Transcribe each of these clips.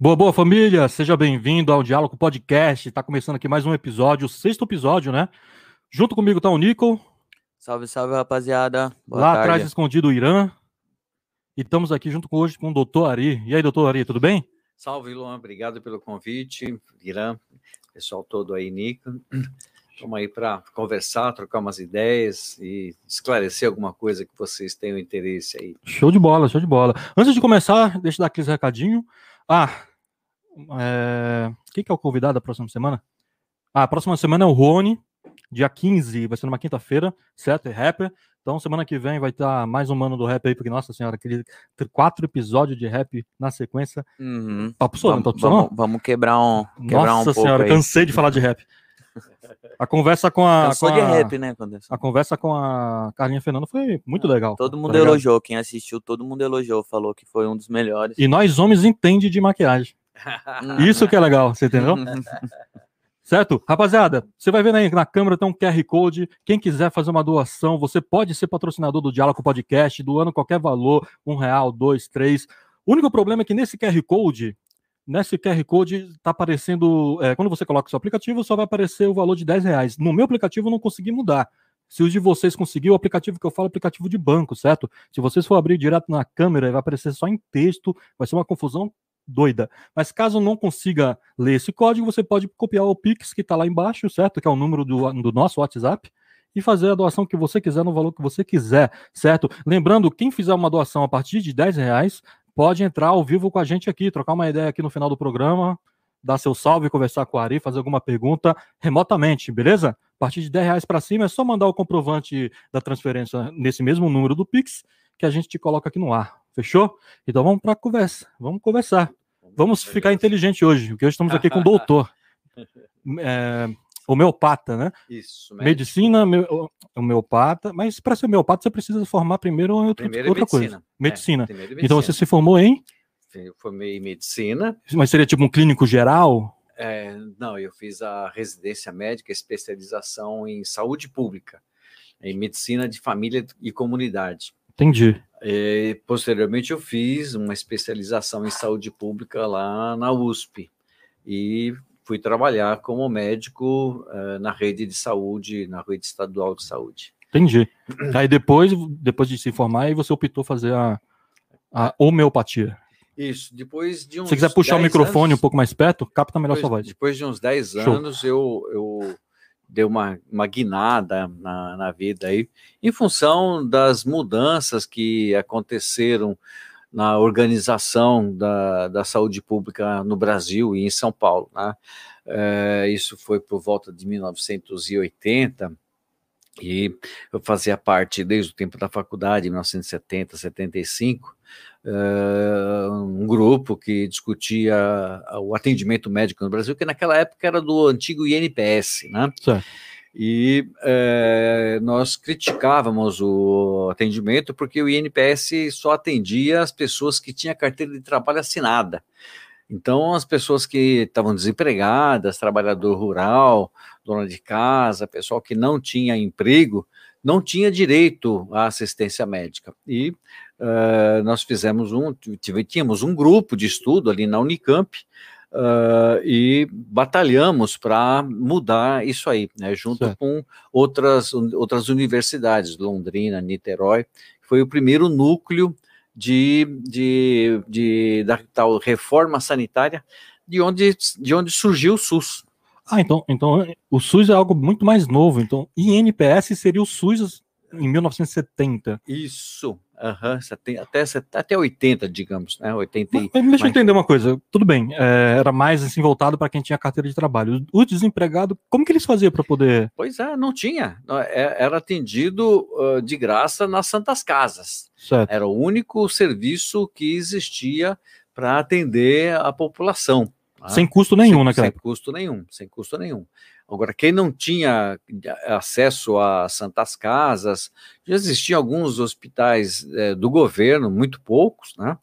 Boa, boa família, seja bem-vindo ao Diálogo Podcast. Está começando aqui mais um episódio, o sexto episódio, né? Junto comigo tá o Nico. Salve, salve, rapaziada. Boa lá tarde. atrás escondido o Irã. E estamos aqui junto com hoje com o doutor Ari. E aí, doutor Ari, tudo bem? Salve, Luan, obrigado pelo convite. Irã, pessoal todo aí, Nico. Estamos aí para conversar, trocar umas ideias e esclarecer alguma coisa que vocês tenham interesse aí. Show de bola, show de bola. Antes de começar, deixa eu dar aquele recadinho. Ah, é... quem que é o convidado da próxima semana? Ah, a próxima semana é o Rony, dia 15, vai ser numa quinta-feira, certo? É rapper. Então, semana que vem vai estar mais um mano do rap aí, porque, nossa senhora, aquele quatro episódios de rap na sequência. Uhum. Papo só, vamos, papo vamos, vamos quebrar um. Quebrar nossa um senhora, cansei de falar de rap. A conversa com a. Cansou com de a, rap, né? A conversa com a Carlinha Fernanda foi muito legal. Todo mundo tá elogiou, quem assistiu, todo mundo elogiou, falou que foi um dos melhores. E nós homens entende de maquiagem. Isso que é legal, você entendeu? Certo? Rapaziada, você vai ver aí na câmera tem um QR Code. Quem quiser fazer uma doação, você pode ser patrocinador do Diálogo Podcast, doando qualquer valor, um real, dois, três. O único problema é que nesse QR Code, nesse QR Code está aparecendo, é, quando você coloca o seu aplicativo, só vai aparecer o valor de 10 reais. No meu aplicativo eu não consegui mudar. Se os de vocês conseguiu, o aplicativo que eu falo é aplicativo de banco, certo? Se vocês for abrir direto na câmera, vai aparecer só em texto, vai ser uma confusão doida. Mas caso não consiga ler esse código, você pode copiar o Pix que está lá embaixo, certo? Que é o número do, do nosso WhatsApp e fazer a doação que você quiser no valor que você quiser, certo? Lembrando, quem fizer uma doação a partir de 10 reais pode entrar ao vivo com a gente aqui, trocar uma ideia aqui no final do programa, dar seu salve, conversar com o Ari, fazer alguma pergunta remotamente, beleza? A partir de 10 reais para cima é só mandar o comprovante da transferência nesse mesmo número do Pix que a gente te coloca aqui no ar. Fechou? Então vamos para a conversa. Vamos conversar. Vamos ficar inteligente hoje, porque hoje estamos aqui com o doutor. É, homeopata, né? Isso. Médico. Medicina, homeopata. Mas para ser homeopata, você precisa formar primeiro outra, primeiro outra medicina. coisa. Medicina. É, medicina. Então você se formou em? Eu formei em medicina. Mas seria tipo um clínico geral? É, não, eu fiz a residência médica, especialização em saúde pública, em medicina de família e comunidade. Entendi. E, posteriormente, eu fiz uma especialização em saúde pública lá na USP e fui trabalhar como médico uh, na rede de saúde, na rede estadual de saúde. Entendi. Aí depois, depois de se formar, aí você optou fazer a, a homeopatia. Isso, depois de uns. Se quiser puxar o microfone anos, um pouco mais perto, capta melhor depois, sua voz. Depois de uns 10 anos, eu, eu deu uma, uma guinada na, na vida aí, em função das mudanças que aconteceram na organização da, da saúde pública no Brasil e em São Paulo. Né? É, isso foi por volta de 1980, e eu fazia parte desde o tempo da faculdade, 1970, 75, uh, um grupo que discutia o atendimento médico no Brasil, que naquela época era do antigo INPS, né? Certo. E uh, nós criticávamos o atendimento porque o INPS só atendia as pessoas que tinham carteira de trabalho assinada. Então, as pessoas que estavam desempregadas, trabalhador rural, dona de casa, pessoal que não tinha emprego, não tinha direito à assistência médica. E uh, nós fizemos um, tínhamos um grupo de estudo ali na Unicamp, Uh, e batalhamos para mudar isso aí, né, junto certo. com outras, outras universidades, Londrina, Niterói, foi o primeiro núcleo de, de, de, da tal reforma sanitária, de onde, de onde surgiu o SUS. Ah, então, então o SUS é algo muito mais novo. Então, INPS seria o SUS em 1970. Isso, uhum, até, até 80, digamos, né? 80 mas, mas deixa eu entender uma coisa. Tudo bem, é, era mais assim voltado para quem tinha carteira de trabalho. O desempregado, como que eles faziam para poder? Pois é, não tinha. É, era atendido uh, de graça nas Santas Casas. Certo. Era o único serviço que existia para atender a população. Sem custo nenhum, sem, naquela Sem custo nenhum, sem custo nenhum. Agora, quem não tinha acesso a santas casas, já existiam alguns hospitais é, do governo, muito poucos, né?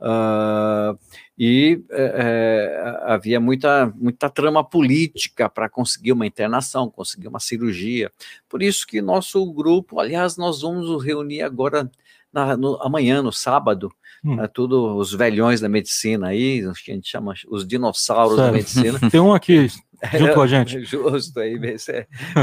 Uh, e é, havia muita, muita trama política para conseguir uma internação, conseguir uma cirurgia. Por isso que nosso grupo, aliás, nós vamos nos reunir agora, na, no, amanhã, no sábado, hum. é, tudo os velhões da medicina aí, que a gente chama os dinossauros Sério? da medicina. Tem um aqui junto com a gente. Justo, aí,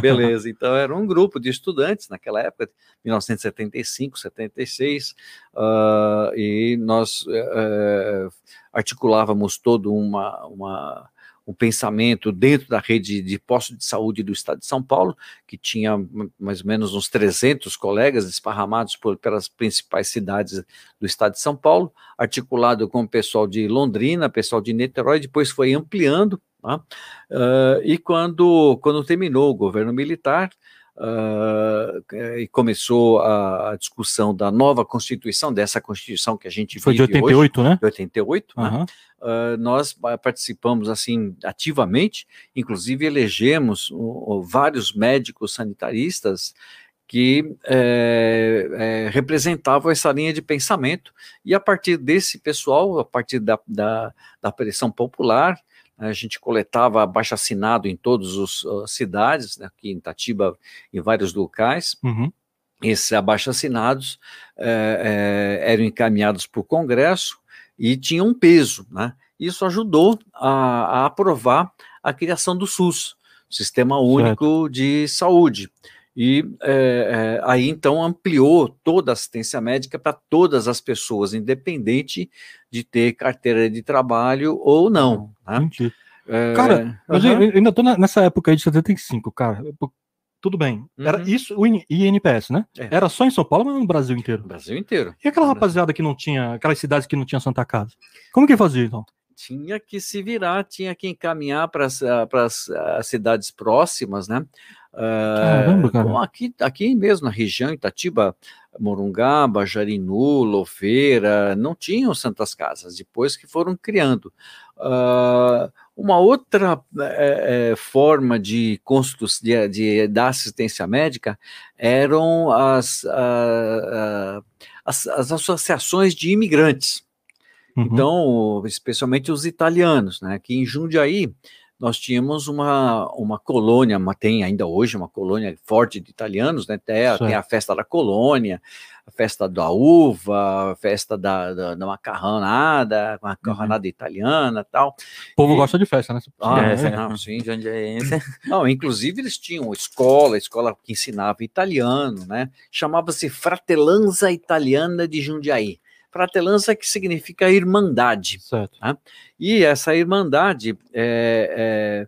beleza. Então, era um grupo de estudantes naquela época, 1975, 76, uh, e nós uh, articulávamos todo uma, uma um pensamento dentro da rede de postos de saúde do estado de São Paulo, que tinha mais ou menos uns 300 colegas esparramados por, pelas principais cidades do estado de São Paulo, articulado com o pessoal de Londrina, pessoal de Niterói, depois foi ampliando, tá? uh, e quando, quando terminou o governo militar, Uh, e começou a, a, discussão da nova Constituição, dessa Constituição que a gente Foi de 88, hoje, né? De 88, uhum. né? Uh, nós participamos assim ativamente, inclusive elegemos uh, vários médicos sanitaristas que é, é, representavam essa linha de pensamento, e a partir desse pessoal, a partir da, da, da pressão popular, a gente coletava abaixo assinado em todas as cidades, né, aqui em Tatiba, em vários locais. Uhum. Esses abaixo assinados é, é, eram encaminhados para o Congresso e tinham um peso. Né? Isso ajudou a, a aprovar a criação do SUS, Sistema Único certo. de Saúde. E é, é, aí então ampliou toda a assistência médica para todas as pessoas, independente de ter carteira de trabalho ou não. Né? É, cara, mas eu ainda estou nessa época aí de 75, cara. Tudo bem. Era uhum. isso, o INPS, né? É. Era só em São Paulo, mas no Brasil inteiro. Brasil inteiro. E aquela rapaziada que não tinha, aquelas cidades que não tinha Santa Casa? Como que fazia então? Tinha que se virar, tinha que encaminhar para as cidades próximas, né? Caramba, cara. aqui, aqui mesmo na região, Itatiba, Morungaba, Jarinu, Louveira, não tinham santas casas, depois que foram criando. Uh, uma outra é, forma de, de, de dar assistência médica eram as, a, a, as, as, associações de imigrantes. Uhum. Então, especialmente os italianos, né? Que em Jundiaí nós tínhamos uma, uma colônia, uma, tem ainda hoje uma colônia forte de italianos, né? Tem, tem a festa da colônia, a festa da uva, a festa da, da, da macarronada, macarronada uhum. italiana tal. O povo e... gosta de festa, né? Ah, é, é, não, sim, Não, inclusive eles tinham escola, escola que ensinava italiano, né? Chamava-se Fratelanza Italiana de Jundiaí. Fratelança que significa irmandade. Certo. Né? E essa irmandade é,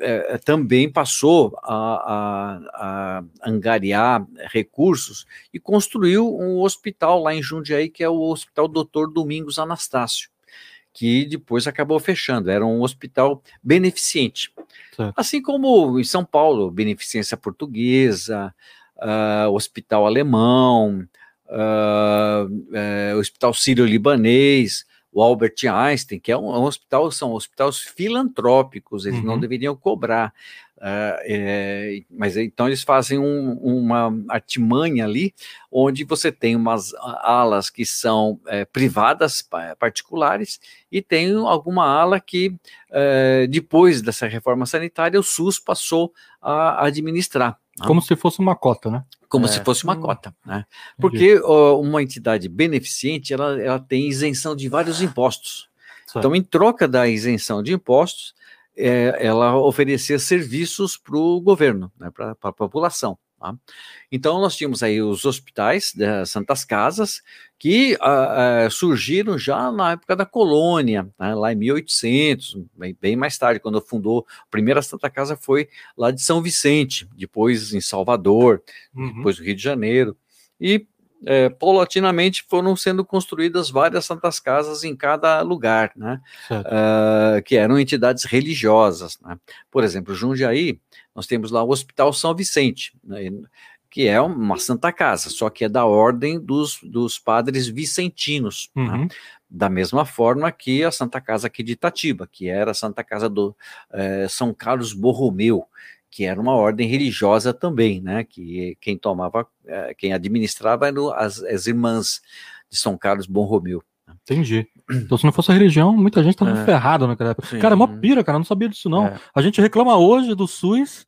é, é, também passou a, a, a, angariar recursos e construiu um hospital lá em Jundiaí, que é o Hospital Doutor Domingos Anastácio, que depois acabou fechando. Era um hospital beneficente. Certo. Assim como em São Paulo, beneficência portuguesa, uh, hospital alemão, uh, uh, o Hospital Sírio-Libanês, o Albert Einstein, que é um, um, hospital, são hospitais filantrópicos, eles uhum. não deveriam cobrar. Uh, é, mas então eles fazem um, uma artimanha ali, onde você tem umas alas que são é, privadas, particulares, e tem alguma ala que, é, depois dessa reforma sanitária, o SUS passou a administrar. Como se fosse uma cota, né? Como é. se fosse uma cota, né? Porque ó, uma entidade beneficente, ela, ela tem isenção de vários impostos. Certo. Então, em troca da isenção de impostos, é, ela oferecia serviços para o governo, né, para a população. Tá? Então, nós tínhamos aí os hospitais, das Santas Casas, que uh, uh, surgiram já na época da colônia, né, lá em 1800, bem, bem, mais tarde, quando fundou a primeira Santa Casa foi lá de São Vicente, depois em Salvador, uhum. depois no Rio de Janeiro, e é, paulatinamente foram sendo construídas várias santas casas em cada lugar, né? Uh, que eram entidades religiosas. Né? Por exemplo, Jundiaí, nós temos lá o Hospital São Vicente, né? que é uma santa casa, só que é da ordem dos, dos padres vicentinos. Né? Uhum. Né? Da mesma forma que a Santa Casa aqui de Itatiba, que era a Santa Casa do é, São Carlos Borromeu, que era uma ordem religiosa também, né? Que quem tomava, eh, quem administrava eram as, as irmãs de São Carlos Romeu. Entendi. Então, se não fosse a religião, muita gente tava É. ferrado naquela época. Sim. Cara, é mó pira, cara, não sabia disso, não. É. A gente reclama hoje do SUS.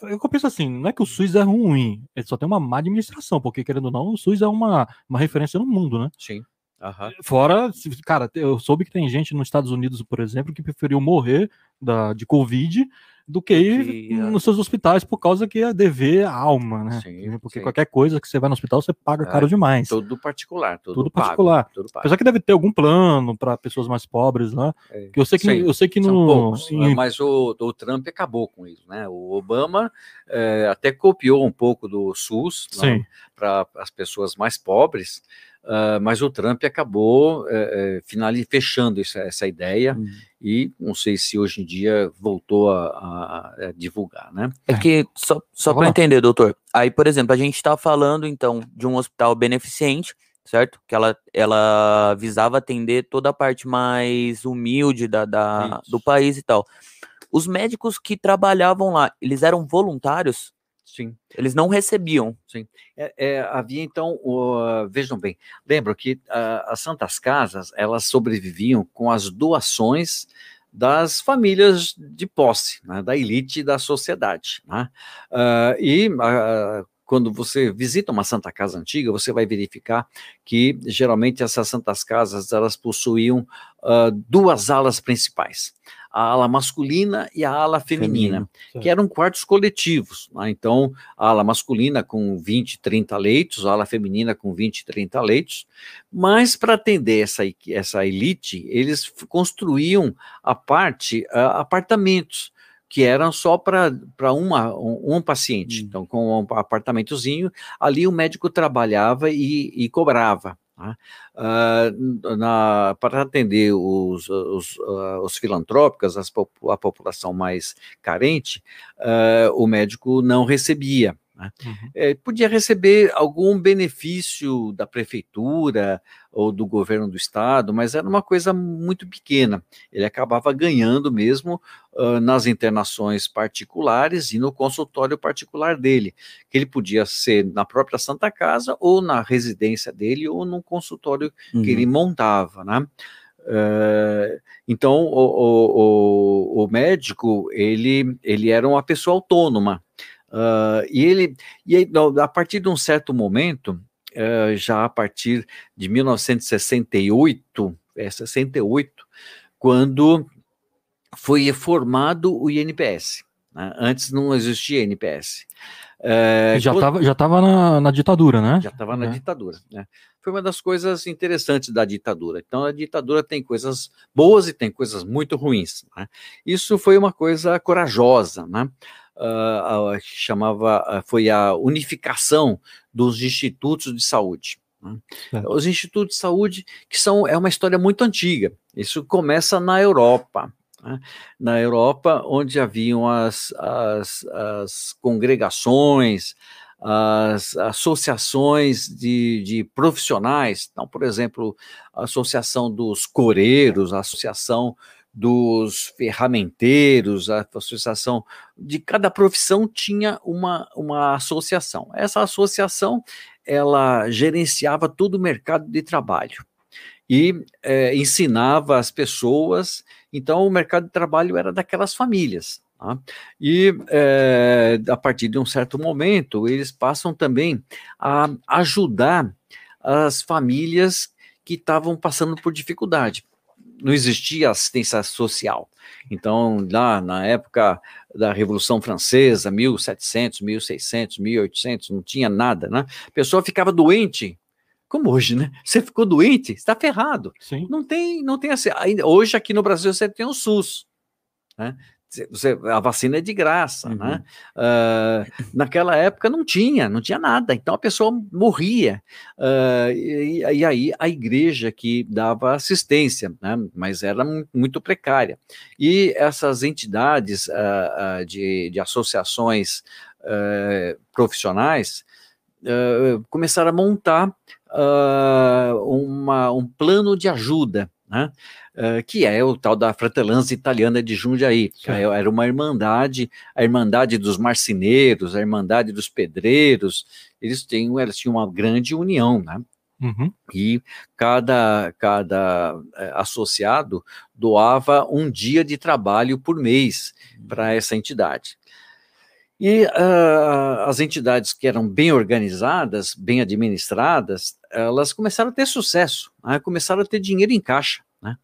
Eu penso assim, não é que o SUS é ruim, ele só tem uma má administração, porque, querendo ou não, o SUS é uma, uma referência no mundo, né? Sim. Aham. Fora, cara, eu soube que tem gente nos Estados Unidos, por exemplo, que preferiu morrer da, de Covid do que ir nos seus hospitais por causa que é dever a alma, né? Sim, porque sim. qualquer coisa que você vai no hospital, você paga É, caro demais. Tudo particular, tudo, Tudo pago, particular. tudo pago. Apesar que deve ter algum plano para pessoas mais pobres lá. É. Que eu sei que, Sim, eu sei que no. poucos, em- mas o, o Trump acabou com isso, né? O Obama eh, até copiou um pouco do SUS Sim. para as pessoas mais pobres, ah, mas o Trump acabou eh, finali- fechando essa, essa ideia Hum. E não sei se hoje em dia voltou a, a- a divulgar, né? É que, só, só para entender, doutor, aí, por exemplo, a gente está falando, então, de um hospital beneficente, certo? Que ela, ela visava atender toda a parte mais humilde da, da- do país e tal. Os médicos que trabalhavam lá, eles eram voluntários? Sim. Eles não recebiam. É, é, havia então, o- vejam bem, lembro que ah, as Santas Casas elas sobreviviam com as doações das famílias de posse, né, da elite da sociedade. né? Ah, e ah, quando você visita uma Santa Casa antiga, você vai verificar que geralmente essas Santas Casas elas possuíam ah, duas alas principais. A ala masculina e a ala feminina, Certo. que eram quartos coletivos. né? Então, a ala masculina com 20, 30 leitos, a ala feminina com 20, 30 leitos. Mas para atender essa, essa elite, eles construíam a parte, ah, apartamentos, que eram só para um, um paciente. Hum. Então, com um apartamentozinho, ali o médico trabalhava e, e cobrava. Né? Ah, na- para atender os, os, ah, os filantrópicos, as a população mais carente, ah, o médico não recebia. Né? Uhum. Eh, podia receber algum benefício da prefeitura ou do governo do estado, mas era uma coisa muito pequena. Ele acabava ganhando mesmo ah, nas internações particulares e no consultório particular dele, que ele podia ser na própria Santa Casa ou na residência dele ou num consultório que ele montava, né? Eh, então o, o, o, o médico ele, ele era uma pessoa autônoma Ah, e ele e aí, a partir de um certo momento eh, já a partir de 1968 é 68 quando foi formado o INPS né? antes não existia INPS Eh, já quando- estava já tava na, na ditadura, né? já estava na É. ditadura. Né? Foi uma das coisas interessantes da ditadura. Então, a ditadura tem coisas boas e tem coisas muito ruins. né? Isso foi uma coisa corajosa, né? A- que chamava, ah, foi a unificação dos institutos de saúde. né? Certo. Os institutos de saúde, que são, é uma história muito antiga. Isso começa na Europa. né? Na Europa, onde haviam as, as, as congregações, as associações de, de profissionais, então, por exemplo, a Associação dos Coreiros, a Associação dos Ferramenteiros, a Associação de cada profissão tinha uma, uma associação. Essa associação ela gerenciava todo o mercado de trabalho e eh, ensinava as pessoas. Então, o mercado de trabalho era daquelas famílias. tá? E eh, a partir de um certo momento, eles passam também a ajudar as famílias que estavam passando por dificuldade. Não existia assistência social. Então, lá na época da Revolução Francesa, 1700, 1600, 1800, não tinha nada, né? A pessoa ficava doente, como hoje, né? Você ficou doente, está ferrado. Sim. Não tem, não tem assim. Ainda, hoje aqui no Brasil você tem o SUS, né? Você, a vacina é de graça, Uhum. né? Ah, naquela época não tinha, não tinha nada. Então a pessoa morria. Ah, e, e aí a igreja que dava assistência, né? Mas era mu- muito precária. E essas entidades ah, de, de associações profissionais começaram a montar uma, um plano de ajuda né? Uh, que é o tal da Fratelanza Italiana de Jundiaí. Era uma irmandade, a Irmandade dos Marceneiros, a Irmandade dos Pedreiros, eles, têm, eles tinham uma grande união, né? Uhum. E cada, cada é, associado doava um dia de trabalho por mês para essa entidade. E uh, as entidades que eram bem organizadas, bem administradas, elas começaram a ter sucesso, né? começaram a ter dinheiro em caixa. Né?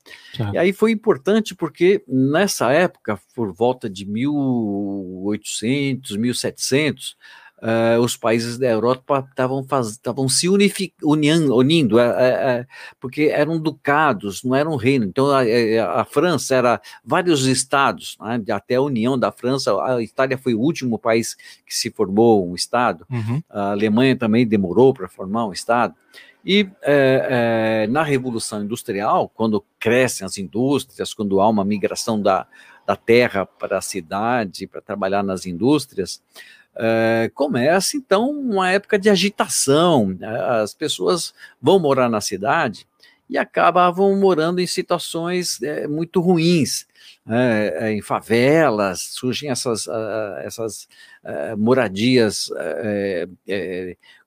E aí foi importante porque nessa época, por volta de 1800, 1700, uh, os países da Europa estavam se unindo, unindo uh, uh, porque eram ducados, não era um reino. Então a, a França era vários estados, né, até a União da França. A Itália foi o último país que se formou um estado. Uhum. A Alemanha também demorou para formar um estado. E é, é, na Revolução Industrial, quando crescem as indústrias, quando há uma migração da, da terra para a cidade, para trabalhar nas indústrias, é, começa então uma época de agitação. Né? As pessoas vão morar na cidade e acabavam morando em situações é, muito ruins, é, em favelas, surgem essas, uh, essas uh, moradias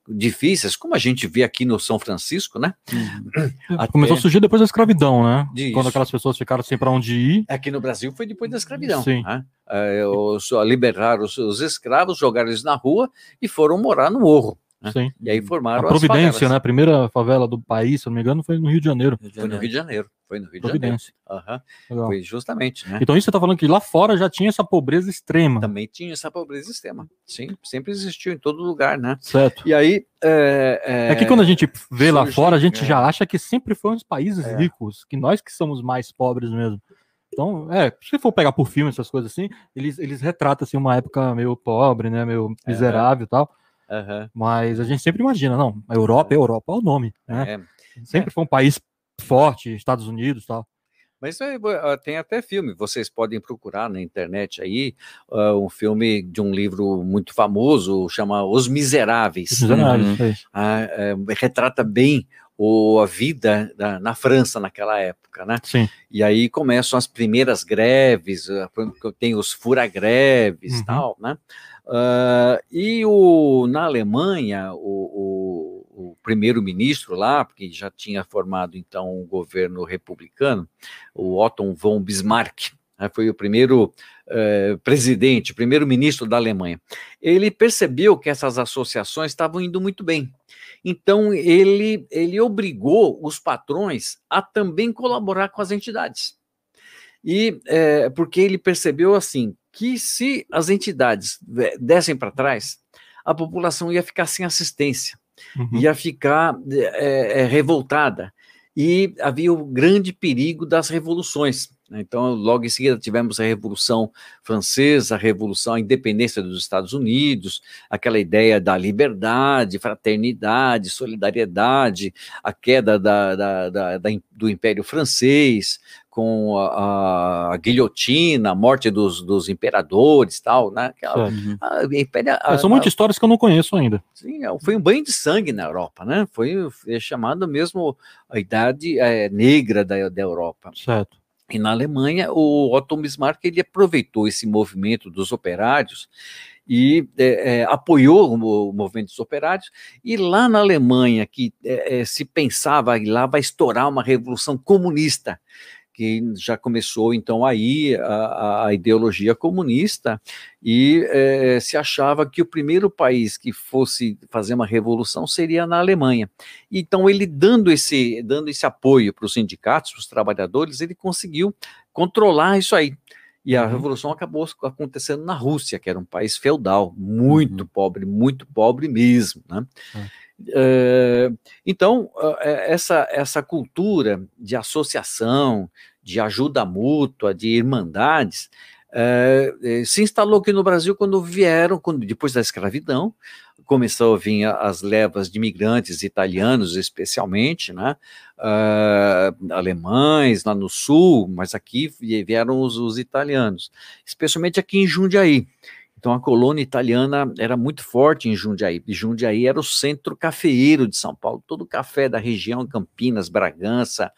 difíceis, como a gente vê aqui no São Francisco, né? Uhum. Até... Começou a surgir depois da escravidão, né? Isso. Quando aquelas pessoas ficaram sem para onde ir. Aqui no Brasil foi depois da escravidão. Sim. Né? É, os, liberaram os, os, escravos, jogaram eles na rua e foram morar no morro. Né? Sim. E aí formaram a Providência, né? A primeira favela do país, se não me engano, foi no Rio de Janeiro. Rio de Janeiro. Foi no Rio de Janeiro. Foi no Rio de Janeiro. Uhum. Foi justamente, né? Então isso você está falando que lá fora já tinha essa pobreza extrema. Também tinha essa pobreza extrema. Sim, sempre existiu em todo lugar, né? Certo. E aí... É, é... é que quando a gente vê surge, lá fora, a gente é. já acha que sempre foi uns países é. ricos, que nós que somos mais pobres mesmo. Então, é, se for pegar por filme essas coisas assim, eles, eles retratam assim, uma época meio pobre, né, meio miserável e tal. Uhum. Mas a gente sempre imagina, não, a Europa é Europa, é o nome, né? É. Sempre foi um país forte, Estados Unidos tal. Mas é, tem até filme, vocês podem procurar na internet aí, uh, um filme de um livro muito famoso, chama Os Miseráveis. Os Miseráveis, uhum. é, retrata bem o, a vida da, na França naquela época, né? Sim. E aí começam as primeiras greves, tem os furagreves e uhum. tal, né? Uh, e o, na Alemanha, o, o, o primeiro-ministro lá, porque já tinha formado então um governo republicano, o Otto von Bismarck, né, foi o primeiro uh, presidente, primeiro-ministro da Alemanha. Ele percebeu que essas associações estavam indo muito bem. Então, ele, ele obrigou os patrões a também colaborar com as entidades. E é, porque ele percebeu assim que se as entidades dessem para trás, a população ia ficar sem assistência, uhum. ia ficar é, é, revoltada. E havia o grande perigo das revoluções. Né? Então, logo em seguida, tivemos a Revolução Francesa, a Revolução, a independência dos Estados Unidos, aquela ideia da liberdade, fraternidade, solidariedade, a queda da, da, da, da do Império Francês, com a, a, guilhotina, a morte dos, dos imperadores tal, né? Aquela, a, a, a, São muitas histórias que eu não conheço ainda. Sim, é, foi um banho de sangue na Europa, né? Foi, foi chamado mesmo a Idade é, Negra da, da Europa. Certo. E na Alemanha, o Otto Bismarck ele aproveitou esse movimento dos operários e é, é, apoiou o, movimento dos operários. E lá na Alemanha, que é, é se pensava que lá vai estourar uma revolução comunista, que já começou então aí a, a ideologia comunista e é, se achava que o primeiro país que fosse fazer uma revolução seria na Alemanha. Então ele dando esse dando esse apoio para os sindicatos, para os trabalhadores, ele conseguiu controlar isso aí. E a uhum. revolução acabou acontecendo na Rússia, que era um país feudal, muito uhum. pobre, muito pobre mesmo, né? Uhum. Uh, então, uh, essa, essa cultura de associação, de ajuda mútua, de irmandades, uh, se instalou aqui no Brasil quando vieram, quando, depois da escravidão, começou a vir as levas de imigrantes italianos, especialmente, né? alemães lá no sul, mas aqui vieram os, os italianos, especialmente aqui em Jundiaí. Então a colônia italiana era muito forte em Jundiaí. E Jundiaí era o centro cafeeiro de São Paulo. Todo o café da região, Campinas, Bragança,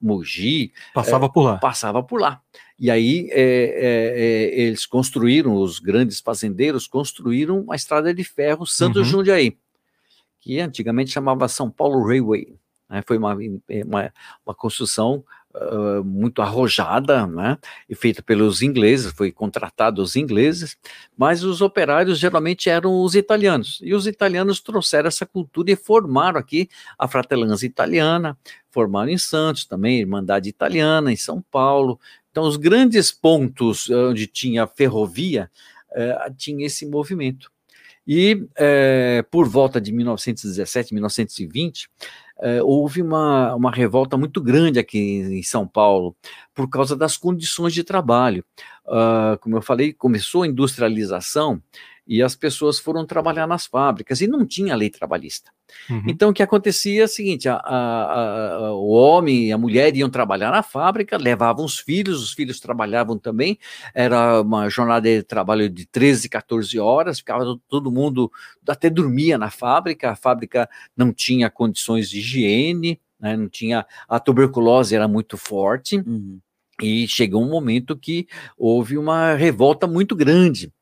Mogi. Passava é, por lá. Passava por lá. E aí é, é, é, eles construíram, os grandes fazendeiros construíram uma estrada de ferro Santos uhum. Jundiaí, que antigamente chamava São Paulo Railway. Né? Foi uma, uma, uma construção muito arrojada, né? E feita pelos ingleses, foi contratado os ingleses, mas os operários geralmente eram os italianos. E os italianos trouxeram essa cultura e formaram aqui a Fratellanza Italiana, formaram em Santos também, Irmandade Italiana, em São Paulo. Então, os grandes pontos onde tinha ferrovia, uh, tinha esse movimento. E eh, por volta de 1917, 1920, eh, houve uma, uma revolta muito grande aqui em São Paulo por causa das condições de trabalho. Uh, como eu falei, começou a industrialização e as pessoas foram trabalhar nas fábricas e não tinha lei trabalhista. Uhum. Então, o que acontecia é o seguinte: a, a, a, o homem e a mulher iam trabalhar na fábrica, levavam os filhos, os filhos trabalhavam também, era uma jornada de trabalho de 13, 14 horas, ficava todo mundo, até dormia na fábrica, a fábrica não tinha condições de higiene, né, não tinha, a tuberculose era muito forte. Uhum. E chegou um momento que houve uma revolta muito grande.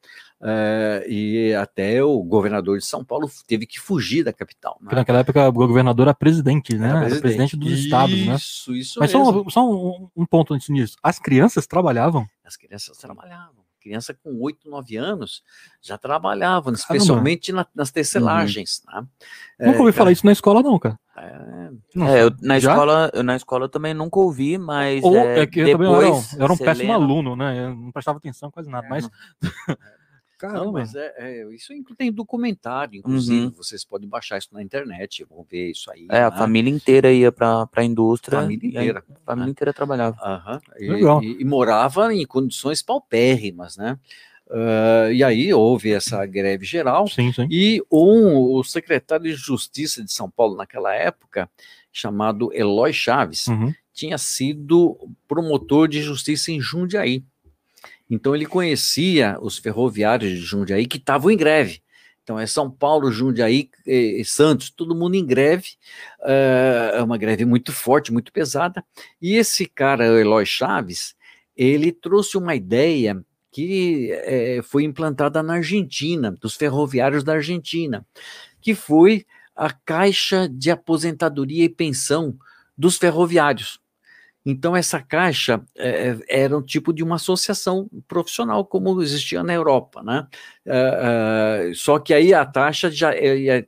Uh, e até o governador de São Paulo teve que fugir da capital. Né? naquela época o governador era presidente, né? Era presidente, era presidente dos isso, estados, né? Isso, isso Mas mesmo. só, só um, um, ponto antes nisso. As crianças trabalhavam? As crianças trabalhavam. Criança com 8, 9 anos já trabalhavam, especialmente na, nas tecelagens. Uhum. Né? Nunca é, ouvi falar isso na escola, não, cara. É, é eu, na, escola, eu, na escola eu também nunca ouvi, mas. Ou, é, é que eu também era um, era um péssimo aluno, né? Eu não prestava atenção quase nada, mas. Caramba. Não, mas é, é, isso tem documentário, inclusive. Uhum. Vocês podem baixar isso na internet, vão ver isso aí. É, né? a família inteira ia para a indústria. Família inteira. A família né? inteira trabalhava. Uhum. E, e, e, morava em condições paupérrimas, né? Uh, e aí houve essa greve geral. Sim, sim. E um, o secretário de Justiça de São Paulo naquela época, chamado Eloy Chaves, uhum. tinha sido promotor de justiça em Jundiaí. Então ele conhecia os ferroviários de Jundiaí que estavam em greve. Então é São Paulo, Jundiaí e, Santos, todo mundo em greve, eh, é uma greve muito forte, muito pesada. E esse cara, o Eloy Chaves, ele trouxe uma ideia que é, foi implantada na Argentina, dos ferroviários da Argentina, que foi a Caixa de Aposentadoria e Pensão dos Ferroviários. Então, essa caixa é, era um tipo de uma associação profissional, como existia na Europa, né? É, é, só que aí a taxa já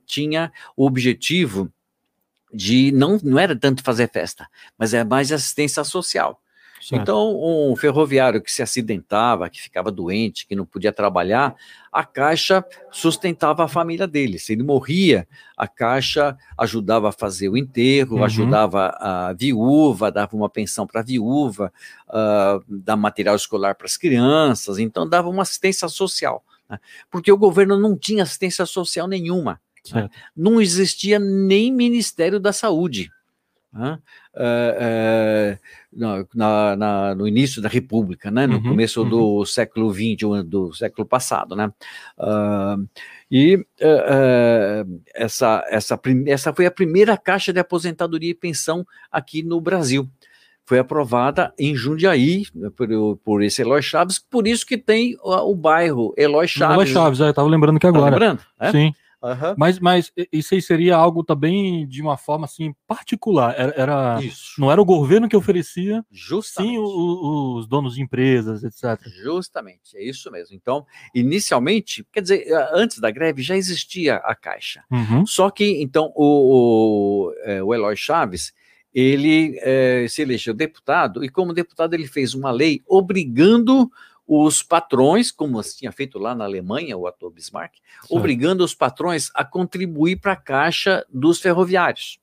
tinha o objetivo de não, não era tanto fazer festa, mas é mais assistência social. Certo. Então, um ferroviário que se acidentava, que ficava doente, que não podia trabalhar, a Caixa sustentava a família dele. Se ele morria, a Caixa ajudava a fazer o enterro, uhum. ajudava a viúva, dava uma pensão para a viúva, uh, dava material escolar para as crianças, então dava uma assistência social. Né? Porque o governo não tinha assistência social nenhuma. Né? Não existia nem Ministério da Saúde. Né? Uh, uh, na, na, no início da República, né? no uhum, começo uhum. do século XX, do século passado. Né? Uh, e essa, essa, essa foi a primeira caixa de aposentadoria e pensão aqui no Brasil. Foi aprovada em Jundiaí né, por, por esse Eloy Chaves, por isso que tem o, o bairro Eloy Chaves. Eloy Chaves, eu estava lembrando que agora. Tá lembrando? É? Sim. Uhum. Mas, mas isso aí seria algo também de uma forma assim particular. Era, era não era o governo que oferecia, Justamente. sim o, os donos de empresas, etc. Justamente, é isso mesmo. Então, inicialmente, quer dizer, antes da greve já existia a Caixa. Uhum. Só que, então, o, o, é, o Eloy Chaves ele é, se elegeu deputado e, como deputado, ele fez uma lei obrigando os patrões, como tinha feito lá na Alemanha, o ator Bismarck, certo. obrigando os patrões a contribuir para a caixa dos ferroviários.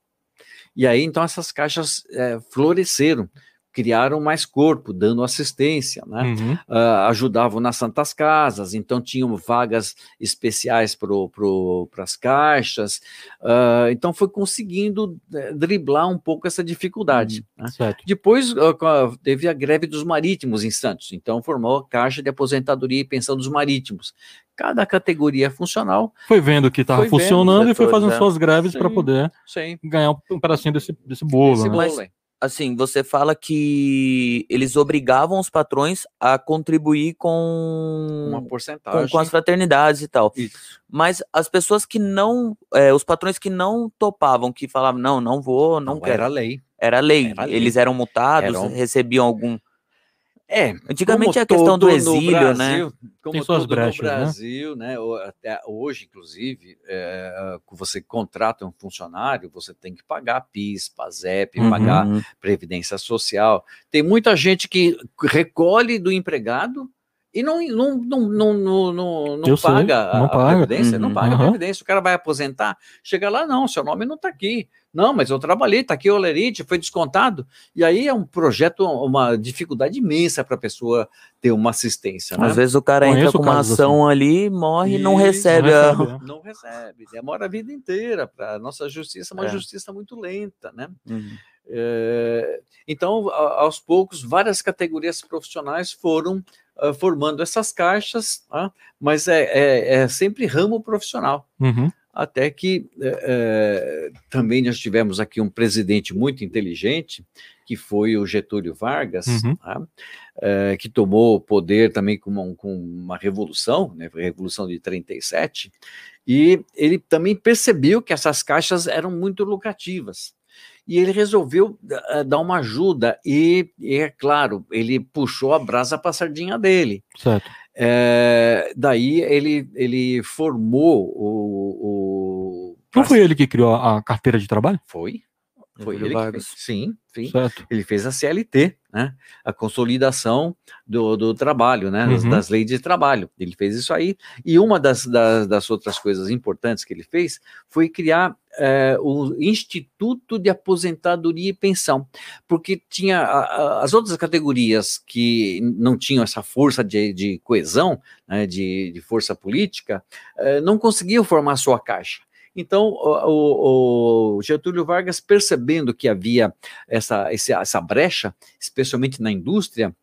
E aí, então, essas caixas é, floresceram criaram mais corpo, dando assistência, né? Uhum. Uh, ajudavam nas santas casas, então tinham vagas especiais para pro, as caixas, uh, então foi conseguindo eh, driblar um pouco essa dificuldade. Uhum. Né? Depois uh, teve a greve dos marítimos em Santos, então formou a Caixa de Aposentadoria e Pensão dos Marítimos. Cada categoria funcional. Foi vendo que estava funcionando e foi fazendo é. suas greves para poder sim. ganhar um pedacinho desse, desse bolo. Esse né? bolo assim, você fala que eles obrigavam os patrões a contribuir com uma porcentagem com, com as fraternidades e tal. Isso. Mas as pessoas que não, é, os patrões que não topavam, que falavam não, não vou, não, não quero. Era lei. Era lei. Era lei. Eles eram multados, eram... recebiam algum é, antigamente a questão do exílio, Brasil, né? Como Tem suas brechas, no né? Brasil, né? né? Até hoje, inclusive, é, você contrata um funcionário, você tem que pagar PIS, PASEP, uhum. pagar previdência social. Tem muita gente que recolhe do empregado e não, não, não, não, não, não, não paga, sei, não a, paga. previdência, uhum. não paga uhum. a previdência. O cara vai aposentar, chega lá, não, seu nome não está aqui. Não, mas eu trabalhei, está aqui o Olerite, foi descontado. E aí é um projeto, uma dificuldade imensa para a pessoa ter uma assistência. Né? Às vezes o cara Conheço entra com uma ação assim. ali, morre e não recebe. Não recebe, a... não recebe, demora a vida inteira. Para nossa justiça é uma é. justiça muito lenta, né? Uhum. É, então, aos poucos, várias categorias profissionais foram uh, formando essas caixas, uh, mas é, é, é, sempre ramo profissional. Uhum. Até que é, também nós tivemos aqui um presidente muito inteligente, que foi o Getúlio Vargas, uhum. tá? é, que tomou o poder também com uma, com uma revolução, né, Revolução de 37, e ele também percebeu que essas caixas eram muito lucrativas e ele resolveu uh, dar uma ajuda e, e, é claro, ele puxou a brasa para a sardinha dele. Certo. É, daí ele, ele formou o, o... Não foi ele que criou a carteira de trabalho? Foi. Foi ele que fez. Sim, sim. Certo. Ele fez a CLT, né? A consolidação do, do trabalho, né? Uhum. Das, leis de trabalho. Ele fez isso aí. E uma das, das, das outras coisas importantes que ele fez foi criar é, o Instituto de Aposentadoria e Pensão, porque tinha a, a, as outras categorias que não tinham essa força de, de coesão, né, de, de, força política, é, não conseguiam formar sua caixa. Então, o, o, Getúlio Vargas, percebendo que havia essa, essa brecha, especialmente na indústria,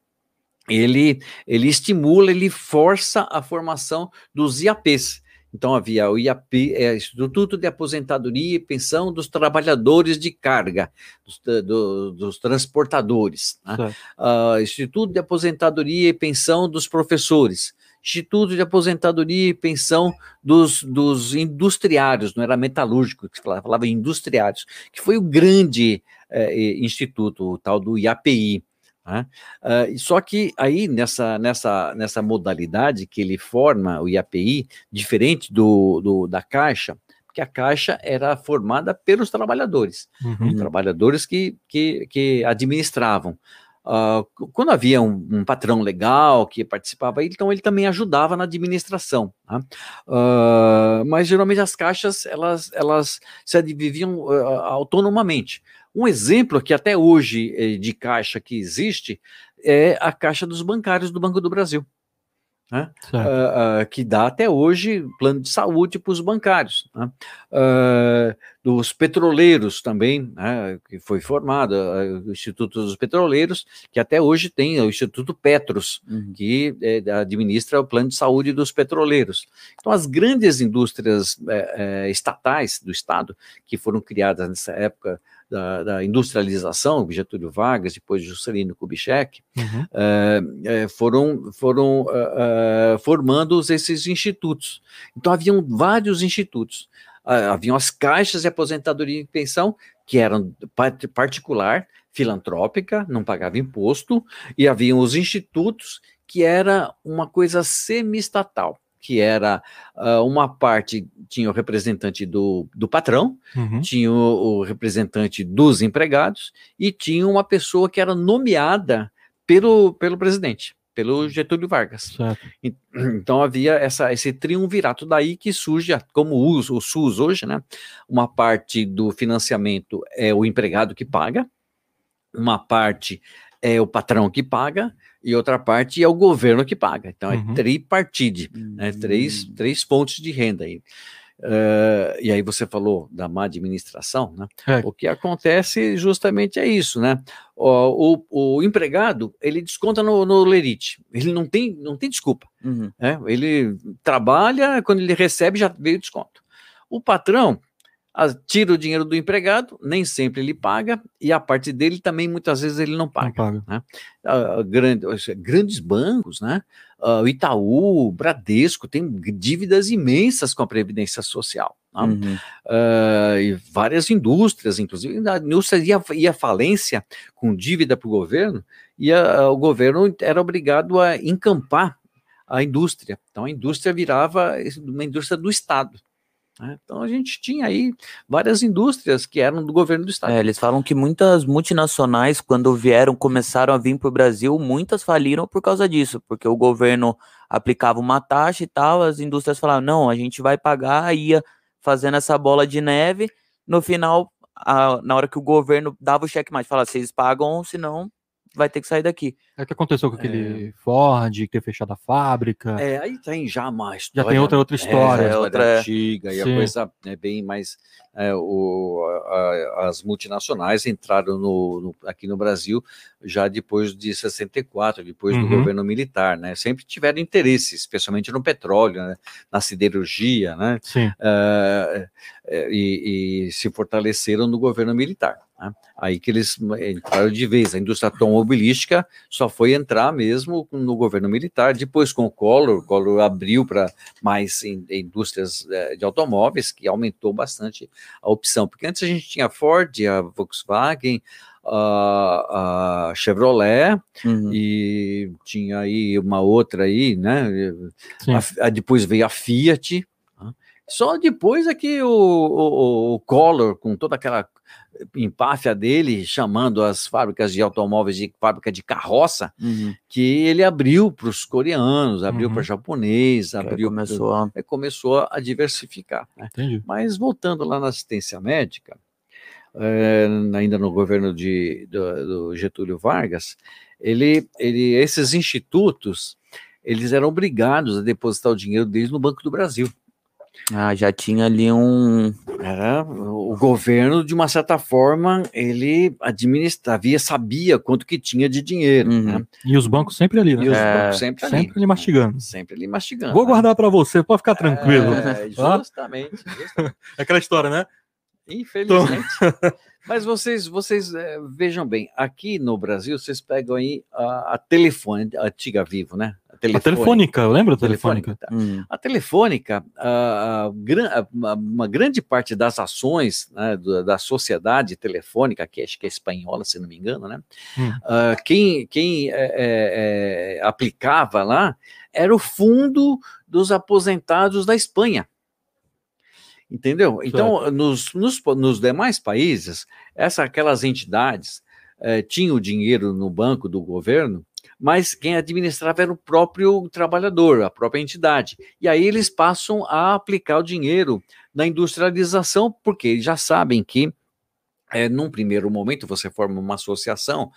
ele, ele estimula, ele força a formação dos IAPs. Então havia o IAP, é, Instituto de Aposentadoria e Pensão dos Trabalhadores de Carga, dos, do, dos transportadores, né? uh, Instituto de Aposentadoria e Pensão dos Professores, Instituto de Aposentadoria e Pensão dos, dos Industriários, não era metalúrgico que falava, falava industriários, que foi o grande eh, instituto, o tal do IAPI. Né? Uh, só que aí, nessa, nessa, nessa modalidade que ele forma, o IAPI, diferente do, do da Caixa, porque a Caixa era formada pelos trabalhadores, uhum. trabalhadores que, que, que administravam. Uh, quando havia um, um, patrão legal que participava, então ele também ajudava na administração. Tá? Uh, mas geralmente as caixas elas, elas se viviam uh, autonomamente. Um exemplo que até hoje eh, de caixa que existe é a caixa dos bancários do Banco do Brasil né? Que dá até hoje plano de saúde para os bancários, né? Dos petroleiros também, né? que foi formado o Instituto dos Petroleiros, que até hoje tem o Instituto Petros, uhum. que é, administra o plano de saúde dos petroleiros. Então, as grandes indústrias é, é, estatais do Estado, que foram criadas nessa época da, da, industrialização, Getúlio Vargas, depois Juscelino Kubitschek, uhum. é, foram, foram formando esses institutos. Então, haviam vários institutos. Uh, haviam as caixas de aposentadoria e pensão, que eram particular, filantrópica, não pagava imposto, e haviam os institutos, que era uma coisa semi-estatal que era uh, uma parte, tinha o representante do, do patrão, uhum. tinha o, o, representante dos empregados e tinha uma pessoa que era nomeada pelo, pelo presidente, pelo Getúlio Vargas. E, então havia essa, esse triunvirato daí que surge, como o, o SUS hoje, né? Uma parte do financiamento é o empregado que paga, uma parte é o patrão que paga e outra parte é o governo que paga. Então Uhum. é tripartite, né? Três, Hum. três fontes de renda aí. Eh, e aí você falou da má administração, né? É. O que acontece justamente é isso, né? O, o, o empregado ele desconta no, no lerite, ele não tem, não tem desculpa. Uhum. né? Ele trabalha, quando ele recebe já veio desconto. O patrão tira o dinheiro do empregado, nem sempre ele paga, e a parte dele também muitas vezes ele não Não paga. paga. Ah, grande- grandes bancos, né? O Itaú, o Bradesco, tem dívidas imensas com a Previdência Social. tá? Uhum. Ah, e várias indústrias, inclusive a indústria ia, ia à falência com dívida para o governo, e a- o governo era obrigado a encampar a indústria. Então a indústria virava uma indústria do Estado. Né? Então a gente tinha aí várias indústrias que eram do governo do Estado. É, eles falam que muitas multinacionais, quando vieram, começaram a vir para o Brasil, muitas faliram por causa disso, porque o governo aplicava uma taxa e tal, as indústrias falavam, não, a gente vai pagar, ia fazendo essa bola de neve, no final, a- na hora que o governo dava o cheque mais, falava, vocês pagam, senão vai ter que sair daqui. É o que aconteceu com aquele Ford, que ter fechado a fábrica. É, aí tem já uma Já tem outra outra história. É, É, outra outra- antiga, e a Sim. coisa é bem mais. é, o, a- as multinacionais entraram no, no- aqui no Brasil já depois de 64, depois do Uhum. governo militar, né? Sempre tiveram interesse, especialmente no petróleo, né? na siderurgia, né? Sim. é, é, e, e se fortaleceram no governo militar. Né? Aí que eles entraram de vez. A indústria automobilística só foi entrar mesmo no governo militar. Depois, com o Collor, o Collor abriu para mais in- indústrias eh, de automóveis, que aumentou bastante a opção. Porque antes a gente tinha a Ford, a Volkswagen, a, a Chevrolet Uhum. e tinha aí uma outra aí, né? A- a- depois veio a Fiat. né? Só depois é que o, o, o Collor, com toda aquela empáfia dele, chamando as fábricas de automóveis de fábrica de carroça, Uhum. que ele abriu para os coreanos, abriu Uhum. para japonês, aí abriu começou a... é, começou a diversificar. né? Mas voltando lá na assistência médica, eh, ainda no governo de, do, do Getúlio Vargas, ele, ele, esses institutos, eles eram obrigados a depositar o dinheiro deles no Banco do Brasil. Ah, já tinha ali um... Era o governo, de uma certa forma, ele administravia, sabia quanto que tinha de dinheiro. Uhum. né? E os bancos sempre ali, E né? os É, bancos sempre ali. Sempre ali mastigando. Sempre ali mastigando. Vou né? guardar pra você, pode ficar tranquilo. É, Tá? justamente, justamente. É aquela história, né? Infelizmente. Mas vocês, vocês eh, vejam bem, aqui no Brasil, vocês pegam aí a, a telefone, a antiga Vivo, né? A telefônica, lembra da telefônica? tá. Uhum. A telefônica, a- a a- uma, grande parte das ações né, da sociedade telefônica, que acho que é espanhola, se não me engano, né? Hum. Ah, quem quem é, é, é, aplicava lá era o fundo dos aposentados da Espanha. Entendeu? Então, nos, nos, nos demais países, essa, aquelas entidades eh, tinham o dinheiro no banco do governo, mas quem administrava era o próprio trabalhador, a própria entidade. E aí eles passam a aplicar o dinheiro na industrialização, porque eles já sabem que, eh, num primeiro momento, você forma uma associação,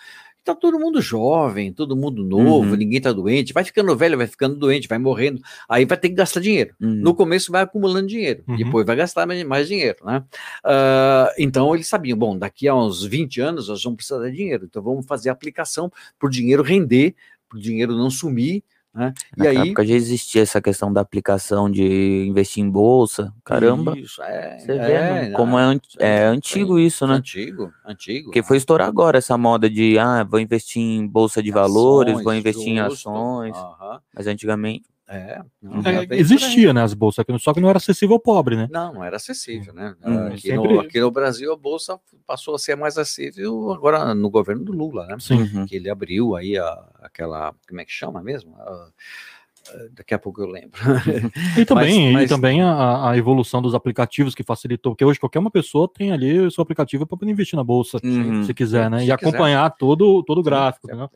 tá todo mundo jovem, todo mundo novo, Uhum. ninguém tá doente, vai ficando velho, vai ficando doente, vai morrendo, aí vai ter que gastar dinheiro. Uhum. No começo vai acumulando dinheiro, Uhum. depois vai gastar mais, mais dinheiro, né? Ah, então eles sabiam, bom, daqui a uns 20 anos nós vamos precisar de dinheiro, então vamos fazer aplicação para o dinheiro render, para o dinheiro não sumir, né? E Naquela aí. época já existia essa questão da aplicação de investir em bolsa. Caramba, Isso, é, você vê é, como é, é é, antigo isso, né? Antigo, antigo. Porque foi estourar agora essa moda de, ah, vou investir em bolsa de valores, Ações, vou investir em ações. Mas antigamente, é, É, existia, né, as bolsas, só que não era acessível ao pobre, né? Não, não era acessível, né? Hum, aqui, sempre- no, aqui no Brasil a bolsa passou a ser mais acessível agora no governo do Lula, né? Sim. Que ele abriu aí a, aquela, como é que chama mesmo? A- Daqui a pouco eu lembro. E também, mas, mas... E também a, a, evolução dos aplicativos que facilitou, porque hoje qualquer uma pessoa tem ali o seu aplicativo para poder investir na bolsa, uhum. se quiser, né? Se e quiser. acompanhar todo, todo o gráfico. Sim, né?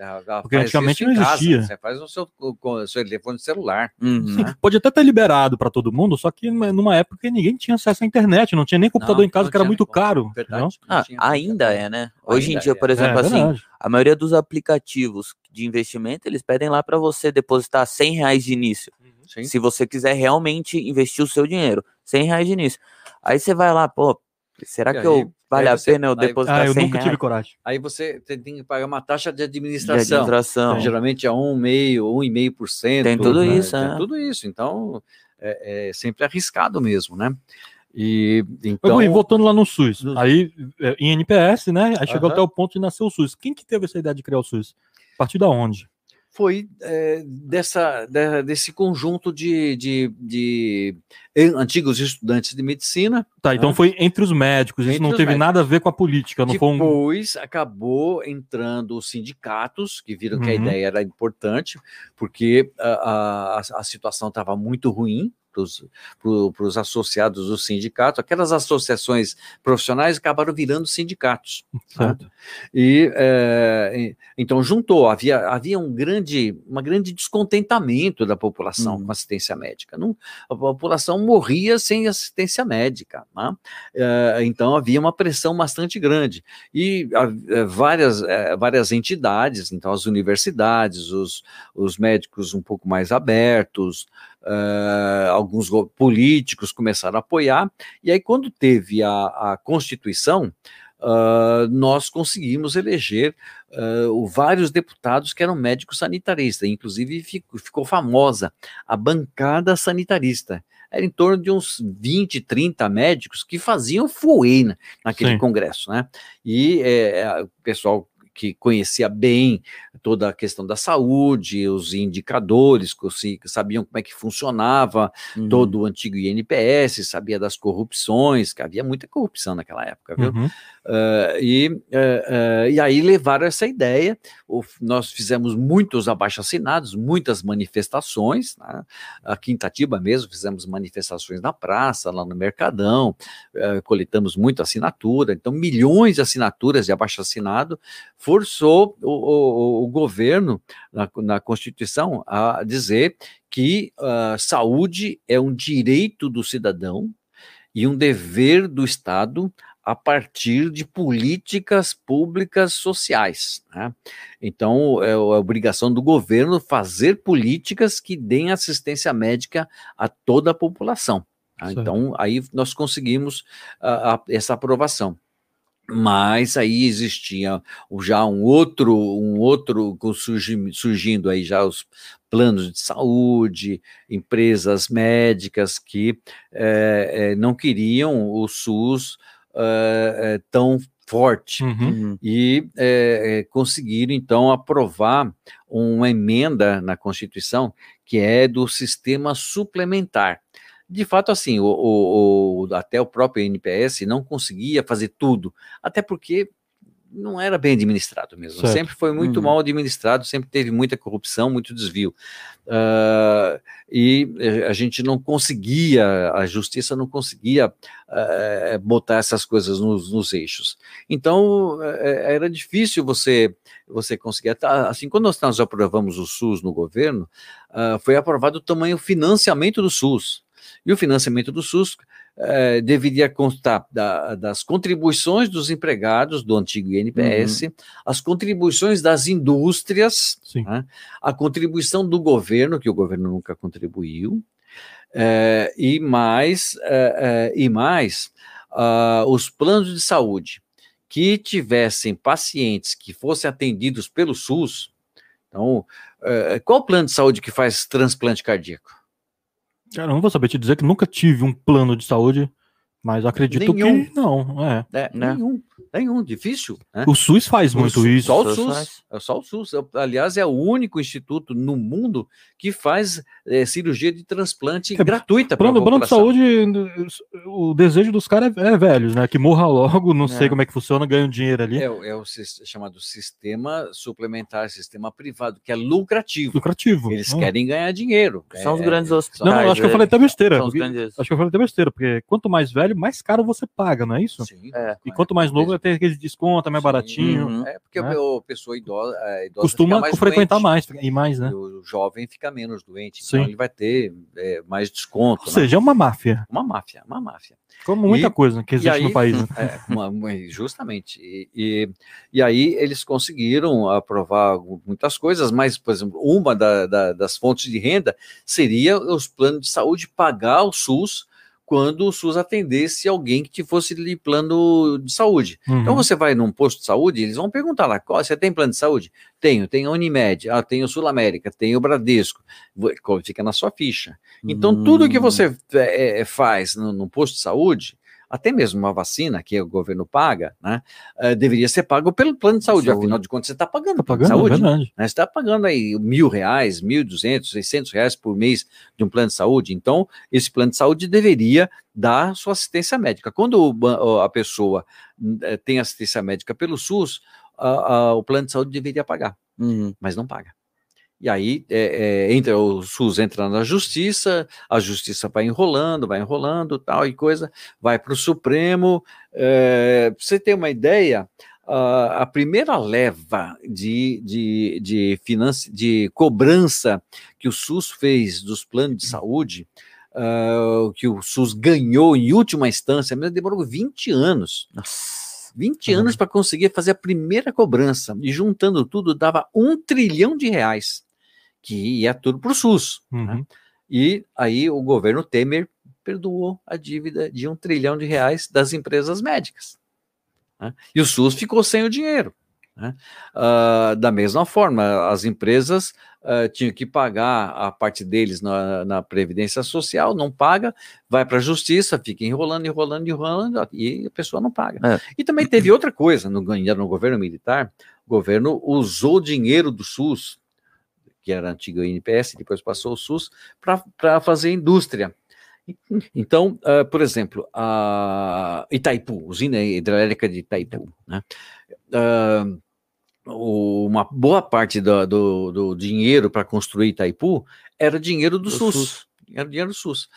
Porque antigamente não existia. Casa, você faz no seu, com seu telefone celular. Uhum. Sim, pode até ter liberado para todo mundo, só que numa época que ninguém tinha acesso à internet, não tinha nem computador não, em casa, que era muito caro. Verdade, ah, ainda é, né? Hoje ainda em dia, é. por exemplo, é, assim, a maioria dos aplicativos de investimento, eles pedem lá para você depositar 100 reais de início. Sim. Se você quiser realmente investir o seu dinheiro, 100 reais de início. Aí você vai lá, pô, será que aí, eu vale você, a pena eu depositar aí, ah, eu nunca tive coragem. Aí você tem que pagar uma taxa de administração. De administração. Então, geralmente é um meio, um e meio por cento. Tem tudo né? isso, Tem é. tudo isso. Então é, é, sempre arriscado mesmo, né? E então. E voltando lá no SUS, aí é, em NPS, né? Aí chegou até o ponto de nascer o SUS. Quem que teve essa ideia de criar o SUS? A partir da onde? foi é, dessa, de, desse conjunto de, de, de, antigos estudantes de medicina. Tá, então né? foi entre os médicos, isso não teve médicos. nada a ver com a política. Não Depois um... acabou entrando os sindicatos, que viram uhum. que a uhum. ideia era importante, porque a, a, a situação estava muito ruim, para os associados do sindicato, aquelas associações profissionais acabaram virando sindicatos. Né? E é, então juntou, havia, havia um grande, uma grande descontentamento da população hum. com assistência médica. Não, a população morria sem assistência médica. Né? É, então havia uma pressão bastante grande. E a, várias, é, várias entidades, então as universidades, os, os médicos um pouco mais abertos, uh, alguns políticos começaram a apoiar, e aí, quando teve a, a Constituição, Uh, nós conseguimos eleger uh, vários deputados que eram médicos sanitaristas, inclusive ficou, ficou, famosa a bancada sanitarista. Era em torno de uns 20, 30 médicos que faziam fuena naquele Sim. congresso, né? E é, o pessoal que conhecia bem toda a questão da saúde, os indicadores, que sabiam como é que funcionava uhum. todo o antigo INPS, sabia das corrupções, que havia muita corrupção naquela época, viu? Uhum. Uh, e, uh, uh, e aí levaram essa ideia, o, nós fizemos muitos abaixo-assinados, muitas manifestações, né? aqui em Itatiba mesmo, fizemos manifestações na praça, lá no Mercadão, coletamos muita assinatura, então milhões de assinaturas de abaixo-assinado forçou o, o, o governo, na, na, Constituição, a dizer que uh, saúde é um direito do cidadão e um dever do Estado a partir de políticas públicas sociais. Né? Então, é, é a obrigação do governo fazer políticas que deem assistência médica a toda a população. Tá? Então, aí nós conseguimos uh, essa aprovação mas aí existia já um outro, um outro surgindo aí já os planos de saúde, empresas médicas que é, não queriam o SUS é, tão forte uhum. uhum. e conseguiram então aprovar uma emenda na Constituição que é do sistema suplementar de fato, assim, o, o, o, até o próprio NPS não conseguia fazer tudo, até porque não era bem administrado mesmo. Certo. Sempre foi muito uhum. mal administrado, sempre teve muita corrupção, muito desvio. Uh, e a gente não conseguia, a justiça não conseguia uh, botar essas coisas nos, nos eixos. Então, uh, era difícil você você conseguir. Assim, quando nós, nós aprovamos o SUS no governo, foi aprovado o tamanho financiamento do SUS. E o financiamento do SUS eh, deveria constar da, das contribuições dos empregados do antigo INPS, uhum. as contribuições das indústrias, né, a contribuição do governo, que o governo nunca contribuiu, eh, e mais, eh, e mais uh, os planos de saúde que tivessem pacientes que fossem atendidos pelo SUS. Então, qual o plano de saúde que faz transplante cardíaco? Cara, não vou saber te dizer que nunca tive um plano de saúde, Mas acredito nenhum. que não, é. é né? Nenhum, nenhum, difícil. Né? O SUS faz o muito SUS, isso. Só o SUS, é só o SUS. Aliás, é o único instituto no mundo que faz é, cirurgia de transplante é, gratuita para o plano de saúde, o desejo dos caras é, é, velhos, né? Que morra logo, não sei é. como é que funciona, ganha dinheiro ali. É, é o chamado sistema suplementar, sistema privado, que é lucrativo. Lucrativo. Eles querem ganhar dinheiro. São os grandes hospitais. Não, acho que eu falei até besteira. Grandes... Acho que eu falei até besteira, porque quanto mais velho, mais caro você paga, não é isso? Sim. e quanto mais novo, vai ter aquele desconto, é mais Sim. baratinho. Uhum. É porque né? a pessoa idosa, idosa costuma frequentar doente, mais e mais, né? o jovem fica menos doente. Sim. Então ele vai ter é, mais desconto. Ou né? seja, é uma máfia. Uma máfia, uma máfia. Como muita e, coisa que existe aí, no país. Né? É, uma, justamente. E, e, e, aí eles conseguiram aprovar muitas coisas, mas, por exemplo, uma da, da, das fontes de renda seria os planos de saúde pagar o SUS quando o SUS atendesse alguém que fosse de plano de saúde. Então, uhum. Então você vai num posto de saúde, eles vão perguntar lá, você tem plano de saúde? Tenho, tenho a Unimed, ah, tenho Sul América, tenho o Bradesco, fica na sua ficha. Então uhum. tudo que você é, faz no, no posto de saúde, até mesmo uma vacina que o governo paga, né, uh, deveria ser pago pelo plano de saúde. saúde. Afinal de contas, você está pagando, tá pagando saúde. É né? Você está pagando aí mil reais, mil duzentos, seiscentos reais por mês de um plano de saúde. Então, esse plano de saúde deveria dar sua assistência médica. Quando a pessoa eh, tem assistência médica pelo SUS, o plano de saúde deveria pagar, uhum. mas não paga. E aí é, é, entra o SUS entra na justiça, a justiça vai enrolando, vai enrolando, tal e coisa, vai para o Supremo. É, para você ter uma ideia, a, a primeira leva de, de, de, finance, de cobrança que o SUS fez dos planos de saúde, uh, que o SUS ganhou em última instância, mas demorou 20 anos. Nossa. 20 uhum. anos para conseguir fazer a primeira cobrança, e juntando tudo dava um trilhão de reais que ia tudo para o SUS. Né? Uhum. Né? E aí o governo Temer perdoou a dívida de um trilhão de reais das empresas médicas. Né? E o SUS ficou sem o dinheiro. Né? Uh, da mesma forma, as empresas uh, tinham que pagar a parte deles na, na Previdência Social, não paga, vai para a Justiça, fica enrolando, enrolando, enrolando, e a pessoa não paga. É. E também teve outra coisa, no, no governo militar, o governo usou dinheiro do SUS que era a antiga INPS, depois passou o SUS, para fazer indústria. Então, uh, por exemplo, a Itaipu, usina hidrelétrica de Itaipu, né? Uh, uma boa parte do, do, do dinheiro para construir Itaipu era dinheiro do, do SUS. SUS. Era dinheiro do SUS.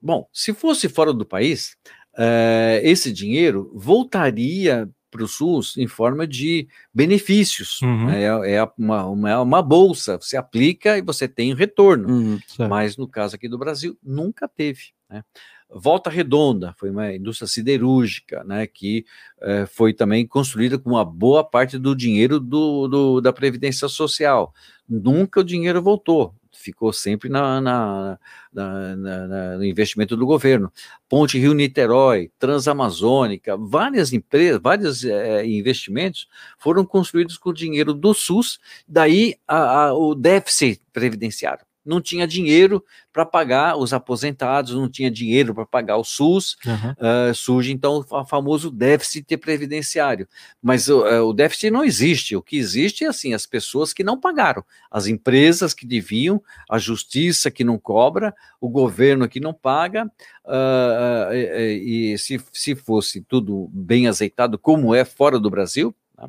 Bom, se fosse fora do país, uh, esse dinheiro voltaria para o SUS em forma de benefícios. Uhum. Né? É, é uma, uma, uma, bolsa, você aplica e você tem retorno. Uhum, Mas no caso aqui do Brasil, nunca teve. Né? Volta Redonda foi uma indústria siderúrgica, né, que eh, foi também construída com uma boa parte do dinheiro do, do, da Previdência Social. Nunca o dinheiro voltou ficou sempre na, na, na, na, no investimento do governo. Ponte Rio-Niterói, Transamazônica, várias empresas, vários é, investimentos foram construídos com dinheiro do SUS, daí a, a, o déficit previdenciário não tinha dinheiro para pagar os aposentados, não tinha dinheiro para pagar o SUS, uhum. uh, surge então o famoso déficit previdenciário. Mas uh, o déficit não existe, o que existe é assim, as pessoas que não pagaram, as empresas que deviam, a justiça que não cobra, o governo que não paga, uh, e, e se, se fosse tudo bem azeitado, como é fora do Brasil, né,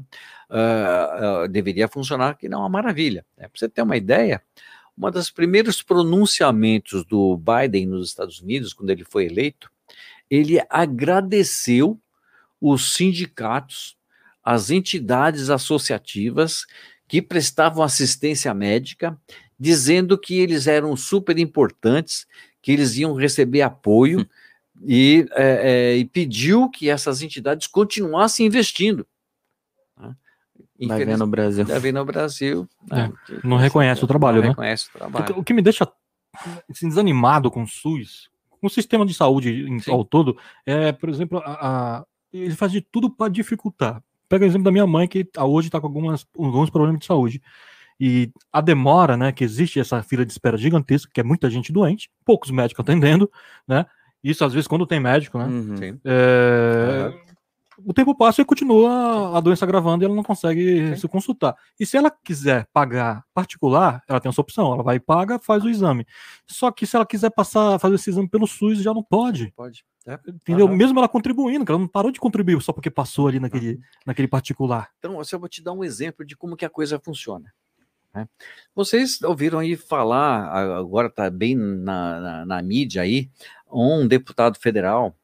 deveria funcionar que não é uma maravilha. Né? Para você ter uma ideia, uma dos primeiros pronunciamentos do Biden nos Estados Unidos, quando ele foi eleito, ele agradeceu os sindicatos, as entidades associativas que prestavam assistência médica, dizendo que eles eram super importantes, que eles iam receber apoio hum. e, é, é, e pediu que essas entidades continuassem investindo. Vai ver no Brasil. Vai ver no Brasil. Né? É, não reconhece o trabalho, não né? reconhece o trabalho. O, que me deixa assim, desanimado com o SUS, com o sistema de saúde em, ao todo, é, por exemplo, a, a, ele faz de tudo para dificultar. Pega o exemplo da minha mãe, que hoje está com algumas, alguns problemas de saúde. E a demora, né, que existe essa fila de espera gigantesca, que é muita gente doente, poucos médicos atendendo, né? Isso às vezes quando tem médico, né? Uhum. Sim. É, Uhum. O tempo passa e continua a doença agravando e ela não consegue Sim. se consultar. E se ela quiser pagar particular, ela tem essa opção. Ela vai e paga, faz o exame. Só que se ela quiser passar, fazer esse exame pelo SUS, já não pode. Pode. É. Entendeu? Aham. Mesmo ela contribuindo, ela não parou de contribuir só porque passou ali naquele, naquele particular. Então, assim, eu vou te dar um exemplo de como que a coisa funciona. né? Vocês ouviram aí falar, agora está bem na, na, na mídia aí, um deputado federal,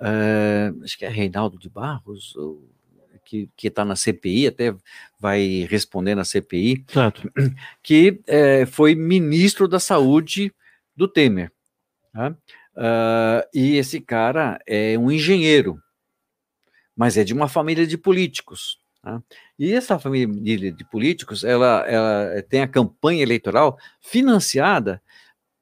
eh, acho que é Reinaldo de Barros, ou- que está na CPI, até vai responder na CPI, Certo. que eh, foi ministro da Saúde do Temer. tá? Ah, e esse cara é um engenheiro, mas é de uma família de políticos. tá? E essa família de, de políticos, ela, ela tem a campanha eleitoral financiada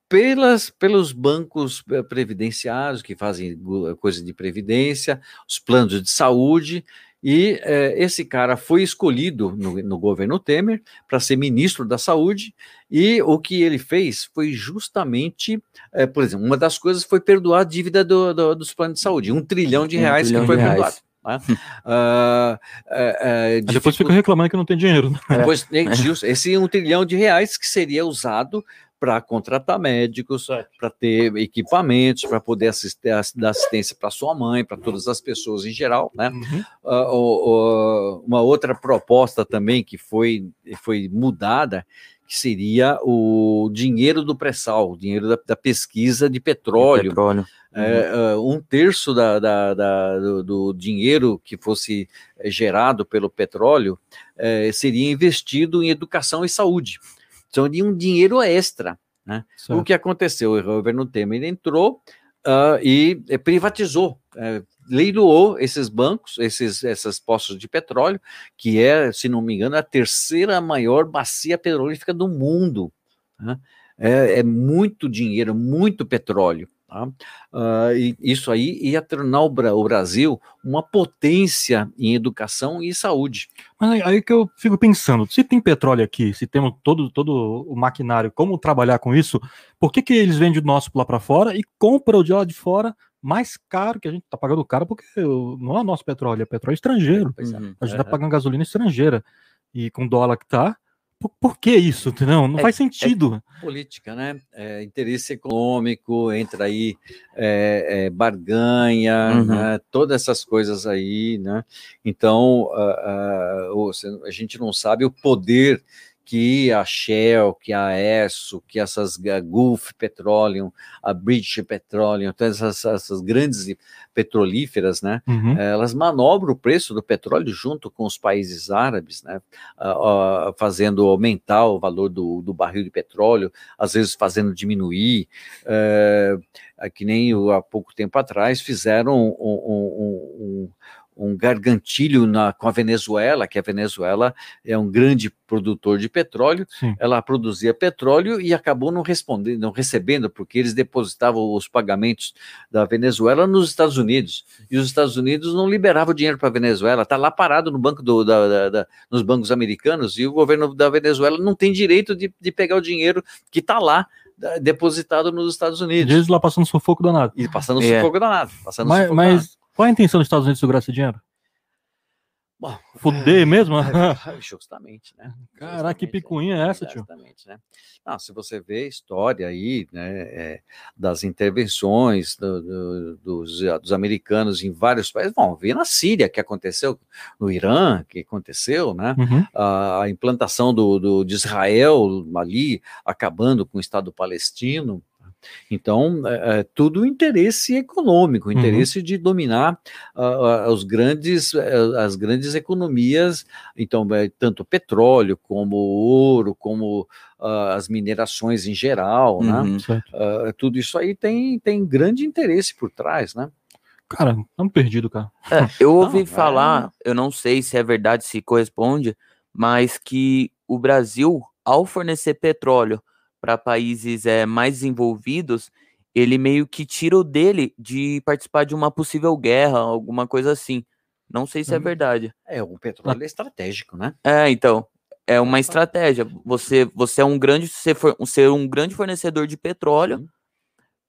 pelas, pelos bancos eh, previdenciários que fazem coisa de previdência, os planos de saúde, e eh, esse cara foi escolhido no, no governo Temer para ser ministro da saúde, e o que ele fez foi justamente, eh, por exemplo, uma das coisas foi perdoar a dívida do- do- dos planos de saúde, um trilhão de Um reais trilhão que foi de reais. Né? Eh, Aí depois dificu- fica reclamando que não tem dinheiro. né? Depois, né, justo, esse um trilhão de reais que seria usado para contratar médicos, para ter equipamentos, para poder assistir, dar assistência para sua mãe, para todas as pessoas em geral, né? Uhum. O- o- uma outra proposta também que foi, foi mudada, que seria o dinheiro do pré-sal, o dinheiro da, da pesquisa de petróleo. Petróleo. É, ah, um terço da, da- da- do, do dinheiro que fosse eh, gerado pelo petróleo eh, seria investido em educação e saúde. Então, de um dinheiro extra. O Certo. que aconteceu? O governo Temer entrou ah, e eh, privatizou, eh, leiloou esses bancos, esses, essas postos de petróleo, que é, se não me engano, a terceira maior bacia petrolífera do mundo. né? É, é muito dinheiro, muito petróleo. Tá? Ah, e isso aí ia tornar o, Bra- o Brasil uma potência em educação e saúde. Mas aí, que eu fico pensando, se tem petróleo aqui, se temos todo, todo o maquinário, como trabalhar com isso, por que, que eles vendem o nosso lá para fora e compram o de lá de fora mais caro, que a gente tá pagando caro, porque não é o nosso petróleo, é petróleo estrangeiro. É. Uhum. A gente tá Aham. pagando gasolina estrangeira. E com o dólar que tá, por, por que isso? Entendeu? Não É- faz sentido. política, né? É, interesse econômico, entra aí é, é, barganha, Uhum. né? todas essas coisas aí, né? Então ah, ah, a gente não sabe o poder que a Shell, que a ESSO, que essas a Gulf Petroleum, a British Petroleum, todas essas, essas grandes petrolíferas, né? Uhum. elas manobram o preço do petróleo junto com os países árabes, né, ah, ah, fazendo aumentar o valor do, do barril de petróleo, às vezes fazendo diminuir, eh, é que nem há pouco tempo atrás fizeram um, um- um- um- gargantilho na- com a Venezuela, que a Venezuela é um grande produtor de petróleo, Sim. ela produzia petróleo e acabou não respondendo, não recebendo, porque eles depositavam os pagamentos da Venezuela nos Estados Unidos e os Estados Unidos não liberavam dinheiro para a Venezuela, está lá parado no banco do, da- da- da- nos bancos americanos e o governo da Venezuela não tem direito de, de pegar o dinheiro que está lá depositado nos Estados Unidos Eles lá passando sufoco danado. e passando É. sufoco danado, passando Mas, sufoco danado. Qual é a intenção dos Estados Unidos segurar esse dinheiro? Bom, Fuder mesmo? É, justamente, né? Caraca, que Justamente, picuinha é essa, tio? Exatamente, né? Não, se você vê a história aí, né, é, das intervenções do- do- dos, dos americanos em vários países, bom, vê na Síria que aconteceu, no Irã que aconteceu, né? Uhum. A, a implantação do, do- de Israel ali, acabando com o Estado palestino. Então, é, é tudo interesse econômico, interesse de dominar ah, os grandes, eh, as grandes economias, então, é, tanto petróleo, como ouro, como ah, as minerações em geral, né? Uhum. Ah, tudo isso aí tem, tem grande interesse por trás, né? Cara, estamos perdidos, cara. É, eu ouvi Não, é- falar, eu não sei se é verdade, se corresponde, mas que o Brasil, ao fornecer petróleo para países é, mais desenvolvidos, ele meio que tira o dele de participar de uma possível guerra, alguma coisa assim. Não sei se é Hum. verdade. É, o petróleo é estratégico, né? É, então, é uma estratégia. Você, você é um grande, você for, ser um grande fornecedor de petróleo Sim.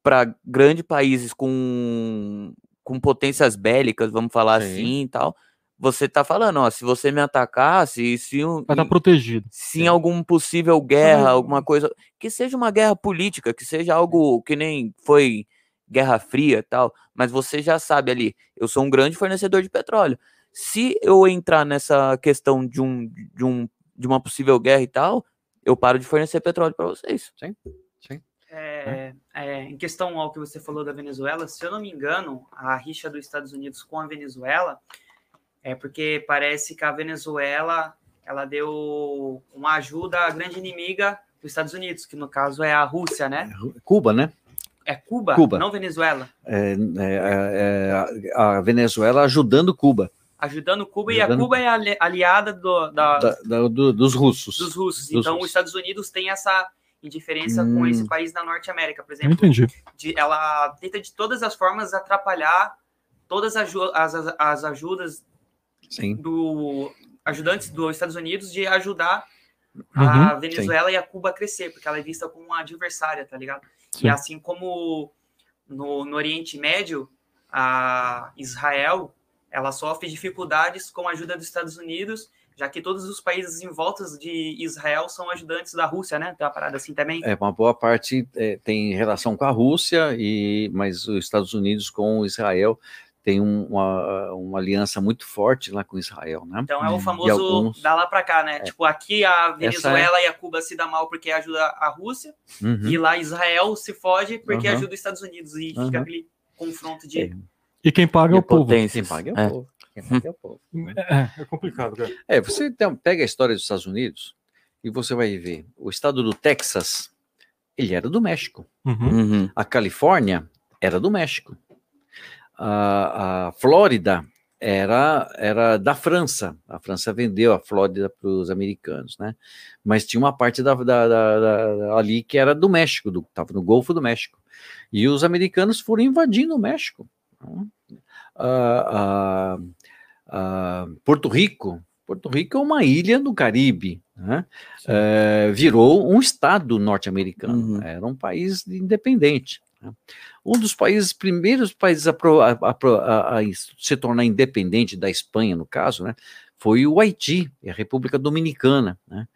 para grandes países com, com potências bélicas, vamos falar Sim. assim e tal, você tá falando, ó, se você me atacar, se, se vai estar tá protegido. Se em algum possível guerra, alguma coisa, que seja uma guerra política, que seja algo que nem foi Guerra Fria tal, mas você já sabe ali, eu sou um grande fornecedor de petróleo. Se eu entrar nessa questão de um de um de uma possível guerra e tal, eu paro de fornecer petróleo para vocês. Sim. Sim. É, é, em questão ao que você falou da Venezuela, se eu não me engano, a rixa dos Estados Unidos com a Venezuela é porque parece que a Venezuela ela deu uma ajuda à grande inimiga dos Estados Unidos, que no caso é a Rússia, né? É, Cuba, né? É Cuba, Cuba. não Venezuela. É, é, é a Venezuela ajudando Cuba. Ajudando Cuba ajudando... e a Cuba é aliada do, da... Da, da, do, dos russos. Dos russos. Dos então russos. os Estados Unidos tem essa indiferença hum. com esse país da Norte América, por exemplo. Entendi. De, ela tenta de todas as formas atrapalhar todas as, as, as ajudas Sim. do ajudantes dos Estados Unidos de ajudar a uhum, Venezuela sim. e a Cuba a crescer, porque ela é vista como uma adversária, tá ligado? Sim. E assim como no, no Oriente Médio, a Israel ela sofre dificuldades com a ajuda dos Estados Unidos, já que todos os países em volta de Israel são ajudantes da Rússia, né? Tem uma parada assim também. É, uma boa parte é, tem relação com a Rússia, e mas os Estados Unidos com Israel tem um, uma, uma aliança muito forte lá com Israel, né? Então é o famoso alguns... dá lá para cá, né? É. Tipo, aqui a Venezuela é... e a Cuba se dá mal porque ajuda a Rússia, uhum. e lá Israel se foge porque uhum. ajuda os Estados Unidos, e uhum. fica aquele confronto de... É. E quem paga é o povo. Quem paga é o é. povo. Quem paga é o povo. É, é complicado, cara. É, você tem, pega a história dos Estados Unidos e você vai ver, o estado do Texas, ele era do México. Uhum. Uhum. A Califórnia era do México a, a Flórida era, era da França. A França vendeu a Flórida para os americanos, né? Mas tinha uma parte da, da, da, da ali que era do México, estava no Golfo do México. E os americanos foram invadindo o México. Porto Rico. Porto Rico é uma ilha no Caribe, né? Uh, virou um estado norte-americano, uhum. era um país independente. Né? Um dos países, primeiros países a, a, a, a, se tornar independente da Espanha, no caso, né, foi o Haiti, a República Dominicana. Né?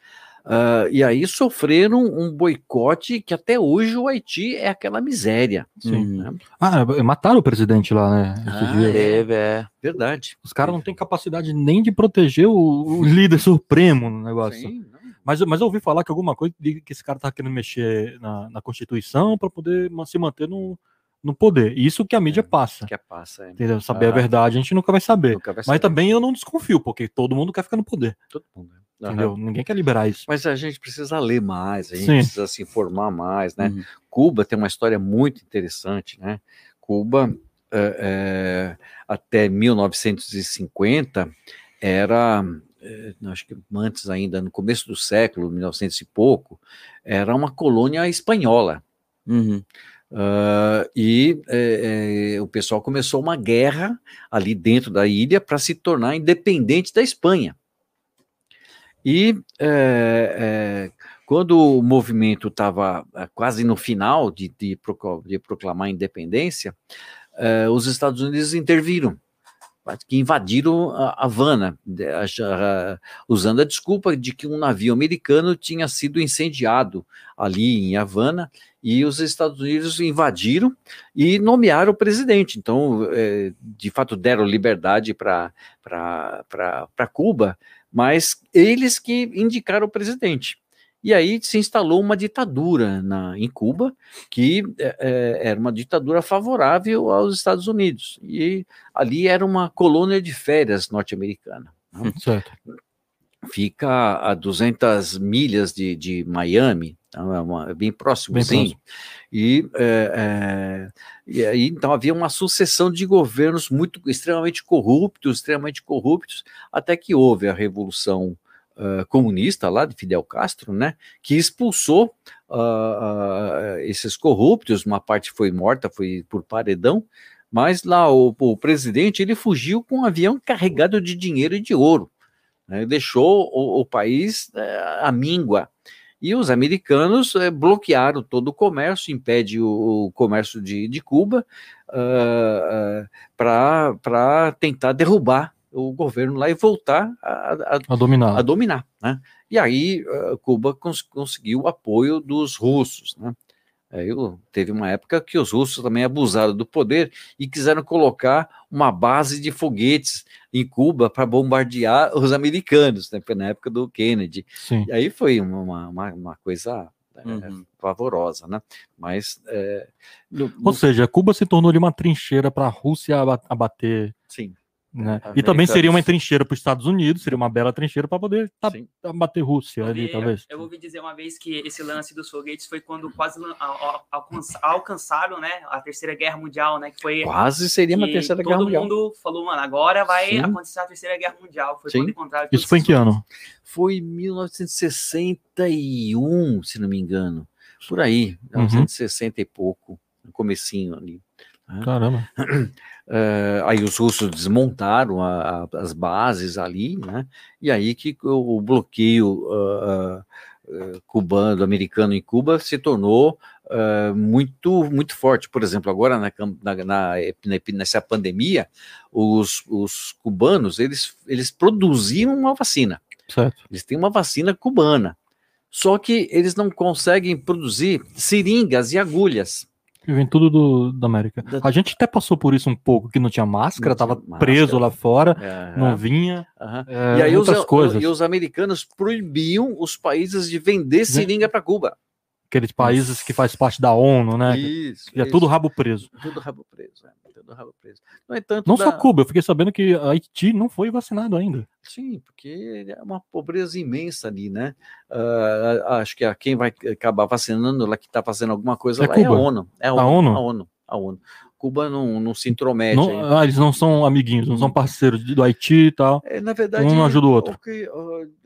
Uh, e aí sofreram um boicote que até hoje o Haiti é aquela miséria. Sim. Né? Ah, mataram o presidente lá, né? Ah, é, é, verdade. Os caras não têm capacidade nem de proteger o, o líder supremo no negócio. Sim, mas, mas eu ouvi falar que alguma coisa que esse cara tá querendo mexer na, na Constituição para poder se manter no, no poder. Isso que a mídia é, passa. Que passa, é. Entendeu? Saber ah, a verdade a gente nunca vai saber. Nunca vai saber. Mas também eu não desconfio, porque todo mundo quer ficar no poder. Todo mundo. Uhum. Entendeu? Ninguém quer liberar isso. Mas a gente precisa ler mais, a gente Sim. precisa se informar mais, né? Uhum. Cuba tem uma história muito interessante, né? Cuba, é, é, até 1950, era eh, acho que antes ainda, no começo do século, 1900 e pouco, era uma colônia espanhola. Uhum. Uh, e é, é, o pessoal começou uma guerra ali dentro da ilha para se tornar independente da Espanha. E é, quando o movimento estava quase no final de, de, de proclamar a independência, os Estados Unidos interviram que invadiram a Havana, usando a desculpa de que um navio americano tinha sido incendiado ali em Havana e os Estados Unidos invadiram e nomearam o presidente. Então, é, de fato, deram liberdade para Cuba, mas eles que indicaram o presidente. E aí se instalou uma ditadura na, em Cuba, que é, é, era uma ditadura favorável aos Estados Unidos. E ali era uma colônia de férias norte-americana. Né? Certo. Fica a 200 milhas de, de Miami, então é, uma, é bem próximo. Bem próximo. E, é, é, e aí, então, havia uma sucessão de governos muito extremamente corruptos, extremamente corruptos, até que houve a Revolução uh, comunista lá de Fidel Castro, né, que expulsou uh, uh, esses corruptos, uma parte foi morta, foi por paredão, mas lá o, o presidente ele fugiu com um avião carregado de dinheiro e de ouro, né, deixou o, o país à míngua. E os americanos é, bloquearam todo o comércio, impede o, o comércio de, de Cuba uh, uh, para tentar derrubar o governo lá e voltar a, a, a dominar. A dominar né? E aí uh, Cuba cons conseguiu o apoio dos russos. Né? Aí, teve uma época que os russos também abusaram do poder e quiseram colocar uma base de foguetes em Cuba para bombardear os americanos, né? Na época do Kennedy. Sim. E aí foi uma, uma, uma coisa é, uhum. pavorosa, né? Mas. É, no, no... Ou seja, Cuba se tornou uma trincheira para a Rússia abater. Sim. Né? E também seria uma trincheira para os Estados Unidos, seria uma bela trincheira para poder tá, bater Rússia ali, talvez. Eu ouvi dizer uma vez que esse lance dos foguetes foi quando quase alcançaram né, a Terceira Guerra Mundial, né? Que foi, quase seria uma Terceira Guerra Mundial. Todo mundo falou, mano, agora vai Sim. acontecer a Terceira Guerra Mundial. Foi Sim. quando Isso foi em que ano? Foi em 1961, se não me engano. Por aí, 1960 uhum. e pouco, no comecinho ali. Né? Caramba. Uh, aí os russos desmontaram a, a, as bases ali, né? E aí que o, o bloqueio uh, uh, cubano, americano em Cuba se tornou muito muito forte. Por exemplo, agora na, na, na nessa pandemia, os, os cubanos eles, eles produziram uma vacina. Certo. Eles têm uma vacina cubana. Só que eles não conseguem produzir seringas e agulhas Vem tudo do, da América. A gente até passou por isso um pouco, que não tinha máscara, não tava máscara. preso lá fora, uhum. não vinha. Uhum. É, e aí outras os, coisas. E os americanos proibiam os países de vender seringa para Cuba. Aqueles países que faz parte da ONU, né? Isso. Que é tudo rabo preso. Tudo rabo preso, é do rabo preso. No entanto, não da... só Cuba, eu fiquei sabendo que Haiti não foi vacinado ainda. Sim, porque é uma pobreza imensa ali, né? Uh, acho que quem vai acabar vacinando lá que está fazendo alguma coisa é lá Cuba. é a ONU. É a ONU. A ONU. A ONU. A ONU. Cuba não, não se intromete. Não, ah, eles não são amiguinhos, não são parceiros do Haiti e tal. É, na verdade, um não ajuda o outro. Porque,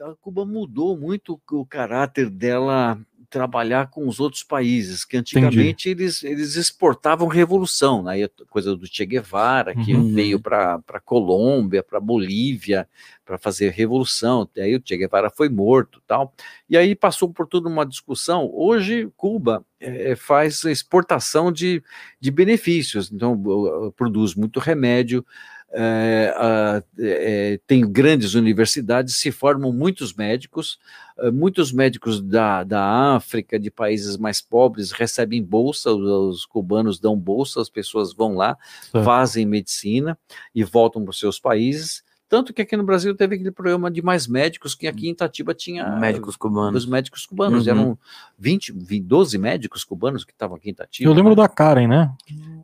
a Cuba mudou muito o caráter dela trabalhar com os outros países, que antigamente eles, eles exportavam revolução, né? coisa do Che Guevara, que uhum. veio para a Colômbia, para Bolívia, para fazer revolução, aí o Che Guevara foi morto tal, e aí passou por toda uma discussão, hoje Cuba é, faz exportação de, de benefícios, então produz muito remédio, é, é, tem grandes universidades, se formam muitos médicos, é, muitos médicos da, da África, de países mais pobres, recebem bolsa, os, os cubanos dão bolsa, as pessoas vão lá, fazem medicina e voltam para os seus países. Tanto que aqui no Brasil teve aquele programa de mais médicos, que aqui em Itatiba tinha. Médicos cubanos. Os médicos cubanos. Uhum. Eram 20, 20, 12 médicos cubanos que estavam aqui em Itatiba. Eu lembro né? da Karen, né?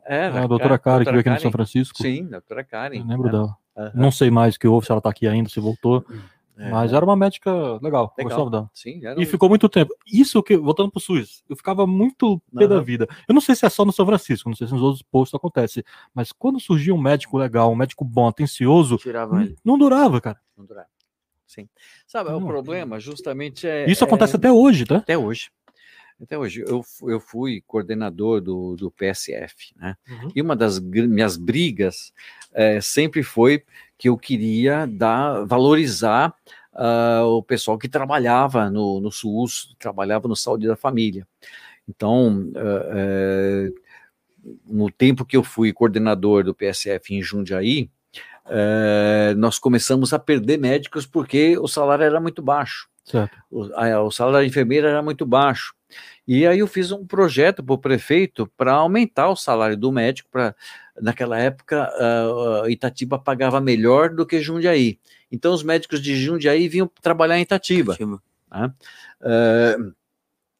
É, a doutora Karen, que veio aqui no São Francisco. Sim, a doutora Karen. Eu lembro dela. Uhum. Não sei mais o que houve, se ela está aqui ainda, se voltou. Uhum. É, Mas era uma médica legal, legal. dela. Sim, era... E ficou muito tempo. Isso que, voltando pro SUS, eu ficava muito pé da vida. Eu não sei se é só no São Francisco, não sei se nos outros postos acontece, mas quando surgia um médico legal, um médico bom, atencioso, não, não durava, cara. Não durava. Sim. Sabe, não, o problema justamente é. Isso acontece é... até hoje, tá? Até hoje. Até hoje, eu, eu fui coordenador do, do PSF, né? Uhum. E uma das minhas brigas é, sempre foi que eu queria dar, valorizar uh, o pessoal que trabalhava no, no SUS, trabalhava no Saúde da Família. Então, uh, uh, no tempo que eu fui coordenador do PSF em Jundiaí, nós começamos a perder médicos porque o salário era muito baixo. O, a, o salário da enfermeira era muito baixo. E aí eu fiz um projeto para o prefeito para aumentar o salário do médico. Para naquela época uh, Itatiba pagava melhor do que Jundiaí. Então os médicos de Jundiaí vinham trabalhar em Itatiba. Né? Uh,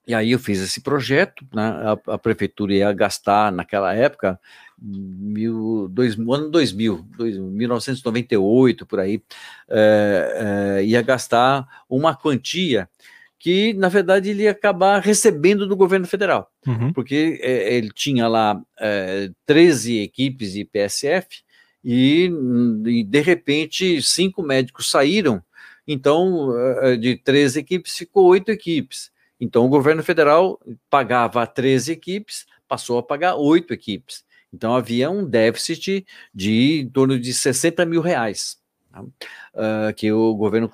e aí eu fiz esse projeto, né? a, a, prefeitura ia gastar naquela época, mil, dois, ano 2000, dois, 1998, por aí, uh, ia gastar uma quantia que, na verdade, ele ia acabar recebendo do governo federal, uhum. porque é, ele tinha lá é, 13 equipes de PSF e, e, de repente, cinco médicos saíram, então, é, de 13 equipes, ficou oito equipes. Então, o governo federal pagava 13 equipes, passou a pagar oito equipes. Então, havia um déficit de em torno de 60 mil reais. uh, que o governo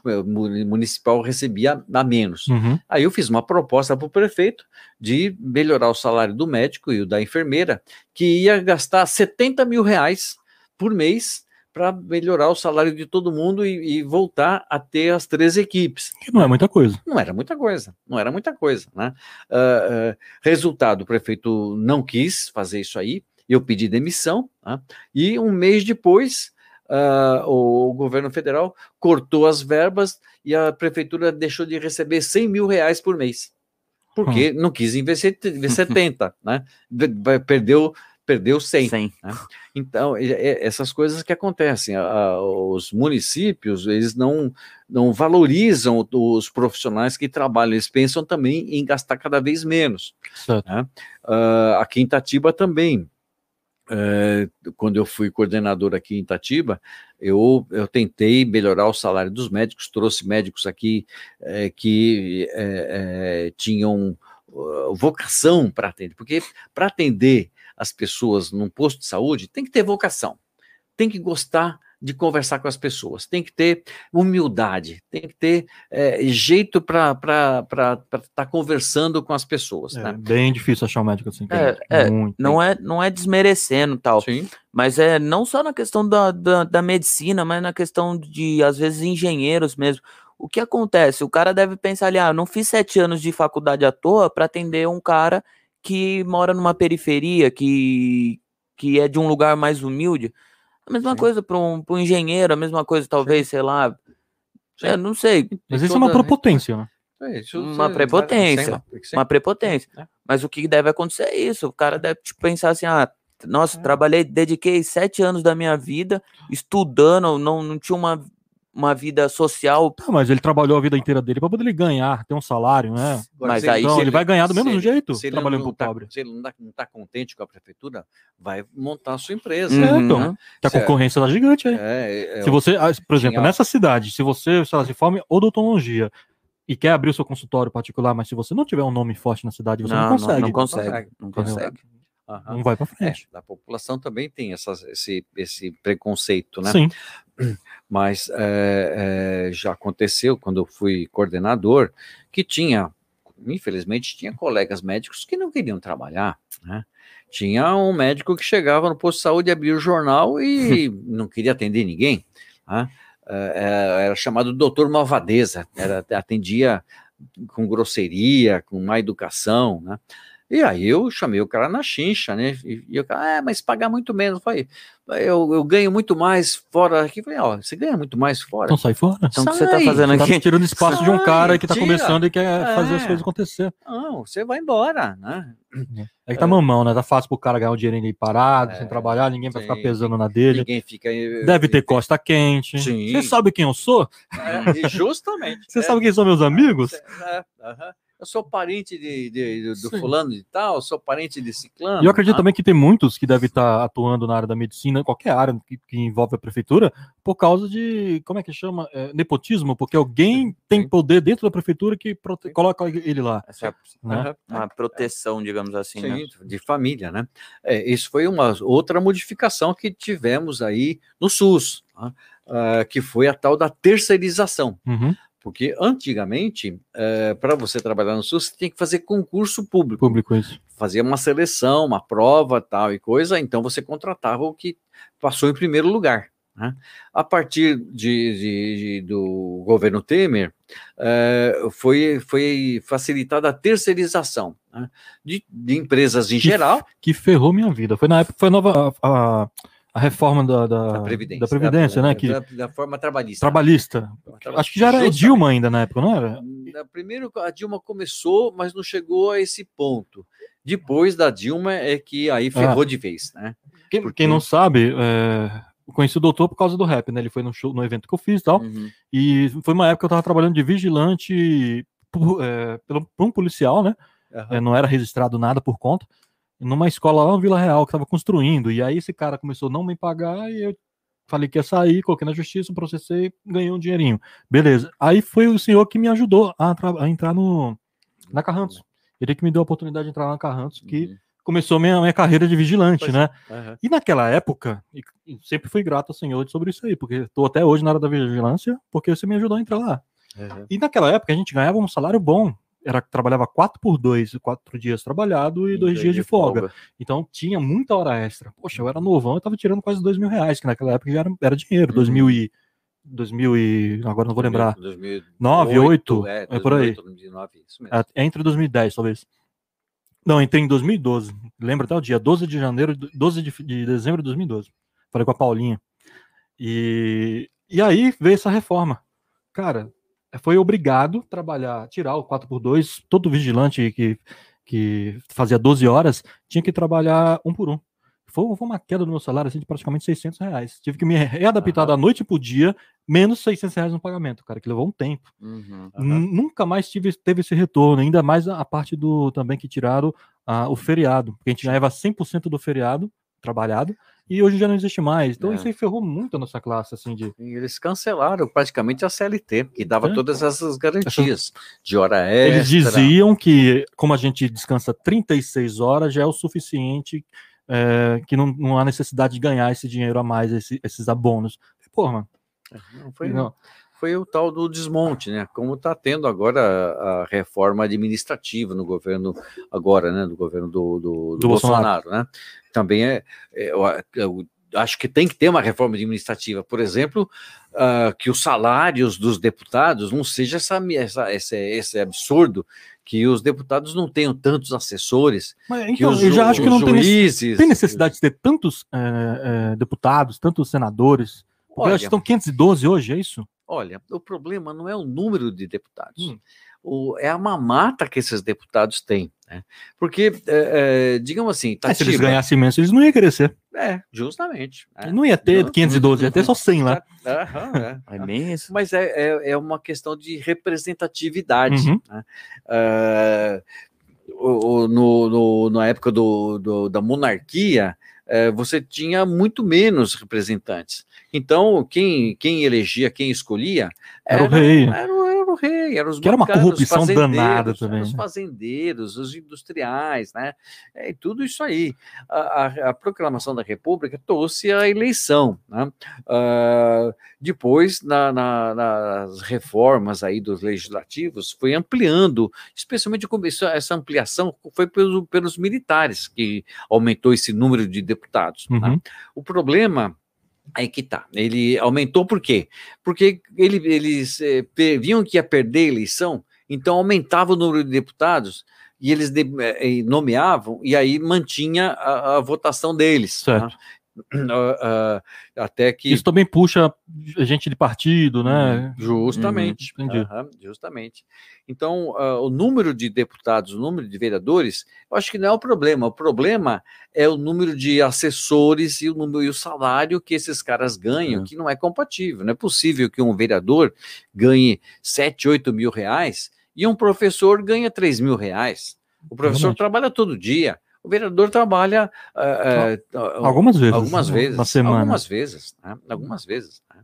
municipal recebia a menos. Uhum. Aí eu fiz uma proposta para o prefeito de melhorar o salário do médico e o da enfermeira, que ia gastar 70 mil reais por mês para melhorar o salário de todo mundo e, e, voltar a ter as três equipes. Que não é muita coisa. Não era muita coisa, não era muita coisa. Né? Uh, uh, resultado, o prefeito não quis fazer isso aí, eu pedi demissão, né? e um mês depois uh, o governo federal cortou as verbas e a prefeitura deixou de receber 100 mil reais por mês, porque hum. não quis investir 70, né? Perdeu perdeu 100. 100. Né? Então, essas coisas que acontecem, os municípios, eles não, não valorizam os profissionais que trabalham, eles pensam também em gastar cada vez menos. Né? Uh, aqui em Itatiba também, é, quando eu fui coordenador aqui em Itatiba, eu, eu tentei melhorar o salário dos médicos, trouxe médicos aqui é, que é, tinham uh, vocação para atender, porque para atender as pessoas num posto de saúde tem que ter vocação, tem que gostar de conversar com as pessoas, tem que ter humildade, tem que ter é, jeito para estar tá conversando com as pessoas. É né? bem difícil achar um médico assim. É, é, não, é, não é desmerecendo tal, Sim. mas é não só na questão da, da, da medicina, mas na questão de, às vezes, engenheiros mesmo. O que acontece? O cara deve pensar ali, ah, não fiz sete anos de faculdade à toa para atender um cara que mora numa periferia, que, que é de um lugar mais humilde. A mesma Sim. coisa para um, um engenheiro, a mesma coisa, talvez, Sim. sei lá. É, não sei. Mas isso é uma prepotência, né? É, uma prepotência. Uma prepotência. É. Mas o que deve acontecer é isso. O cara deve tipo, pensar assim: ah, nossa, é. trabalhei, dediquei sete anos da minha vida estudando, não, não tinha uma uma vida social. Não, mas ele trabalhou a vida inteira dele para poder ele ganhar, ter um salário, né? Agora, mas aí então, ele, ele, vai ganhar do mesmo ele, jeito, se trabalhando para o tá, pobre. Se ele não está tá contente com a prefeitura, vai montar a sua empresa. Uhum. É, então, que a concorrência está gigante aí. É, é, se você, ah, por exemplo, tinha... nessa cidade, se você se forma odontologia e quer abrir o seu consultório particular, mas se você não tiver um nome forte na cidade, você não, não consegue. Não, não consegue. Não consegue. Uhum. Não vai para frente. É, a população também tem essas, esse, esse preconceito, né? Sim. Mas é, é, já aconteceu quando eu fui coordenador que tinha, infelizmente, tinha colegas médicos que não queriam trabalhar, né? Tinha um médico que chegava no posto de saúde, abria o jornal e não queria atender ninguém. Né? É, era chamado doutor Malvadeza, era, atendia com grosseria, com má educação, né? E aí eu chamei o cara na chincha, né? E, e o cara, ah, mas pagar muito menos. Eu falei, eu, eu ganho muito mais fora aqui. Eu falei, ó, você ganha muito mais fora. Então sai fora. Então o que você tá fazendo aqui? Tá tirando espaço sai, de um cara que tá tira. começando e quer é. fazer as coisas acontecer. Não, você vai embora, né? É que tá mamão, né? Tá fácil pro cara ganhar o dinheiro aí parado, é, sem trabalhar, ninguém vai ficar pesando na dele. Ninguém fica. Deve ter costa quente. Sim. Você sabe quem eu sou? É, justamente. Você é. sabe quem são meus amigos? É, aham eu sou parente de, de, de do Sim. fulano de tal, sou parente de ciclano. E eu acredito ah. também que tem muitos que devem estar atuando na área da medicina, qualquer área que, que envolve a prefeitura, por causa de, como é que chama? É, nepotismo, porque alguém tem poder dentro da prefeitura que prote... coloca ele lá. Essa é né? uma proteção, digamos assim. Sim, né? de família, né? É, isso foi uma outra modificação que tivemos aí no SUS, uh, que foi a tal da terceirização. Uhum. Porque antigamente, é, para você trabalhar no SUS, você tinha que fazer concurso público. Público, isso. Fazia uma seleção, uma prova, tal e coisa, então você contratava o que passou em primeiro lugar. Né? A partir de, de, de, do governo Temer, é, foi, foi facilitada a terceirização né? de, empresas em que, geral. Que ferrou minha vida. Foi na época foi a nova. A, a a reforma da, da, da Previdência, da Previdência da, né? Que, da, forma trabalhista. Trabalhista. Acho que já era Dilma ainda na época, não era? Primeiro a Dilma começou, mas não chegou a esse ponto. Depois da Dilma é que aí ferrou ah. de vez, né? Quem, Porque... quem não sabe, é, eu conheci o doutor por causa do rap, né? Ele foi no show, no evento que eu fiz e tal. Uhum. E foi uma época que eu tava trabalhando de vigilante por, é, por um policial, né? Uhum. É, não era registrado nada por conta numa escola lá no Vila Real que estava construindo. E aí esse cara começou a não me pagar e eu falei que ia sair, coloquei na justiça, processei, ganhei um dinheirinho. Beleza. Aí foi o senhor que me ajudou a, a entrar no na Carrantos. Ele que me deu a oportunidade de entrar na Carrantos, que uhum começou minha, minha carreira de vigilante, pois, né? Uhum. E naquela época, e, e sempre fui grato ao senhor sobre isso aí, porque estou até hoje na área da vigilância, porque você me ajudou a entrar lá. Uhum. E naquela época a gente ganhava um salário bom. Era trabalhava quatro por dois, quatro dias trabalhado e, e dois, dias de folga. folga. Então tinha muita hora extra. Poxa, eu era novão, eu tava tirando quase dois mil reais, que naquela época já era, era dinheiro. Uhum. Dois mil e 2000 e agora não vou lembrar. 2009, 8, é, é por aí. 2009, isso mesmo. É, entre 2010, talvez. Não, entrei em 2012. Lembra até o dia, 12 de janeiro, 12 de, de dezembro de 2012. Falei com a Paulinha. E, e aí veio essa reforma. Cara, foi obrigado a trabalhar, tirar o 4x2, todo vigilante que, que fazia 12 horas tinha que trabalhar um por um. Foi, foi uma queda no meu salário assim, de praticamente 600 reais. Tive que me readaptar uhum. da noite pro dia, menos 600 reais no pagamento, cara, que levou um tempo. Uhum. Nunca mais tive, teve esse retorno, ainda mais a, a parte do também que tiraram a, o feriado, porque a gente ganhava 100% do feriado trabalhado, e hoje já não existe mais. Então é. isso aí ferrou muito a nossa classe, assim, de... E eles cancelaram praticamente a CLT, que dava é. todas essas garantias de hora extra. Eles diziam que, como a gente descansa 36 horas, já é o suficiente, é, que não, não há necessidade de ganhar esse dinheiro a mais, esse, esses abonos. Porra, mano. É, não foi, não. Foi o tal do desmonte, né? Como está tendo agora a, a, reforma administrativa no governo agora, né? Do governo do, do, do, do Bolsonaro. Bolsonaro, né? Também é, é eu, eu, acho que tem que ter uma reforma administrativa, por exemplo, uh, que os salários dos deputados não seja essa, essa, esse, esse absurdo que os deputados não tenham tantos assessores. Mas, então, eu já acho que não juízes, tem, tem necessidade de ter tantos é, é, deputados, tantos senadores, Olha, estão 512 hoje, é isso? Olha, o problema não é o número de deputados. Hum. O, é a mamata que esses deputados têm. Né? Porque, é, é, digamos assim, é, se eles ganhassem imenso, eles não iam crescer. É, justamente. Né? Não ia ter não, 512, ia ter só 100 lá. é, é bem isso. Mas é, é, é, uma questão de representatividade. Uhum. Né? Uh, o, no, no, na época do, do da monarquia, uh, você tinha muito menos representantes. Então, quem, quem elegia, quem escolhia, era, era o rei. Era, o rei, eram os que era uma corrupção danada também. Os fazendeiros, os industriais, né? É, tudo isso aí. A, a, a proclamação da República trouxe a eleição, né? Uh, depois, na, na, nas reformas aí dos legislativos, foi ampliando, especialmente essa ampliação foi pelos, pelos militares que aumentou esse número de deputados. Né? Uhum. Né? O problema Aí que tá. Ele aumentou por quê? Porque ele, eles eh, viam que ia perder a eleição, então aumentava o número de deputados e eles de, eh, nomeavam e aí mantinha a, a votação deles. Tá? Certo. Tá? Uh, até que isso também puxa gente de partido, né? Uhum, justamente, uhum, uhum, justamente. Então, uh, o número de deputados, o número de vereadores, eu acho que não é o problema. O problema é o número de assessores e o número e o salário que esses caras ganham, que não é compatível. Não é possível que um vereador ganhe 7, 8 mil reais e um professor ganha 3 mil reais. O professor trabalha todo dia. O vereador trabalha uh, uh, algumas vezes, algumas vezes, na semana. algumas vezes, né? algumas vezes. Né?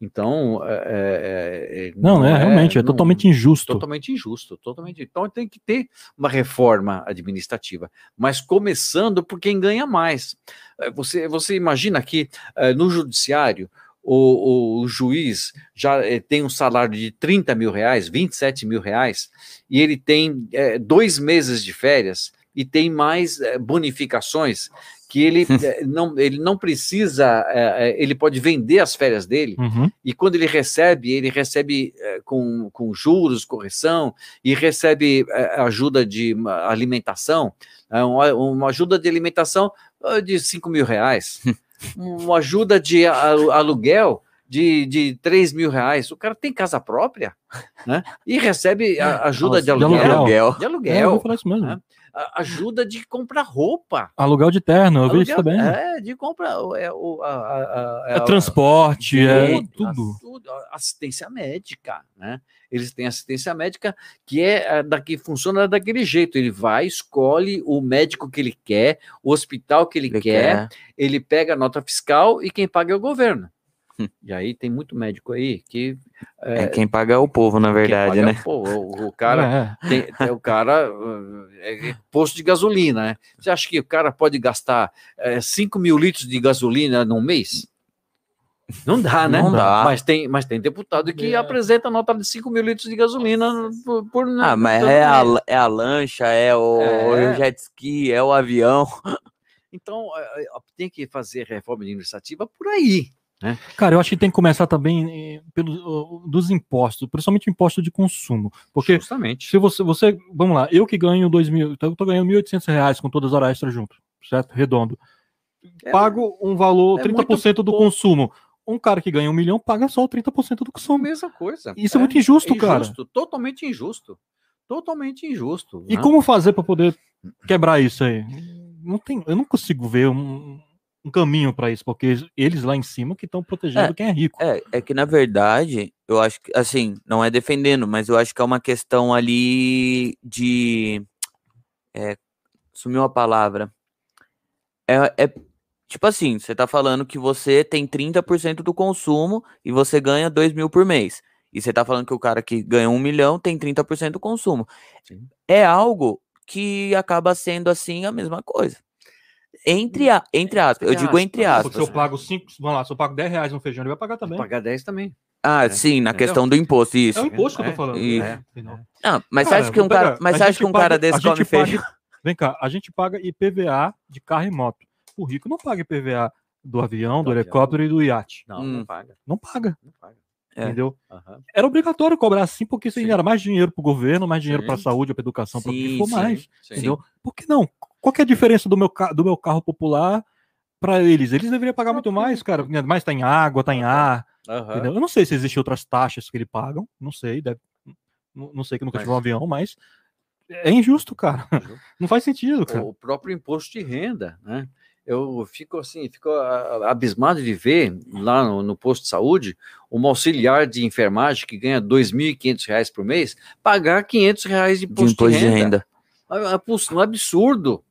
Então, é, é, não, não, é, realmente, é não, totalmente injusto. Totalmente injusto, totalmente. Então tem que ter uma reforma administrativa, mas começando por quem ganha mais. Você, você imagina que no judiciário o, o, juiz já tem um salário de 30 mil reais, 27 mil reais, e ele tem dois meses de férias, e tem mais é, bonificações que ele é, não, ele não precisa, é, ele pode vender as férias dele, uhum. e quando ele recebe, ele recebe com, com juros, correção, e recebe ajuda de alimentação, uma, uma ajuda de alimentação de 5 mil reais, uma ajuda de aluguel de, de 3 mil reais. O cara tem casa própria, né? E recebe ajuda de aluguel. De aluguel. De aluguel. É, eu vou falar isso mesmo. Né? Ajuda de comprar roupa. Aluguel de terno, eu vi isso também. É, de comprar. É, o, a, a, a, é, é transporte, é tudo. tudo. Assistência médica, né? Eles têm assistência médica que é daqui funciona daquele jeito. Ele vai, escolhe o médico que ele quer, o hospital que ele, ele quer, quer, ele pega a nota fiscal e quem paga é o governo. E aí tem muito médico aí que. É, é quem paga é o povo, na verdade, né? É o, o, o, cara. É. Tem, tem, o cara. É, é, posto de gasolina, né? Você acha que o cara pode gastar é, 5 mil litros de gasolina num mês? Não dá, né? Não dá. Mas tem, mas tem deputado que é. apresenta nota de 5 mil litros de gasolina por. por ah, mas é a, é a lancha, é o, é. o jet ski, é o avião. Então, tem que fazer reforma administrativa por aí. Né? Cara, eu acho que tem que começar também eh, pelos dos impostos, principalmente imposto de consumo. Porque Justamente. se você, você. Vamos lá, eu que ganho dois mil, então eu tô ganhando 1.800 reais com todas as horas extras junto, certo? Redondo. É, pago um valor, é 30% do consumo. Um cara que ganha um milhão paga só 30% do consumo. Mesma coisa. Isso é, é muito injusto, injusto, cara. Totalmente injusto. Totalmente injusto. E né? como fazer para poder quebrar isso aí? Não tem, eu não consigo ver um, um caminho para isso, porque eles lá em cima que estão protegendo é, quem é rico. É, é que na verdade, eu acho que, assim, não é defendendo, mas eu acho que é uma questão ali de. É, sumiu a palavra. É, é tipo assim, você tá falando que você tem 30% do consumo e você ganha 2 mil por mês. E você tá falando que o cara que ganha um milhão tem 30% do consumo. Sim. É algo que acaba sendo assim a mesma coisa. Entre, a, entre aspas, eu digo entre aspas. Porque se eu pago 5, vamos lá, se eu pago 10 reais no feijão, ele vai pagar também. Vou pagar 10 também. Ah, é. sim, na Entendeu? questão do imposto, isso. É o imposto que eu tô falando. E... É. Não, mas cara, você acha que um cara, mas acha que um paga, cara desse come feijão? Vem cá, a gente paga IPVA de carro e moto. O rico não paga IPVA do avião, do, do helicóptero avião. e do iate. Não, hum. não paga. Não paga. Não paga. É. Entendeu? Uhum. Era obrigatório cobrar assim, porque isso era mais dinheiro para o governo, mais dinheiro para a saúde, para educação, para o que for mais. Sim. Entendeu? Por que não? Qual que é a diferença do meu, do meu carro popular para eles? Eles deveriam pagar muito mais, cara. Mais tá em água, tá em ar. Uhum. Eu não sei se existem outras taxas que eles pagam. Não sei, deve, não, sei que nunca tive um avião, mas é injusto, cara. Não faz sentido, cara. O próprio imposto de renda, né? eu fico assim, fico abismado de ver lá no, no, posto de saúde uma auxiliar de enfermagem que ganha R$ 2.500 por mês pagar 500 reais de imposto de, imposto de renda. De renda. Um absurdo.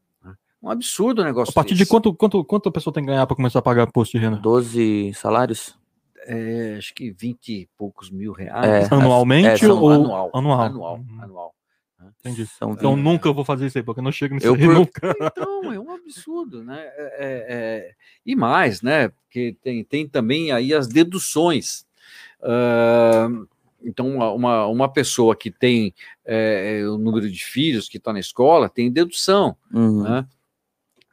Um absurdo o negócio. A partir desse. de quanto, quanto, quanto a pessoa tem que ganhar para começar a pagar imposto de renda? 12 salários? É, acho que 20 e poucos mil reais. É, anualmente é, ou anual? Anual. Anual. Uhum. anual. Entendi. São então nunca vou fazer isso aí, porque eu não chego nisso eu aí por... nunca. Então, é um absurdo, né? É, é, é... E mais, né? Porque tem, tem também aí as deduções. Uh, então, uma, uma pessoa que tem é, o número de filhos que está na escola tem dedução. Uhum. Né?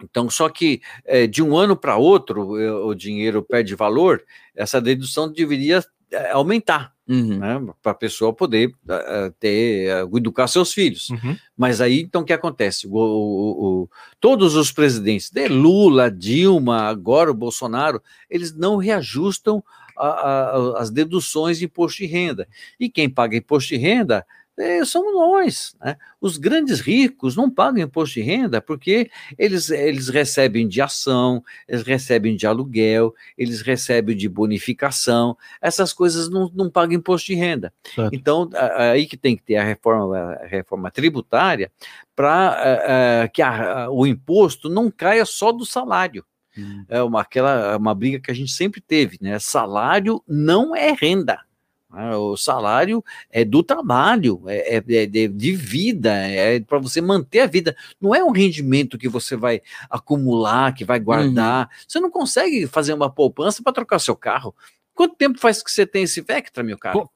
Então, só que é, de um ano para outro o dinheiro perde valor, essa dedução deveria aumentar uhum. né, para a pessoa poder uh, ter uh, educar seus filhos. Uhum. Mas aí, então, o que acontece? O, o, o, todos os presidentes, de Lula, Dilma, agora o Bolsonaro, eles não reajustam a, a, as deduções de imposto de renda. E quem paga imposto de renda é, somos nós. Né? Os grandes ricos não pagam imposto de renda porque eles, eles recebem de ação, eles recebem de aluguel, eles recebem de bonificação, essas coisas não, não pagam imposto de renda. Certo. Então, aí que tem que ter a reforma, a reforma tributária para que a, o imposto não caia só do salário. Hum. É uma, aquela, uma briga que a gente sempre teve, né? Salário não é renda. Né? O salário é do trabalho, é, é, é de vida, é para você manter a vida. Não é um rendimento que você vai acumular, que vai guardar. Uhum. Você não consegue fazer uma poupança para trocar seu carro. Quanto tempo faz que você tem esse Vectra, meu carro?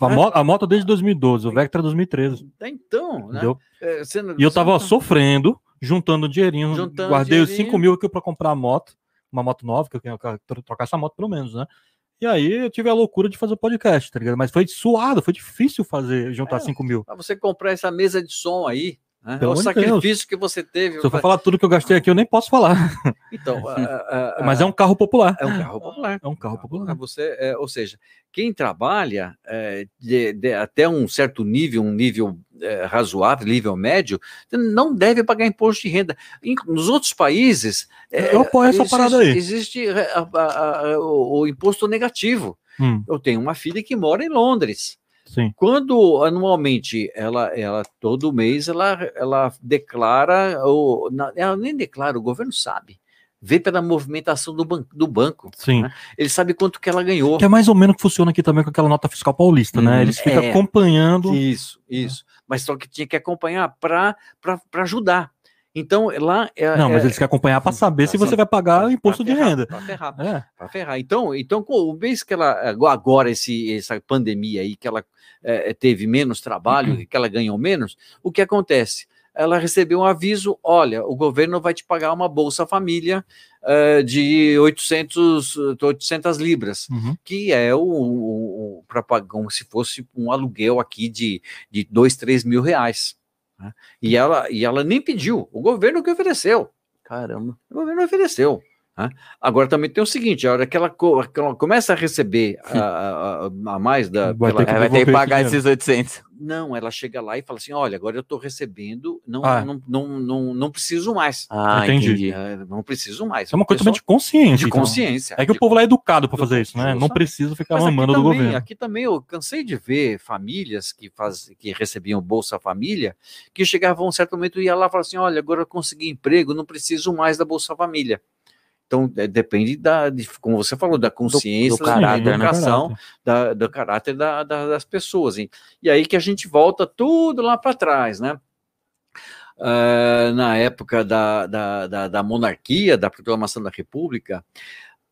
A, moto, a moto desde 2012, o Vectra 2013. É, então, né? É, não, e eu tava não... sofrendo, juntando dinheirinho, juntando guardei dinheirinho. os 5 mil aqui para comprar a moto, uma moto nova, que eu quero trocar essa moto pelo menos, né? E aí eu tive a loucura de fazer o podcast, tá ligado? Mas foi suado, foi difícil fazer, juntar é, 5 mil. Pra você comprar essa mesa de som aí, né? É o sacrifício Deus. que você teve. Se eu for falar tudo que eu gastei aqui, eu nem posso falar. Então, mas é um carro popular. É um carro popular. É um carro popular. Você, é, ou seja, quem trabalha é, de, de, até um certo nível, um nível é, razoável, nível médio, não deve pagar imposto de renda. nos outros países. É, eu apoio essa existe, parada aí. Existe a, o, o, imposto negativo. Hum. Eu tenho uma filha que mora em Londres. Sim. Quando anualmente ela, ela todo mês ela, ela declara, ou ela nem declara, o governo sabe. vê pela movimentação do, ban do banco. Sim. Né? Ele sabe quanto que ela ganhou. Que é mais ou menos que funciona aqui também com aquela nota fiscal paulista, né? Eles ficam é. acompanhando. Isso, isso. Mas só que tinha que acompanhar para ajudar. Então, lá. É, não, mas é, eles querem acompanhar para saber se você vai pagar imposto de ferrar, renda. Para ferrar. É. Para ferrar. Então, então, o mês que ela. Agora, esse, essa pandemia aí, que ela é, teve menos trabalho, uhum. que ela ganhou menos, o que acontece? ela recebeu um aviso: olha, o governo vai te pagar uma Bolsa Família uh, de 800, 800 libras, uhum. que é o, o, o para pagar como se fosse um aluguel aqui de, de 2, 3 mil reais. Né? E, ela, e ela nem pediu, o governo que ofereceu. Caramba. O governo ofereceu. Né? Agora também tem o seguinte: a hora que ela, que ela começa a receber a, a, a mais da. Vai, pela, ter, que vai ter que pagar esses 800. Não, ela chega lá e fala assim: olha, agora eu estou recebendo, não, ah. não, não, não, não preciso mais. Ah, entendi. É, não preciso mais. É uma coisa de consciência. De então. consciência. É que o povo lá é educado para fazer isso, né? Não precisa ficar mamando do governo. Aqui também eu cansei de ver famílias que, faz, que recebiam Bolsa Família, que chegavam a um certo momento e ia lá e falavam assim: olha, agora eu consegui emprego, não preciso mais da Bolsa Família. Então, é, depende da, de, como você falou, da consciência, do, do caráter, da né? educação, da, do caráter da, da, das pessoas. E, e aí que a gente volta tudo lá para trás, né? Uh, na época da, da, da, da, monarquia, da proclamação da República,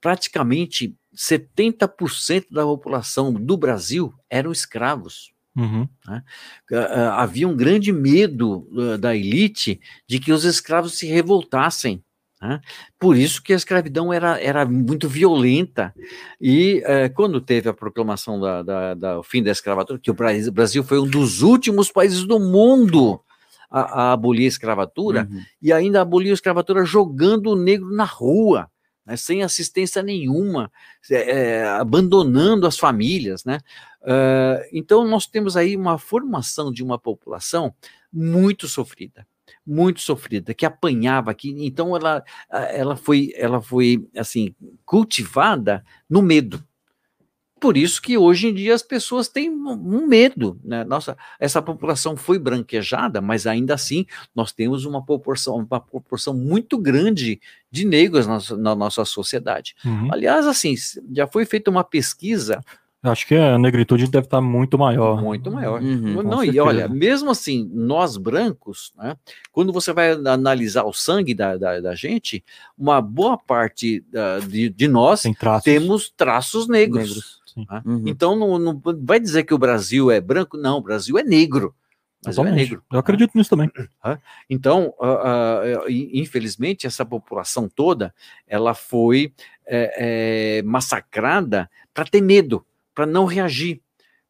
praticamente 70% da população do Brasil eram escravos. Uhum. Né? Uh, havia um grande medo uh, da elite de que os escravos se revoltassem né? Por isso que a escravidão era, era muito violenta. E é, quando teve a proclamação do da, da, fim da escravatura, que o Brasil, foi um dos últimos países do mundo a, a abolir a escravatura, uhum. e ainda aboliu a escravatura jogando o negro na rua. Né, sem assistência nenhuma, é, abandonando as famílias, né? Uh, então nós temos aí uma formação de uma população muito sofrida, muito sofrida, que apanhava aqui. Então ela, ela foi, ela foi assim cultivada no medo. Por isso que hoje em dia as pessoas têm um medo. Né? Nossa, essa população foi branquejada, mas ainda assim nós temos uma proporção, uma proporção muito grande de negros na, na nossa sociedade. Uhum. Aliás, assim, já foi feita uma pesquisa Acho que a negritude deve estar muito maior. Muito maior. Uhum, não, e olha, mesmo assim, nós brancos, né, quando você vai analisar o sangue da, da, da gente, uma boa parte da, de, de, nós traços. temos traços negros. negros né? uhum. Então, não, não, vai dizer que o Brasil é branco, não, o Brasil é negro. Mas é negro. Eu acredito nisso também. Então, uh, uh, infelizmente, essa população toda, ela foi é, é, massacrada para ter medo para não reagir,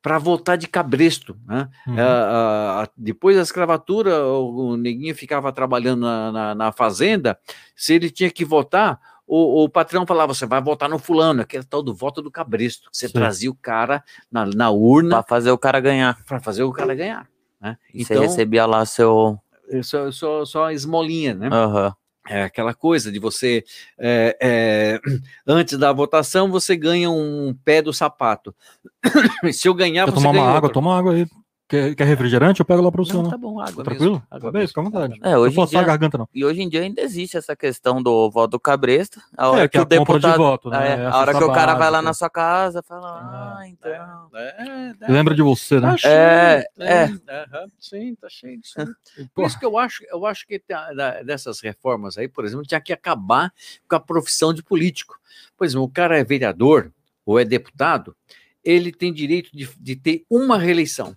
para voltar de cabresto. Né? Uhum. Uh, depois da escravatura, o, o neguinho ficava trabalhando na, na, na, fazenda, se ele tinha que votar, o, o, patrão falava: você vai votar no fulano, aquele tal do voto do cabresto, que você Sim. trazia o cara na, na urna. Para fazer o cara ganhar. Para fazer o cara ganhar. Né? E então, você recebia lá seu. Só, só, só esmolinha, né? Uhum. É aquela coisa de você, é, é, antes da votação, você ganha um pé do sapato. Se eu ganhar, Quer você tomar ganha uma outro. água, toma água aí. Quer, quer refrigerante? Eu pego lá para o senhor. Tá bom, água. Tá tranquilo? Água tá bem, fica à vontade. É, hoje não posso dia, a garganta, não. E hoje em dia ainda existe essa questão do voto do cabresto. A hora é, que, que o deputado. De voto, né? É, a hora que o cara vai lá na sua casa, fala, ah, então. É, é, Lembra de você, né? Tá cheio, é, é. Sim, tá cheio disso. Por isso que eu acho, eu acho que dessas reformas aí, por exemplo, tinha que acabar com a profissão de político. Por exemplo, o cara é vereador ou é deputado, ele tem direito de, de ter uma reeleição.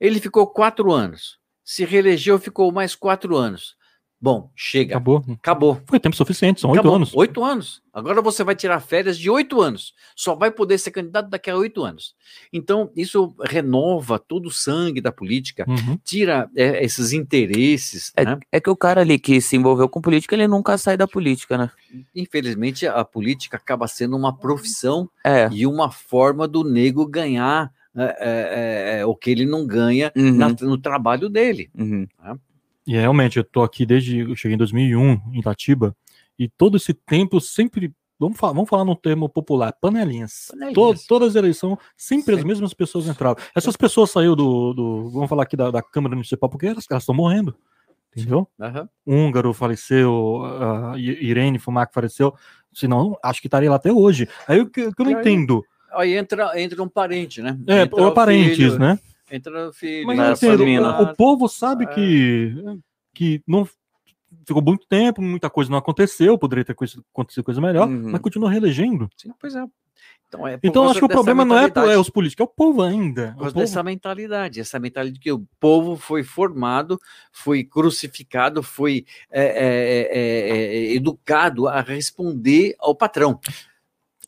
Ele ficou quatro anos. Se reelegeu, ficou mais quatro anos. Bom, chega. Acabou. Acabou. Foi tempo suficiente, são oito anos. Oito anos. Agora você vai tirar férias de oito anos. Só vai poder ser candidato daqui a oito anos. Então, isso renova todo o sangue da política, uhum. tira é, esses interesses. É, né? é, que o cara ali que se envolveu com política, ele nunca sai da política, né? Infelizmente, a política acaba sendo uma profissão é. e uma forma do nego ganhar é, é, é, o que ele não ganha uhum. na, no trabalho dele. Uhum. Né? E realmente, eu tô aqui desde. Eu cheguei em 2001 em Itatiba, e todo esse tempo sempre. Vamos falar, vamos falar num termo popular, panelinhas. panelinhas. Todo, todas as eleições, sempre, sempre, as mesmas pessoas entravam. Essas pessoas saíram do, do. Vamos falar aqui da, da Câmara Municipal, porque elas estão morrendo. Entendeu? Uhum. Húngaro faleceu, a Irene Fumac faleceu. Senão, acho que estaria lá até hoje. Aí o que, eu não aí, entendo. Aí entra, entra um parente, né? É, entra ou parentes, filho, né? Entra o filho. Mas entendo, o, o, povo sabe é. que, que não ficou muito tempo, muita coisa não aconteceu, poderia ter acontecido coisa melhor, uhum. mas continua reelegendo. Sim, pois é. Então, é então acho que o problema não é, é, os políticos, é o povo ainda. Por causa dessa mentalidade, essa mentalidade que o povo foi formado, foi crucificado, foi é, é, é, é educado a responder ao patrão.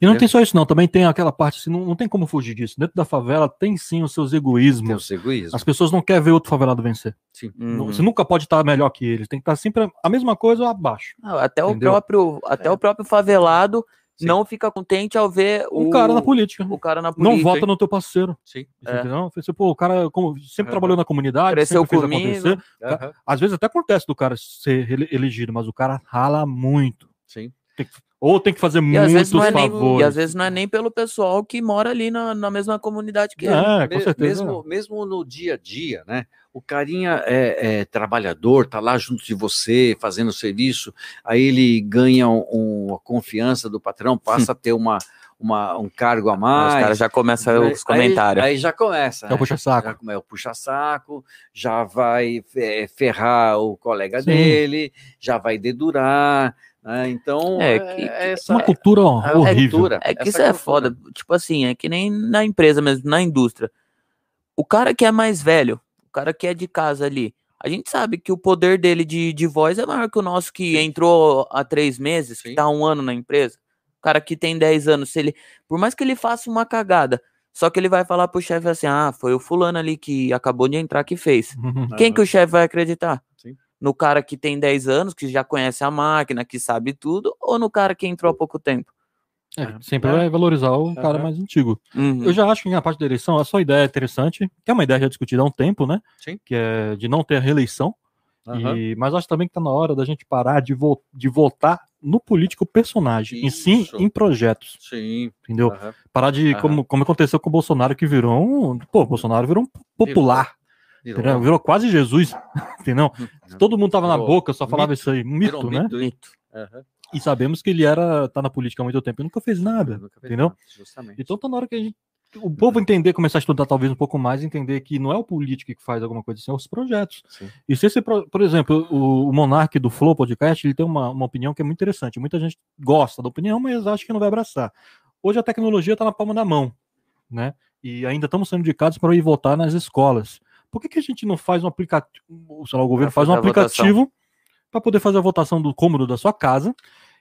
E não é. tem só isso, não. Também tem aquela parte, assim, não, não tem como fugir disso. Dentro da favela tem sim os seus egoísmos. Os egoísmos. As pessoas não querem ver outro favelado vencer. Sim. Uhum. Você nunca pode estar melhor que eles. Tem que estar sempre a mesma coisa ou abaixo. até o próprio, até é. o próprio favelado Sim. não fica contente ao ver o, cara na política. O cara na política. Não vota no teu parceiro. Sim. É. Não, pô, o cara como, sempre uhum. trabalhou na comunidade, Cresceu sempre comigo. fez acontecer. Uhum. Às vezes até acontece do cara ser elegido, mas o cara rala muito. Sim. Tem que, ou tem que fazer e muitos é favores. Nem, e às vezes não é nem pelo pessoal que mora ali na, na mesma comunidade que é, ele. com certeza. Mesmo, mesmo no dia a dia, né? O carinha é, é, trabalhador, tá lá junto de você, fazendo serviço, aí ele ganha um, a confiança do patrão, passa a ter uma, uma, um cargo a mais. Os caras já começam os comentários. Aí, aí já começa. É o puxa-saco. Já, é o puxa-saco, já vai ferrar o colega Sim. dele, já vai dedurar. Né? Então, é, que, é essa, uma cultura é, horrível. Cultura, é que isso é foda. Tipo assim, é que nem na empresa mesmo, na indústria. O cara que é mais velho, o cara que é de casa ali, a gente sabe que o poder dele de, de voz é maior que o nosso que Sim. entrou há três meses, Sim. que tá um ano na empresa. O cara que tem 10 anos, se ele, por mais que ele faça uma cagada, só que ele vai falar pro chefe assim: ah, foi o fulano ali que acabou de entrar que fez. Quem que o chefe vai acreditar? No cara que tem 10 anos, que já conhece a máquina, que sabe tudo, ou no cara que entrou há pouco tempo? É, é, sempre é. vai valorizar o cara mais antigo. Uhum. Eu já acho que na parte da eleição, a sua ideia é interessante, que é uma ideia já discutida há um tempo, né? Sim. Que é de não ter a reeleição. Uhum. E, mas acho também que está na hora da gente parar de, vo de votar no político personagem, Isso. em sim em projetos. Sim. Entendeu? Uhum. Parar de, como, como aconteceu com o Bolsonaro, que virou um. Pô, o Bolsonaro virou um popular. Virou, virou, quase Jesus. Entendeu? Todo mundo tava virou. na boca, só falava mito. isso aí. Mito, né? Mito. Uhum. E sabemos que ele era tá na política há muito tempo e nunca fez nada. Nunca fez entendeu? Nada, então tá na hora que a gente o povo entender, começar a estudar talvez um pouco mais, entender que não é o político que faz alguma coisa, são os projetos. Sim. E se esse, por exemplo, o, o Monark do Flow Podcast, ele tem uma, uma opinião que é muito interessante. Muita gente gosta da opinião, mas acha que não vai abraçar. Hoje a tecnologia está na palma da mão, né? E ainda estamos sendo indicados para ir votar nas escolas. Por que, que a gente não faz um aplicativo, lá, o governo faz um aplicativo para poder fazer a votação do cômodo da sua casa,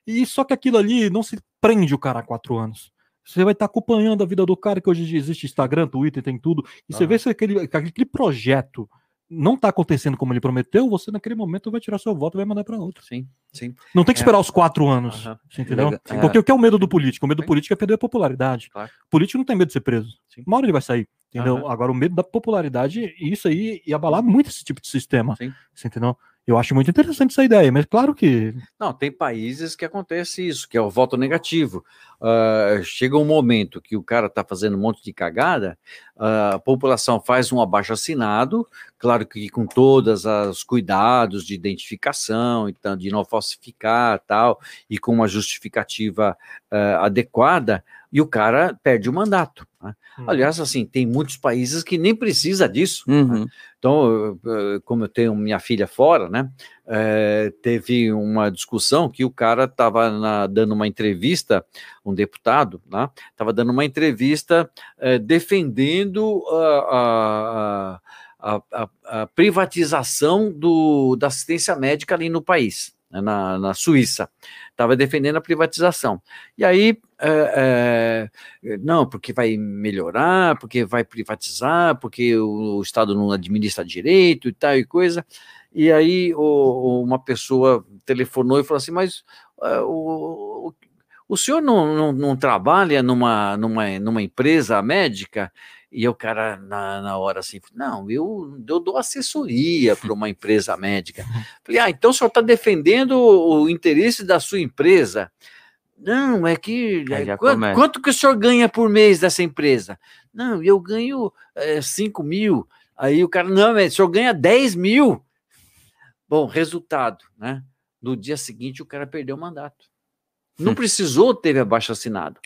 e só que aquilo ali não se prende o cara a quatro anos. Você vai estar acompanhando a vida do cara, que hoje existe Instagram, Twitter, tem tudo. E você vê se aquele, aquele projeto não está acontecendo como ele prometeu, você naquele momento vai tirar seu voto e vai mandar para outro. Sim, sim. Não tem que é. esperar é. os quatro anos, uhum. entendeu? É. Porque o que é o medo do político? O medo do político é perder a popularidade. Claro. O político não tem medo de ser preso. Sim. Uma hora ele vai sair, entendeu? Uhum. Agora, o medo da popularidade, isso aí ia abalar muito esse tipo de sistema. Sim. Você entendeu? Eu acho muito interessante essa ideia, mas claro que. Não, tem países que acontece isso, que é o voto negativo. Uh, chega um momento que o cara está fazendo um monte de cagada, uh, a população faz um abaixo assinado, claro que com todos os cuidados de identificação, então, de não falsificar tal, e com uma justificativa uh, adequada, e o cara perde o mandato. Né? Uhum. Aliás, assim, tem muitos países que nem precisa disso. Né? Uhum. Né? Então, como eu tenho minha filha fora, né, é, teve uma discussão que o cara estava dando uma entrevista, um deputado, estava né, dando uma entrevista é, defendendo a, a, a, a privatização do, da assistência médica ali no país. Né, na, na Suíça, estava defendendo a privatização. E aí, é, é, não, porque vai melhorar, porque vai privatizar, porque o, o, Estado não administra direito e tal e coisa. E aí, o, uma pessoa telefonou e falou assim: Mas uh, o, o senhor não, não, não trabalha numa, numa, numa empresa médica? E o cara, na, na hora assim, não, eu, eu dou assessoria para uma empresa médica. Falei, ah, então o senhor está defendendo o interesse da sua empresa. Não, é que. É, quanto, quanto, que o senhor ganha por mês dessa empresa? Não, eu ganho é, 5 mil. Aí o cara, não, o senhor ganha 10 mil. Bom, resultado, né? No dia seguinte o cara perdeu o mandato. Não precisou ter abaixo assinado.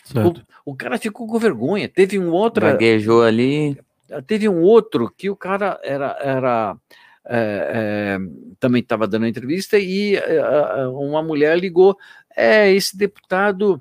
O, o, cara ficou com vergonha. Teve um outro. Gaguejou ali. Teve um outro que o cara era. era é, é, também estava dando entrevista e é, uma mulher ligou. É, esse deputado,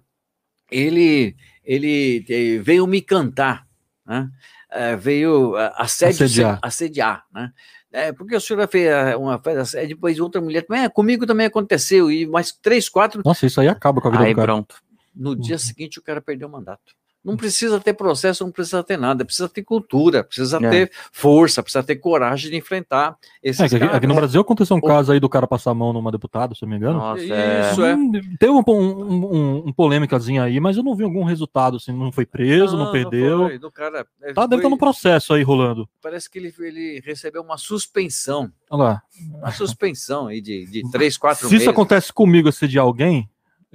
ele, ele veio me cantar, né? É, veio assédio, assediar. assediar né? É, porque a senhora fez uma fez depois outra mulher, é, comigo também aconteceu, e mais três, quatro. Nossa, isso aí acaba com a vida aí, do cara. pronto. No dia uhum. seguinte o cara perdeu o mandato. Não precisa ter processo, não precisa ter nada, precisa ter cultura, precisa é. ter força, precisa ter coragem de enfrentar esses é, aqui, aqui, no Brasil aconteceu um o... caso aí do cara passar a mão numa deputada, se não me engano. Nossa, Isso, é. Hum, teve um, um, um, um polêmicazinho aí, mas eu não vi algum resultado, assim, não foi preso, não, não perdeu. Não foi, do cara, é, tá, deve estar no processo aí rolando. Parece que ele, ele recebeu uma suspensão. Olha lá. Uma suspensão aí de, de três, quatro se meses. Se isso acontece comigo, de alguém,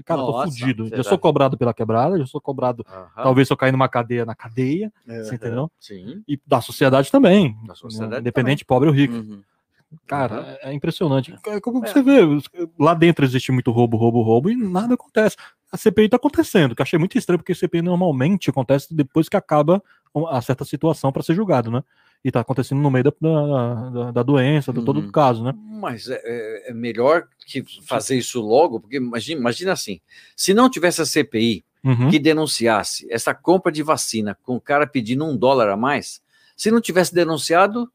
Cara, Nossa, tô fudido. Eu sou cobrado pela quebrada, eu sou cobrado. Talvez se eu cair numa cadeia na cadeia, é, você entendeu? Sim. E da sociedade também. Da sociedade independente, também. pobre ou rico. Uhum. Cara, uhum. é impressionante. É como é. você vê, lá dentro existe muito roubo, roubo, roubo e nada acontece. A CPI tá acontecendo, que eu achei muito estranho, porque a CPI normalmente acontece depois que acaba a certa situação para ser julgado, né? E está acontecendo no meio da, da, da doença, de todo o uhum. caso, né? Mas é, é, é, melhor que fazer isso logo, porque imagina, imagina assim, se não tivesse a CPI uhum. que denunciasse essa compra de vacina com o cara pedindo um dólar a mais, se não tivesse denunciado,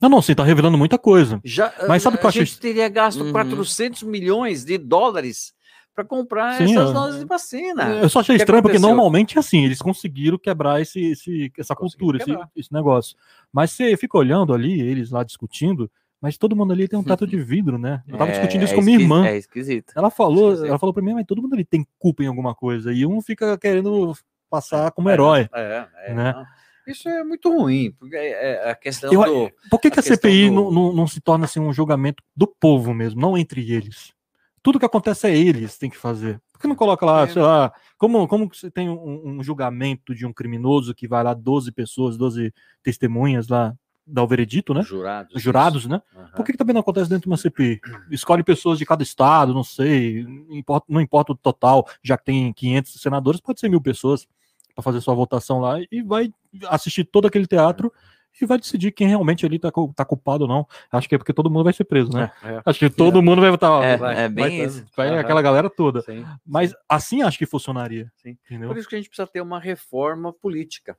não, não, você está revelando muita coisa. Já, Mas sabe o que eu acho? A gente teria gasto uhum. 400 milhões de dólares para comprar Sim, essas doses de vacina. Eu só achei estranho porque normalmente é assim, eles conseguiram quebrar esse, esse essa cultura, esse, esse, negócio. Mas você fica olhando ali, eles lá discutindo, mas todo mundo ali tem um teto de vidro, né? Eu tava é, discutindo isso é com minha irmã. É esquisito. Ela falou, esquisito. ela falou para mim, mas todo mundo ali tem culpa em alguma coisa e um fica querendo passar como é, herói, é, é, né? Não. Isso é muito ruim, porque é a questão Eu, do. Por que, que a, a CPI do... não, não, não, se torna assim, um julgamento do povo mesmo, não entre eles? Tudo que acontece é eles têm que fazer. Por que não coloca lá, é. sei lá, como, como você tem um, um, julgamento de um criminoso que vai lá 12 pessoas, 12 testemunhas lá, dar o veredito, né? Jurados. Jurados, né? Uhum. Por que, que também não acontece dentro de uma CPI? Escolhe pessoas de cada estado, não sei, importa, não importa o total, já que tem 500 senadores, pode ser mil pessoas para fazer sua votação lá e vai assistir todo aquele teatro e vai decidir quem realmente ali tá, tá culpado ou não. Acho que é porque todo mundo vai ser preso, né? É, é. Acho que todo é. mundo vai estar. É, vai, é bem vai, isso. Vai uhum. aquela galera toda. Sim. Mas assim acho que funcionaria. Por isso que a gente precisa ter uma reforma política.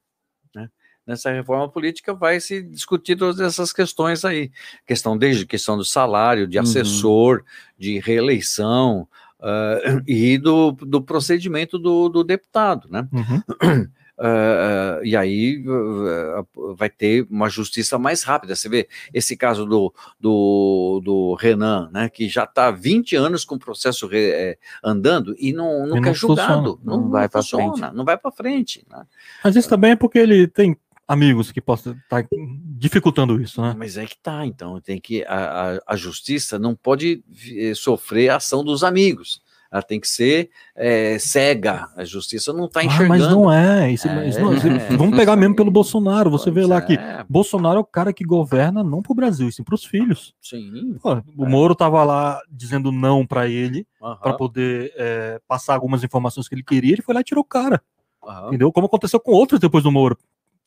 Né? Nessa reforma política vai se discutir todas essas questões aí. Questão desde questão do salário, de uhum. assessor, uhum. de reeleição. Uh, e do, do procedimento do, do deputado, né? Uhum. Uh, e aí uh, vai ter uma justiça mais rápida. Você vê esse caso do, do, do Renan, né, que já está 20 anos com o processo re, é, andando e não, nunca não é julgado. Não, não, vai para frente. Não vai para frente. Né? Mas isso também é porque ele tem amigos que possam estar tá dificultando isso, né? Mas é que tá, então tem que a, a, a justiça não pode eh, sofrer a ação dos amigos ela tem que ser é, cega. A justiça não está enxergando. Ah, mas não é. Isso, é, não, é. Vamos pegar mesmo pelo Bolsonaro. Você vê lá que é. Bolsonaro é o cara que governa não para o Brasil, sim para os filhos. Sim. Pô, o Moro estava lá dizendo não para ele, uhum. para poder é, passar algumas informações que ele queria. Ele foi lá e tirou o cara. Uhum. Entendeu? Como aconteceu com outros depois do Moro.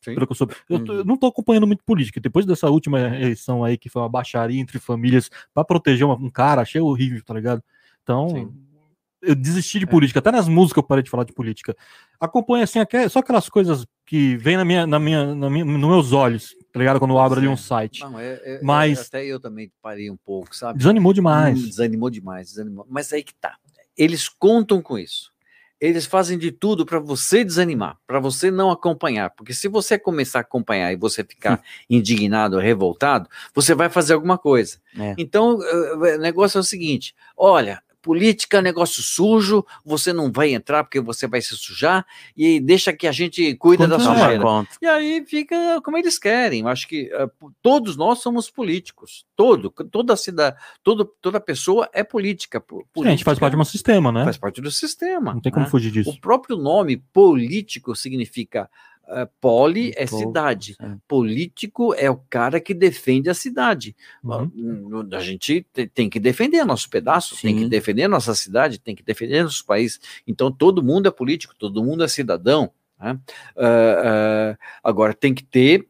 Sim. Pelo que eu, soube. Eu, tô, eu não estou acompanhando muito política. Depois dessa última eleição aí, que foi uma baixaria entre famílias para proteger uma, um cara, achei horrível, tá ligado? Então, Sim eu desisti de é. política, até nas músicas eu parei de falar de política. Acompanho assim, só aquelas coisas que vêm na minha, na minha, na minha, nos meus olhos, tá ligado? Quando eu abro ali um site. Não, é, é, é Mas até eu também parei um pouco, sabe? Desanimou demais. Hum, desanimou demais, desanimou. Mas aí que tá. Eles contam com isso. Eles fazem de tudo para você desanimar, para você não acompanhar, porque se você começar a acompanhar e você ficar indignado, revoltado, você vai fazer alguma coisa. É. Então, o negócio é o seguinte: olha, política é negócio sujo, você não vai entrar porque você vai se sujar, e deixa que a gente cuida da sujeira. E aí fica como eles querem. Eu acho que uh, todos nós somos políticos. Todo, toda cidade, todo, toda pessoa é política. política. Sim, a gente faz parte de um sistema, né? Faz parte do sistema. Não tem como né? fugir disso. O próprio nome político significa Uh, poli é cidade, é. político é o cara que defende a cidade. Uhum. A gente tem que defender nosso pedaço, Sim. tem que defender nossa cidade, tem que defender nosso país. Então todo mundo é político, todo mundo é cidadão. Né? Uh, uh, agora tem que ter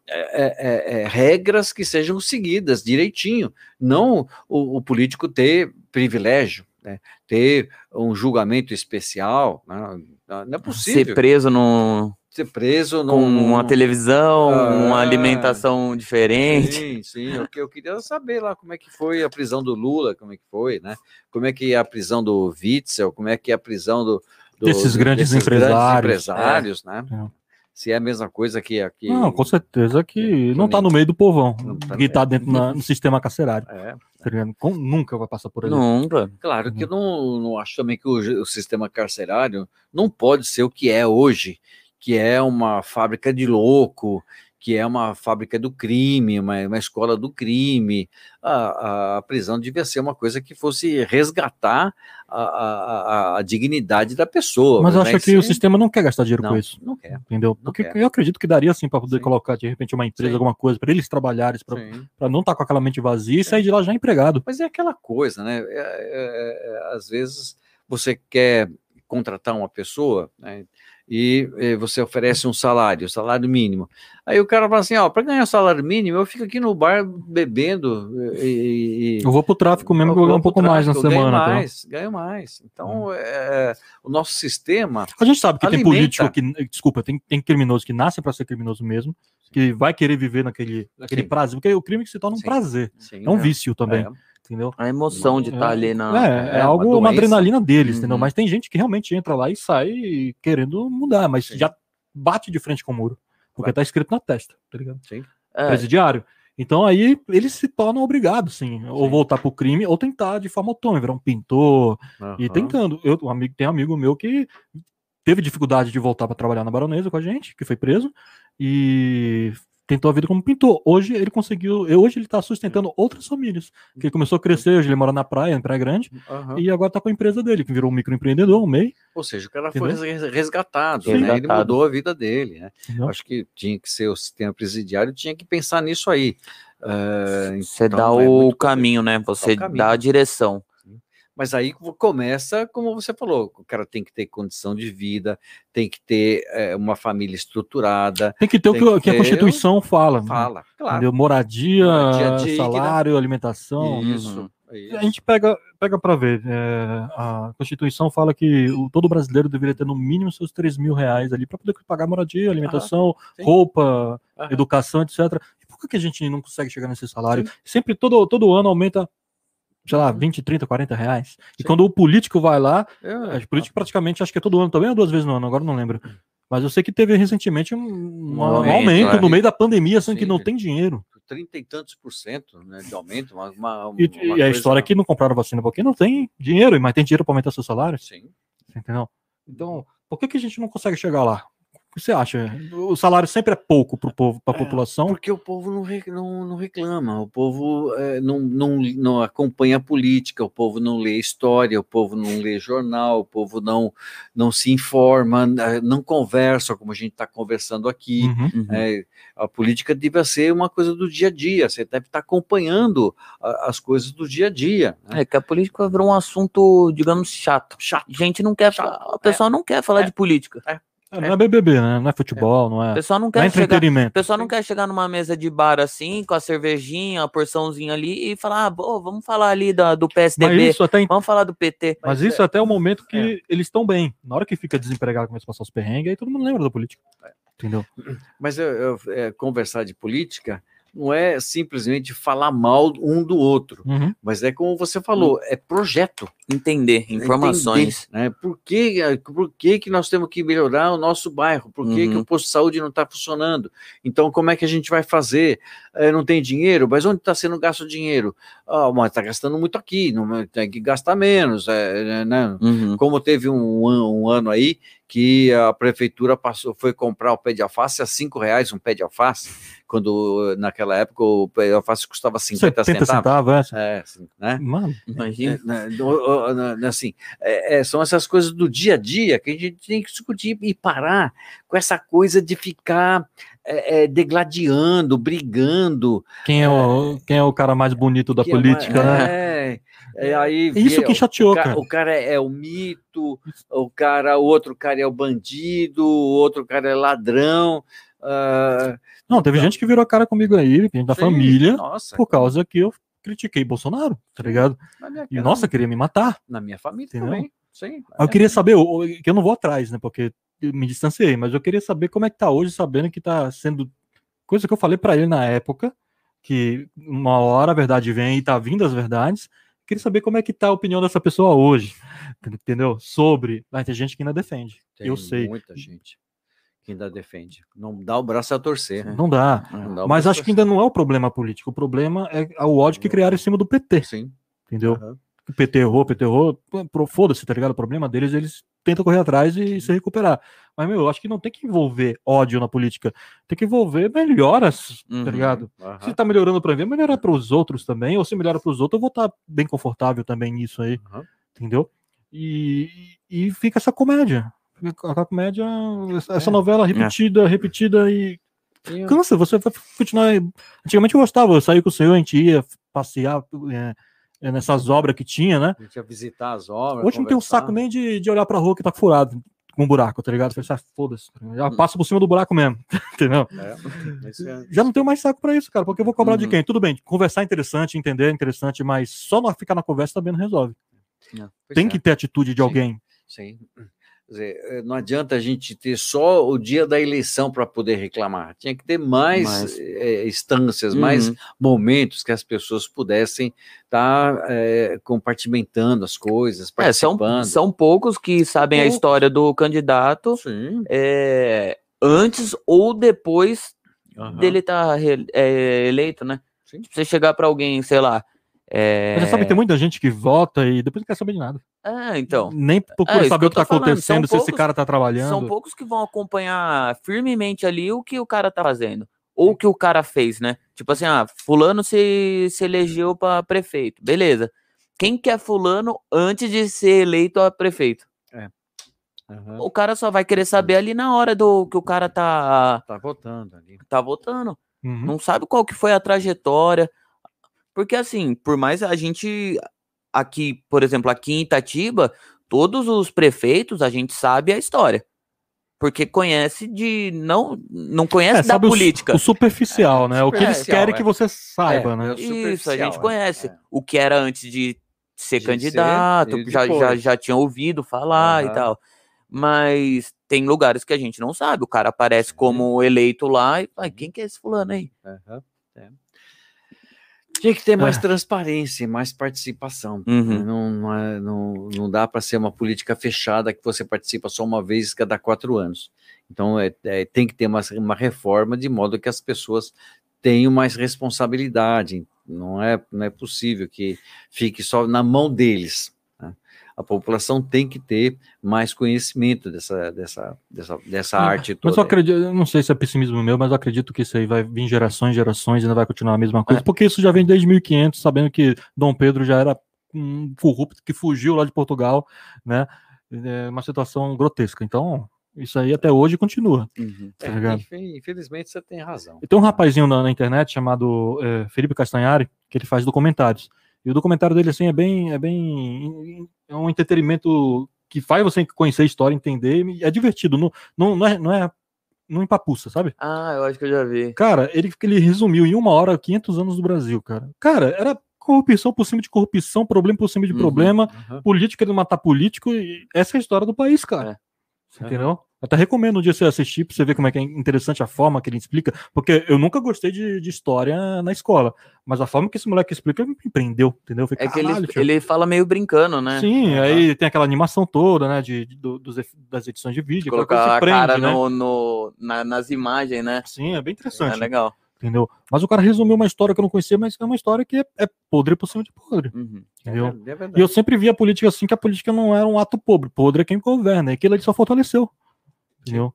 regras que sejam seguidas direitinho, não o, o político ter privilégio, né? ter um julgamento especial. Né? Não é possível. Ser preso no ser preso com uma televisão, uma alimentação diferente. Sim, sim. Eu, eu queria saber lá como é que foi a prisão do Lula, como é que foi, né? Como é que é a prisão do Witzel, como é que é a prisão do, do desses grandes desses empresários, grandes empresários, é. né? É. Se é a mesma coisa que aqui. Não, com certeza que, não está no meio do povão, tá que está dentro na, no sistema carcerário. É. Tá Com, nunca vai passar por ali. Nunca. Claro que eu não, não acho também que o, o sistema carcerário não pode ser o que é hoje que é uma fábrica de louco, que é uma fábrica do crime, uma, uma escola do crime. A, a, prisão devia ser uma coisa que fosse resgatar a, a, a dignidade da pessoa. Mas acho que o sistema não quer gastar dinheiro não, com isso. Não quer. Entendeu? Porque quer. eu acredito que daria sim para poder sim. colocar de repente uma empresa, sim. alguma coisa, para eles trabalharem, para não estar tá com aquela mente vazia e sair de lá já empregado. Mas é aquela coisa, né? É, é, é, às vezes você quer contratar uma pessoa, né? E, você oferece um salário, salário mínimo. Aí o cara fala assim, ó, para ganhar salário mínimo, eu fico aqui no bar bebendo e... e eu vou pro tráfico mesmo, eu vou ganhar um pouco tráfico, mais na semana. Ganho tá? mais, tá? ganho mais. Então, hum. é, o nosso sistema... A gente sabe que alimenta... tem político que, desculpa, tem, tem criminoso que nasce para ser criminoso mesmo, que vai querer viver naquele, naquele prazer, porque o crime que se torna um Sim. prazer, Sim, é um é. vício também. É entendeu? A emoção de estar tá ali na. É, é, é algo, uma, uma adrenalina deles, uhum. entendeu? Mas tem gente que realmente entra lá e sai querendo mudar, mas Sim. já bate de frente com o muro, porque vai. tá escrito na testa, tá ligado? Sim. É. Presidiário. Então aí eles se tornam obrigados, sim, sim. ou voltar pro crime, ou tentar de forma autônoma, virar um pintor, uhum. e tentando. Eu, um amigo, tem um amigo meu que teve dificuldade de voltar para trabalhar na baronesa com a gente, que foi preso, e tentou a vida como pintor. Hoje ele conseguiu, hoje ele está sustentando outras famílias. Que ele começou a crescer, hoje ele mora na praia, em Praia Grande, uhum. e agora está com a empresa dele, que virou um microempreendedor, um MEI. Ou seja, o cara Entendeu? foi resgatado, Sim, né? Ele mudou a vida dele, né? Acho que tinha que ser o sistema presidiário, tinha que pensar nisso aí. Uh, Você então, dá é o caminho, né? Você dá, dá a direção. Mas aí começa, como você falou, o cara tem que ter condição de vida, tem que ter é, uma família estruturada. Tem que ter tem o que, que, a Constituição fala. Né? Fala, né? claro. Moradia, Moradia salário, alimentação. Isso. Isso. A gente pega, pega para ver. É, a Constituição fala que o, todo brasileiro deveria ter no mínimo seus 3 mil reais ali para poder pagar moradia, alimentação, roupa, educação, etc. E por que a gente não consegue chegar nesse salário? Sim. Sempre, todo, todo ano aumenta sei lá, 20, 30, 40 reais. Sim. E quando o político vai lá, é, o político praticamente acho que é todo ano também ou duas vezes no ano, agora não lembro. Mas eu sei que teve recentemente um, um, um aumento, aumento no meio da pandemia, sendo que não tem dinheiro. 30 e tantos por cento né, de aumento. Uma, uma, uma e, e, a história é que não compraram vacina porque não tem dinheiro, mas tem dinheiro para aumentar seu salário. Sim. Entendeu? Então, por que, que a gente não consegue chegar lá? O que você acha? O salário sempre é pouco para o povo, para a é, população? Porque o povo não, não, não reclama, o povo é, não, não, não acompanha a política, o povo não lê história, o povo não lê jornal, o povo não, não se informa, não conversa como a gente está conversando aqui. Uhum, uhum. É, a política deve ser uma coisa do dia a dia, você deve estar tá acompanhando a, as coisas do dia a dia. Né? É que a política virou um assunto, digamos, chato. Chato. A gente não quer, chato. a pessoa é. não quer falar é. de política. É. É, não é BBB, né? Não é futebol, não é. O pessoal não quer não é chegar, o pessoal não quer chegar numa mesa de bar assim, com a cervejinha, a porçãozinha ali e falar, ah, bom, vamos falar ali do, do PSDB, isso até... vamos falar do PT. Mas, Mas isso é... até o momento que é. eles estão bem. Na hora que fica desempregado, começa a passar os perrengues, aí todo mundo lembra da política. É. Entendeu? Mas eu, eu é, conversar de política não é simplesmente falar mal um do outro, uhum. mas é como você falou, é projeto. Entender, informações. Entender, né? Por, que, por que, que nós temos que melhorar o nosso bairro? Por que, uhum. que o posto de saúde não está funcionando? Então, como é que a gente vai fazer? É, não tem dinheiro, mas onde está sendo gasto o dinheiro? Oh, mas está gastando muito aqui, não, tem que gastar menos. É, né? Uhum. Como teve um, um ano aí que a prefeitura passou, foi comprar o pé de alface a cinco reais um pé de alface quando naquela época o alface custava 50 centavos. centavos é. é assim, né? Mano, imagina. É, assim, é, é, são essas coisas do dia a dia que a gente tem que discutir e parar com essa coisa de ficar é, é, degladiando, brigando. Quem é, o, quem é o cara mais bonito da política, é, né? É, é, aí Isso que chateou, o cara. O cara é o mito, o cara, o outro cara é o bandido, o outro cara é ladrão. Uh, não, teve então, gente que virou a cara comigo aí, gente da sim, família, nossa, por causa que eu critiquei Bolsonaro, tá ligado? E nossa, queria me matar. Na minha família entendeu? também. Sim, eu queria saber, que eu não vou atrás, né? Porque eu me distanciei, mas eu queria saber como é que tá hoje, sabendo que tá sendo coisa que eu falei para ele na época, que uma hora a verdade vem e tá vindo as verdades. Queria saber como é que tá a opinião dessa pessoa hoje, entendeu? Sobre. Ah, tem gente que ainda defende. Tem eu sei. Muita gente que ainda defende. Não dá o braço a torcer. Não dá. Não dá Mas acho que ainda não é o problema político. O problema é o ódio que criaram em cima do PT. Sim. Entendeu? Uhum. O PT errou, o PT errou. Foda-se, tá ligado? O problema deles, eles tentam correr atrás e se recuperar. Mas, meu, eu acho que não tem que envolver ódio na política. Tem que envolver melhoras, tá uhum, tá ligado? Uhum. Se tá melhorando para mim, melhorar para os outros também. Ou se melhora para os outros, eu vou estar tá bem confortável também nisso aí. Entendeu? E, e fica essa comédia. A comédia, essa é. novela repetida, é. repetida e. Cansa, você vai continuar. Antigamente eu gostava, eu saí com o senhor, a gente ia passear. É, é, nessas obras que tinha, né? A gente ia visitar as obras. Hoje não tem um saco nem de, de olhar pra rua que tá furado com um buraco, tá ligado? Falei, ah, foda-se, já hum. passa por cima do buraco mesmo, entendeu? É, é... Já não tenho mais saco pra isso, cara, porque eu vou cobrar uhum. de quem? Tudo bem, conversar é interessante, entender é interessante, mas só não ficar na conversa também não resolve. Não, tem que ter atitude de Sim. alguém. Sim dizer, eh, não adianta a gente ter só o dia da eleição para poder reclamar. Tinha que ter mais, mais. É, instâncias, uhum. mais momentos que as pessoas pudessem estar tá, é, compartimentando as coisas, participando. É, são, são poucos que sabem poucos. a história do candidato antes ou depois uhum. dele estar tá eleito, né? Sim. Você chegar para alguém, sei lá, é... Mas você sabe que tem muita gente que vota e depois não quer saber de nada. Ah, então. Nem procura é, saber o que está acontecendo, se esse cara está trabalhando. São poucos que vão acompanhar firmemente ali o que o cara está fazendo. Ou o que o cara fez, né? Tipo assim, ah, fulano se, se elegeu para prefeito. Beleza. Quem quer fulano antes de ser eleito a prefeito? É. Uhum. O cara só vai querer saber ali na hora do que o cara tá. Tá votando ali. Tá votando. Uhum. Não sabe qual que foi a trajetória porque assim, por mais a gente aqui, por exemplo, aqui em Itatiba, todos os prefeitos a gente sabe a história. Porque conhece de. Não, não conhece é, da política. O, o superficial, é, né? O que eles querem é. que você saiba, é, né? Isso, a gente conhece. É. O que era antes de ser de candidato, ser, já, já, já tinha ouvido falar uhum. e tal. Mas tem lugares que a gente não sabe. O cara aparece como eleito lá e. Ai, quem que é esse fulano aí? Uhum. Tinha que ter mais é. transparência, mais participação. Uhum. Não, não, é, não, não dá para ser uma política fechada que você participa só uma vez cada quatro anos. Então é, é, tem que ter uma, uma reforma de modo que as pessoas tenham mais responsabilidade. Não é, não é possível que fique só na mão deles a população tem que ter mais conhecimento dessa, dessa, dessa, dessa é, arte toda. Mas eu acredito, eu não sei se é pessimismo meu, mas eu acredito que isso aí vai vir gerações, gerações e ainda vai continuar a mesma coisa, é. porque isso já vem desde 1500, sabendo que Dom Pedro já era um corrupto que fugiu lá de Portugal, né? É uma situação grotesca. Então, isso aí até hoje continua. Uhum. Tá é, infelizmente você tem razão. E tem um rapazinho na, na internet chamado é, Felipe Castanhari, que ele faz documentários. E o documentário dele, assim, é bem, é bem, é um entretenimento que faz você conhecer a história, entender, é divertido, não, não, não, é, não é não empapuça, sabe? Ah, eu acho que eu já vi. Cara, ele, ele resumiu em uma hora 500 anos do Brasil, cara. Cara, era corrupção por cima de corrupção, problema por cima de uhum, problema, uhum. político querendo matar político, e essa é a história do país, cara. É. Entendeu? Até recomendo um dia você assistir pra você ver como é que é interessante a forma que ele explica, porque eu nunca gostei de, de história na escola, mas a forma que esse moleque explica me prendeu, entendeu? Falei, é que ele, ele fala meio brincando, né? Sim, aí tem aquela animação toda, né, de, de dos, das edições de vídeo. Colocar a prende, cara né? no, no na, nas imagens, né? Sim, é bem interessante. É legal. Entendeu? Mas o cara resumiu uma história que eu não conhecia, mas é uma história que é, é podre por cima de podre. Uhum. Entendeu? É, é e eu sempre vi a política assim, que a política não era um ato pobre. Podre é quem governa, é aquilo ali só fortaleceu. Entendeu?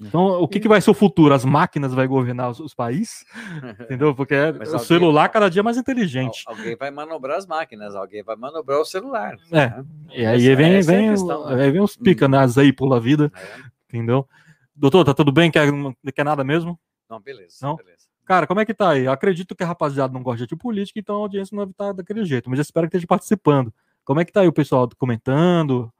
Então, o que, que vai ser o futuro? As máquinas vai governar os, os países? Entendeu? Porque o celular cada dia é mais inteligente. Alguém vai manobrar as máquinas, alguém vai manobrar o celular. É. Né? E aí essa, vem, essa vem, é aí vem os pica, hum. né? As aí pula vida. É. Entendeu? Doutor, tá tudo bem? Quer, quer nada mesmo? Não, beleza. Não? beleza. Cara, como é que tá aí? Eu acredito que a rapaziada não gosta de política, então a audiência não deve estar daquele jeito, mas eu espero que esteja participando. Como é que tá aí o pessoal comentando?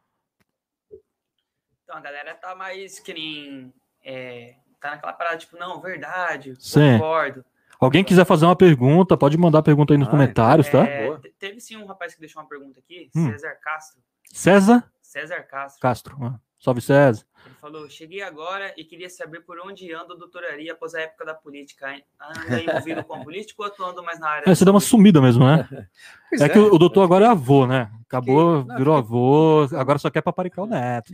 Então, a galera tá mais que nem. É, tá naquela parada, tipo, não, verdade, sim. concordo. Alguém quiser fazer uma pergunta, pode mandar a pergunta aí nos ah, comentários, tá? É, teve sim um rapaz que deixou uma pergunta aqui, hum. César Castro. César? César Castro. Castro. Ah. Salve, César. Ele falou: cheguei agora e queria saber por onde anda o doutoraria após a época da política. Anda envolvido com político ou atuando mais na área? É, você dá uma sumida mesmo, né? é, é, que o, doutor agora é avô, né? Acabou, que, virou avô, agora só quer paparicar o neto.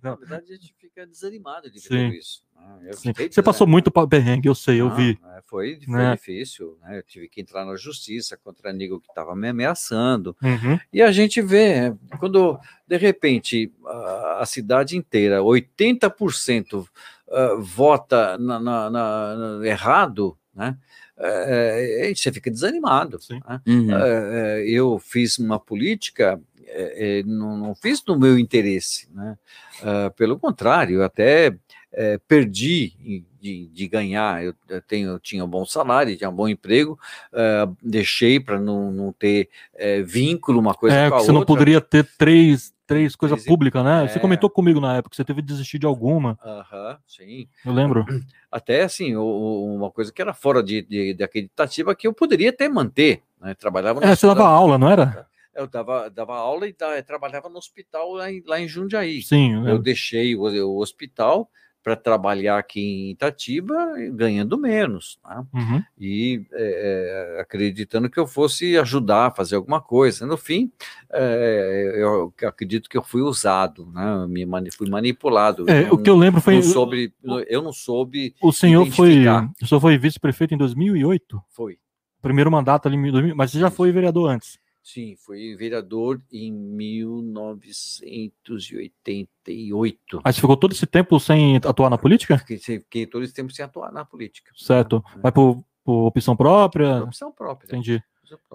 Na verdade, a gente fica desanimado de ver Sim. isso. Né? Você passou muito perrengue, eu sei, eu vi. É, foi, foi né? difícil, né? Eu tive que entrar na justiça contra amigo que estava me ameaçando. Uhum. E a gente vê, quando de repente a, a cidade inteira, 80% uh, vota na, na, na, errado, né? É, é, você fica desanimado. Né? Uhum. É, é, eu fiz uma política, é, não, não, fiz no meu interesse, né? Uh, pelo contrário, até é, perdi de, de, ganhar. Eu, tenho, eu tinha um bom salário, tinha um bom emprego, uh, deixei para não, não ter é, vínculo uma coisa é, com a você outra. Não poderia ter três, três coisas públicas, né? É... Você comentou comigo na época, você teve que desistir de alguma. Aham, uh -huh, sim. Eu lembro. Até assim, uma coisa que era fora de, de, de acreditativa que eu poderia até manter. Né? Trabalhava É, você dava aula, não era? eu dava, dava aula e trabalhava no hospital lá em, lá em Jundiaí. Sim. Eu, eu deixei o, o hospital para trabalhar aqui em Itatiba ganhando menos, né? uhum. e é, acreditando que eu fosse ajudar a fazer alguma coisa. No fim, é, eu acredito que eu fui usado, né? Me mani fui manipulado. É, o que eu lembro foi não soube, eu não soube. O senhor foi, o senhor foi vice-prefeito em 2008. Foi. Primeiro mandato ali, mas você já foi vereador antes. Sim, fui vereador em 1988. Mas você ficou todo esse tempo sem atuar na política? Fiquei, fiquei todo esse tempo sem atuar na política. Certo. Né? Mas por, por opção própria? Por opção própria. Entendi.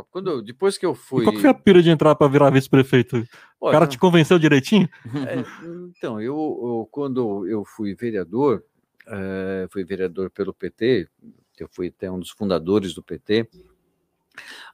Quando, depois que eu fui. E qual que foi a pira de entrar para virar vice-prefeito? O cara te convenceu direitinho? É, então, eu, eu, quando eu fui vereador, é, fui vereador pelo PT, eu fui até um dos fundadores do PT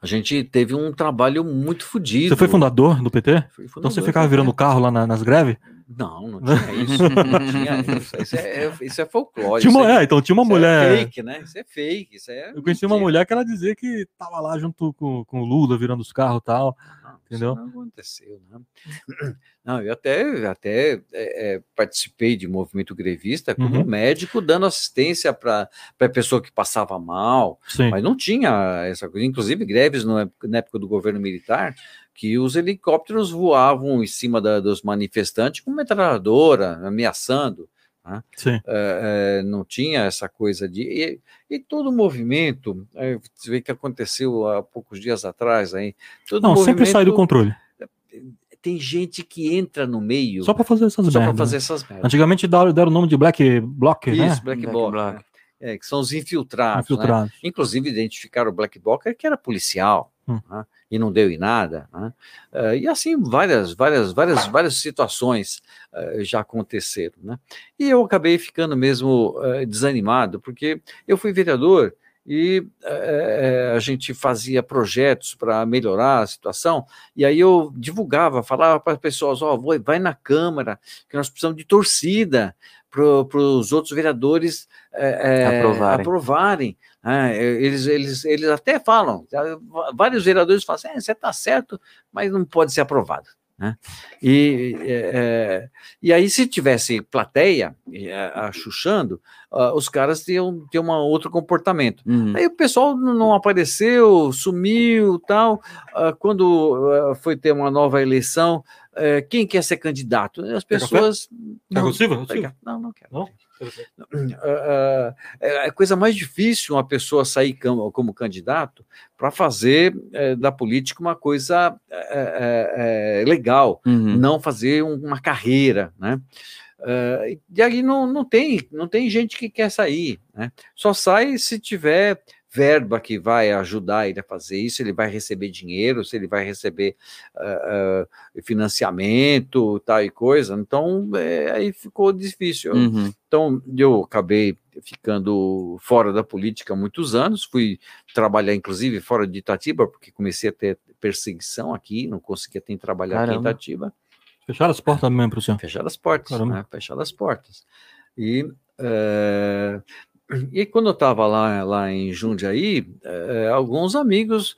a gente teve um trabalho muito fodido. Você foi fundador do PT? Fundador então você ficava virando carro lá na, nas greves? Não, não tinha isso. não tinha isso. Isso é, isso é folclore. Tinha uma, é, então tinha uma é mulher. É fake, né? Isso é fake. Isso é eu conheci uma mulher que ela dizia que tava lá junto com, com o Lula, virando os carros e tal. Não, entendeu? Isso não aconteceu, né? Não, eu até, até é, é, participei de movimento grevista como uhum. médico, dando assistência para a pessoa que passava mal, Sim. mas não tinha essa coisa. Inclusive, greves no, na época do governo militar, que os helicópteros voavam em cima da, dos manifestantes com metralhadora, ameaçando. Né? É, é, não tinha essa coisa de. E, e todo o movimento, é, você vê que aconteceu há poucos dias atrás aí. não, sempre sai do controle tem gente que entra no meio. Só para fazer essas Só para fazer essas merdas. Antigamente deram, deram o nome de Black Bloc, Isso, né? Black, Bloc. Né? É, que são os infiltrados. infiltrados. Né? Inclusive identificaram o Black Bloc que era policial. Hum. Né? E não deu em nada. Né? Uh, e assim, várias, várias, várias, várias situações uh, já aconteceram. Né? E eu acabei ficando mesmo uh, desanimado, porque eu fui vereador e é, a gente fazia projetos para melhorar a situação, e aí eu divulgava, falava para as pessoas, ó, oh, vai na Câmara, que nós precisamos de torcida para os outros vereadores é, aprovarem. aprovarem. Né? eles, eles, eles até falam, vários vereadores falam assim, é, você está certo, mas não pode ser aprovado. Né? E, é, é, e aí, se tivesse plateia achuchando, uh, os caras iam ter um outro comportamento. Uhum. Aí o pessoal não apareceu, sumiu tal. Uh, quando uh, foi ter uma nova eleição, eh, quem quer ser candidato? As pessoas. Quer não, Silva? não, não quero. Não? Uh, é a coisa mais difícil uma pessoa sair como, como candidato para fazer é, da política uma coisa é, é, legal, uhum. não fazer uma carreira, né? Uh, e aí não, não, tem, não tem gente que quer sair. Né? Só sai se tiver verba que vai ajudar ele a fazer isso, ele vai receber dinheiro, se ele vai receber uh, uh, financiamento, tal e coisa. Então, é, aí ficou difícil. Uhum. Então, eu acabei ficando fora da política há muitos anos, fui trabalhar, inclusive, fora de Itatiba, porque comecei a ter perseguição aqui, não conseguia ter trabalhar Caramba. aqui em Itatiba. Fecharam as portas mesmo para o senhor? Fecharam as portas, né? fecharam as portas. E uh, e quando eu estava lá, lá em Jundiaí, é, alguns amigos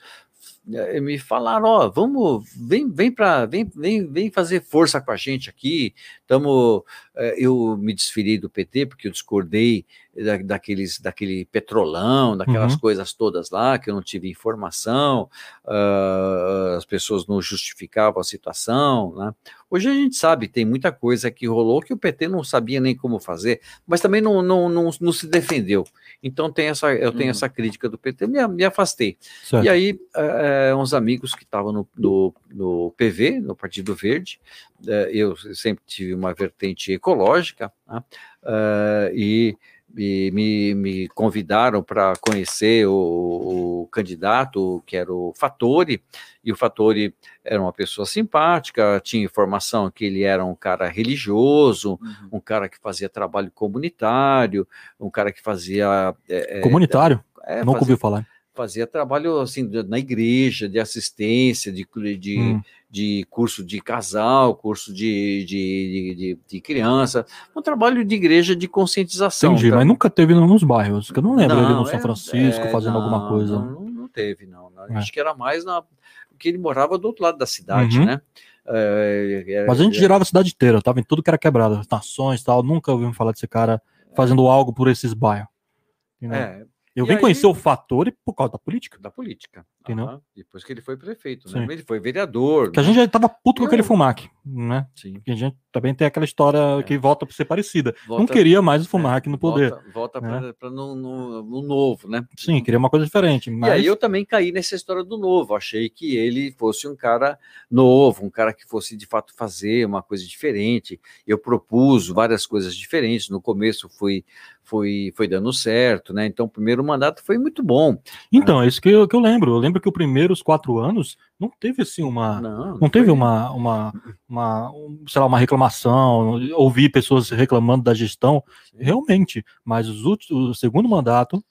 é, me falaram, ó, oh, vamos, vem, vem para, vem, vem, vem fazer força com a gente aqui. Tamo, é, eu me desferi do PT porque eu discordei da, daqueles, daquele petrolão, daquelas uhum. coisas todas lá que eu não tive informação, uh, as pessoas não justificavam a situação, né? Hoje a gente sabe, tem muita coisa que rolou que o PT não sabia nem como fazer, mas também não, não, não, não se defendeu. Então tem essa, eu tenho uhum. essa crítica do PT, me, me afastei. Certo. E aí, é, uns amigos que estavam no, no, no, PV, no Partido Verde, eu sempre tive uma vertente ecológica, né? uh, e me, me, me convidaram para conhecer o, o, candidato, que era o Fattori, e o Fattori era uma pessoa simpática, tinha informação que ele era um cara religioso, uhum. um cara que fazia trabalho comunitário, um cara que fazia... É, comunitário? É, Nunca ouviu falar fazia trabalho assim na igreja, de assistência, de, de, hum. de curso de casal, curso de, de, de, de, criança, um trabalho de igreja de conscientização. Entendi, tá? mas nunca teve nos bairros, que eu não lembro não, ali no São é, Francisco é, fazendo não, alguma coisa. Não, não teve, não. É. Acho que era mais na. Porque ele morava do outro lado da cidade, uhum. né? É, mas a gente girava a cidade inteira, tava em tudo que era quebrado, nações tal. Nunca ouvimos falar desse cara fazendo algo por esses bairros. É, eu vim aí... conhecer o Fator por causa da política. Da política. Entendeu? Depois que ele foi prefeito, né? Ele foi vereador. Que né? a gente já tava puto eu... com aquele Fumac, né? Sim. Que a gente também tem aquela história é. que volta para ser parecida. Volta... Não queria mais o Fumac é. no poder. Volta, volta né? para no, no, no, novo, né? Sim, queria uma coisa diferente. Mas... E aí eu também caí nessa história do novo. Achei que ele fosse um cara novo, um cara que fosse de fato fazer uma coisa diferente. Eu propus várias coisas diferentes. No começo fui foi, foi dando certo, né? Então, o primeiro mandato foi muito bom. Então, é isso que eu, que eu lembro. Eu lembro que os primeiros quatro anos não teve assim uma. Não, não, não teve uma, uma, uma, sei lá, uma reclamação, ouvir pessoas reclamando da gestão, realmente. Mas os últimos, o segundo mandato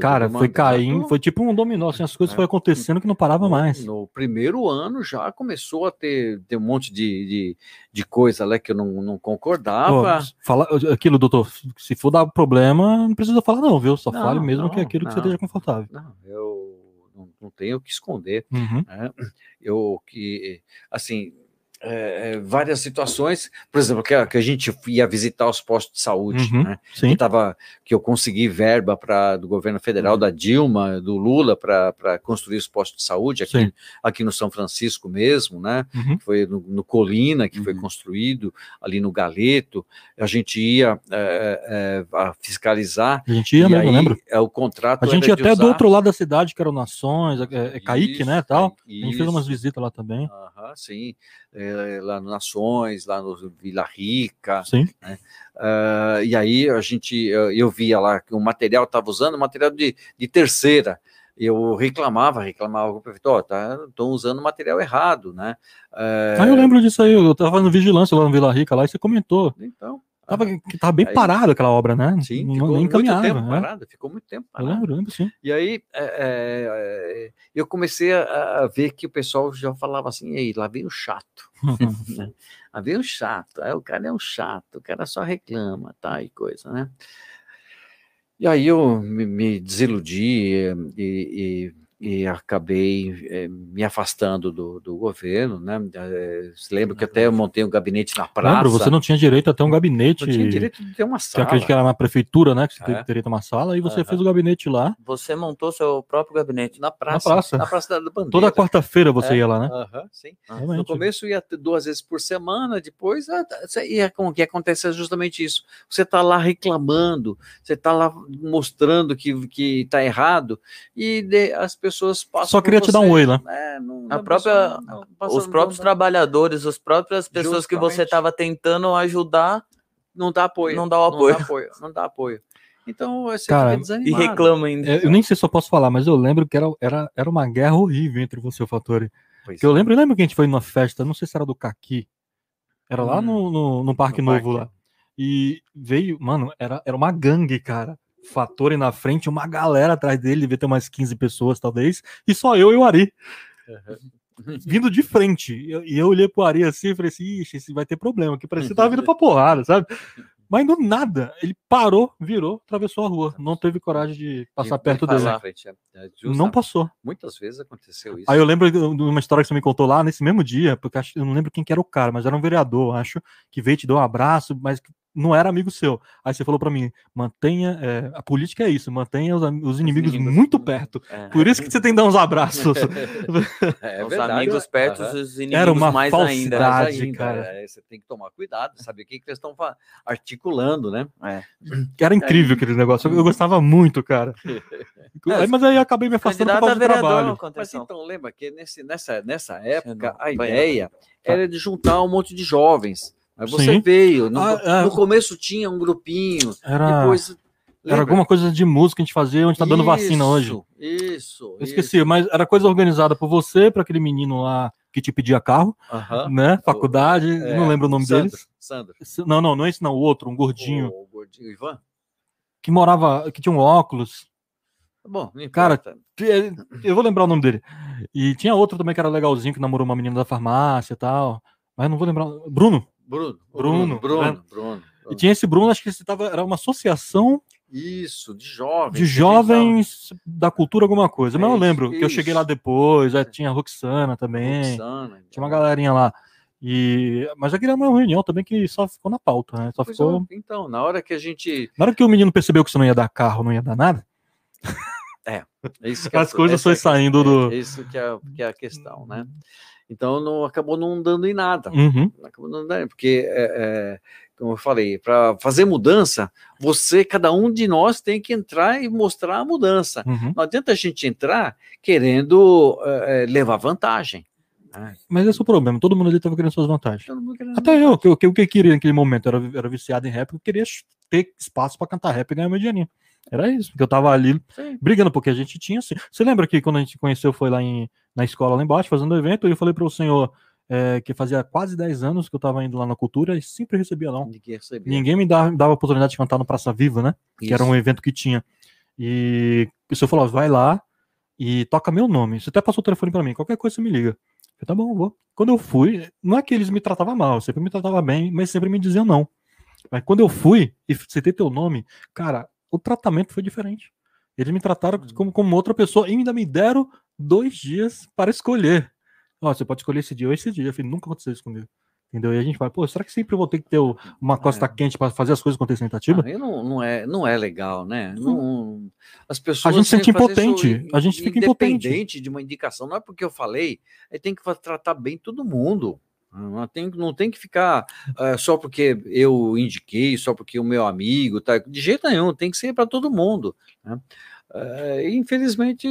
Cara, foi caindo, foi tipo um dominó, assim, as coisas é. foram acontecendo que não parava mais. No primeiro ano já começou a ter, ter um monte de, de, de coisa lá que eu não, não concordava. Pô, fala, aquilo, doutor, se for dar problema, não precisa falar não, viu? Só não, fale mesmo não, que é aquilo não, que você esteja confortável. Não, eu não, não tenho o que esconder. Uhum. Né? Eu que, assim, é, várias situações, por exemplo, que a, que a, gente ia visitar os postos de saúde, uhum, né? Que, tava, que eu consegui verba para do governo federal, uhum. da Dilma, do Lula, para construir os postos de saúde aqui, aqui no São Francisco mesmo, né? Uhum. Foi no, no, Colina que foi uhum. construído, ali no Galeto. A gente ia é, é, fiscalizar. A gente ia, mesmo, lembro. É, o contrato. A gente ia até usar... do outro lado da cidade, que eram Nações, é, é Kaique, né? Tal. Isso. A gente fez umas visitas lá também. Aham, sim. É, lá no Nações, lá no Vila Rica. Sim. Né? Uh, e aí a gente, eu, via lá que o material estava usando material de, de terceira. Eu reclamava, reclamava com o prefeito, ó, oh, tá, estão usando material errado, né? Ah, eu lembro disso aí, eu estava fazendo vigilância lá no Vila Rica lá e você comentou. Então, Tava, tava bem aí, parado aquela obra, né? Sim, não, ficou nem muito tempo né? parada, ficou muito tempo parada. Eu lembro, lembro sim. E aí é, é, é, eu comecei a, a, ver que o pessoal já falava assim, ei, lá vem o chato. Né? lá vem o chato, aí o cara é um chato, o cara só reclama, tá, e coisa, né? E aí eu me, me desiludi e, e e acabei é, me afastando do, do governo, né? É, lembro que até eu montei um gabinete na praça. Lembro, você não tinha direito a ter um gabinete. Não tinha direito de ter uma sala. Que acredito que era na prefeitura, né? Que você é. teria ter uma sala, e você uhum. fez o gabinete lá. Você montou seu próprio gabinete na praça. Na praça, na praça da Bandeira. Toda quarta-feira você é. ia lá, né? Uhum, sim. No começo ia duas vezes por semana, depois ah, tá, ia com o que acontece é justamente isso. Você está lá reclamando, você está lá mostrando que que está errado e de, as pessoas pessoas passam. Só queria te dar um oi lá. É, não, a própria, não, os próprios trabalhadores, as próprias pessoas Justamente. que você estava tentando ajudar, não dá apoio. Não dá o apoio. Não dá apoio. Não dá apoio. Então você Cara, fica E desanimado. reclama ainda. É, Eu nem sei se eu posso falar, mas eu lembro que era, era, era uma guerra horrível entre você e o Fattori. Pois Que eu é. lembro, lembro que a gente foi numa festa, não sei se era do Caqui. Era lá Hum, no, no, no Parque no Novo parque, lá. E veio, mano, era, era uma gangue, cara. Fattori na frente, uma galera atrás dele, devia ter umas 15 pessoas, talvez, e só eu e o Ari, vindo de frente. E eu, eu olhei pro Ari assim e falei assim, ixi, esse vai ter problema, que parecia que tava vindo pra porrada, sabe? Mas do nada, ele parou, virou, atravessou a rua. Não teve coragem de passar E- perto dele. frente, é. É, Não passou. Muitas vezes aconteceu isso. Aí eu lembro de uma história que você me contou lá nesse mesmo dia, porque eu não lembro quem que era o cara, mas era um vereador, acho, que veio te dar um abraço, mas não era amigo seu. Aí você falou pra mim, mantenha, é, a política é isso, mantenha os, os inimigos inimigos- muito perto. É. Por isso que você tem que dar uns abraços. É Os verdade. amigos perto, Aham. os inimigos Era uma mais ainda. falsidade. Mais ainda, cara. é, você tem que tomar cuidado, saber o que, que eles estão articulando, né? Era incrível aquele negócio, eu, gostava muito, cara. Aí, mas aí eu acabei me afastando por causa do trabalho. Mas então lembra que nesse, nessa, nessa época não a ideia era de juntar um monte de jovens. Aí você Sim. veio. No, Ah, é. no começo tinha um grupinho, Era, depois. era alguma coisa de música que a gente fazia, onde tá dando vacina hoje. Isso, Isso. Eu esqueci, mas era coisa organizada por você, para aquele menino lá que te pedia carro, Aham. né? Faculdade, É, não lembro o nome Sandro, deles. Sandro. Não, não, não é esse não, o outro, um gordinho, O gordinho Ivan. que morava, que tinha um óculos. Bom, não Cara. É, Eu vou lembrar o nome dele. E tinha outro também que era legalzinho, que namorou uma menina da farmácia e tal. Mas eu não vou lembrar. Bruno. Bruno. Bruno, Bruno. né? Bruno. Bruno. E tinha esse Bruno, acho que esse tava, era uma associação Isso, de jovens. de jovens da cultura alguma coisa. Mas eu Isso, lembro que eu cheguei lá isso. depois, aí tinha a Roxana também. Roxana, Tinha uma galerinha lá. E, mas eu queria uma reunião também que só ficou na pauta, né? Só Pois ficou. é, Então, na hora que a gente. Na hora que o menino percebeu que você não ia dar carro, não ia dar nada, Isso que é as coisas foi é questão, saindo do. é Isso que é, que é a questão, né? Então não acabou não dando em nada. Uhum. Acabou não dando, porque, é, é, como eu falei, para fazer mudança, você, cada um de nós tem que entrar e mostrar a mudança. Uhum. Não adianta a gente entrar querendo é, é, levar vantagem. né? Mas esse é o problema, todo mundo ali tava querendo suas vantagens. Querendo- Até eu, que, que, o que eu queria naquele momento, era, era viciado em rap, eu queria ter espaço pra cantar rap e ganhar meu dinheirinho. Era isso, porque eu tava ali Sim. brigando, porque a gente tinha assim. Você lembra que quando a gente conheceu, foi lá em, na escola lá embaixo, fazendo evento, e eu falei para o senhor é, que fazia quase 10 anos que eu tava indo lá na cultura e sempre recebia não. Ninguém recebia. Ninguém me dava, dava a oportunidade de cantar no Praça Viva, né? Que era Isso. um evento que tinha. E o senhor falou: vai lá e toca meu nome. Você até passou o telefone para mim, qualquer coisa você me liga. Eu, tá bom, vou. Quando eu fui, não é que eles me tratavam mal, sempre me tratavam bem, mas sempre me diziam não. Mas quando eu fui e citei teu nome, cara, o tratamento foi diferente. Eles me trataram como, como outra pessoa e ainda me deram dois dias para escolher. Ó, você pode escolher esse dia ou esse dia. Eu falei, nunca aconteceu isso comigo. Entendeu? E a gente vai, pô, será que sempre vou ter que ter uma costa É. quente para fazer as coisas acontecerem em Itatiba? Ah, não, não, é, não é legal, né? Não, as pessoas gente sente têm que fazer impotente, a gente fica impotente. de uma indicação. Não é porque eu falei, aí tem que tratar bem todo mundo. Não tem, não tem que ficar eh, só porque eu indiquei, só porque o meu amigo tá. De jeito nenhum, tem que ser para todo mundo. né? Eh, infelizmente,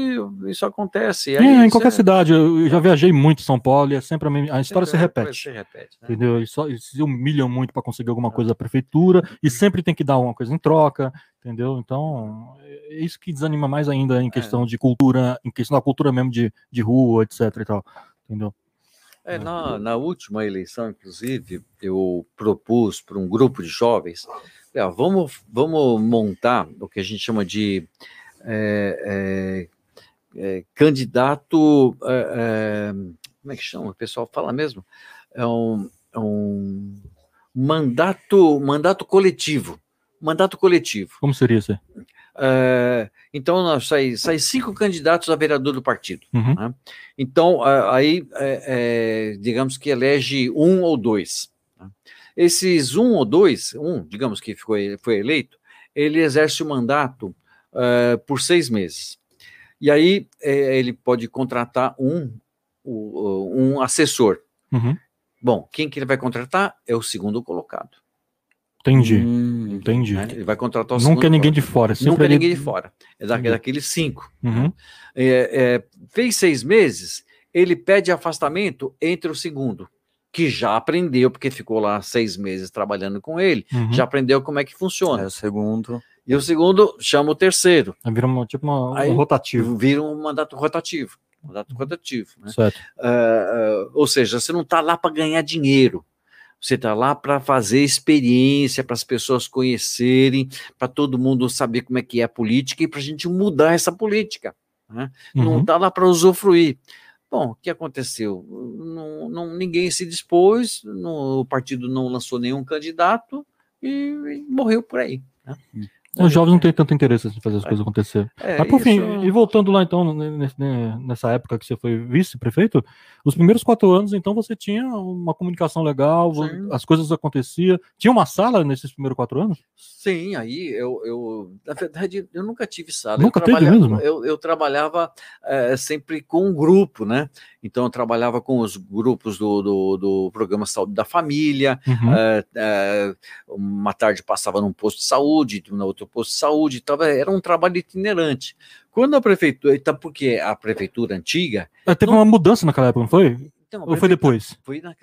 isso acontece. É, Aí em isso qualquer é- cidade. Eu já viajei muito em São Paulo e é sempre a, mesma- a história se sempre- repete. Se repete né? Entendeu? Eles, só, eles se humilham muito para conseguir alguma coisa da prefeitura e sempre tem que dar uma coisa em troca, entendeu? Então, é isso que desanima mais ainda em questão de cultura, em questão da cultura mesmo de, de rua, etc e tal, entendeu? É, na, na última eleição, inclusive, eu propus para um grupo de jovens, vamos, vamos montar o que a gente chama de é, é, candidato. como é que chama? O pessoal fala mesmo? É um, é um mandato, mandato coletivo. Mandato coletivo. Como seria isso É, então, nós sai, sai cinco candidatos a vereador do partido. Uhum. né? Então, a- aí, é, é, digamos que elege um ou dois. né? Esses um ou dois, um, digamos que foi, foi eleito, ele exerce o mandato é, por seis meses. E aí, é, ele pode contratar um, um assessor. Uhum. Bom, quem que ele vai contratar é o segundo colocado. Entendi, Hum, entendi. né? Ele vai contratar o Nunca é ninguém de fora, é sempre Nunca ali- ninguém de fora. É da, Entendi. daqueles cinco. Uhum. É, é, fez seis meses, ele pede afastamento entre o segundo, que já aprendeu, porque ficou lá seis meses trabalhando com ele, uhum. já aprendeu como é que funciona. É o segundo. E o segundo chama o terceiro. Aí vira uma, tipo uma, Aí, um rotativo. Vira um mandato rotativo. Mandato rotativo. Né? Certo. Uh, uh, ou seja, você não está lá para ganhar dinheiro. Você está lá para fazer experiência, para as pessoas conhecerem, para todo mundo saber como é que é a política e para a gente mudar essa política. Né? Uhum. Não está lá para usufruir. Bom, o que aconteceu? Não, não, ninguém se dispôs, o partido não lançou nenhum candidato e, e morreu por aí. Né? Os jovens não têm tanto interesse em fazer as é. coisas acontecer. É, Mas por isso... fim, e voltando lá então, nessa época que você foi vice-prefeito, os primeiros quatro anos, então, você tinha uma comunicação legal, Sim. as coisas aconteciam. Tinha uma sala nesses primeiros quatro anos? Sim, aí eu, eu na verdade, eu nunca tive sala. Nunca eu teve mesmo? Eu, eu trabalhava é, sempre com um grupo, né? Então, eu trabalhava com os grupos do, do, do programa Saúde da Família, uhum. é, é, uma tarde passava num posto de saúde, na outra posto de saúde, tava, era um trabalho itinerante. Quando a prefeitura, então, porque a prefeitura antiga. É, teve não, uma mudança naquela época, não foi? Então, Ou foi depois? Foi na,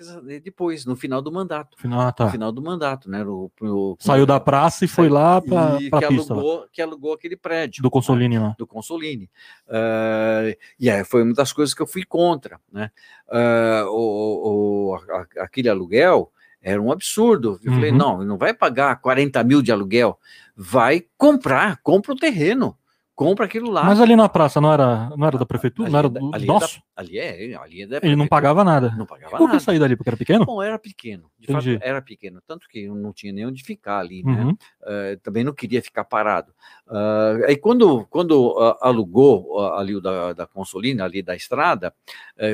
depois, no final do mandato. Final, ah, tá. No final do mandato, né? O, o, Saiu da praça e foi lá para a pista. Alugou, que alugou aquele prédio. Do Consolini né? lá. Do Consolini. Uh, e aí foi uma das coisas que eu fui contra, né? Uh, o, o, aquele aluguel era um absurdo. Eu uhum. falei, não, não vai pagar 40 mil de aluguel, vai comprar, compra o terreno compra aquilo lá. Mas ali na praça não era, não era da prefeitura? Ali não era é do ali nosso? É da, ali é, ali é Ele não pagava nada. Não pagava Por que sair dali? Porque era pequeno? Bom, era pequeno. De Entendi. fato, era pequeno. Tanto que não tinha nem onde ficar ali, né? Uhum. Uh, também não queria ficar parado. Uh, aí quando, quando uh, alugou ali o da, da Consolina, ali da estrada,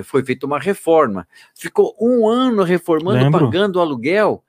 foi feita uma reforma. Ficou um ano reformando, Lembro. pagando o aluguel.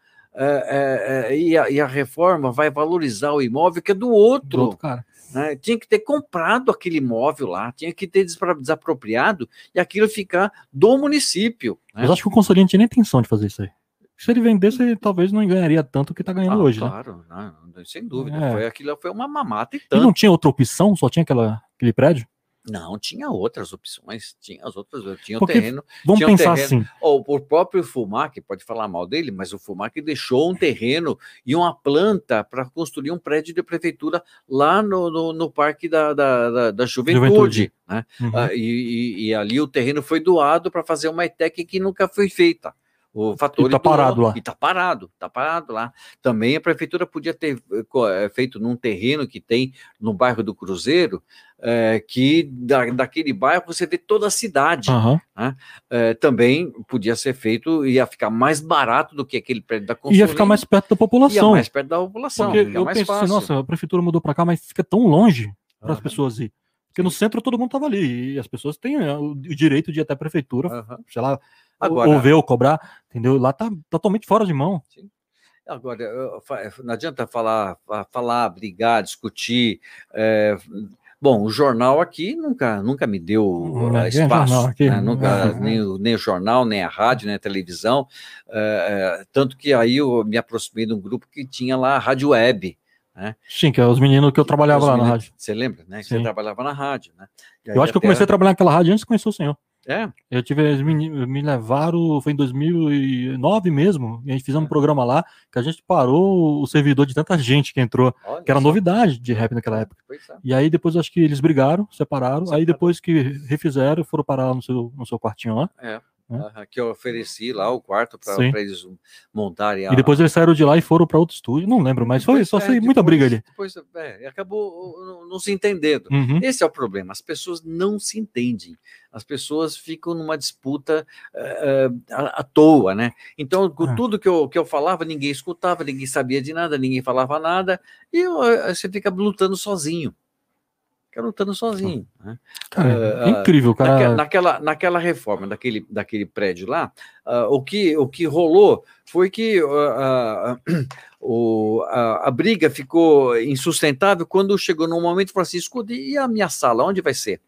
E a, e, a, reforma vai valorizar o imóvel que é do outro. Do outro cara. Né? Tinha que ter comprado aquele imóvel lá, tinha que ter desapropriado e aquilo ficar do município. Né? Mas acho que o conselheiro não tinha nem intenção de fazer isso aí. Se ele vendesse, ele talvez não ganharia tanto que está ganhando ah, hoje. Né? Claro, né? não, sem dúvida. É. Foi, aquilo foi uma mamata e tanto. E não tinha outra opção, só tinha aquela, aquele prédio? Não, tinha outras opções, tinha as outras, tinha o terreno. Vamos tinha pensar terreno, assim. Ou o próprio Fumac, pode falar mal dele, mas o Fumac deixou um terreno e uma planta para construir um prédio de prefeitura lá no, no, no Parque da, da, da, da Juventude. Juventude. Né? Uhum. Ah, e, e, e, ali o terreno foi doado para fazer uma ETEC que nunca foi feita. O fator está parado lá. E está parado, está parado lá. Também a prefeitura podia ter é, feito num terreno que tem no bairro do Cruzeiro, é, que da, daquele bairro você vê toda a cidade. Uhum. Né? É, também podia ser feito, ia ficar mais barato do que aquele prédio da Consulência. Ia ficar mais perto da população. Ia mais perto da população. Porque eu penso assim, nossa, a prefeitura mudou para cá, mas fica tão longe para as uhum. pessoas ir. Porque no centro todo mundo estava ali e as pessoas têm o direito de ir até a prefeitura, uhum. sei lá, Agora, ou ver ou cobrar, entendeu? Lá tá totalmente fora de mão. Sim. Agora, não adianta falar, falar, brigar, discutir. É, bom, o jornal aqui nunca, nunca me deu uh, espaço, aqui, né? nunca, uhum. nem, o, nem o jornal, nem a rádio, nem a televisão. É, é, tanto que aí eu me aproximei de um grupo que tinha lá a rádio web. Né? Sim, que é os meninos que eu trabalhava lá na rádio. Você lembra, né? Que Sim. você trabalhava na rádio, né? Eu acho que eu comecei a trabalhar naquela rádio antes de conhecer o senhor. É. Eu tive, eles me, me, levaram, foi em 2009 mesmo, e a gente fizemos um é. programa lá, que a gente parou o servidor de tanta gente que entrou, Olha que era novidade de rap naquela época. É. E aí depois acho que eles brigaram, separaram, separaram, aí depois que refizeram, foram parar no seu, no seu quartinho lá. É. Né? que eu ofereci lá o quarto para eles montarem. A... E depois eles saíram de lá e foram para outro estúdio, não lembro, mas foi só é, sei, muita briga ali. Depois é, acabou não se entendendo. Uhum. Esse é o problema, as pessoas não se entendem, as pessoas ficam numa disputa uh, à, à, toa, né? Então, ah. tudo que eu, que eu falava, ninguém escutava, ninguém sabia de nada, ninguém falava nada, e eu, você fica lutando sozinho fica lutando sozinho. Né? Cara, uh, incrível, cara. Naquela, naquela, naquela, reforma daquele, daquele prédio lá, uh, o, que, o que rolou foi que uh, o, a, a, briga ficou insustentável quando chegou num momento e falou assim: e a minha sala, onde vai ser?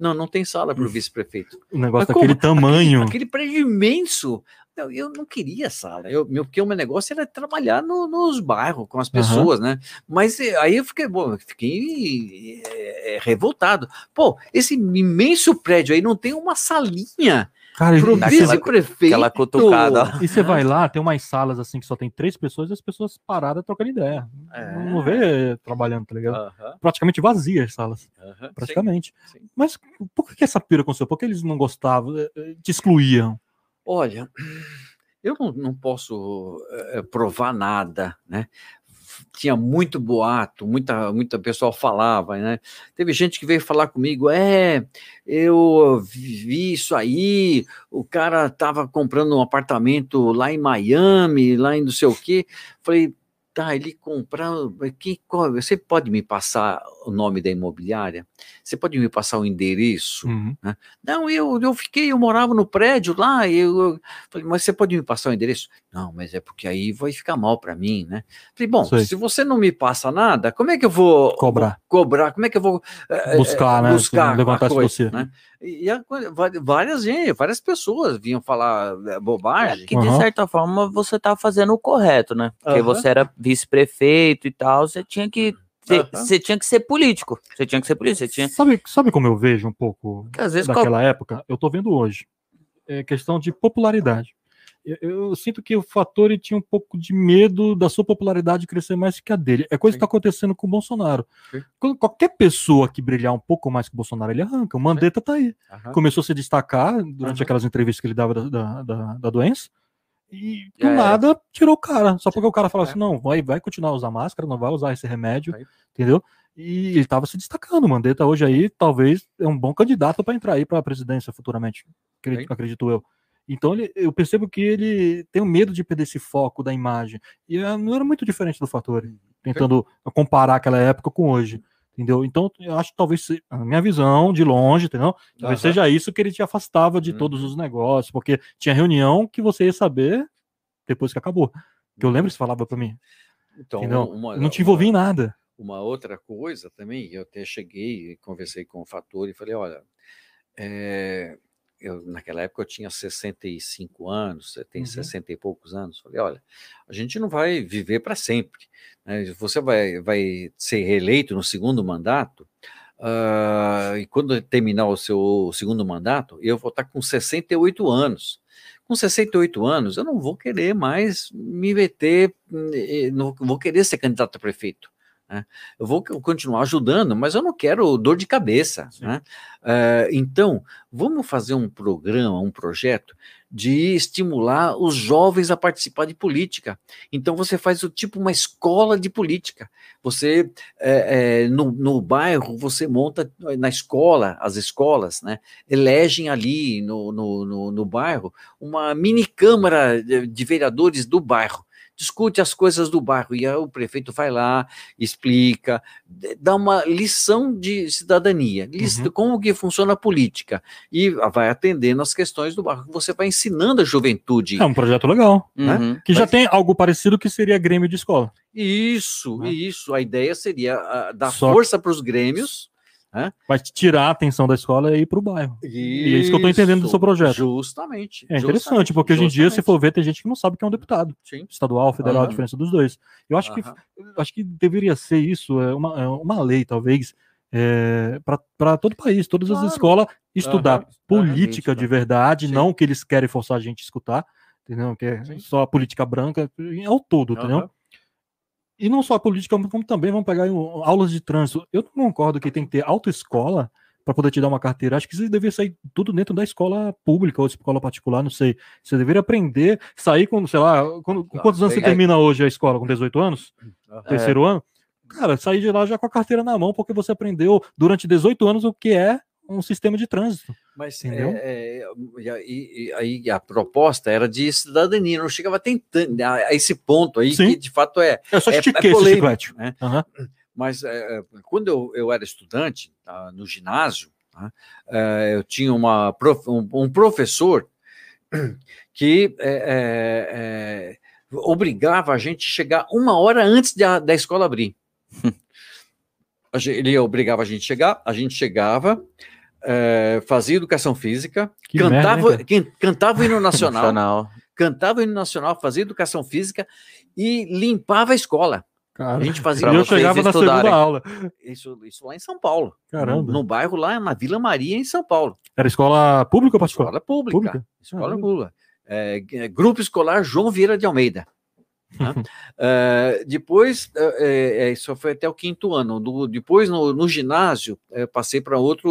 Não, não tem sala para o vice-prefeito. O negócio Mas daquele como? tamanho. Aquele, aquele, prédio imenso. Eu, eu não queria sala, eu, meu, porque o meu negócio era trabalhar no, nos bairros com as pessoas, uhum. né? Mas eh, aí eu fiquei, bom, fiquei é, revoltado. Pô, esse imenso prédio aí não tem uma salinha Cara, Pro e, vice-prefeito. Aquela cutucada. e você vai lá, tem umas salas assim que só tem três pessoas e as pessoas paradas trocando ideia. É. Não vê trabalhando, tá ligado? Aham, Praticamente vazias as salas, aham, praticamente. sim, sim. Mas por que essa pira aconteceu? Por que eles não gostavam, eh, eh, te excluíam? Olha, eu não, não posso eh, provar nada, né? Tinha muito boato, muita, muita pessoal falava, né? Teve gente que veio falar comigo, é, eu vi isso aí, o cara estava comprando um apartamento lá em Miami, lá em não sei o quê. Falei, tá, ele comprando, que, qual- você pode me passar o nome da imobiliária? Você pode me passar o endereço? Uhum. Não, eu, eu fiquei, eu morava no prédio lá, eu, eu falei, mas você pode me passar o endereço? Não, mas é porque aí vai ficar mal para mim, né? Falei, bom, Sei. se você não me passa nada, como é que eu vou Cobrar. cobrar? Como é que eu vou eh, Buscar, né? buscar levantar a esse coisa, dossiê. né? E a várias gente, várias pessoas vinham falar eh, bobagem. Que de Aham. certa forma você tá fazendo o correto, né? Porque Aham. você era vice-prefeito e tal, você tinha que você tinha que ser político. Você tinha que ser político, você tinha Sabe, sabe como eu vejo um pouco às vezes qual- daquela época? Eu tô vendo hoje. É questão de popularidade. Eu, eu sinto que o Fattori tinha um pouco de medo da sua popularidade crescer mais que a dele. É coisa Sim. que está acontecendo com o Bolsonaro. Sim. Quando qualquer pessoa que brilhar um pouco mais que o Bolsonaro, ele arranca. O Mandetta tá aí. Aham. Começou a se destacar durante Aham. aquelas entrevistas que ele dava da, da, da- da doença. E do É. nada tirou o cara. Só porque o cara falou É. assim: não, vai, vai continuar a usar máscara, não vai usar esse remédio. Aí. Entendeu? E ele estava se destacando. O Mandetta hoje aí, talvez, é um bom candidato para entrar aí para a presidência futuramente. Acredito, acredito eu. Então ele- eu percebo que ele tem um medo de perder esse foco da imagem. E eh, não era muito diferente do Fattori, tentando comparar aquela época com hoje. Entendeu? Então, eu acho que talvez, a minha visão de longe, entendeu? Talvez Aham. seja isso que ele te afastava de Uhum. todos os negócios, porque tinha reunião que você ia saber depois que acabou. Que eu lembro que você falava para mim, Então, uma- não te envolvi em uma- nada. Uma outra coisa também, eu até cheguei e conversei com o Fator e falei, olha, é, eu, naquela época eu tinha 65 anos, você tem Uhum. 60 e poucos anos, falei, olha, a gente não vai viver para sempre, né? você vai, vai ser reeleito no segundo mandato, ah, e quando terminar o seu segundo mandato, eu vou estar com 68 anos. Com 68 anos, eu não vou querer mais me meter, eh, não vou querer ser candidato a prefeito. Né? Eu vou continuar ajudando, mas eu não quero dor de cabeça. Né? Eh, então, vamos fazer um programa, um projeto de estimular os jovens a participar de política. Então, você faz o tipo uma escola de política. Você, eh, eh, no, no bairro, você monta na escola, as escolas, né? Elegem ali no, no, no, no bairro uma mini câmara de, de vereadores do bairro. Discute as coisas do bairro e aí o prefeito vai lá, explica, dá uma lição de cidadania, Uhum. como que funciona a política e vai atendendo as questões do bairro. Você vai ensinando a juventude. É um projeto legal. né? Uhum. Que já Mas- tem algo parecido que seria Grêmio de escola. Isso, Né? isso. A ideia seria ah, dar Só- força para os grêmios. Vai tirar a atenção da escola e ir para o bairro. E é isso que eu tô entendendo do seu projeto. Justamente. É interessante, justamente, porque hoje em dia, se for ver, tem gente que não sabe que é um deputado. Sim. Estadual, federal, a Aham. diferença dos dois. Eu acho que Aham. acho que deveria ser isso, é uma, é uma lei, talvez, para todo o país, todas Claro. as escolas estudar Aham. política de verdade, Sim. não o que eles querem forçar a gente a escutar, entendeu? Que é Sim. só a política branca, é o todo, entendeu? E não só a política, como também vão pegar aulas de trânsito. Eu não concordo que tem que ter autoescola para poder te dar uma carteira. Acho que isso deveria sair tudo dentro da escola pública ou escola particular, não sei. Você deveria aprender, sair com, sei lá, quando- com Ah, quantos anos você termina hoje a escola? Com 18 anos? Aham. Terceiro ano? Cara, sair de lá já com a carteira na mão, porque você aprendeu durante 18 anos o que é um sistema de trânsito. Mas Entendeu? é, é, e aí, a proposta era de cidadania, não chegava tentando a, a esse ponto aí Sim. que de fato é. Eu só É- estiquei é esse polêmico, chiclete. né? Aham. Mas é, é, quando eu, eu era estudante tá, no ginásio, tá, é, eu tinha uma, prof- um, um professor que é, é, é, obrigava a gente a chegar uma hora antes de a- da escola abrir. Gen- Ele obrigava a gente a chegar, a gente chegava, é, fazia educação física, Que merda, cantava, quem- cantava o hino nacional, Nacional. cantava o hino nacional, fazia educação física e limpava a escola. Cara, a gente fazia. eu chegava na segunda aula. Isso, isso lá em São Paulo. Caramba. No, no, bairro lá na Vila Maria, em São Paulo. Era escola pública ou particular? Escola pública. pública? Escola pública. É, Grupo Escolar João Vieira de Almeida. Né? uh, depois, uh, isso foi até o quinto ano. Do, depois, no, no ginásio, passei para outra,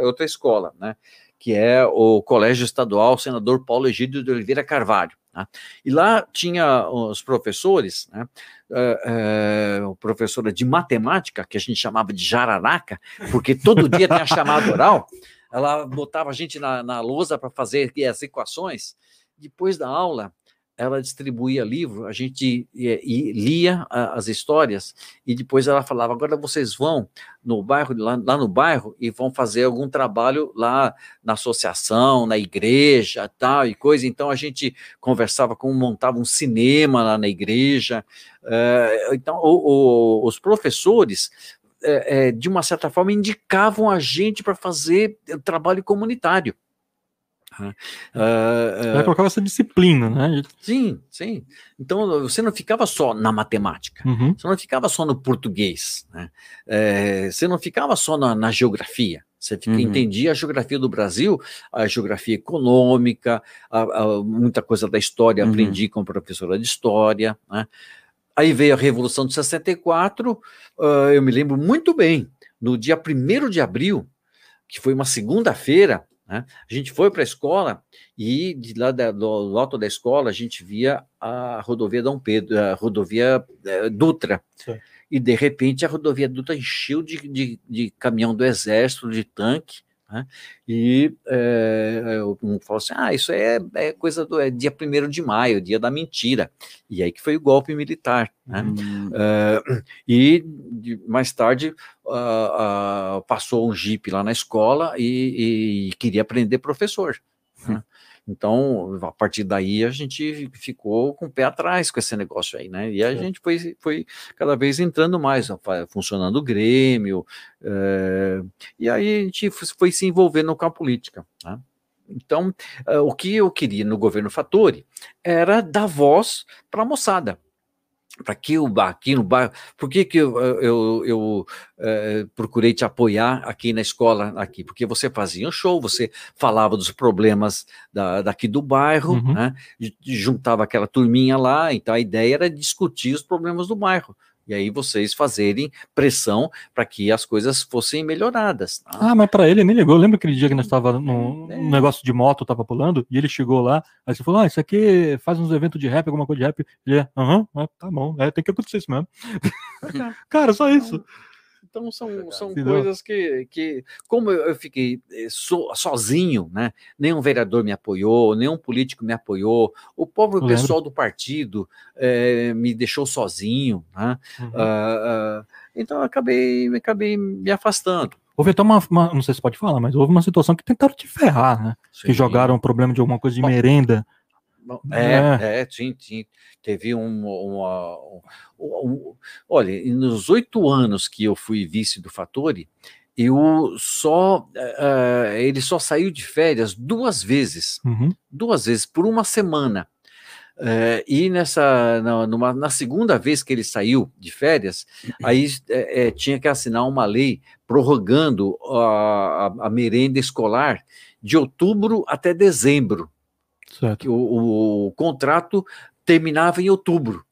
outra escola, né? que é o Colégio Estadual Senador Paulo Egídio de Oliveira Carvalho. Né? E lá tinha os professores, né? Uh, uh, professora de matemática, que a gente chamava de jararaca, porque todo dia tinha chamada oral, ela botava a gente na, na lousa para fazer as equações. Depois da aula, ela distribuía livro, a gente ia, ia, lia as histórias e depois ela falava: agora vocês vão no bairro, lá, lá, no bairro, e vão fazer algum trabalho lá na associação, na igreja, tal e coisa. Então a gente conversava como montava um cinema lá na igreja. Uh, então o, o, os professores é, é, de uma certa forma indicavam a gente para fazer trabalho comunitário. Uh, uh, colocava essa disciplina, né? Sim, sim. Então você não ficava só na matemática, uhum. você não ficava só no português, né? É, você não ficava só na, na geografia. Você fica, uhum. entendia a geografia do Brasil, a geografia econômica, a, a, muita coisa da história uhum. aprendi com professora de história. Né? Aí veio a Revolução de 64, uh, eu me lembro muito bem, no dia 1 de abril, que foi uma segunda-feira, né? A gente foi para a escola e de lá da, do, alto da escola a gente via a rodovia Dom Pedro, a rodovia é, Dutra. Sim. E de repente a rodovia Dutra encheu de, de, de caminhão do exército, de tanque, né? E é, um falou assim: ah, isso é, é coisa do é dia 1 de maio, dia da mentira. E aí que foi o golpe militar. Né? Hum. Uh, e de, mais tarde uh, uh, passou um jipe lá na escola e, e queria prender professor. Né? Então, a partir daí, a gente ficou com o pé atrás com esse negócio aí, né? E a gente foi, foi cada vez entrando mais, funcionando o Grêmio, é, e aí a gente foi se envolvendo com a política, né? Então, uh, o que eu queria no governo Fattori era dar voz para a moçada para que o aqui no bairro, por que, que eu, eu, eu é, procurei te apoiar aqui na escola aqui? Porque você fazia um show, você falava dos problemas da, daqui do bairro, uhum. né? juntava aquela turminha lá, então a ideia era discutir os problemas do bairro e aí vocês fazerem pressão para que as coisas fossem melhoradas. Tá? Ah, mas para ele nem ligou. Lembra aquele dia que nós estava no, é. negócio de moto, tava pulando, e ele chegou lá, aí você falou: Ah, isso aqui faz uns eventos de rap, alguma coisa de rap. Ele é, aham, uh -huh, tá bom, é, tem que acontecer isso mesmo. Cara, só isso. Então são, são coisas que, que, como eu, fiquei eh, so, sozinho, né? Nenhum vereador me apoiou, nenhum político me apoiou, o povo o pessoal do partido é, me deixou sozinho, né? Uhum. Uh, uh, então eu acabei, acabei me afastando. Houve até uma, uma, não sei se pode falar, mas houve uma situação que tentaram te ferrar, né? Sim. Que jogaram um problema de alguma coisa de Bom, merenda é, é, é sim, sim. Teve um, uma, um, um, olha, nos oito anos que eu fui vice do Fatori, eu só uh, ele só saiu de férias duas vezes, uhum. duas vezes por uma semana. Uh, e nessa na, numa, na, segunda vez que ele saiu de férias, aí é, é, tinha que assinar uma lei prorrogando a, a, a merenda escolar de outubro até dezembro. Certo. O, o contrato terminava em outubro,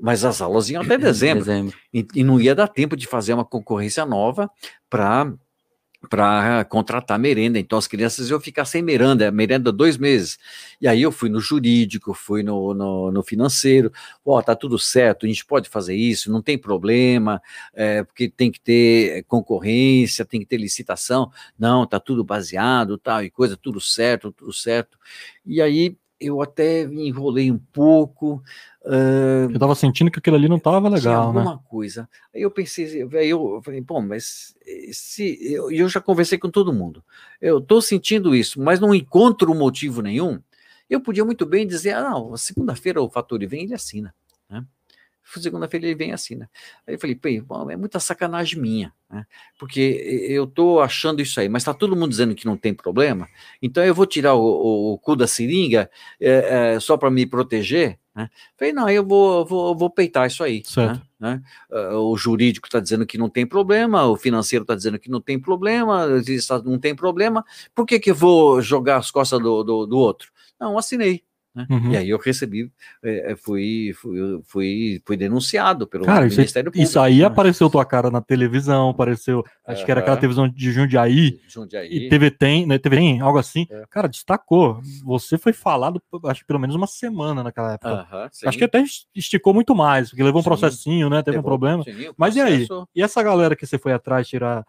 mas as aulas iam até dezembro. dezembro. E, e, não ia dar tempo de fazer uma concorrência nova para para contratar merenda. Então as crianças iam ficar sem merenda, merenda dois meses. E aí eu fui no jurídico, fui no, no, no financeiro, ó, oh, tá tudo certo, a gente pode fazer isso, não tem problema, é, porque tem que ter concorrência, tem que ter licitação. Não, tá tudo baseado, tal e coisa, tudo certo, tudo certo. E aí eu até enrolei um pouco. Uh, eu estava sentindo que aquilo ali não estava legal, alguma né? coisa. Aí eu pensei, aí eu falei, bom, mas se eu, eu já conversei com todo mundo. Eu estou sentindo isso, mas não encontro motivo nenhum. Eu podia muito bem dizer, ah, não, segunda-feira o fator vem, ele assina. Né? segunda-feira ele vem assim, né? Aí eu falei, pô, é muita sacanagem minha, né? Porque eu tô achando isso aí, mas tá todo mundo dizendo que não tem problema, então eu vou tirar o, o, o cu da seringa é, é, só para me proteger, Né? Falei, não, eu vou, vou, vou peitar isso aí. Certo. Né? Uh, o jurídico está dizendo que não tem problema, o financeiro está dizendo que não tem problema, não tem problema, por que, que eu vou jogar as costas do, do, do outro? Não, assinei. Né? Uhum. E aí eu recebi, é, fui, fui, fui, fui denunciado pelo cara, Ministério isso, Público. Isso aí né? apareceu tua cara na televisão, apareceu, acho uhum. que era aquela televisão de Jundiaí, Jundiaí. e TV tem, né, TV tem, algo assim. É. Cara, destacou. Você foi falado, acho que pelo menos uma semana naquela época. Uhum, acho que até esticou muito mais, porque levou um sim. processinho, né? Teve Levou, um problema. Sim, Mas e aí? E essa galera que você foi atrás tirar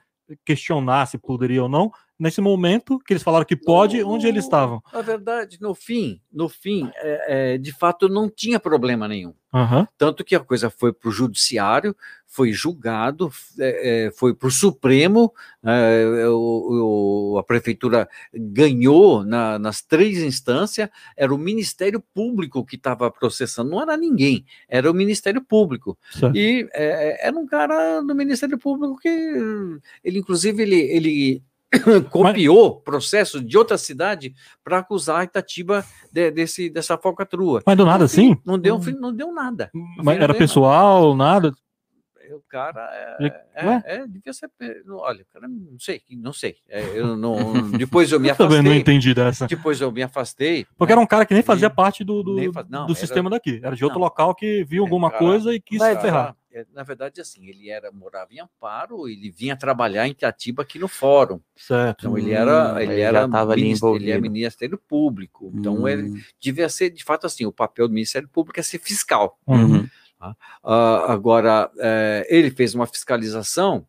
questionar se poderia ou não, nesse momento que eles falaram que pode, no, onde eles estavam? Na verdade, no fim, no fim, é, é, de fato, não tinha problema nenhum. Uhum. Tanto que a coisa foi para o judiciário, foi julgado, é, é foi para o Supremo, é, o, o, a prefeitura ganhou na, nas três instâncias, era o Ministério Público que estava processando, não era ninguém, era o Ministério Público. Certo. E é, era um cara do Ministério Público que ele, inclusive, ele, ele copiou mas... processo de outra cidade para acusar a Itatiba de, desse, dessa falcatrua. Mas do nada assim? Não deu, hum. não deu nada. Mas era pessoal, nada? o cara é, é, é, devia ser. Olha, cara, não sei, não sei. É, eu não, depois eu me afastei. Eu não entendi dessa. Depois eu me afastei. Porque né? era um cara que nem fazia parte do, do, faz, não, do era, sistema daqui. Era de outro não, local que viu alguma cara, coisa e quis cara, ferrar. É, na verdade, assim, ele era morava em Amparo, ele vinha trabalhar em Teatiba aqui no fórum. Certo. Então ele era, hum, ele, ele era, ministro, ele é Ministério Público. Então hum. ele devia ser, de fato, assim, o papel do Ministério Público é ser fiscal. Uhum. Uh, agora, uh, ele fez uma fiscalização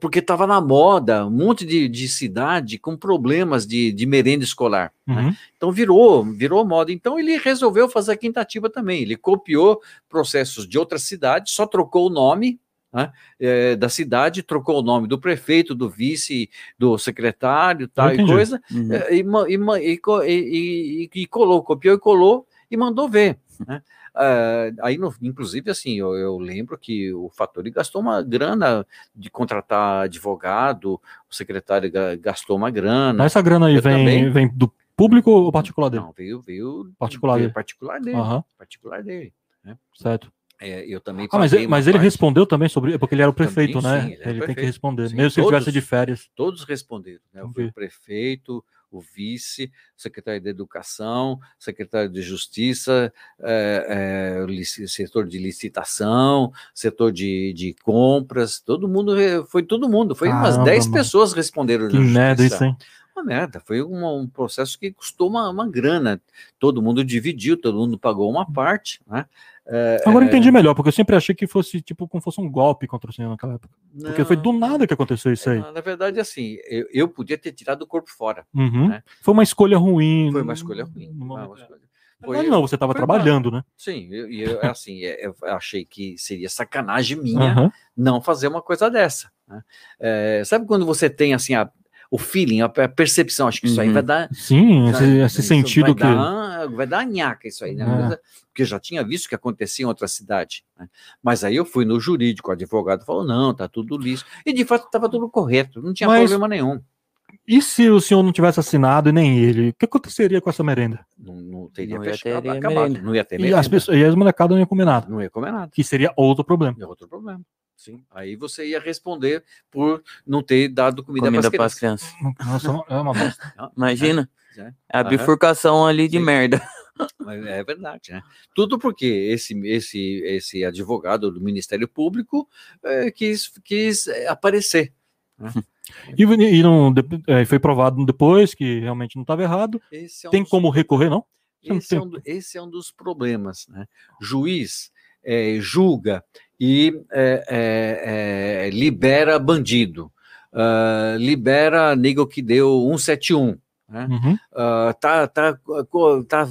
porque estava na moda um monte de, de cidade com problemas de, de merenda escolar. Né? Uhum. Né? Então virou, virou moda. Então ele resolveu fazer a quintativa também. Ele copiou processos de outras cidades, só trocou o nome, né, é, da cidade, trocou o nome do prefeito, do vice, do secretário, tal e coisa, uhum. É, e, e, e, e, colou, copiou e colou e mandou ver. Né? Uh, aí, no, inclusive, assim, eu, eu, lembro que o Fatori gastou uma grana de contratar advogado, o secretário gastou uma grana. Essa grana aí vem, vem do público ou particular dele? Não, veio, veio particular veio dele. Particular dele. Uhum. Particular dele. Né? Certo. É, eu também ah, mas, mas ele respondeu também sobre. Porque ele era o prefeito, também, né? Sim, ele, ele tem que responder. Sim, mesmo se ele tivesse de férias. Todos responderam. Né? O prefeito, o vice, secretário de Educação, secretário de Justiça, é, é, setor de licitação, setor de, de compras, todo mundo, foi todo mundo, foi Caramba, umas 10 pessoas responderam. Que merda isso, hein? Uma merda, foi uma, um processo que custou uma, uma grana, todo mundo dividiu, todo mundo pagou uma parte, né? É, Agora eu entendi melhor, porque eu sempre achei que fosse tipo como fosse um golpe contra o senhor naquela época. Não, porque foi do nada que aconteceu isso aí. Na verdade, assim, eu, eu podia ter tirado o corpo fora. Uhum. Né? Foi uma escolha ruim. Foi uma escolha ruim. Uma escolha... Foi, não, você estava trabalhando, né? Sim, e eu, eu, assim, eu achei que seria sacanagem minha uhum. não fazer uma coisa dessa. Né? É, sabe quando você tem assim a o feeling, a percepção. Acho que isso aí vai uhum. dar. Sim, esse, esse sentido vai que. Dar, vai dar nhaca isso aí, né? É. Porque eu já tinha visto que acontecia em outra cidade. Né? Mas aí eu fui no jurídico, o advogado falou: não, tá tudo liso. E de fato estava tudo correto, não tinha Mas... problema nenhum. E se o senhor não tivesse assinado e nem ele, o que aconteceria com essa merenda? Não, não teria não fechado, acabado, não ia ter merenda. E as, pessoas, e as molecadas não iam comer nada. Não ia comer nada. Que seria outro problema. É outro problema. Sim. Aí você ia responder por não ter dado comida, comida para as crianças. Nossa, é uma bosta. Imagina. É, é. A bifurcação ali de Sim. merda. É verdade, né? Tudo porque esse, esse, esse advogado do Ministério Público é, quis, quis é, aparecer. Né? E, e não, é, foi provado depois que realmente não estava errado. É um Tem como recorrer, não? Esse, não é um, esse é um dos problemas. Né? Juiz é, julga e é, é, é, libera bandido, uh, libera nego que deu 171. Né? Uhum. Uh, tá, tá, tá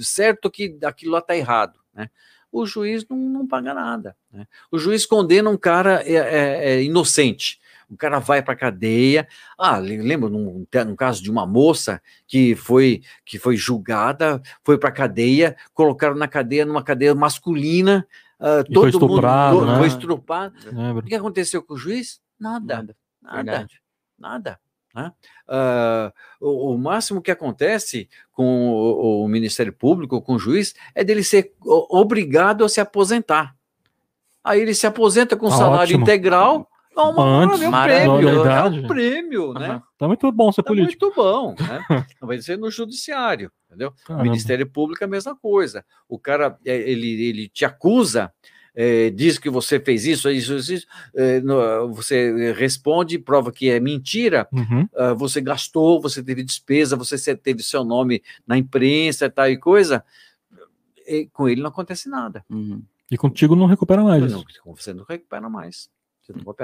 certo que aquilo lá tá errado. Né? O juiz não, não paga nada. Né? O juiz condena um cara é, é, é inocente. O cara vai para cadeia. Ah, lembro num, num, caso de uma moça que foi que foi julgada, foi para cadeia, colocaram na cadeia numa cadeia masculina. Uh, todo foi estuprado, mundo né? foi estrupado. O que aconteceu com o juiz? Nada. Nada. Nada. nada. Né? Uh, o, o, máximo que acontece com o, o, Ministério Público, com o juiz, é dele ser obrigado a se aposentar. Aí ele se aposenta com ah, salário ótimo. integral. Não, uma, Antes, é um prêmio, é um prêmio, né? Tá muito bom ser tá político. Muito bom, né? Vai ser no judiciário, entendeu? Caramba. Ministério Público é a mesma coisa. O cara, é, ele, ele te acusa é, diz que você fez isso, isso, isso, é, no, você responde, prova que é mentira, uhum. uh, você gastou, você teve despesa, você teve seu nome na imprensa e tal e coisa, e com ele não acontece nada. Uhum. E contigo não recupera mais. Não, você não recupera mais.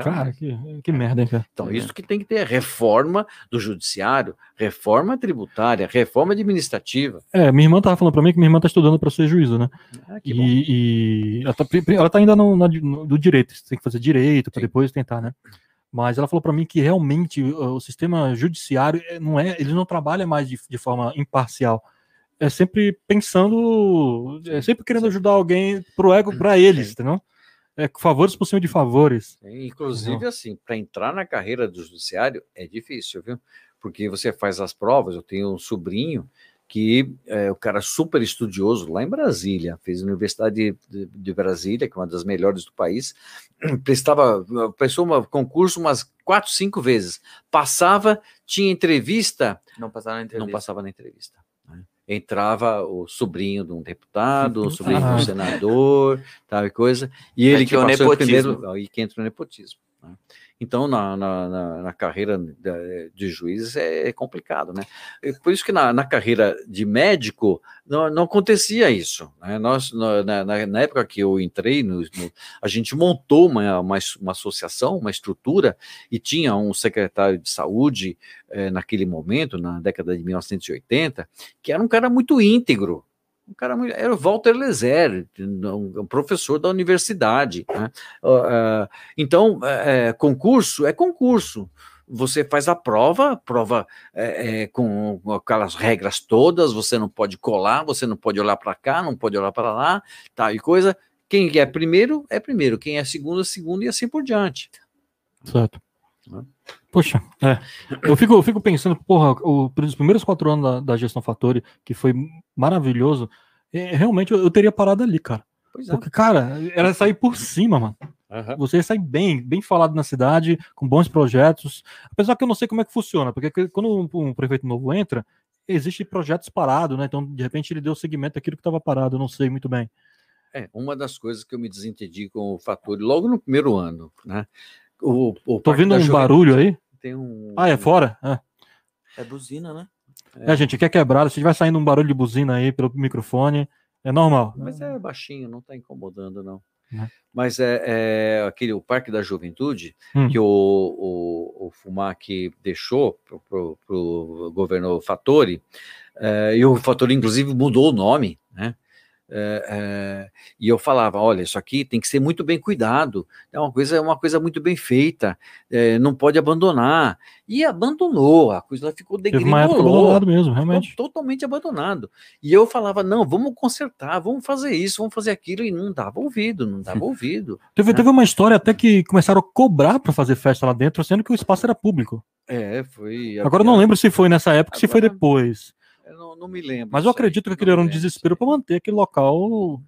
Cara, que, que merda, hein, cara? Então, isso que tem que ter reforma do judiciário, reforma tributária, reforma administrativa. É, minha irmã tava falando para mim que minha irmã tá estudando para ser juízo, né? Ah, e, e, ela, tá, ela tá ainda no, no, do direito, você tem que fazer direito para depois tentar, né? Mas ela falou para mim que realmente o sistema judiciário é, não é, ele não trabalha mais de, de forma imparcial. É sempre pensando, é sempre querendo ajudar alguém pro ego, para eles, entendeu? É, favores por cima de favores. Inclusive, uhum. assim, para entrar na carreira do judiciário é difícil, viu? Porque você faz as provas. Eu tenho um sobrinho que é o cara super estudioso lá em Brasília, fez a Universidade de, de, Brasília, que é uma das melhores do país, prestava, prestou um concurso umas quatro, cinco vezes, passava, tinha entrevista, não passava na entrevista. Não passava na entrevista entrava o sobrinho de um deputado, o sobrinho ah. de um senador, tal e coisa, e ele que, que passou o primeiro, aí que entra o nepotismo. Né? Então, na, na, na carreira de juiz é, é complicado, né? Por isso que na, na carreira de médico não, não acontecia isso. Né? Nós, na, na, época que eu entrei, no, no, a gente montou uma, uma, uma, associação, uma estrutura, e tinha um secretário de saúde eh, naquele momento, na década de 1980, que era um cara muito íntegro, um cara era o Walter Lezer, um professor da universidade. Né? Uh, então, é, concurso é concurso. Você faz a prova, prova é, é, com aquelas regras todas. Você não pode colar, você não pode olhar para cá, não pode olhar para lá, tal e coisa. Quem é primeiro é primeiro, quem é segundo é segundo e assim por diante. Certo. Poxa, é. Eu fico, eu fico pensando, porra, o, os primeiros quatro anos da, da gestão Fatori, que foi maravilhoso, é, realmente eu, eu, teria parado ali, cara. É. Porque, cara, era sair por cima, mano. Uhum. Você sai bem, bem falado na cidade, com bons projetos. Apesar que eu não sei como é que funciona, porque quando um, um prefeito novo entra, existe projetos parados, né? Então, de repente, ele deu seguimento àquilo que estava parado, eu não sei muito bem. É, uma das coisas que eu me desentendi com o Fatori logo no primeiro ano, né? O, o Tô ouvindo um barulho aí? Tem um. Ah, é fora? É, é buzina, né? É, é gente, quer quebrado. Se vai saindo um barulho de buzina aí pelo microfone, é normal. Mas é baixinho, não tá incomodando, não. É. Mas é, é, aquele o Parque da Juventude hum. que o, o, o Fumac deixou para o governo Fattori, é, e o Fattori, inclusive, mudou o nome, né? É, é, e eu falava, olha, isso aqui tem que ser muito bem cuidado, é uma coisa, é uma coisa muito bem feita, é, não pode abandonar. E abandonou, a coisa ficou degringolou. mesmo, realmente. Totalmente abandonado. E eu falava, não, vamos consertar, vamos fazer isso, vamos fazer aquilo, e não dava ouvido, não dava ouvido. Teve, né? teve uma história até que começaram a cobrar para fazer festa lá dentro, sendo que o espaço era público. É, foi. Agora eu não lembro se foi nessa época, ou se foi depois. Eu não, não me lembro. Mas eu acredito que aquele era um desespero para manter aquele local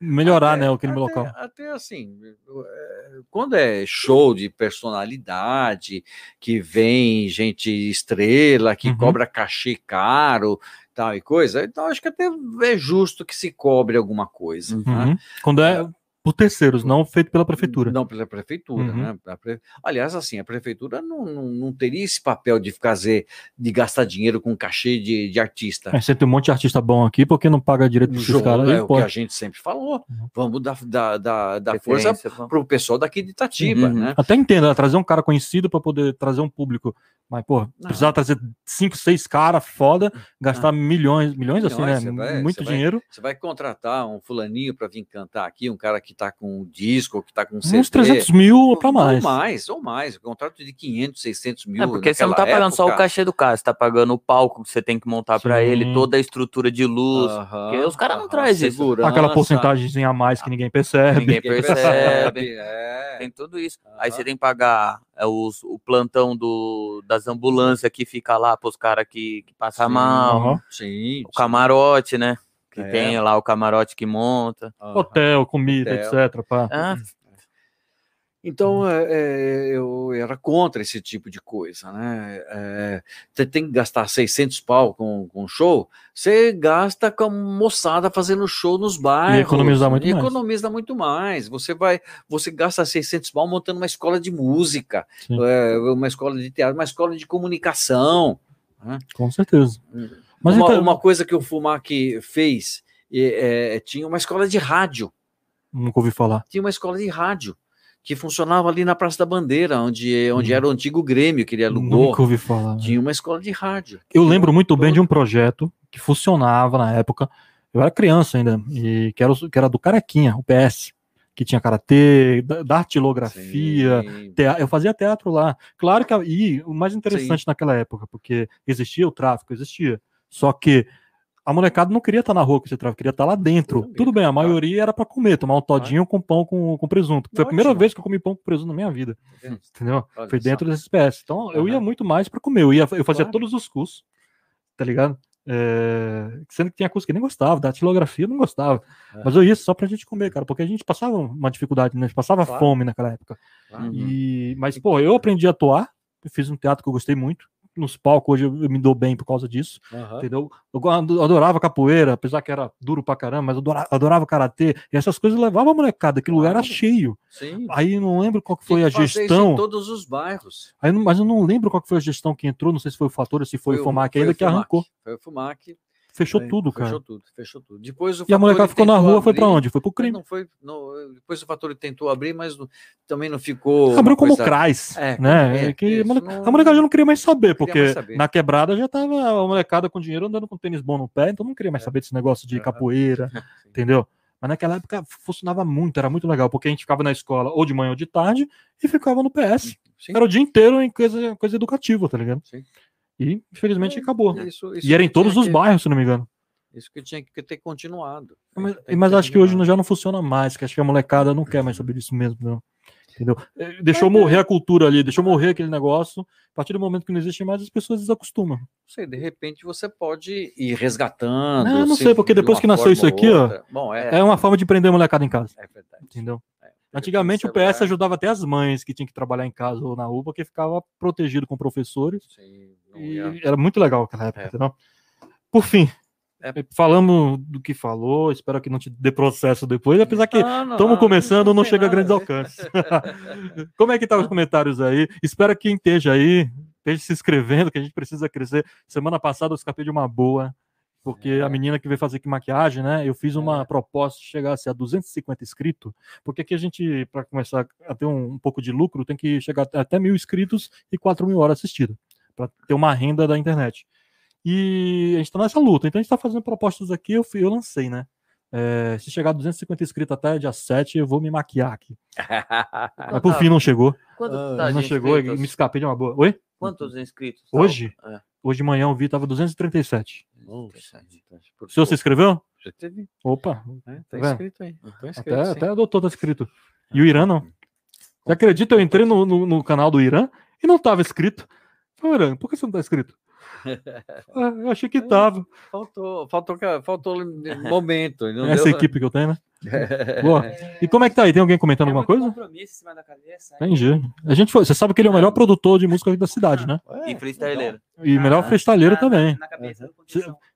melhorar, até, né, aquele até, local. Até assim, é, quando é show de personalidade, que vem gente estrela, que uhum. cobra cachê caro, tal e coisa, então acho que até é justo que se cobre alguma coisa. Né? Uhum. Né? Quando é por terceiros, não feito pela prefeitura. Não pela prefeitura, uhum. né? Pre... Aliás, assim, a prefeitura não, não, não, teria esse papel de fazer, de gastar dinheiro com cachê de, de artista. É, você tem um monte de artista bom aqui, porque não paga direito para esses caras. É o que a gente sempre falou. Uhum. Vamos dar, dar, dar, dar força para o pessoal daqui de Itatiba, uhum. né? Até entendo, trazer um cara conhecido para poder trazer um público. Mas, pô, precisar trazer cinco, seis caras foda, gastar milhões, milhões, milhões assim, né? Vai, Muito dinheiro. Vai, você vai contratar um fulaninho para vir cantar aqui, um cara que está com um disco, que está com um CD. Uns 300 mil ou para mais. Ou mais, ou mais. Contrato de 500, 600 mil. É porque você não está pagando só o cachê do carro, você está pagando o palco que você tem que montar para ele, toda a estrutura de luz. Uh -huh, porque os caras não trazem isso. Aquela porcentagem a mais que ninguém percebe. Ninguém percebe. é. Tem tudo isso. Uh -huh. Aí você tem que pagar os, o plantão do, das ambulâncias que fica lá para os caras que, que passam mal. Uhum. Sim. O camarote, né? Que é. tem lá o camarote que monta. Hotel, comida, Hotel. etc. Pá. Ah, então, é, eu era contra esse tipo de coisa, né? É, você tem que gastar 600 pau com, com show, você gasta com a moçada fazendo show nos bairros. E economiza muito e mais. Economiza muito mais. Você vai, você gasta 600 pau montando uma escola de música, é, uma escola de teatro, uma escola de comunicação. Né? Com certeza. Mas uma, então... uma coisa que o Fumac fez, tinha uma escola de rádio. Nunca ouvi falar. Tinha uma escola de rádio que funcionava ali na Praça da Bandeira, onde, onde hum. era o antigo Grêmio que ele alugou. Nunca ouvi falar. Tinha uma escola de rádio. Eu lembro muito bem de um projeto que funcionava na época. Eu era criança ainda, e que era, que era do Carequinha, o PS, que tinha karatê, datilografia, teatro, eu fazia teatro lá. Claro que e o mais interessante Sim. naquela época, porque existia o tráfico, existia. Só que a molecada não queria estar na rua que você trava, queria estar lá dentro. Tudo, Tudo bem, a maioria era para comer, tomar um todinho com pão com, com presunto. Foi a primeira vez que eu comi pão com presunto na minha vida. Tá entendeu? Foi dentro dessa espécie. Então, eu ia muito mais para comer. Eu, ia, eu fazia claro. todos os cursos, tá ligado? É, sendo que tinha curso que nem gostava, da tilografia eu não gostava. É. Mas eu ia só pra gente comer, cara, porque a gente passava uma dificuldade, né? A gente passava claro. fome naquela época. Claro. E, mas, pô, eu aprendi a atuar, eu fiz um teatro que eu gostei muito nos palcos hoje eu, me dou bem por causa disso, uhum. entendeu? Eu adorava capoeira, apesar que era duro pra caramba, mas adorava, adorava karatê, e essas coisas levavam a molecada, aquele lugar era cheio. Sim. Aí não lembro qual que foi a gestão. em todos os bairros. Aí, mas eu não lembro qual que foi a gestão que entrou, não sei se foi o Fator se foi, foi o Fumac ainda que arrancou. Foi o Fumac. Fechou tudo, cara. Fechou tudo, fechou tudo. Depois e a molecada ficou na rua, abrir, foi para onde? Foi pro crime. Não foi, não, depois o Fator tentou abrir, mas não, também não ficou. Abriu como coisa... CRAS, é, né? É, que isso, a, molecada, não, a molecada já não queria mais saber, porque mais saber. na quebrada já tava a molecada com dinheiro andando com tênis bom no pé, então não queria mais é. saber desse negócio de capoeira, entendeu? Mas naquela época funcionava muito, era muito legal, porque a gente ficava na escola ou de manhã ou de tarde e ficava no PS. Sim. Era o dia inteiro em coisa, coisa educativa, tá ligado? Sim. E infelizmente é, acabou. Isso, isso e era em todos os que... bairros, se não me engano. Isso que tinha que ter continuado. Mas, mas acho que hoje já não funciona mais, que acho que a molecada não quer mais saber disso mesmo, não. Entendeu? É, deixou morrer a cultura ali, deixou morrer aquele negócio. A partir do momento que não existe mais, as pessoas desacostumam. Não sei, de repente você pode ir resgatando. Não, não sei, porque depois que nasceu isso aqui, ó, Bom, é, é uma forma de prender a molecada em casa. É verdade. Entendeu? Antigamente o PS ajudava até as mães que tinham que trabalhar em casa ou na rua, porque ficava protegido com professores. Sim, e era muito legal aquela época, é. entendeu? Por fim, é, falamos do que falou, espero que não te dê processo depois, apesar que estamos começando, não, não chega a grandes alcances. Como é que tá os comentários aí? Espero que quem esteja aí, esteja se inscrevendo, que a gente precisa crescer. Semana passada eu escapei de uma boa, porque é. a menina que veio fazer aqui maquiagem, né? Eu fiz uma é. proposta de chegar a 250 inscritos, porque aqui a gente, para começar a ter um, um, pouco de lucro, tem que chegar até mil inscritos e 4 mil horas assistidas, para ter uma renda da internet. E a gente está nessa luta. Então a gente está fazendo propostas aqui, eu, eu lancei, né? É, se chegar a 250 inscritos até dia 7, eu vou me maquiar aqui. Mas por fim não chegou. Quanto tá não chegou, inscritos? me escapei de uma boa. Oi? Quantos inscritos? Hoje? É. Hoje de manhã eu vi, tava 237. Nossa, o senhor se inscreveu? Já teve. Opa. É, tá tá inscrito aí. Inscrito, até, até o doutor tá inscrito. E o Irã não. Você acredita? Eu entrei no, no, no canal do Irã e não tava inscrito. Falei, Irã, por que você não tá inscrito? Ah, eu achei que tava. Faltou, faltou, faltou momento. Essa deu... equipe que eu tenho, né? Boa. E como é que tá aí? Tem alguém comentando é alguma coisa? Compromisso em cima da cabeça. Entendi. A gente foi, você sabe que ele é o melhor produtor de música da cidade, né? E freestyleiro. E melhor ah, freestyleiro também. Na cabeça,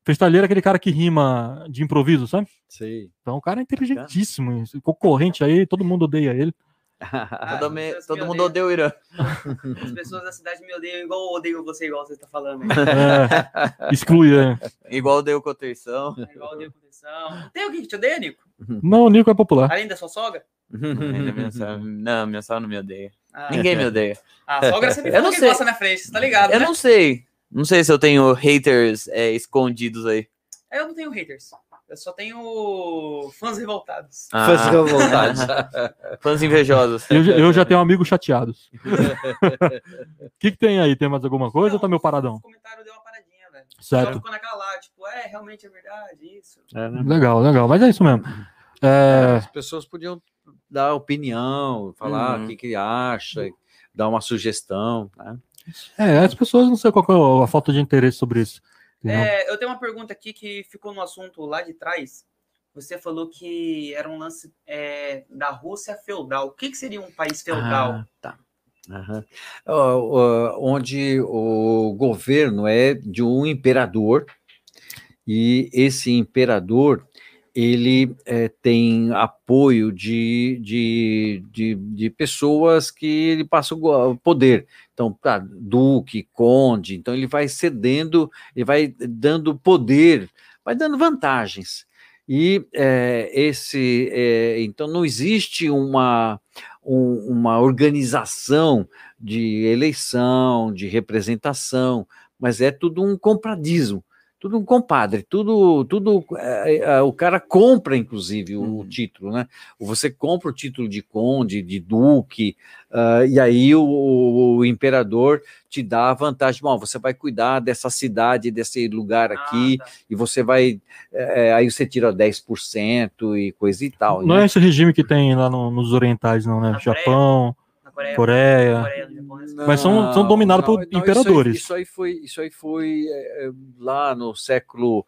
freestyleiro é aquele cara que rima de improviso, sabe? Sim. Então o cara é inteligentíssimo. Concorrente aí, todo mundo odeia ele. Ah, todo, me, todo mundo odeia o Irã. As pessoas da cidade me odeiam igual odeiam você, igual você está falando. É, exclui, é. Igual odeio Coteição. É, igual odeio Coteição. Tem alguém que te odeia, Nico? Não, o Nico é popular. Além da sua sogra? minha sogra, não, minha sogra não me odeia. Ah, Ninguém me odeia. Ah, a sogra sempre eu não sei. passa na frente, tá ligado? Eu né? não sei. Não sei se eu tenho haters é, escondidos aí. Eu não tenho haters. Eu só tenho fãs revoltados. Ah. Fãs revoltados. fãs invejosos. Eu, eu, já tenho amigos chateados. O que, que tem aí? Tem mais alguma coisa não, ou tá meu paradão? O comentário deu uma paradinha, velho. Certo. ficou naquela lá, tipo, é, realmente é verdade, isso. É, né? Legal, legal. Mas é isso mesmo. É... As pessoas podiam dar opinião, falar uhum. o que, que acha, dar uma sugestão. Né? É, as pessoas não sei qual é a falta de interesse sobre isso. É, eu tenho uma pergunta aqui que ficou no assunto lá de trás. Você falou que era um lance é, da Rússia feudal. O que, que seria um país feudal? Ah, tá. Uhum. Uh, uh, onde o governo é de um imperador e esse imperador ele é, tem apoio de, de, de, de, pessoas que ele passa o poder. Então, tá, duque, conde, então ele vai cedendo, ele vai dando poder, vai dando vantagens. E é, esse, é, então não existe uma, um, uma organização de eleição, de representação, mas é tudo um compradismo tudo um compadre, tudo, tudo é, é, o cara compra, inclusive, o, uhum. título, né? Você compra o título de conde, de duque, uh, e aí o, o, imperador te dá a vantagem, bom, você vai cuidar dessa cidade, desse lugar aqui, ah, tá. e você vai, é, aí você tira 10% e coisa e tal. Não né? é esse regime que tem lá no, nos orientais, não, né? Japão... Coreia. Coreia. Coreia não, mas são, são dominados por não, imperadores. Isso aí, isso aí, foi, isso aí foi é, lá no século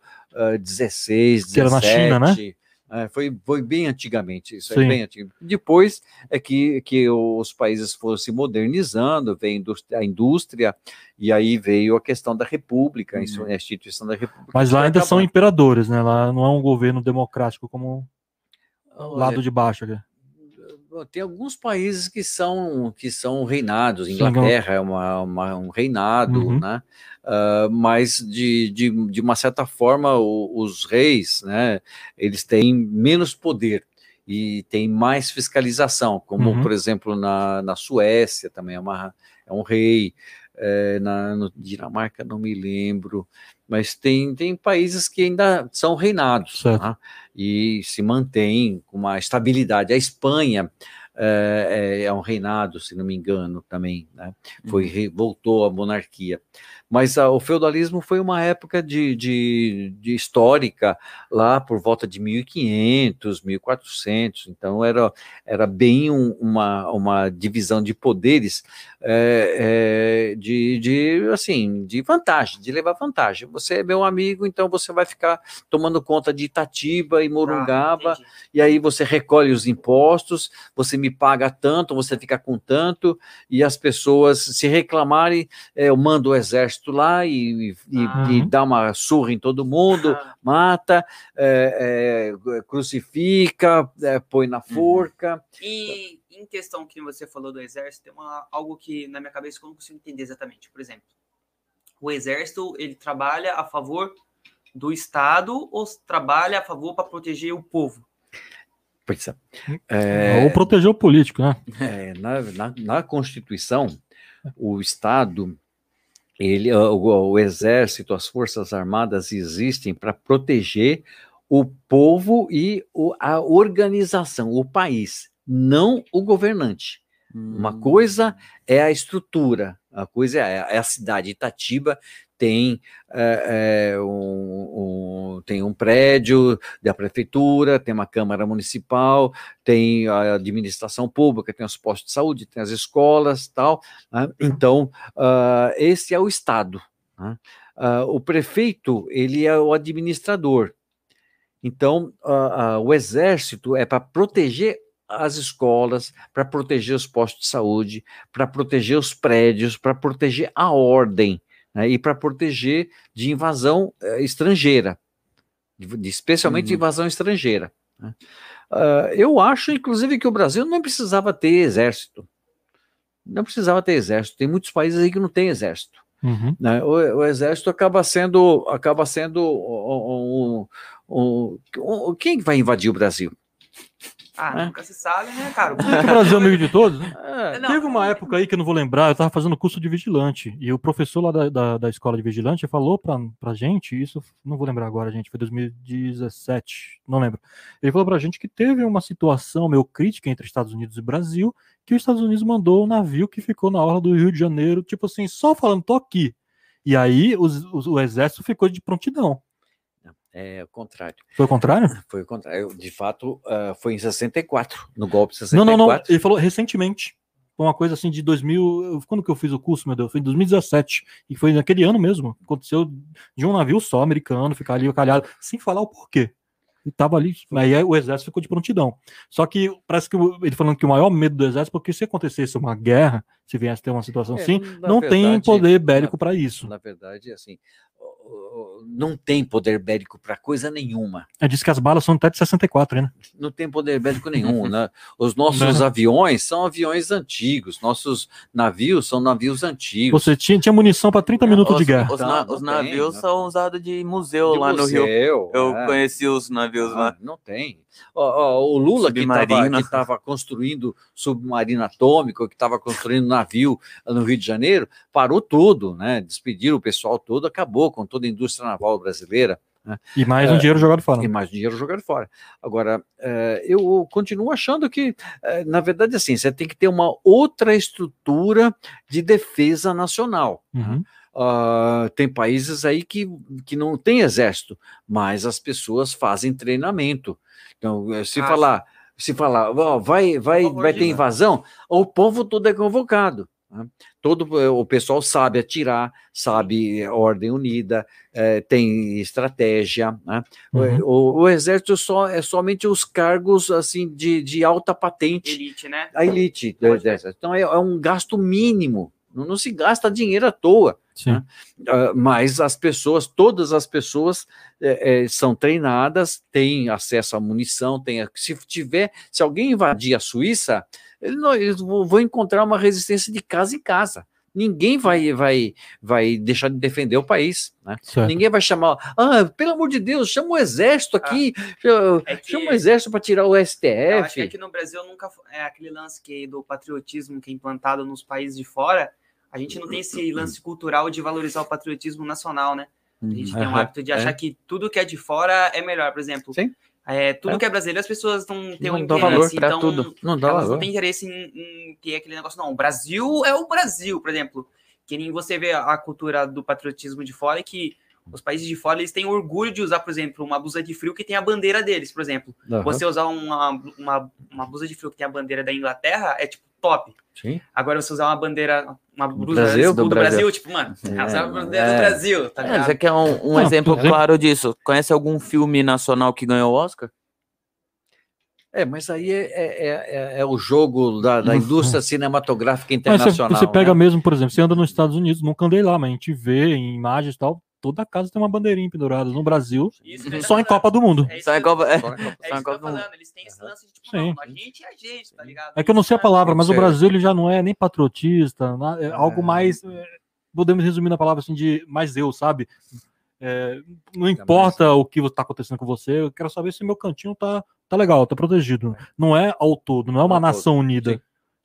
XVI, uh, XVII. Que era na China, né? É, foi, foi bem antigamente, isso é bem antigo. Depois é que, que os países foram se modernizando, veio a indústria, e aí veio a questão da república, uhum. a instituição da república. Mas lá ainda acabando. são imperadores, né? Lá não é um governo democrático como o lado de baixo aqui tem alguns países que são que são reinados. Inglaterra é uma, uma, um reinado, uhum. né? Uh, mas de, de, de uma certa forma o, os reis, né? Eles têm menos poder e tem mais fiscalização, como uhum. por exemplo na, na Suécia também é, uma, é um rei. É, na Dinamarca não me lembro, mas tem, tem países que ainda são reinados tá? e se mantém com uma estabilidade. A Espanha é, é, um reinado, se não me engano, também, né? Foi, uhum. voltou à monarquia. Mas a, o feudalismo foi uma época de, de, de, histórica lá por volta de 1500, 1400, então era, era bem um, uma, uma divisão de poderes é, é, de, de, assim, de vantagem, de levar vantagem. Você é meu amigo, então você vai ficar tomando conta de Itatiba e Morungaba, ah, e aí você recolhe os impostos, você me paga tanto, você fica com tanto, e as pessoas se reclamarem, é, eu mando o exército exército lá e, e, ah. e dá uma surra em todo mundo, ah. mata, é, é, crucifica, é, põe na uhum. forca. E em questão que você falou do exército, tem uma, algo que na minha cabeça eu não consigo entender exatamente. Por exemplo, o exército ele trabalha a favor do Estado ou trabalha a favor para proteger o povo? É, ou proteger o político, né? É, na, na, na Constituição, o Estado ele, o, o exército, as forças armadas existem para proteger o povo e o, a organização, o país, não o governante. Hum. Uma coisa é a estrutura, a coisa é a, é a cidade. Itatiba tem, é, um, um, tem um prédio da prefeitura, tem uma Câmara Municipal, tem a administração pública, tem os postos de saúde, tem as escolas tal. Né? Então, uh, esse é o Estado. Né? Uh, o prefeito, ele é o administrador. Então, uh, o exército é para proteger as escolas, para proteger os postos de saúde, para proteger os prédios, para proteger a ordem né, e para proteger de invasão uh, estrangeira, de, especialmente uhum. invasão estrangeira. Né. Uh, eu acho, inclusive, que o Brasil não precisava ter exército. Não precisava ter exército. Tem muitos países aí que não tem exército. Uhum. Né? O, o, exército acaba sendo, acaba sendo um, um, um, quem vai invadir o Brasil? Ah, né? nunca se sabe, né, cara? O Brasil é amigo de todos, né? É, Teve uma época aí que eu não vou lembrar, eu estava fazendo curso de vigilante, e o professor lá da, da, da escola de vigilante falou pra, pra gente, isso não vou lembrar agora, gente, foi 2017, não lembro. Ele falou pra gente que teve uma situação meio crítica entre Estados Unidos e Brasil, que os Estados Unidos mandou um navio que ficou na orla do Rio de Janeiro, tipo assim, só falando, tô aqui. E aí os, os, o exército ficou de prontidão. É o contrário. Foi o contrário? Foi o contrário. De fato, uh, foi em 64, no golpe de 64. Não, não, não. Ele falou recentemente. Foi uma coisa assim de 2000. Quando que eu fiz o curso, meu Deus? Foi em 2017. E foi naquele ano mesmo. Aconteceu de um navio só americano ficar ali calhado, sem falar o porquê. E tava ali, aí o exército ficou de prontidão. Só que parece que ele falando que o maior medo do exército, porque se acontecesse uma guerra, se viesse ter uma situação é, assim, não verdade, tem poder bélico para isso. Na verdade, assim, não tem poder bélico para coisa nenhuma. É, diz que as balas são até de 64, né? Não tem poder bélico nenhum, né? Os nossos aviões são aviões antigos, nossos navios são navios antigos. Você tinha, tinha munição para 30 minutos os, de guerra. Os, na, os navios tem, são usados de museu de lá museu, no Rio. Eu é. conheci os navios ah, lá. Não tem. o Lula que estava construindo submarino atômico, que estava construindo navio no Rio de Janeiro, parou tudo, né? Despediram o pessoal todo, acabou com toda a indústria naval brasileira. Né? E mais um é, dinheiro jogado fora. E mais um dinheiro jogado fora. Agora, é, eu continuo achando que, é, na verdade, assim, você tem que ter uma outra estrutura de defesa nacional. Né? Uhum. Uh, tem países aí que, que não tem exército, mas as pessoas fazem treinamento. Então, se falar, se falar, oh, vai, vai, vai ter invasão, o povo todo é convocado. Né? Todo eh, o pessoal sabe atirar, sabe ordem unida, é, tem estratégia. Né? Uhum. O, o, exército só é somente os cargos assim de, de alta patente. Elite, né? A elite do exército. Então é, é um gasto mínimo. Não, não, se gasta dinheiro à toa. Né? Uh, mas as pessoas, todas as pessoas é, é, são treinadas, têm acesso à munição, tem, se tiver, se alguém invadir a Suíça, eles vão encontrar uma resistência de casa em casa. Ninguém vai, vai, vai deixar de defender o país. Né? Ninguém vai chamar, ah, pelo amor de Deus, chama o exército aqui, ah, é que, chama o exército para tirar o STF. Acho que aqui no Brasil nunca é aquele lance que do patriotismo que é implantado nos países de fora. A gente não tem esse lance cultural de valorizar o patriotismo nacional, né? A gente uhum. tem um hábito de achar é. que tudo que é de fora é melhor. Por exemplo, Sim. É, tudo é. que é brasileiro, as pessoas não têm um interesse. Valor então, tudo. Não dá elas valor. não têm interesse em, em, ter aquele negócio, não. O Brasil é o Brasil, por exemplo. Que nem você vê a cultura do patriotismo de fora, que os países de fora eles têm orgulho de usar, por exemplo, uma blusa de frio que tem a bandeira deles, por exemplo. Uhum. Você usar uma, uma, uma blusa de frio que tem a bandeira da Inglaterra é tipo top. Sim. Agora você usar uma bandeira, uma blusa Brasil, do, do Brasil. Brasil. tipo, mano, é, usar a bandeira é. do Brasil, tá ligado? É, você quer um, um Não, exemplo claro disso? Conhece algum filme nacional que ganhou o Oscar? É, mas aí é, é, é, é o jogo da, da indústria cinematográfica internacional. Mas você, você pega né? mesmo, por exemplo, você anda nos Estados Unidos, nunca andei lá, mas a gente vê em imagens e tal, toda casa tem uma bandeirinha pendurada. No Brasil, isso, só em Copa do Mundo. É só em Copa, é. Só em Copa, do Mundo. Eles têm esse lance de tipo, Sim. Não, a gente é a gente, tá ligado? É que eu não sei a palavra, mas o Brasil ele já não é nem patriotista, é algo mais. É, podemos resumir na palavra assim de mais eu, sabe? É, não importa o que está acontecendo com você, eu quero saber se meu cantinho tá, tá legal, tá protegido. Não é ao todo, não é uma ao nação todo. unida. Sim.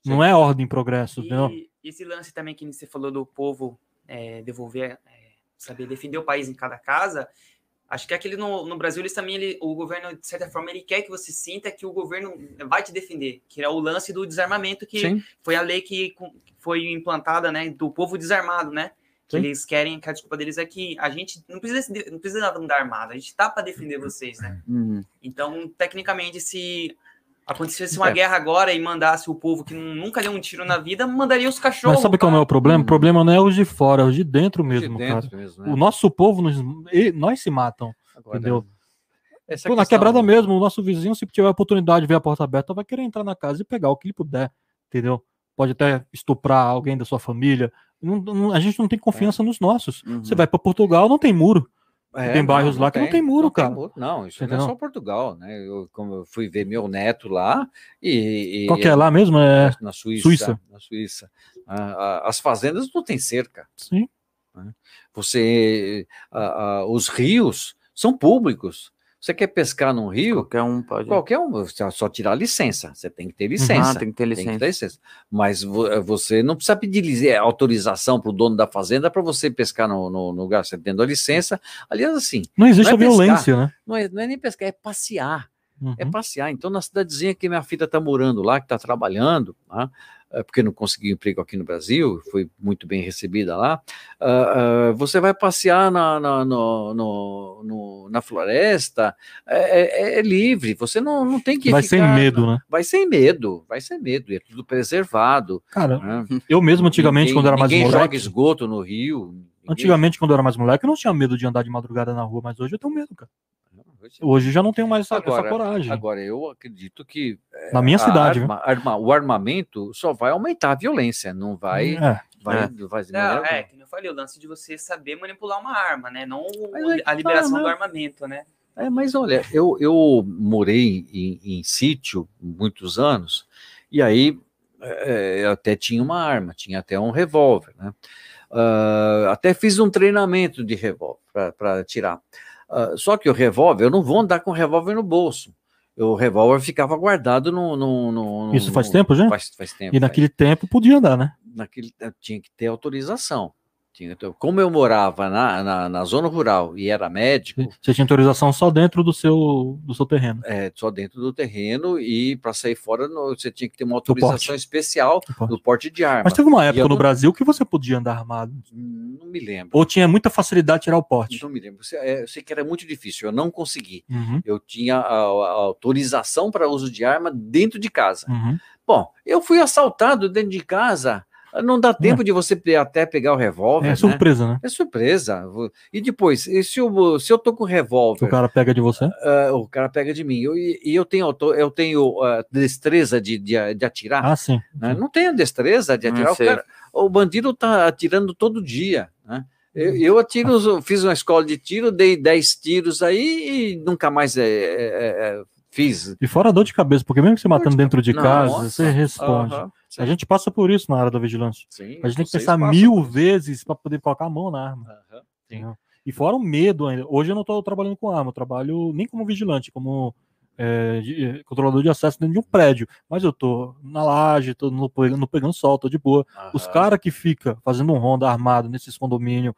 Sim. Não é ordem e progresso. E esse lance também que você falou do povo é, devolver, é, saber defender o país em cada casa. Acho que aquele no, no Brasil, eles também, ele, o governo, de certa forma, ele quer que você sinta que o governo vai te defender, que é o lance do desarmamento, que Sim. foi a lei que foi implantada, né, do povo desarmado, né? Que eles querem, que a desculpa deles é que a gente não precisa, não precisa andar armado, a gente tá para defender vocês, né? Uhum. Então, tecnicamente, se acontecesse uma é. guerra agora e mandasse o povo que nunca deu um tiro na vida, mandaria os cachorros. Mas sabe qual é o problema? O problema não é os de fora, é os de dentro mesmo, de dentro cara. Mesmo, né? O nosso povo, nos, nós se matam, agora, entendeu? Essa Pô, na quebrada mesmo, o nosso vizinho, se tiver a oportunidade de ver a porta aberta, vai querer entrar na casa e pegar o que ele puder, entendeu? Pode até estuprar alguém da sua família, não, não, a gente não tem confiança é. nos nossos. Uhum. Você vai para Portugal, não tem muro. É, tem bairros não, lá que tem, não tem muro, não cara. Tem muro. Não, isso Entendeu? não é só Portugal, né? Eu, como eu fui ver meu neto lá e. e Qual que é lá mesmo? É na Suíça. Suíça. Na Suíça. as fazendas não tem cerca. Sim. Né? Você, os rios são públicos. Você quer pescar num rio? Qualquer um pode. Qualquer um, só tirar licença. Você tem que ter licença. Uhum, tem que ter licença. Que ter licença. Mas eh, você não precisa pedir eh, autorização para o dono da fazenda para você pescar no, no, no, lugar. Você tendo a licença. Aliás, assim. Não existe não é a violência, né? Não é, não é nem pescar, é passear. É uhum. É passear. Então, na cidadezinha que minha filha está morando lá, que está trabalhando, né? É, porque não conseguiu emprego aqui no Brasil, foi muito bem recebida lá. Uh, uh, você vai passear na, na, no, no, no, na floresta, é, é, é, livre. Você não, não tem que vai ficar, sem medo, né? Vai sem medo, vai sem medo. É tudo preservado. Cara, né? eu mesmo antigamente ninguém, quando era mais ninguém moleque, joga esgoto no rio. Ninguém... Antigamente quando eu era mais moleque, eu não tinha medo de andar de madrugada na rua, mas hoje eu tenho medo, cara. Hoje já não tenho mais essa, agora, essa coragem. Agora, eu acredito que. Na minha cidade. Arma, arma, o armamento só vai aumentar a violência, não vai. É. Vai, é. vai não, é, que eu falei, o lance de você saber manipular uma arma, né? Não é a liberação do armamento, né? É, mas olha, eu, eu morei em, em sítio muitos anos, e aí é, eu até tinha uma arma, tinha até um revólver, né? Uh, até fiz um treinamento de revólver para tirar. Uh, só que o revólver, eu não vou andar com o revólver no bolso. O revólver ficava guardado no. no, no Isso faz no, tempo já? Faz, faz tempo. E naquele tempo podia andar, né? Naquele, tinha que ter autorização. Como eu morava na, na, na, zona rural e era médico. Você tinha autorização só dentro do seu, do seu terreno? É, só dentro do terreno e para sair fora você tinha que ter uma autorização especial do porte. do porte de arma. Mas teve uma época no não... Brasil que você podia andar armado? Não me lembro. Ou tinha muita facilidade de tirar o porte? Não me lembro. É, eu sei que era muito difícil, eu não consegui. Uhum. Eu tinha a, a autorização para uso de arma dentro de casa. Uhum. Bom, eu fui assaltado dentro de casa não dá tempo é. de você até pegar o revólver. É né? surpresa, né? É surpresa. E depois, e se, eu, se eu tô com revólver. O cara pega de você? Uh, o cara pega de mim. Eu, e eu tenho, eu tenho uh, destreza de, de, de, atirar. Ah, sim. Né? Não tenho destreza de atirar. O, cara, o, bandido tá atirando todo dia. Né? Eu, hum. eu atiro, fiz uma escola de tiro, dei 10 tiros aí e nunca mais é, é, é, fiz. E fora dor de cabeça, porque mesmo que você matando dentro de casa, Nossa. você responde. Uh -huh. Sim. A gente passa por isso na área da vigilância. Sim, a gente tem que pensar mil vezes para poder colocar a mão na arma. Uhum. E fora o medo ainda. Hoje eu não estou trabalhando com arma, eu trabalho nem como vigilante, como é, de, é, controlador de acesso dentro de um prédio. Mas eu tô na laje, tô no, no pegando sol, tô de boa. Uhum. Os caras que fica fazendo um ronda armado nesses condomínios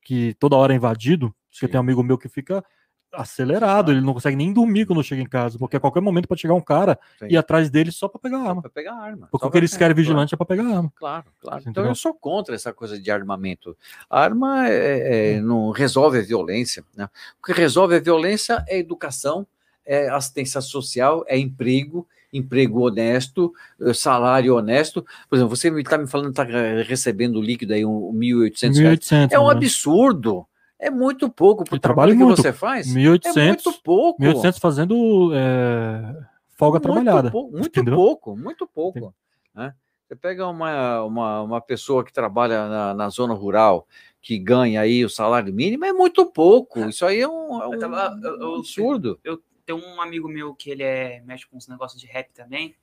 que toda hora é invadido, porque tem um amigo meu que fica acelerado, ele não consegue nem dormir quando chega em casa, porque a qualquer momento pode chegar um cara Sim. e ir atrás dele só para pegar a arma. Para pegar a arma. Porque o que eles querem vigilante claro. é para pegar a arma. Claro, claro. Então eu sou contra essa coisa de armamento. A arma é, é, não resolve a violência. Né? O que resolve a violência é educação, é assistência social, é emprego, emprego honesto, eh, salário honesto. Por exemplo, você está me falando que está recebendo líquido aí, um, 1.800 reais. É um né? É muito pouco para o trabalho que você faz. 1.800, é muito pouco. 1.800 fazendo é, folga muito trabalhada. Pou, muito entendeu? pouco, muito pouco. Né? Você pega uma, uma, uma pessoa que trabalha na, na, zona rural, que ganha aí o salário mínimo, é muito pouco. Isso aí é um, é um, eu tava, eu, eu, absurdo. Eu, eu, tenho um amigo meu que ele é, mexe com os negócios de rap também.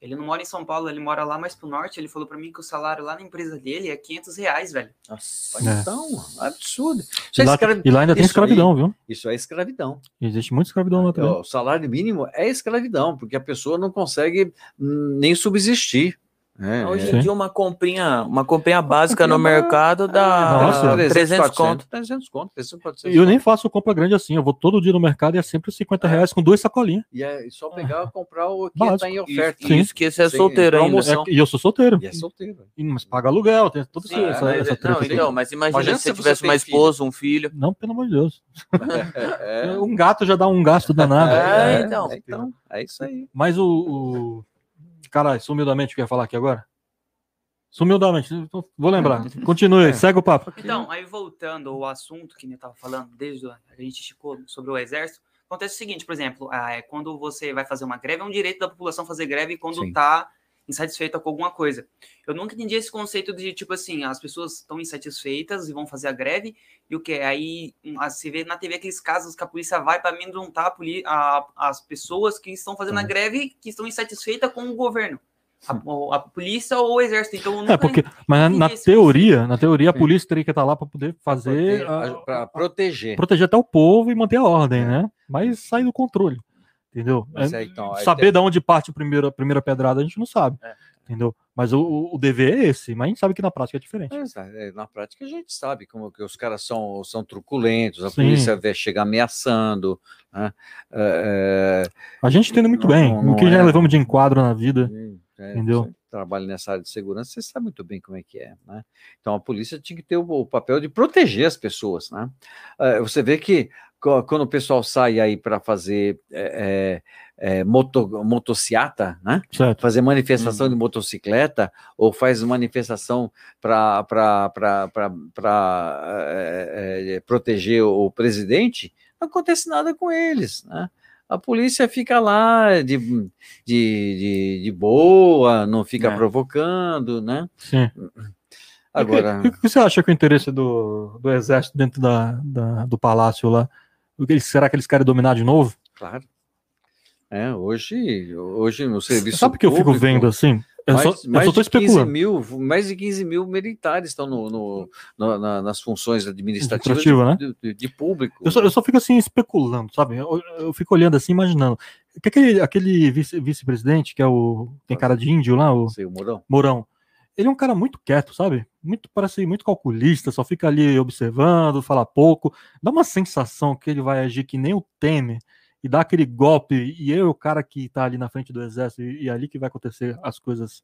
Ele não mora em São Paulo, ele mora lá mais pro norte. Ele falou para mim que o salário lá na empresa dele é 500 reais, velho. Nossa, é. então, absurdo. E lá, escravi... e lá, ainda tem escravidão, aí, viu? Isso é escravidão. Existe muita escravidão lá também. O salário mínimo é escravidão, porque a pessoa não consegue nem subsistir. É, Hoje em dia uma comprinha, uma comprinha básica comprinha no mercado dá Nossa, 300, 400, conto. 300 conto, 300, 400 Eu nem faço compra grande assim, eu vou todo dia no mercado e é sempre 50 é. reais com duas sacolinhas. E é só pegar e comprar o que está em oferta. Isso, isso que esse é solteiro ainda. É, e eu sou solteiro. E é solteiro. E, mas paga aluguel, tem tudo Sim, essa, é, essa não, então, mas imagina, imagina se você tivesse uma esposa, filho. um filho. Não, pelo amor de Deus. É. Um gato já dá um gasto danado. É, então. então. É isso aí. Mas o, o... Caralho, sumidamente, quer falar aqui agora? Sumiu da mente. Então, vou lembrar. Continue, é. segue o papo. Então, aí voltando ao assunto que eu estava falando, desde a gente esticou sobre o exército, acontece o seguinte, por exemplo, é, quando você vai fazer uma greve, é um direito da população fazer greve quando está insatisfeita com alguma coisa. Eu nunca entendi esse conceito de, tipo assim, as pessoas estão insatisfeitas e vão fazer a greve, e o que? Aí você vê na TV aqueles casos que a polícia vai para amedrontar a, as pessoas que estão fazendo a greve que estão insatisfeitas com o governo. A, a, polícia ou o exército. Então, é porque, mas na, teoria, na teoria, a polícia teria que estar lá para poder fazer, para proteger, proteger até o povo e manter a ordem, é. né? Mas sair do controle, entendeu? É, então, saber tem... de onde parte a primeira, a primeira pedrada a gente não sabe, é. entendeu? Mas o, o dever é esse, mas a gente sabe que na prática é diferente. É, na prática a gente sabe como que os caras são, são truculentos, a Sim. polícia chega ameaçando. Né? É, a gente entende muito não, bem, não, o que já levamos de enquadro na vida. Sim. É, Entendeu? trabalha nessa área de segurança, você sabe muito bem como é que é, né? Então a polícia tinha que ter o, o papel de proteger as pessoas, né? Uh, você vê que quando o pessoal sai aí para fazer é, é, moto, motociata, né? Certo. Fazer manifestação uhum. de motocicleta ou faz manifestação para é, é, proteger o presidente, não acontece nada com eles, né? A polícia fica lá de, de, de, de boa, não fica é. provocando, né? Sim. Agora... O que, o que, você acha que o interesse do, do exército dentro da, da do palácio lá? Será que eles querem dominar de novo? Claro. É, hoje, hoje no serviço. Sabe que eu fico vendo assim? Eu mais, só, mais eu só especulando. Mil, mais de 15 mil militares estão no, no, no na, nas funções administrativas de, né? de, de, público. Eu só, eu só, fico assim especulando, sabe? Eu, eu, fico olhando assim, imaginando. Que aquele, aquele vice-presidente, que é o. tem cara de índio lá, o. Sei, o Mourão. Mourão. Ele é um cara muito quieto, sabe? Muito, parece muito calculista, só fica ali observando, fala pouco. Dá uma sensação que ele vai agir que nem o Temer e dá aquele golpe, e eu, o cara que está ali na frente do exército, e, e, é ali que vai acontecer as coisas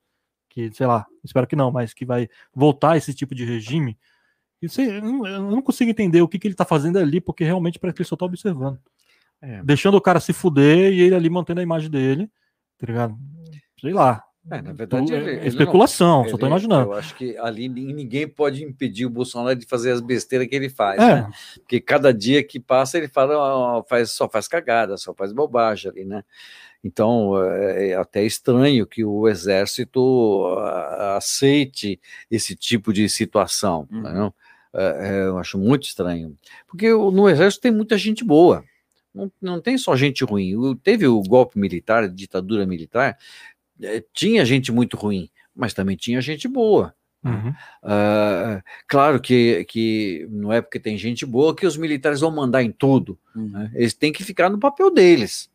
que, sei lá, espero que não, mas que vai voltar esse tipo de regime. Sei, eu, não, consigo entender o que, que ele está fazendo ali, porque realmente parece que ele só está observando. É. Deixando o cara se fuder e ele ali mantendo a imagem dele, tá ligado? Sei lá. É, na verdade, tu, ele, é especulação, não, só tô imaginando. Eu acho que ali ninguém pode impedir o Bolsonaro de fazer as besteiras que ele faz, é. né? Porque cada dia que passa ele fala, faz, só faz cagada, só faz bobagem ali, né? Então é, é até estranho que o exército aceite esse tipo de situação, uhum. não? É, é, eu acho muito estranho, porque no exército tem muita gente boa. Não, não tem só gente ruim. Teve o golpe militar, ditadura militar, é, tinha gente muito ruim, mas também tinha gente boa. Né? Uhum. Uh, claro que, que não é porque tem gente boa que os militares vão mandar em tudo. Uhum. Né? Eles têm que ficar no papel deles.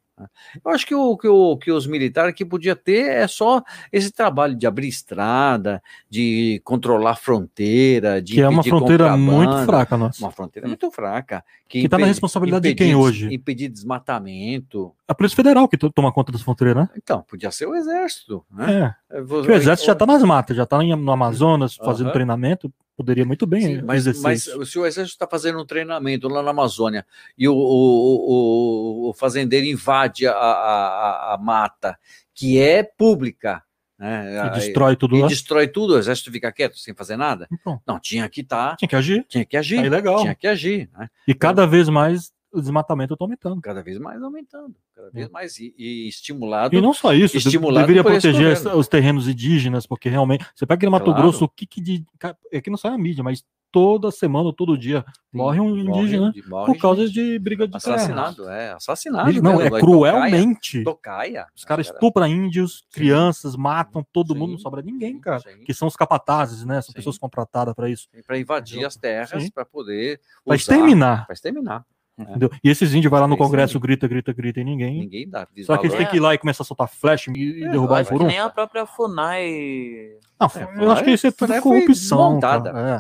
Eu acho que, o, que, o, que os militares que podia ter é só esse trabalho de abrir estrada, de controlar fronteira, de que é uma fronteira muito fraca, nossa. Uma fronteira muito fraca. Que está na responsabilidade impedir, de quem hoje? Impedir desmatamento. A Polícia Federal que toma conta das fronteiras, né? Então, podia ser o Exército. Né? É. é o Exército já está nas matas, já está no Amazonas fazendo uh -huh. treinamento, poderia muito bem Sim, mas, mas se o exército está fazendo um treinamento lá na Amazônia e o, o, o, o fazendeiro invade a, a, a, mata que é pública né, e destrói tudo e lá. destrói tudo, o exército fica quieto sem fazer nada? Então. Não, tinha que estar. Tá, tinha que agir. Tinha que agir. Aí legal. Tinha que agir. Né? E cada vez mais o desmatamento está aumentando. Cada vez mais aumentando, cada vez mais e, e estimulado. E não só isso, estimulado deveria proteger os terrenos indígenas, porque realmente você pega aqui no Mato claro. Grosso, o que, que de, é que não sai a mídia, mas toda semana, todo dia, Sim, morre um indígena morre, morre por causa de briga de assassinado, terra. é assassinado. Ele, não, é cruelmente. Tocaia. Os caras estupram índios, crianças, matam todo Sim. mundo, não sobra ninguém, cara. Sim. Que são os capatazes, né? São pessoas contratadas para isso. Para invadir as terras, para poder. Para exterminar. Para exterminar. É. Entendeu? E esses índios vai lá no Congresso, grita, grita, grita e ninguém. Ninguém dá. Só que eles têm que ir lá e começar a soltar flash e é, derrubar por um. Nem a própria FUNAI. Não, é, eu acho que isso é tudo corrupção.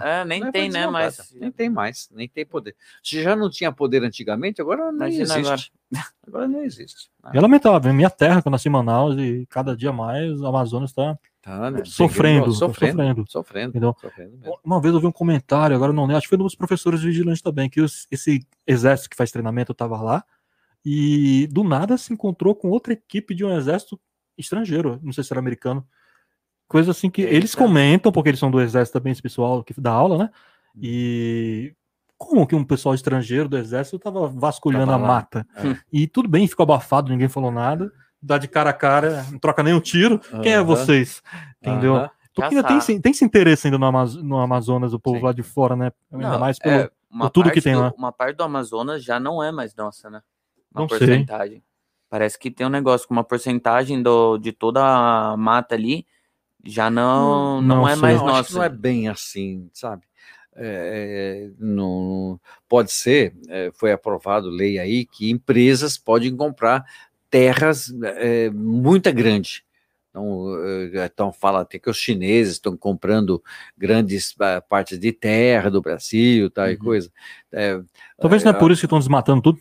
É. nem tem, né? Mas. Nem tem mais, nem tem poder. Se já não tinha poder antigamente, agora não Imagina existe. Agora. agora não existe. É lamentável. Minha terra, que eu nasci em Manaus, e cada dia mais o Amazonas está Tá, né? sofrendo, sofrendo, sofrendo, sofrendo, sofrendo Uma vez eu vi um comentário, agora não lembro, acho que foi um dos professores vigilantes também, que os, esse exército que faz treinamento estava lá e do nada se encontrou com outra equipe de um exército estrangeiro, não sei se era americano. Coisa assim que Eita. eles comentam, porque eles são do exército também, esse pessoal que dá aula, né? Hum. E como que um pessoal estrangeiro do exército estava vasculhando tava a mata? É. E tudo bem, ficou abafado, ninguém falou nada dá de cara a cara, não troca nem um tiro. Uhum. Quem é vocês? Entendeu? Uhum. Porque ainda tem, tem esse interesse ainda no, Amaz no Amazonas, o povo Sim. lá de fora, né? Ainda não, mais pelo, é, por tudo que tem do, lá. Uma parte do Amazonas já não é mais nossa, né? Uma não porcentagem. Sei. Parece que tem um negócio com uma porcentagem do, de toda a mata ali já não, não, não é sei. mais nossa. não é bem assim, sabe? É, é, não, pode ser, é, foi aprovado lei aí que empresas podem comprar terras é, muito grandes. Então, então fala até que os chineses estão comprando grandes uh, partes de terra do Brasil, tal uhum. e coisa. É, Talvez não é por isso que estão desmatando tudo.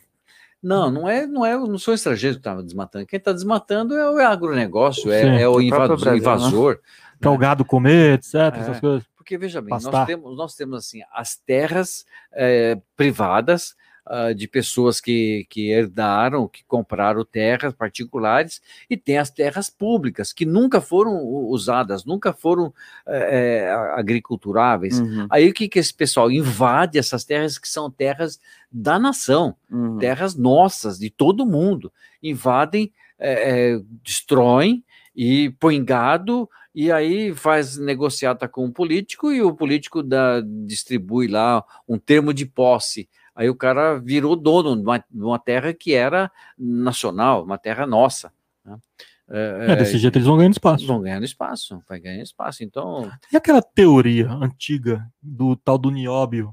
Não, não é, não é, não são estrangeiros que estão desmatando. Quem está desmatando é o agronegócio, é, é, o, invasor. Brasil, invasor né? Para o gado comer, etc. É, essas coisas. Porque veja bem, nós temos, nós temos assim as terras é, privadas uh, de pessoas que, que herdaram, que compraram terras particulares, e tem as terras públicas, que nunca foram usadas, nunca foram é, agriculturáveis. Uhum. Aí o que, que esse pessoal invade essas terras que são terras da nação, uhum. terras nossas, de todo mundo. Invadem, é, é, destroem e põem gado e aí faz negociata com o político e o político dá, distribui lá um termo de posse. Aí o cara virou dono de uma, de uma terra que era nacional, uma terra nossa. Né? É, é, desse jeito eles vão ganhando espaço. Vão ganhando espaço, vai ganhando espaço. Então. E aquela teoria antiga do tal do nióbio,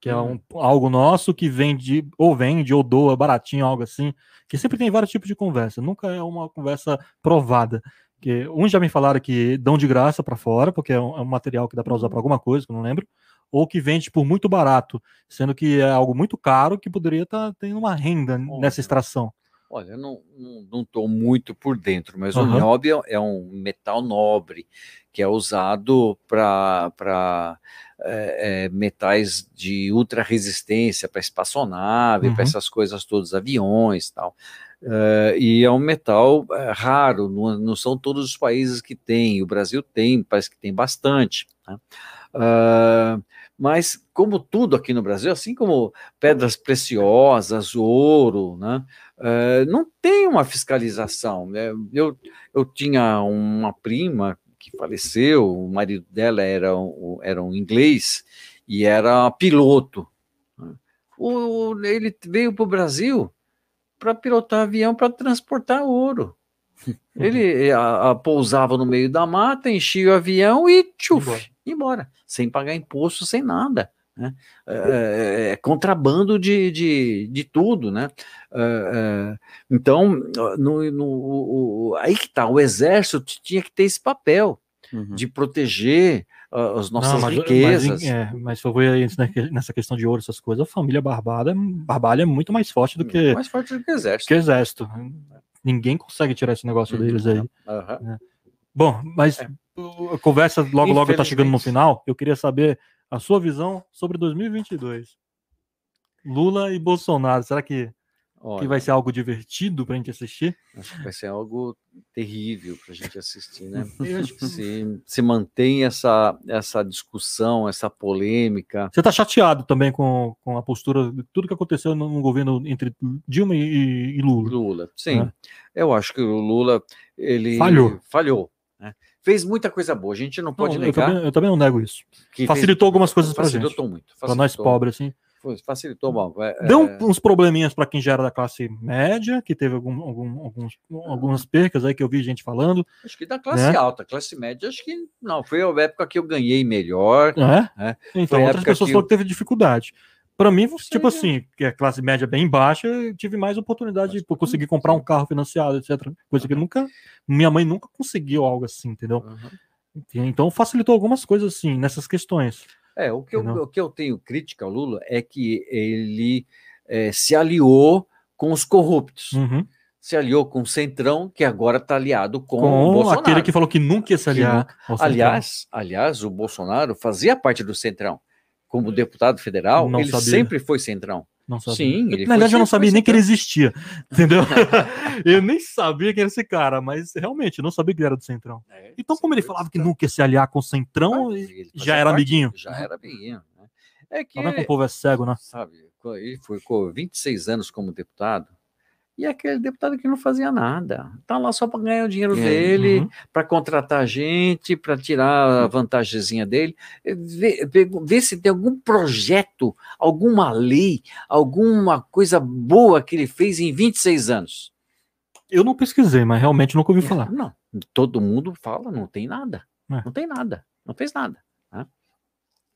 que é um, algo nosso que vende, ou vende, ou doa baratinho, algo assim, que sempre tem vários tipos de conversa, nunca é uma conversa provada. Que uns já me falaram que dão de graça para fora, porque é um, é um, material que dá para usar para alguma coisa, que eu não lembro, ou que vende por muito barato, sendo que é algo muito caro que poderia estar tá tendo uma renda Olha, nessa extração. Olha, eu não estou muito por dentro, mas uhum. o nióbio é um metal nobre que é usado para é, é, metais de ultra resistência, para espaçonave, uhum. para essas coisas todas, aviões tal. Uh, e é um metal uh, raro, não, não, são todos os países que têm, o Brasil tem, parece que tem bastante. Né? Uh, mas, como tudo aqui no Brasil, assim como pedras preciosas, ouro, né? não tem uma fiscalização. Né? Eu, eu tinha uma prima que faleceu, o marido dela era, um, era um inglês e era piloto. Né? O, ele veio para o Brasil para pilotar avião para transportar ouro. Ele a, a, pousava no meio da mata, enchia o avião e tchuf, embora. embora, sem pagar imposto, sem nada. Né? É, é, é contrabando de, de, de tudo, né? É, é então, no, no, o, aí que tá, o exército tinha que ter esse papel uhum. de proteger as nossas Não, mas, riquezas. Mas, é, mas ver nessa questão de ouro, essas coisas, a família Barbada, Barbalha é muito mais forte do que. Mais forte do que o exército. Que exército. Ninguém consegue tirar esse negócio uhum. deles aí. Uhum. É. Bom, mas é. a conversa logo, logo está chegando no final. Eu queria saber a sua visão sobre 2022. Lula e Bolsonaro. Será que Olha, que vai ser algo divertido para a gente assistir. Acho que vai ser algo terrível para a gente assistir, né? se, se mantém essa, essa discussão, essa polêmica. Você está chateado também com, com a postura de tudo que aconteceu no, no governo entre Dilma e, e Lula? Lula, sim. Né? Eu acho que o Lula ele falhou. Falhou. Né? Fez muita coisa boa, a gente não pode não, negar. Eu também, eu também, não nego isso. Facilitou fez, algumas coisas para gente. Facilitou muito. Para nós pobres, assim facilitou bom. É, Deu é... uns probleminhas para quem já era da classe média, que teve algum, algum, alguns, algumas percas aí que eu vi gente falando. Acho que da classe né? alta, classe média, acho que não. Foi a época que eu ganhei melhor. É? Né? Então, outras pessoas que falaram que teve dificuldade. Para mim, tipo assim, que é classe média bem baixa, eu tive mais oportunidade de conseguir comprar um carro financiado, etc. Coisa uhum. que nunca. Minha mãe nunca conseguiu algo assim, entendeu? Uhum. Então facilitou algumas coisas assim nessas questões. É, o que, eu, o que eu tenho crítica ao Lula é que ele é, se aliou com os corruptos. Uhum. Se aliou com o Centrão, que agora está aliado com, com o Bolsonaro. aquele que falou que nunca ia se aliar. Aliás, aliás, o Bolsonaro fazia parte do Centrão. Como deputado federal, Não ele sabia. sempre foi Centrão. Não sabia. Sim, ele Na verdade, eu não sabia nem que ele existia. Entendeu? eu nem sabia que era esse cara, mas realmente, eu não sabia que ele era do Centrão. É, então, como ele falava que nunca ia se aliar com o Centrão, já era parte, amiguinho. Já era amiguinho. Né? É que. Tá que o povo é cego, né? Sabe, ele ficou 26 anos como deputado e aquele deputado que não fazia nada, tá lá só para ganhar o dinheiro é, dele, uhum. para contratar gente, para tirar a vantagemzinha dele, ver, ver, se tem algum projeto, alguma lei, alguma coisa boa que ele fez em 26 anos. Eu não pesquisei, mas realmente nunca ouvi falar. Não, todo mundo fala, não tem nada, é. não tem nada, não fez nada.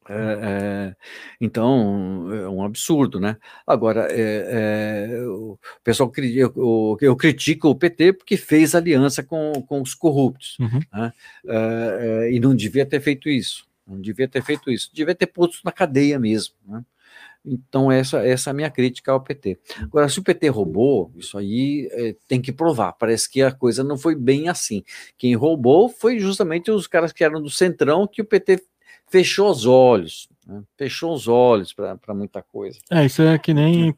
É, é, então, é um absurdo, né? Agora, é, é o pessoal, eu, eu, critico o PT porque fez aliança com, com os corruptos, uhum. né? É, é, e não devia ter feito isso, não devia ter feito isso, devia ter posto na cadeia mesmo, né? Então, essa, essa é a minha crítica ao PT. Agora, se o PT roubou, isso aí é, tem que provar. Parece que a coisa não foi bem assim. Quem roubou foi justamente os caras que eram do Centrão, que o PT fechou os olhos, né? fechou os olhos para muita coisa. É, isso é que nem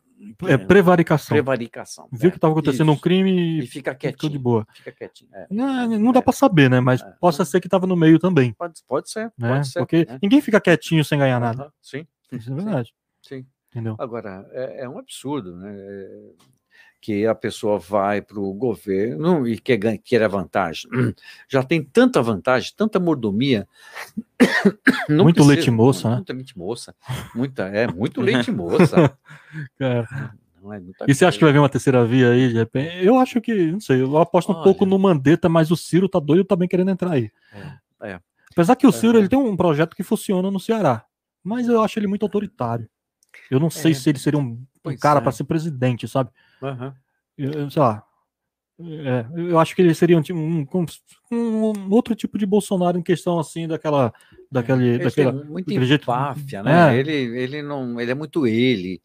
é prevaricação. Prevaricação. Viu é. que estava acontecendo Isso. um crime E fica quietinho. de boa. Fica quietinho. é. Não, não dá para saber, né? Mas É. possa ser que estava no meio também, Pode, pode ser, né? pode ser. Porque né? ninguém fica quietinho sem ganhar nada. Sim, Isso é verdade. sim. Entendeu? Agora, é, é um absurdo, né? É, Que a pessoa vai para o governo e quer, gan- quer a vantagem. Já tem tanta vantagem, tanta mordomia. Não Muito precisa- leite moça, né? Muita leite moça. Muita, é, muito leite moça. Cara, Não é muita E você acha que vai vir uma terceira via aí, de repente? Eu acho que, não sei, eu aposto um Olha. pouco no Mandetta, mas o Ciro tá doido também querendo entrar aí. É, é. Apesar que o Ciro É. ele tem um projeto que funciona no Ceará, mas eu acho ele muito autoritário. Eu não sei É. se ele seria um, um cara é. para ser presidente, sabe? Aham. Eu, sei lá. É, eu acho que ele seria um, tipo- um- um- um outro tipo de Bolsonaro em questão assim daquela daquele Ele daquela jeito- empáfia, né? É. Ele, ele não, ele é muito ele.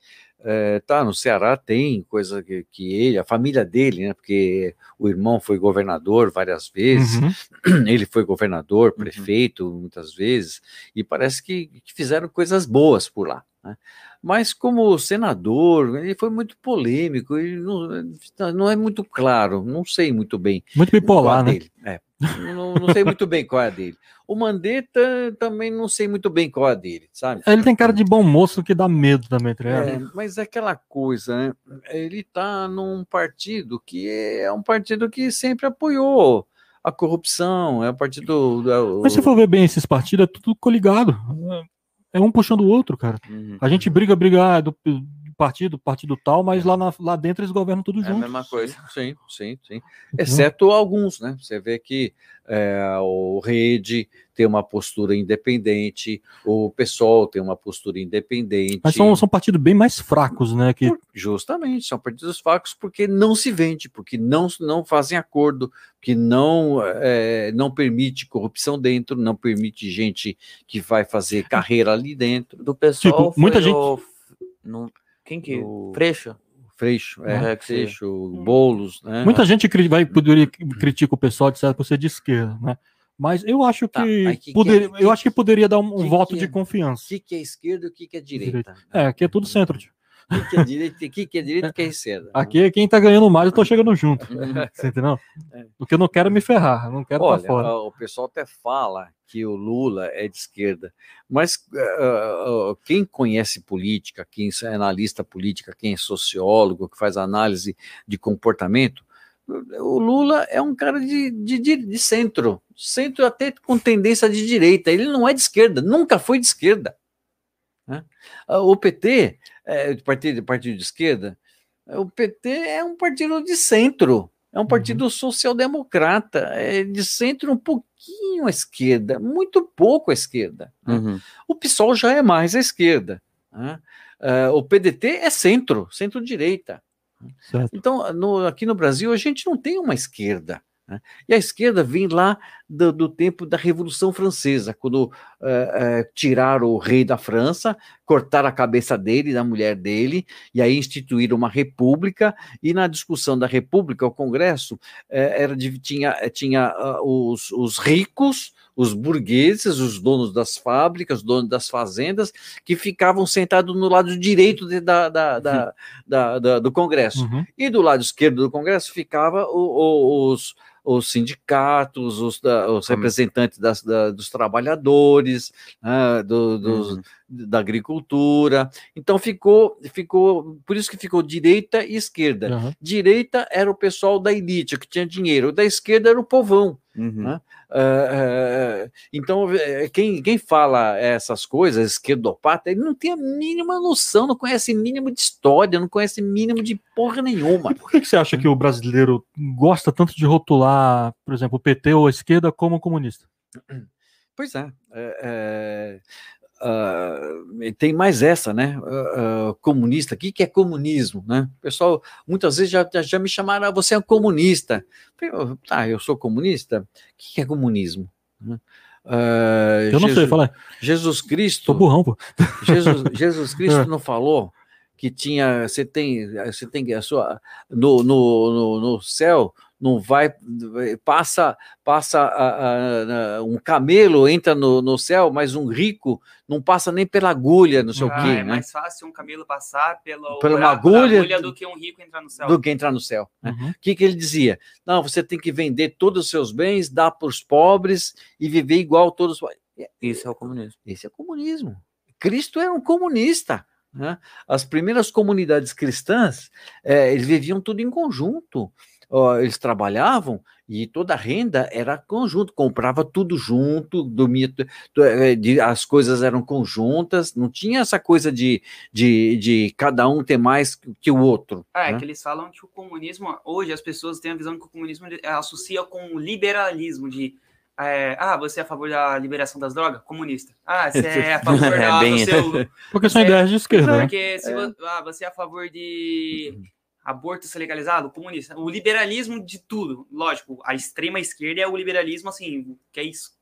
É, tá, no Ceará tem coisa que, que ele, a família dele, né? Porque o irmão foi governador várias vezes, Uhum. ele foi governador, prefeito muitas vezes, e parece que, que fizeram coisas boas por lá. né? Mas como senador, ele foi muito polêmico, ele não, não é muito claro, não sei muito bem muito bipolar, né? dele. É. Não, não sei muito bem qual é a dele. O Mandetta também não sei muito bem qual é a dele, sabe? Ele tem cara de bom moço que dá medo também, tá ligado? É, mas é aquela coisa, né? Ele tá num partido que é um partido que sempre apoiou a corrupção, é o partido. do- Mas se for ver bem esses partidos, é tudo coligado. É um puxando o outro, cara. Uhum. A gente briga, briga ah, do, partido, partido tal, mas lá, na- lá dentro eles governam tudo É a junto. mesma coisa. Sim, sim, sim. Exceto alguns, né? Você vê que é, o Rede tem uma postura independente, o PSOL tem uma postura independente. Mas são, são partidos bem mais fracos, né? Que, justamente, são partidos fracos porque não se vende, porque não, não fazem acordo, que não, é, não permite corrupção dentro, não permite gente que vai fazer carreira ali dentro. Do pessoal, Tipo, muita gente- o- no- Quem que? O- Freixo? Freixo, é, É, que Freixo, Boulos, né? muita gente cri- vai poderia critica o pessoal de certo por ser de esquerda, né? Mas eu acho Tá, que, mas que que poderia, é- eu acho que poderia dar um, que voto que de é- confiança. O que, que é esquerda e o que, que é direita? É, aqui é tudo centro. tio. O que, que é direita e o que, que é direita e o que é esquerda? Aqui quem tá ganhando mais, eu tô chegando junto. Você entendeu? É. Porque eu não quero me ferrar, não quero Olha, estar fora. o pessoal até fala que o Lula é de esquerda, mas ah, quem conhece política, quem é analista política, quem é sociólogo, que faz análise de comportamento, o Lula é um cara de, de, de, de centro, centro até com tendência de direita. Ele não é de esquerda, nunca foi de esquerda. Né? Ah, O PT, é, partido, partido de esquerda, o PT é um partido de centro. É um partido social-democrata, é de centro um pouquinho à esquerda, muito pouco à esquerda. né? Uhum. O PSOL já é mais à esquerda. né? Ah, o PDT é centro, centro-direita. Certo. Então, no- aqui no Brasil, a gente não tem uma esquerda. né? E a esquerda vem lá do, do tempo da Revolução Francesa, quando eh, eh, tiraram o rei da França, cortaram a cabeça dele, da mulher dele, e aí instituíram uma república, e na discussão da república, o Congresso, eh, era, divi- tinha, tinha ah, os, os ricos, os burgueses, os donos das fábricas, os donos das fazendas, que ficavam sentados no lado direito de- da, da- da- da- da- do Congresso. Uhum. E do lado esquerdo do Congresso ficava o- o- os, os sindicatos, os, da- os representantes das- da- dos trabalhadores, né, do- dos- Uhum. da agricultura. Então ficou, ficou, por isso que ficou direita e esquerda. Uhum. Direita era o pessoal da elite, que tinha dinheiro, da esquerda era o povão. Uhum. Né? Ah, então, eh, quem, quem fala essas coisas, esquerdopata, ele não tem a mínima noção, não conhece mínimo de história, não conhece mínimo de porra nenhuma. E por que, que você acha que o brasileiro gosta tanto de rotular, por exemplo, o PT ou a esquerda como comunista? Pois é. é, é, e tem mais essa, né? ah, ah, comunista, o que, que é comunismo? Né? O pessoal muitas vezes já, já- me chamaram, ah, você é um comunista. Eu falei, "Oh, Tá, eu sou comunista? O que, que é comunismo? Né? Eu não sei, Jesus- fala. aí. Jesus Cristo. Tô burrão, pô. Jesus, Jesus Cristo É. não falou que tinha, você tem, você tem a sua no, no, no, no céu, não vai, passa, passa a, a, um camelo entra no, no céu, mas um rico não passa nem pela agulha, não sei ah, o quê. É né? mais fácil um camelo passar pelo pela uma agulha, agulha, do que um rico entrar no céu. Do que entrar no céu. Né? O que, que ele dizia? Não, você tem que vender todos os seus bens, dar para os pobres e viver igual todos. Isso é o comunismo. Esse é o comunismo. Cristo era um comunista. Né? As primeiras comunidades cristãs, é, eles viviam tudo em conjunto eles trabalhavam e toda a renda era conjunto, comprava tudo junto, dormia, eh, as coisas eram conjuntas, não tinha essa coisa de, de, de cada um ter mais que o outro. É, né? que eles falam que o comunismo, hoje as pessoas têm a visão que o comunismo associa com o liberalismo, de é, ah, você é a favor da liberação das drogas? Comunista. Ah, você é a favor da. Bem... Seu, porque são ideias de esquerda. Né? Porque se é. você, ah, você é a favor de aborto ser legalizado, comunista, o liberalismo de tudo, lógico, a extrema esquerda é o liberalismo assim, que é isso.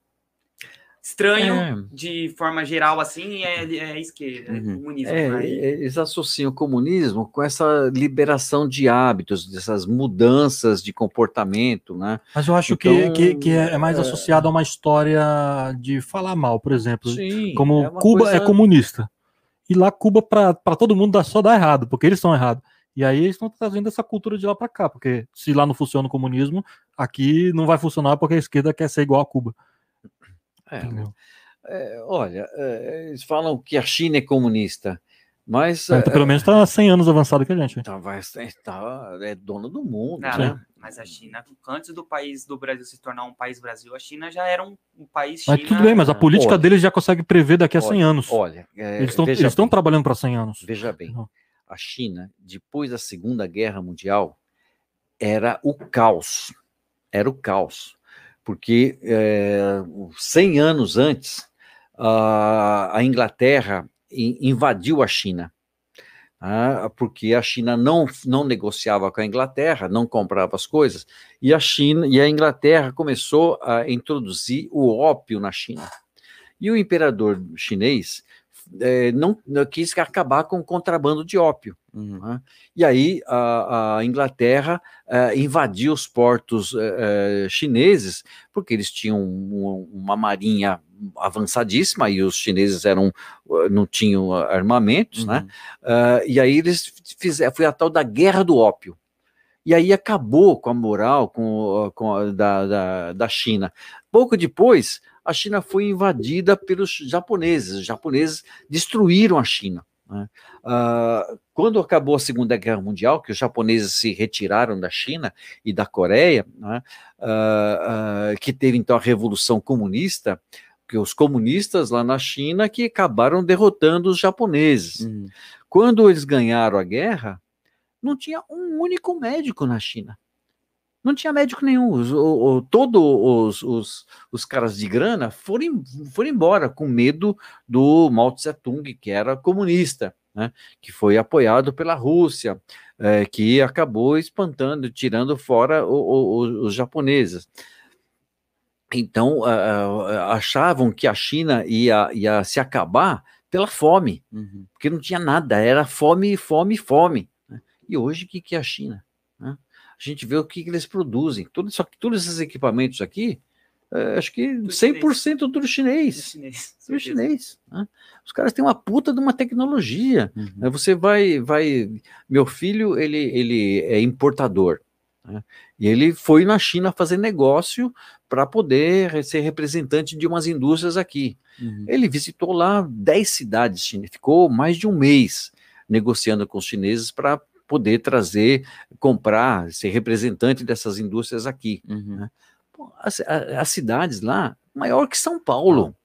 Estranho é. de forma geral, assim, é, é esquerda, é uhum. comunismo. É, né? eles associam o comunismo com essa liberação de hábitos, dessas mudanças de comportamento, né? Mas eu acho então, que, que, que, é mais é. associado a uma história de falar mal, por exemplo. Sim, como Cuba coisa... é comunista. E lá Cuba, para todo mundo, só dá errado, porque eles estão errados. E aí eles estão trazendo essa cultura de lá para cá, porque se lá não funciona o comunismo, aqui não vai funcionar porque a esquerda quer ser igual a Cuba. É, é, olha, é, eles falam que a China é comunista, mas. É, pelo menos está 100 anos avançado que a gente. Tá, vai, tá, é dona do mundo. Não, né? Mas a China, antes do país do Brasil se tornar um país Brasil, a China já era um, um país. China... Mas tudo bem, mas a política olha, deles já consegue prever daqui a 100 olha, anos. Olha, é, eles estão trabalhando para 100 anos. Veja bem. Uhum a China, depois da Segunda Guerra Mundial, era o caos. Era o caos. Porque é, eh, 100 anos antes, a, Inglaterra invadiu a China. Ah, porque a China não, não negociava com a Inglaterra, não comprava as coisas, e a China e a Inglaterra começou a introduzir o ópio na China. E o imperador chinês é, não, não, quis acabar com o contrabando de ópio. Uhum. Né? E aí a, a Inglaterra é, invadiu os portos é, é chineses, porque eles tinham uma, uma marinha avançadíssima e os chineses eram não tinham armamentos, né? uhum. né? E aí eles fizeram, foi a tal da guerra do ópio. E aí acabou com a moral com, com a, da, da, da China. Pouco depois, a China foi invadida pelos japoneses. Os japoneses destruíram a China. Né? Uh, quando acabou a Segunda Guerra Mundial, que os japoneses se retiraram da China e da Coreia, né? uh, uh, que teve então a Revolução Comunista, que os comunistas lá na China que acabaram derrotando os japoneses. Uhum. Quando eles ganharam a guerra, não tinha um único médico na China. Não tinha médico nenhum. Os, o, o, todos os, os, os, caras de grana foram, foram embora com medo do Mao Tse Tung, que era comunista, né, que foi apoiado pela Rússia, é, que acabou espantando, tirando fora o, os japoneses. Então, uh, achavam que a China ia, ia se acabar pela fome, uhum. porque não tinha nada, era fome, fome, fome. Né? E hoje, o que, que é a China? A gente vê o que, que eles produzem. Tudo, só que todos esses equipamentos aqui, é, acho que tudo 100% chinês. tudo chinês. Tudo chinês. Tudo chinês né? Os caras têm uma puta de uma tecnologia. Uhum. Você vai, vai. Meu filho, ele, ele é importador. Né? E ele foi na China fazer negócio para poder ser representante de umas indústrias aqui. Uhum. Ele visitou lá 10 cidades, ficou mais de um mês negociando com os chineses para poder trazer, comprar, ser representante dessas indústrias aqui. Uhum. Né? as, as, cidades lá, maior que São Paulo,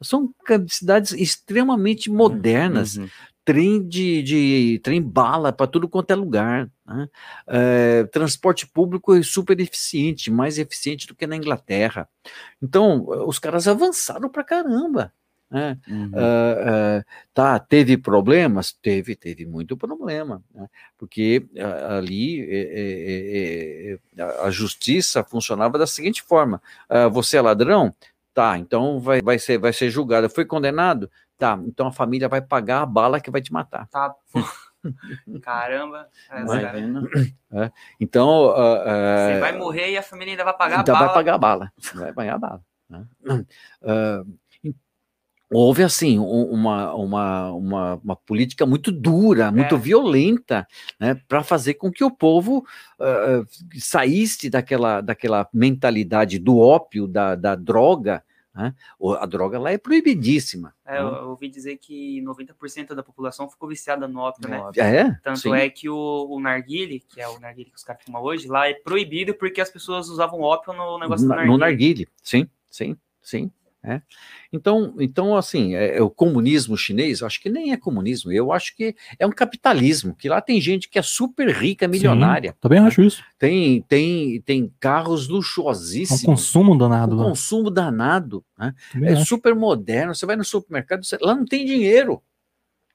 são cidades extremamente modernas. Uhum. Trem de, de trem bala para tudo quanto é lugar. Né? É, transporte público é super eficiente, mais eficiente do que na Inglaterra. Então, os caras avançaram para caramba. Né? Uhum. Uh, uh, tá, teve problemas? Teve, teve muito problema, né? porque uh, ali é, é, é, a justiça funcionava da seguinte forma: você é ladrão? Tá, então vai, vai, ser, vai ser julgado. Foi condenado? Tá, então a família vai pagar a bala que vai te matar. Tá. Caramba. É. Então. Uh, Você vai morrer e a família ainda vai pagar então a bala. vai pagar a bala. Vai pagar a bala. Né? Houve assim uma, uma, uma, uma, política muito dura, muito é. violenta, né, para fazer com que o povo uh, saísse daquela, daquela mentalidade do ópio, da, da droga. Né? A droga lá é proibidíssima. É, né? eu, ouvi dizer que 90% da população ficou viciada no ópio, né? É? Tanto Sim. é que o, o narguile, que é o narguile que os caras fumam hoje, lá é proibido porque as pessoas usavam ópio no negócio do narguile. No narguile, sim, sim, sim. É. Então, então, assim, é, é, o comunismo chinês, acho que nem é comunismo, eu acho que é um capitalismo, que lá tem gente que é super rica, milionária. Sim, também acho isso. Tem, tem, tem carros luxuosíssimos. Um consumo danado. Um consumo danado. Né? É acho. super moderno. Você vai no supermercado, você, lá não tem dinheiro.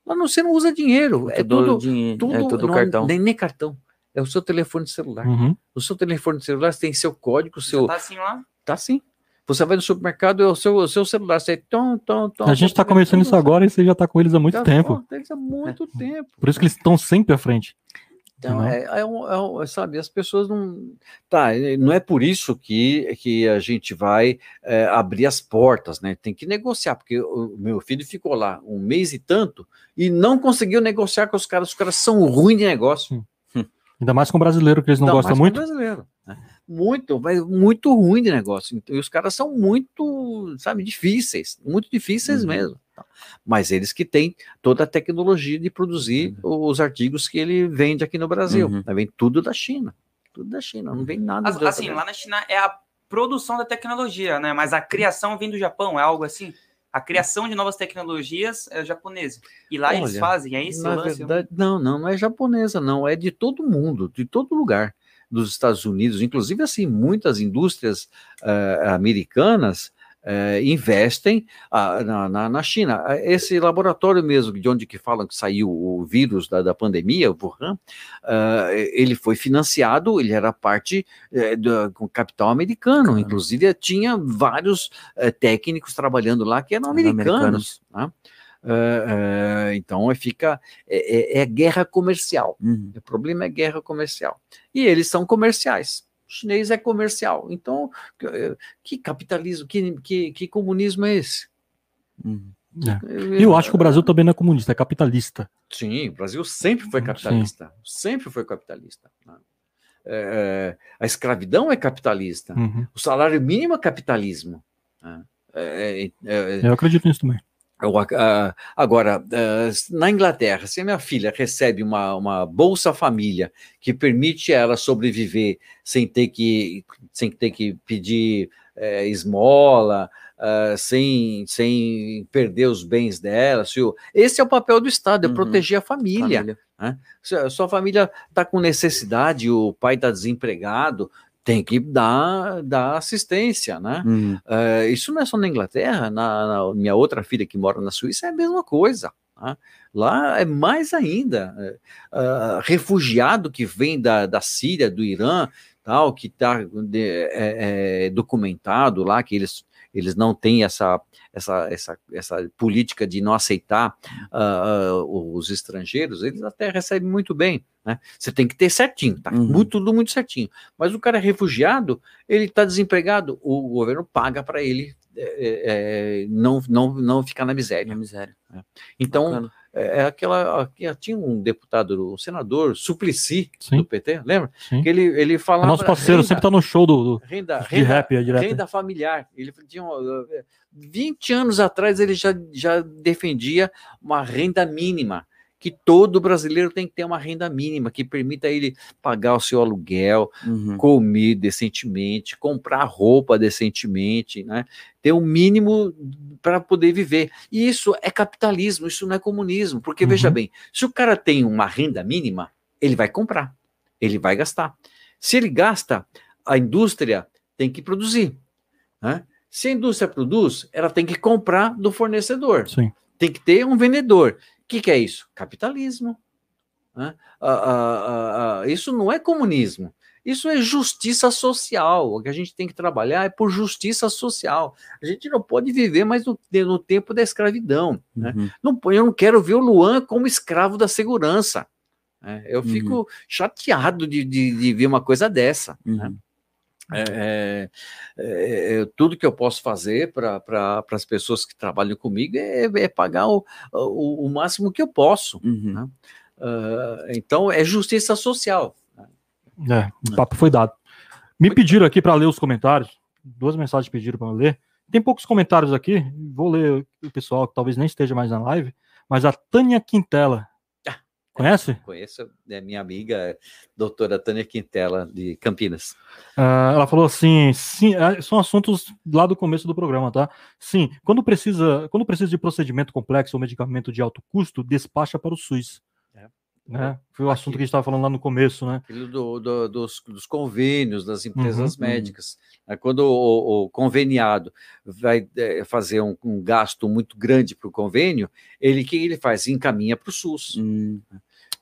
Lá não, você não usa dinheiro. É, é tudo, dinheiro, tudo, é tudo não, cartão. Nem, nem cartão. É o seu telefone celular. Uhum. O seu telefone celular tem seu código, seu. Já tá assim lá? Tá assim. Você vai no supermercado, é o seu, o seu celular, você tom, tom, tom. A gente está começando isso agora e você já está com eles há muito já tempo. Eles há muito é. tempo. Por isso que eles estão sempre à frente. Então, é, é, um, é, sabe, as pessoas não. Tá, não é por isso que, que a gente vai é, abrir as portas, né? Tem que negociar, porque o meu filho ficou lá um mês e tanto e não conseguiu negociar com os caras. Os caras são ruins de negócio. Hum. Ainda mais com brasileiro, que eles não Ainda gostam muito. brasileiro. Né? Muito, mas muito ruim de negócio. E os caras são muito, sabe, difíceis, muito difíceis uhum. mesmo. Mas eles que têm toda a tecnologia de produzir uhum. os artigos que ele vende aqui no Brasil. Uhum. Vem tudo da China. Tudo da China, não vem nada. As, assim, lá na China é a produção da tecnologia, né? Mas a criação vem do Japão, é algo assim? A criação de novas tecnologias é japonesa. E lá Olha, eles fazem, é isso? Na verdade, não, não, não é japonesa, não. É de todo mundo, de todo lugar dos Estados Unidos, inclusive assim, muitas indústrias uh, americanas uh, investem uh, na, na, na, China. Esse laboratório mesmo, de onde que falam que saiu o vírus da, da pandemia, o Wuhan, ele foi financiado, ele era parte do capital americano, inclusive tinha vários técnicos trabalhando lá que eram americanos. americanos. Né? Uh, uh, então fica é, é, é guerra comercial. Uhum. O problema é guerra comercial. E eles são comerciais. O chinês é comercial. Então, que capitalismo, que, que, que comunismo é esse? Uhum. É. Eu acho que o Brasil também não é comunista, é capitalista. Sim, o Brasil sempre foi capitalista. Sim. Sempre foi capitalista. Né? É, a escravidão é capitalista. Uhum. O salário mínimo é capitalismo. Né? É, é, Eu acredito nisso também. Agora, na Inglaterra, se a minha filha recebe uma, uma Bolsa Família que permite ela sobreviver sem ter que, sem ter que pedir é, esmola, Uh, sem, sem perder os bens dela. Se o, esse é o papel do Estado, é uhum. proteger a família. família. Né? Se a sua família está com necessidade, o pai está desempregado, tem que dar, dar assistência, né? Uhum. Uh, isso não é só na Inglaterra, na, na, minha outra filha que mora na Suíça é a mesma coisa. Né? Lá é mais ainda. Uh, refugiado que vem da, da Síria, do Irã, tal, que está é, é, documentado lá, que eles, eles não têm essa, essa, essa, essa política de não aceitar uh, uh, os estrangeiros, eles até recebem muito bem. Né? Você tem que ter certinho, tá? Uhum. Muito, tudo muito certinho. Mas o cara é refugiado, ele está desempregado, o governo paga para ele é, é, não, não, não ficar na miséria. Na miséria. Né? Então. É, é aquela. Tinha um deputado, um senador, Suplicy, Sim. do PT, lembra? Sim. Que ele, ele falava. Nosso parceiro renda, sempre está no show do, do renda, de renda, rap, é direto. Renda familiar. Ele tinha. 20 anos atrás ele já, já defendia uma renda mínima que todo brasileiro tem que ter uma renda mínima que permita ele pagar o seu aluguel, uhum. comer decentemente, comprar roupa decentemente, né? ter o um mínimo para poder viver. E isso é capitalismo, isso não é comunismo, porque uhum. veja bem, se o cara tem uma renda mínima, ele vai comprar, ele vai gastar. Se ele gasta, a indústria tem que produzir. Né? Se a indústria produz, ela tem que comprar do fornecedor. Sim. Tem que ter um vendedor que, que é isso? Capitalismo. Né? Ah, ah, ah, isso não é comunismo. Isso é justiça social. O que a gente tem que trabalhar é por justiça social. A gente não pode viver mais no, no tempo da escravidão. Né? Uhum. Não, eu não quero ver o Luan como escravo da segurança. Né? Eu fico uhum. chateado de, de, de, ver uma coisa dessa. Né? Uhum. Né? É, é, é, tudo que eu posso fazer para pra, as pessoas que trabalham comigo é, é pagar o, o, o, máximo que eu posso. Uhum. Né? Uh, então, é justiça social. Né? É, o papo foi dado. Me pediram aqui para ler os comentários, duas mensagens pediram para ler. Tem poucos comentários aqui, vou ler o pessoal que talvez nem esteja mais na live, mas a Tânia Quintela Conhece? Conheço, é minha amiga, doutora Tânia Quintela, de Campinas. Uh, ela falou assim: sim, é, são assuntos lá do começo do programa, tá? Sim, quando precisa, quando precisa de procedimento complexo ou medicamento de alto custo, despacha para o SUS. É. Né? Foi o Aqui. assunto que a gente estava falando lá no começo, né? Aquilo do, do, dos, dos, convênios das empresas uhum, médicas. Uhum. Quando o, o, conveniado vai fazer um, um, gasto muito grande para o convênio, ele que ele faz? Encaminha para o SUS. Uhum.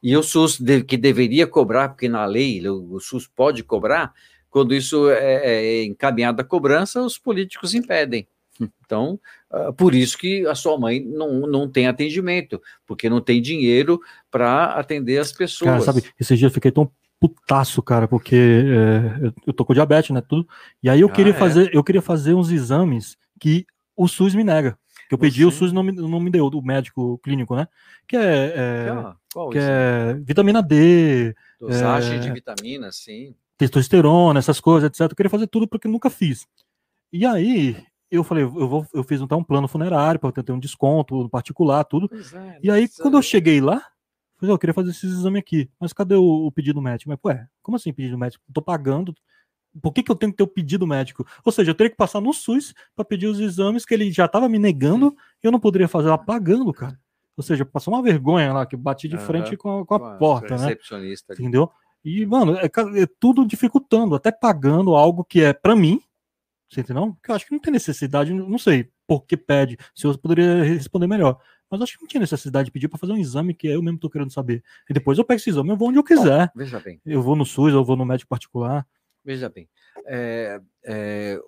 E o SUS, de, que deveria cobrar, porque na lei o, SUS pode cobrar, quando isso é, é encaminhado à cobrança, os políticos impedem. Então, uh, por isso que a sua mãe não, não tem atendimento, porque não tem dinheiro para atender as pessoas. Cara, sabe, esse dia eu fiquei tão putaço, cara, porque é, eu, eu tô com diabetes, né, tudo. E aí eu ah, queria é? fazer, eu queria fazer uns exames que o SUS me nega. Que eu pedi, o SUS não me, não me deu, o médico clínico, né? Que é, é que é vitamina D. Dosagem é, de vitamina, sim. Testosterona, essas coisas, etc. Eu queria fazer tudo porque nunca fiz. E aí, eu falei, eu, vou, eu fiz então um plano funerário para ter um desconto particular, tudo. É, e aí, quando eu cheguei lá, eu falei, eu queria fazer esses exames aqui. Mas cadê o, o pedido médico? Mas, ué, como assim pedido médico? tô pagando. Por que, que eu tenho que ter o pedido médico? Ou seja, eu teria que passar no SUS para pedir os exames que ele já estava me negando e eu não poderia fazer lá pagando, cara. Ou seja, passou uma vergonha lá, que bati de uhum. frente com a, com a porta, né? Entendeu? E, mano, é, é, tudo dificultando, até pagando algo que é para mim, você entendeu? Que eu acho que não tem necessidade, não sei por que pede, se eu poderia responder melhor. Mas acho que não tinha necessidade de pedir para fazer um exame que eu mesmo tô querendo saber. E depois eu pego esse exame, eu vou onde eu quiser. veja bem. Eu vou no SUS, eu vou no médico particular. Veja bem, é, é,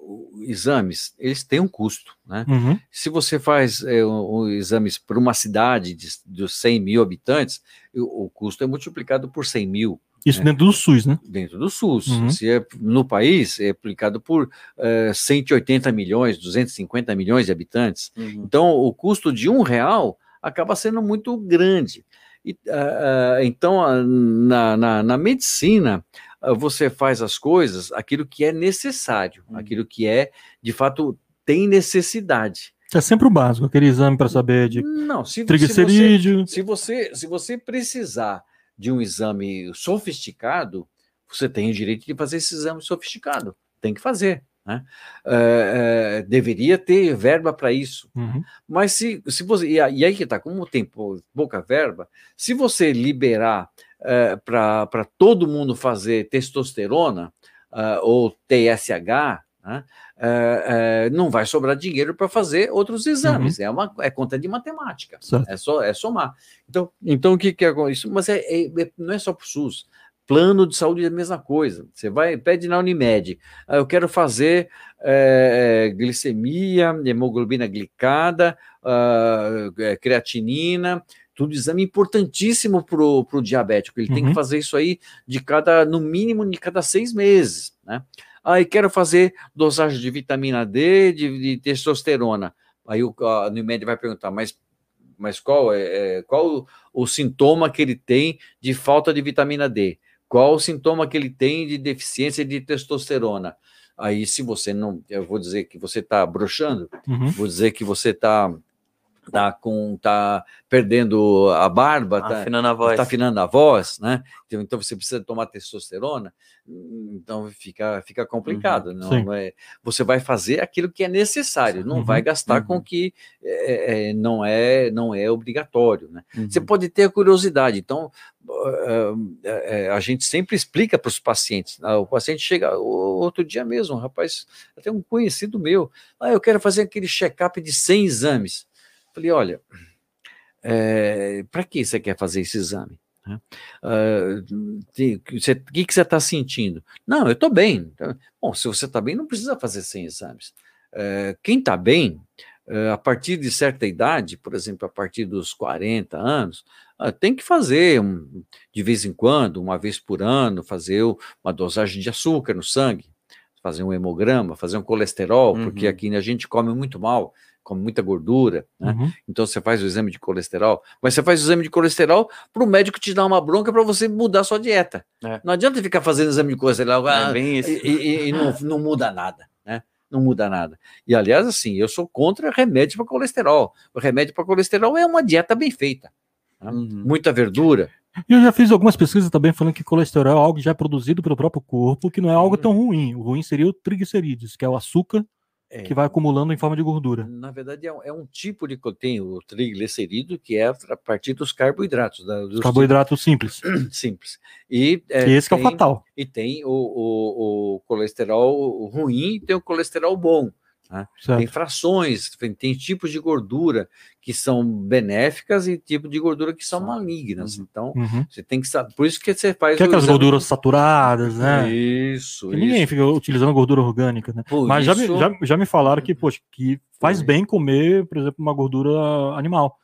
exames, eles têm um custo, né? Uhum. Se você faz é, um, um exames para uma cidade de, de 100 mil habitantes, o, o custo é multiplicado por 100 mil. Isso né? dentro do SUS, né? Dentro do SUS. Uhum. Se é no país, é aplicado por uh, 180 milhões, 250 milhões de habitantes. Uhum. Então, o custo de um real acaba sendo muito grande. E, uh, então, na, na, na, medicina, você faz as coisas, aquilo que é necessário, uhum. aquilo que é, de fato, tem necessidade. É sempre o básico, aquele exame para saber de Não, se, triglicerídeo. Se você, se você, se você precisar de um exame sofisticado, você tem o direito de fazer esse exame sofisticado. Tem que fazer. Né? É, é, deveria ter verba para isso. Uhum. Mas se, se você. E aí que está, como tem pouca verba, se você liberar é, para todo mundo fazer testosterona ou TSH, né, não vai sobrar dinheiro para fazer outros exames. Uhum. É uma é conta de matemática. Certo. É só é somar. Então, então o que, que é isso? Mas é, é, não é só para o SUS. Plano de saúde é a mesma coisa. Você vai, pede na Unimed. Ah, eu quero fazer é, glicemia, hemoglobina glicada, uh, creatinina, tudo exame importantíssimo para o diabético. Ele uhum. tem que uhum. fazer isso aí de cada, no mínimo, de cada seis meses, né? Aí ah, quero fazer dosagem de vitamina D, de, de testosterona. Aí o, Unimed vai perguntar, mas mas qual é, é qual o, o, sintoma que ele tem de falta de vitamina D? Qual o sintoma que ele tem de deficiência de testosterona? Aí, se você não, eu vou dizer que você está broxando, uhum. vou dizer que você está tá com tá perdendo a barba, tá afinando a voz, tá afinando a voz, né? Então, então você precisa tomar testosterona, então fica fica complicado, uhum, não, é? Você vai fazer aquilo que é necessário, não uhum, vai gastar uhum. com que é, é, não é não é obrigatório, né? Você uhum. pode ter a curiosidade, então uh, uh, a gente sempre explica para os pacientes. Uh, o paciente chega outro dia mesmo, um rapaz, até um conhecido meu, ah, eu quero fazer aquele check-up de 100 exames. Falei, olha, é, para que você quer fazer esse exame? Uh, você, o que, que você está sentindo? Não, eu estou bem. Bom, se você está bem, não precisa fazer 100 exames. Uh, quem está bem, uh, a partir de certa idade, por exemplo, a partir dos 40 anos, Ah, tem que fazer um, de vez em quando, uma vez por ano, fazer uma dosagem de açúcar no sangue, fazer um hemograma, fazer um colesterol, uhum. porque aqui a gente come muito mal, come muita gordura, né? Uhum. Então você faz o exame de colesterol, mas você faz o exame de colesterol para o médico te dar uma bronca para você mudar a sua dieta. É. Não adianta ficar fazendo exame de colesterol é ah, e, e, e não, não muda nada, né? não muda nada. E aliás, assim, eu sou contra remédio para colesterol. O remédio para colesterol é uma dieta bem feita. Né? Uhum. Muita verdura. Eu já fiz algumas pesquisas também falando que colesterol é algo já produzido pelo próprio corpo, que não é algo uhum. tão ruim. O ruim seria o triglicerídeos, que é o açúcar é. que vai acumulando em forma de gordura. Na verdade, é um, é um tipo de tem o triglicerídeo que é a partir dos carboidratos. Da, dos carboidratos simples. simples. E, é, esse tem, é o fatal. E tem o, o, o colesterol ruim e tem o colesterol bom. Né? Tem frações, tem, tem, tipos de gordura que são benéficas e tipos de gordura que são malignas. Uhum. Então, uhum. você tem que saber. Por isso que você faz. Que é aquelas gorduras saturadas, né? Isso. isso. Ninguém fica utilizando gordura orgânica, né? Por Mas isso... já, me, já, já me falaram que, poxa, que faz bem comer, por exemplo, uma gordura animal.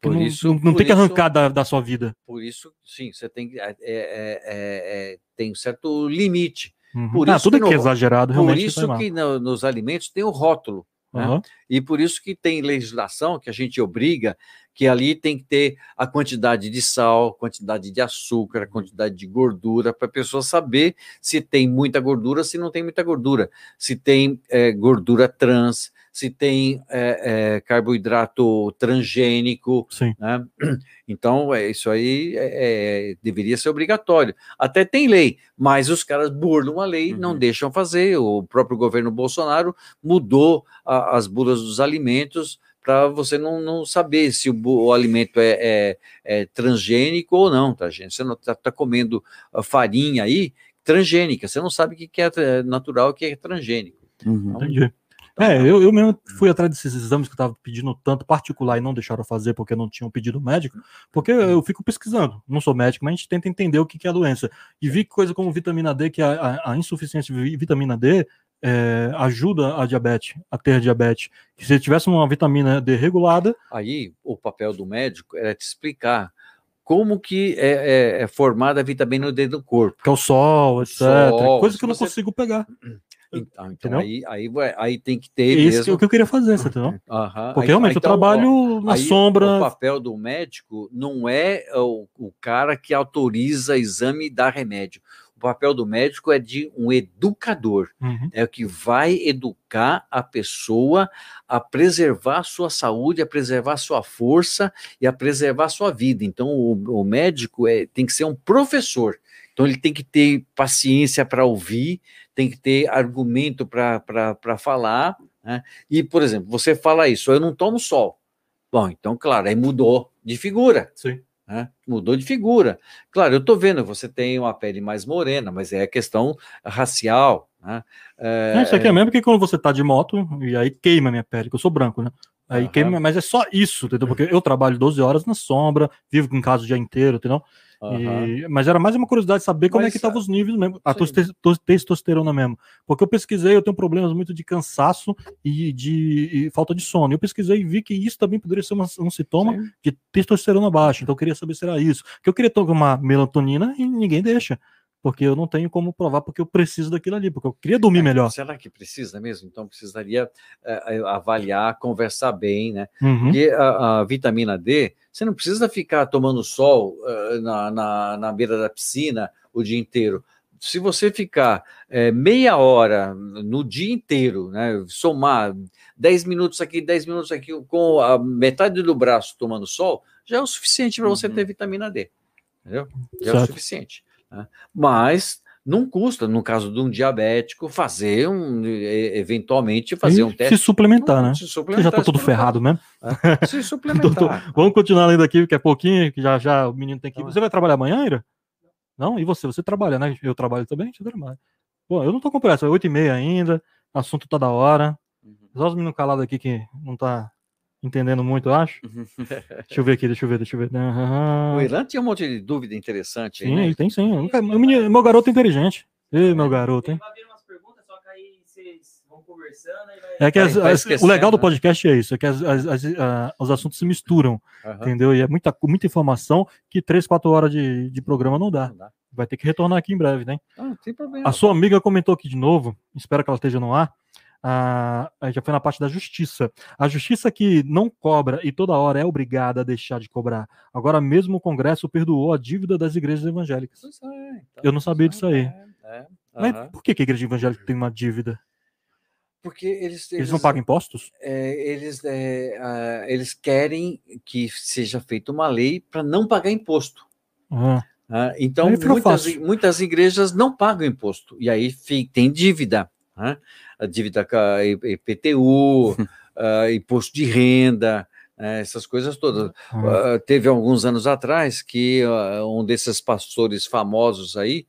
Por não, isso, não, não tem que arrancar isso, da, da sua vida. Por isso, sim, você tem que. É, é, é, é tem um certo limite. Uhum. Por ah, isso tudo que, no, é exagerado realmente. Por isso que no, nos alimentos tem o rótulo. Uhum. Né? E por isso que tem legislação que a gente obriga que ali tem que ter a quantidade de sal, quantidade de açúcar, quantidade de gordura, para a pessoa saber se tem muita gordura, se não tem muita gordura, se tem é, gordura trans, se tem é, é, carboidrato transgênico. Sim. Né? Então, é, isso aí é, é, deveria ser obrigatório. Até tem lei, mas os caras burlam a lei, uhum. não deixam fazer. O próprio governo Bolsonaro mudou a, as bulas dos alimentos para você não, não, saber se o, o alimento é, é, é, transgênico ou não, tá, gente? Você não está tá comendo farinha aí transgênica, você não sabe o que é natural e o que é transgênico. Uhum. Então, Entendi. É, eu, eu mesmo fui atrás desses exames que eu estava pedindo tanto particular e não deixaram fazer porque não tinham pedido médico, porque eu fico pesquisando. Não sou médico, mas a gente tenta entender o que, que é a doença. E vi coisa como vitamina D, que a, a, a insuficiência de vitamina D é, ajuda a diabetes, a ter diabetes. Que se tivesse uma vitamina D regulada. Aí o papel do médico era te explicar como que é, é, é formada a vitamina D do corpo. Que é o sol, etc. Sol, coisa que eu não você... consigo pegar. Então, então aí, aí, aí tem que ter. Isso mesmo... é o que eu queria fazer, você entendeu? Uhum. Porque aí, realmente aí, eu então, trabalho ó, na sombra. O papel do médico não é o, o cara que autoriza exame e dá remédio. O papel do médico é de um educador, uhum. é o que vai educar a pessoa a preservar a sua saúde, a preservar a sua força e a preservar a sua vida. Então, o, o médico é, tem que ser um professor. Então, ele tem que ter paciência para ouvir, tem que ter argumento para falar. Né? E, por exemplo, você fala isso, eu não tomo sol. Bom, então, claro, aí mudou de figura. Sim. Né? Mudou de figura. Claro, eu estou vendo, você tem uma pele mais morena, mas é questão racial. Né? É, isso aqui é mesmo que quando você está de moto, e aí queima a minha pele, que eu sou branco, né? Aí uhum. queima, mas é só isso, entendeu? Porque eu trabalho 12 horas na sombra, vivo com casa o dia inteiro, entendeu? Uhum. E, mas era mais uma curiosidade de saber como mas, é que estavam os níveis mesmo, a testosterona mesmo. Porque eu pesquisei, eu tenho problemas muito de cansaço e de e falta de sono. Eu pesquisei e vi que isso também poderia ser uma, um sintoma sim. de testosterona baixa. Então eu queria saber se era isso. Que eu queria tomar melatonina e ninguém deixa porque eu não tenho como provar porque eu preciso daquilo ali, porque eu queria dormir é, melhor. Será que precisa mesmo? Então precisaria é, avaliar, conversar bem, né? Uhum. Porque a, a, vitamina D, você não precisa ficar tomando sol uh, na, na, na, beira da piscina o dia inteiro. Se você ficar meia hora no dia inteiro, né, somar 10 minutos aqui, 10 minutos aqui, com a metade do braço tomando sol, já é o suficiente para você uhum. ter vitamina D. Entendeu? Já certo. é o suficiente. Né? Mas não custa, no caso de um diabético, fazer um, eventualmente fazer e um teste. Se suplementar, né? Se suplementar, já tá todo ferrado mesmo. É, se suplementar. Doutor, vamos continuar lendo aqui, que é pouquinho, que já já o menino tem que ir. Você vai trabalhar amanhã, Ira? Não? E você? Você trabalha, né? Eu trabalho também? Você trabalha. Bom, eu não tô com pressa, é 8 e meia ainda, assunto tá da hora. Uhum. Só os meninos calados aqui que não tá entendendo muito, eu acho. deixa eu ver aqui, deixa eu ver, deixa eu ver. Uhum. O Irã tinha um monte de dúvida interessante. Sim, aí, né? ele tem sim. Nunca, meu, menino, meu garoto é inteligente. Ei, meu garoto, hein? É que as, as, o legal do né? podcast é isso, é que as, uh, os assuntos se misturam, uhum. entendeu? E é muita, muita informação que três, quatro horas de, de programa não dá. não dá. Vai ter que retornar aqui em breve, né? Ah, a sua amiga comentou aqui de novo, espero que ela esteja no ar. Ah, já foi na parte da justiça. A justiça que não cobra e toda hora é obrigada a deixar de cobrar. Agora mesmo o Congresso perdoou a dívida das igrejas evangélicas. É, então, Eu não sabia disso aí. É, é, Mas por que, que a igreja evangélica tem uma dívida? Porque eles, eles, eles não pagam impostos? É, eles, é, uh, eles querem que seja feita uma lei para não pagar imposto. Uhum. Uh, então, muitas, muitas igrejas não pagam imposto. E aí tem dívida. Né? A dívida IPTU, uh, imposto de renda, né? essas coisas todas. Uh, teve alguns anos atrás que uh, um desses pastores famosos aí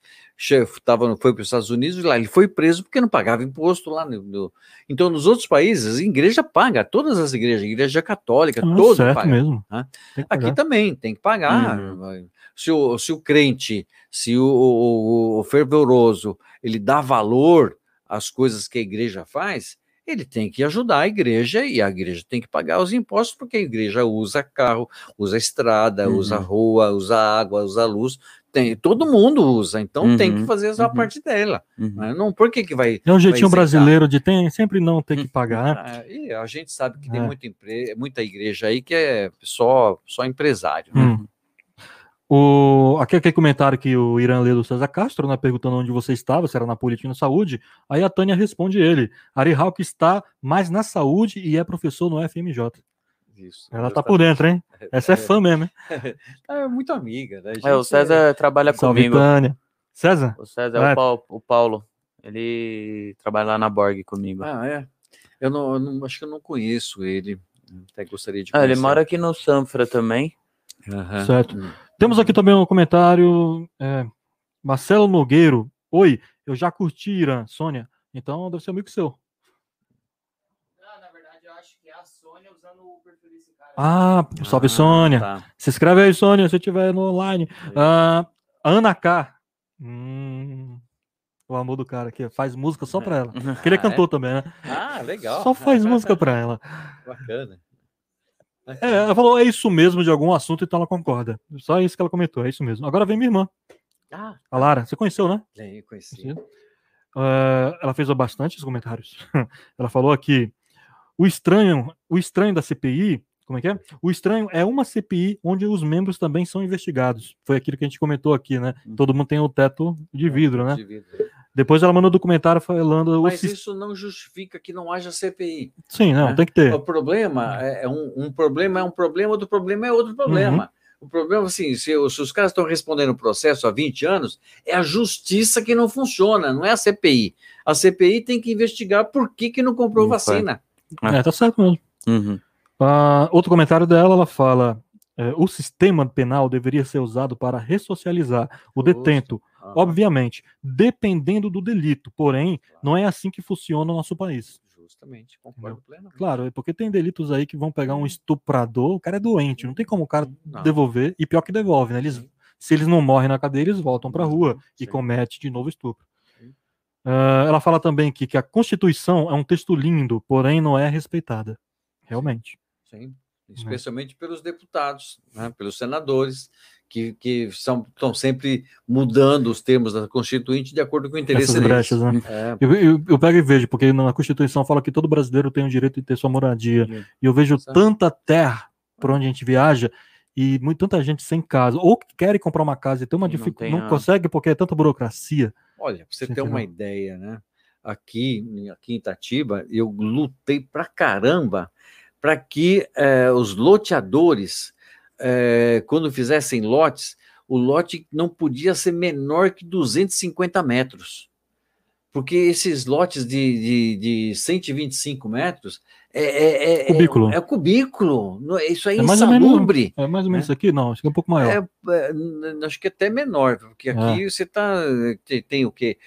tava, foi para os Estados Unidos e lá ele foi preso porque não pagava imposto lá. No, no... Então, nos outros países, a igreja paga, todas as igrejas, a igreja católica, ah, toda paga. Mesmo. Né? Aqui também tem que pagar. Uhum. Se, o, se o crente, se o, o, o fervoroso, ele dá valor as coisas que a igreja faz, ele tem que ajudar a igreja e a igreja tem que pagar os impostos, porque a igreja usa carro, usa estrada, uhum. usa rua, usa água, usa luz. Tem, todo mundo usa, então uhum. tem que uhum. fazer a uhum. parte dela. Uhum. Né? Não, por que, que vai. É um jeitinho brasileiro de tem, sempre não ter que pagar. Ah, e a gente sabe que tem é. muita, muita igreja aí que é só, só empresário. Né? Hum. O, aqui aquele comentário que o Irã lê do César Castro, né, perguntando onde você estava, se era na política ou na saúde. Aí a Tânia responde ele. Ari Hawk está mais na saúde e é professor no FMJ. Isso, Ela tá por dentro, hein? Essa é, é fã mesmo, hein? É muito amiga, né? É, o César é... trabalha Salve, comigo. Tânia. César? O César é, o, Paulo, o Paulo. Ele trabalha lá na Borg comigo. Ah, é? Eu não, eu não, acho que eu não conheço ele. Até gostaria de conhecer. Ah, ele mora aqui no Sanfra também. Uhum. Certo. Temos aqui também um comentário. É, Marcelo Nogueiro. Oi, eu já curti Irã, Sônia. Então deve ser amigo seu. Não, na verdade, eu acho que é a Sônia usando o perfil desse cara. Ah, salve ah, Sônia. Tá. Se inscreve aí, Sônia, se estiver no online. Ah, Ana K. Hum, o amor do cara aqui faz música só pra ela. Porque ele é cantor ah, é? também, né? Ah, legal. Só faz música pra ela. Bacana. É, ela falou, é isso mesmo de algum assunto, então ela concorda. Só isso que ela comentou, é isso mesmo. Agora vem minha irmã. Ah, a Lara, você conheceu, né? Sim, conheci. Uh, ela fez bastante comentários. ela falou aqui: o estranho, o estranho da CPI, como é que é? O estranho é uma CPI onde os membros também são investigados. Foi aquilo que a gente comentou aqui, né? Hum. Todo mundo tem o teto de é, vidro, né? De vidro. Depois ela mandou um documentário falando. Mas isso não justifica que não haja CPI. Sim, não, né? tem que ter. O problema é, é um, um, problema, é um problema, do problema é outro problema. Uhum. O problema, assim, se, se os caras estão respondendo o processo há 20 anos, é a justiça que não funciona, não é a CPI. A CPI tem que investigar por que, que não comprou não vacina. É, tá certo mesmo. Uhum. Uh, outro comentário dela, ela fala: é, o sistema penal deveria ser usado para ressocializar o detento ah. Obviamente, dependendo do delito, porém, claro. não é assim que funciona o nosso país. Justamente, concordo plenamente. Claro, é porque tem delitos aí que vão pegar um estuprador, o cara é doente, não tem como o cara não. devolver, e pior que devolve, né? Eles, se eles não morrem na cadeia, eles voltam para a rua Sim. e cometem de novo estupro. Uh, ela fala também que, que a Constituição é um texto lindo, porém não é respeitada. Realmente. Sim, especialmente pelos deputados, né, pelos senadores, que, que são, estão sempre mudando os termos da Constituinte de acordo com o interesse Essas brechas, né? É. Eu, eu, eu, pego e vejo, porque na Constituição fala que todo brasileiro tem o direito de ter sua moradia. Sim. E eu vejo tanta terra por onde a gente viaja e muito, tanta gente sem casa, ou que querem comprar uma casa e tem uma dificuldade, não, não consegue porque é tanta burocracia. Olha, pra você ter uma ideia, né? Aqui, aqui em Itatiba, eu lutei pra caramba para que eh, os loteadores é, quando fizessem lotes, o lote não podia ser menor que 250 metros. Porque esses lotes de, de, de 125 metros é, é, é, cubículo. É, é cubículo. Isso aí é, é insalubre. Menos, é mais ou menos isso aqui? Não, acho que é um pouco maior. É, acho que até menor, porque aqui você tá, tem, tem o quê?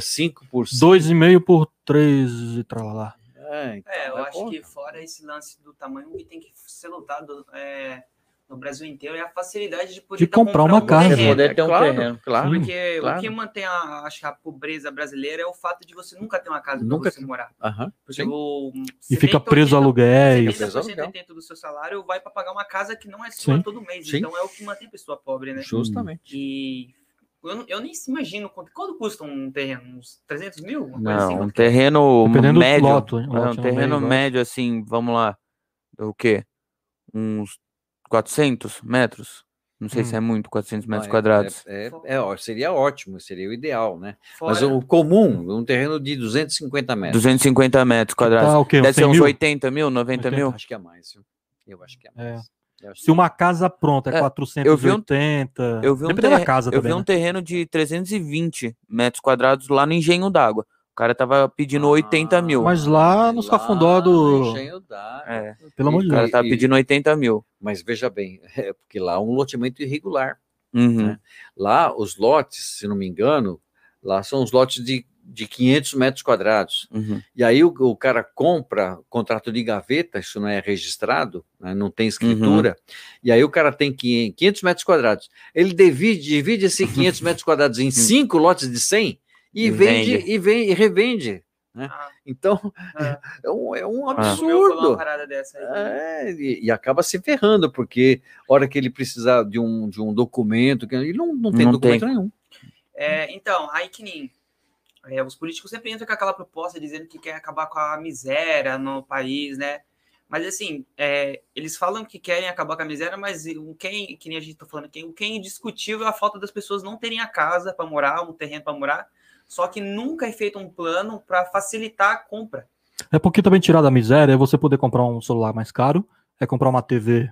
5 por 5. 2,5 por 3 e lá. É, então, é, eu acho que fora esse lance do tamanho que tem que ser lotado, é, no Brasil inteiro é a facilidade de poder de comprar uma um casa. Terreno. Poder ter um claro, terreno, claro. Porque claro. o que mantém a, acho, a pobreza brasileira é o fato de você nunca ter uma casa nunca você morar. Uhum. Porque o, e fica preso 80, aluguéis. 70% do seu salário vai para pagar uma casa que não é sua Sim. todo mês. Sim. Então é o que mantém a pessoa pobre, né? Justamente. E eu, eu, nem imagino quanto, quanto custa um terreno, uns 300 mil? Não, assim, um terreno médio. Loto, é, um terreno médio, assim, vamos lá, o quê? Uns 400 metros? Não sei hum. se é muito, 400 metros é, quadrados. É, é, é, seria ótimo, seria o ideal, né? Fora... Mas o comum, um terreno de 250 metros. 250 metros quadrados. Tá, okay, Deve ser uns mil? 80 mil, 90 80. mil? Acho que é mais. Eu acho que é, é. mais. Se uma casa pronta é, é 480, eu vi um, eu vi um da casa Eu vi um né? terreno de 320 metros quadrados lá no Engenho d'Água cara tava pedindo ah, 80 mil. Mas lá no Cafundó do. É. Pelo amor de Deus. O cara tava pedindo 80 mil. Mas veja bem, é porque lá é um loteamento irregular. Uhum. Né? Lá, os lotes, se não me engano, lá são os lotes de, de 500 metros quadrados. Uhum. E aí o, o, cara compra contrato de gaveta, isso não é registrado, né? não tem escritura. Uhum. E aí o cara tem 500 metros quadrados. Ele divide, divide esses 500 metros quadrados em cinco lotes de 100 e vende, vende, e vende e revende. Né? Ah, então é. é. um, é um absurdo. Dessa aí, é, e, e, acaba se ferrando, porque hora que ele precisar de um, de um documento, que ele não, não tem não documento tem. nenhum. É, então, nem é, os políticos sempre entram com aquela proposta dizendo que quer acabar com a miséria no país, né? Mas assim, é, eles falam que querem acabar com a miséria, mas o quem, que nem a gente tá falando aqui, o que é indiscutível é a falta das pessoas não terem a casa para morar, um terreno para morar, só que nunca é feito um plano para facilitar a compra. É porque também tirar da miséria é você poder comprar um celular mais caro, é comprar uma TV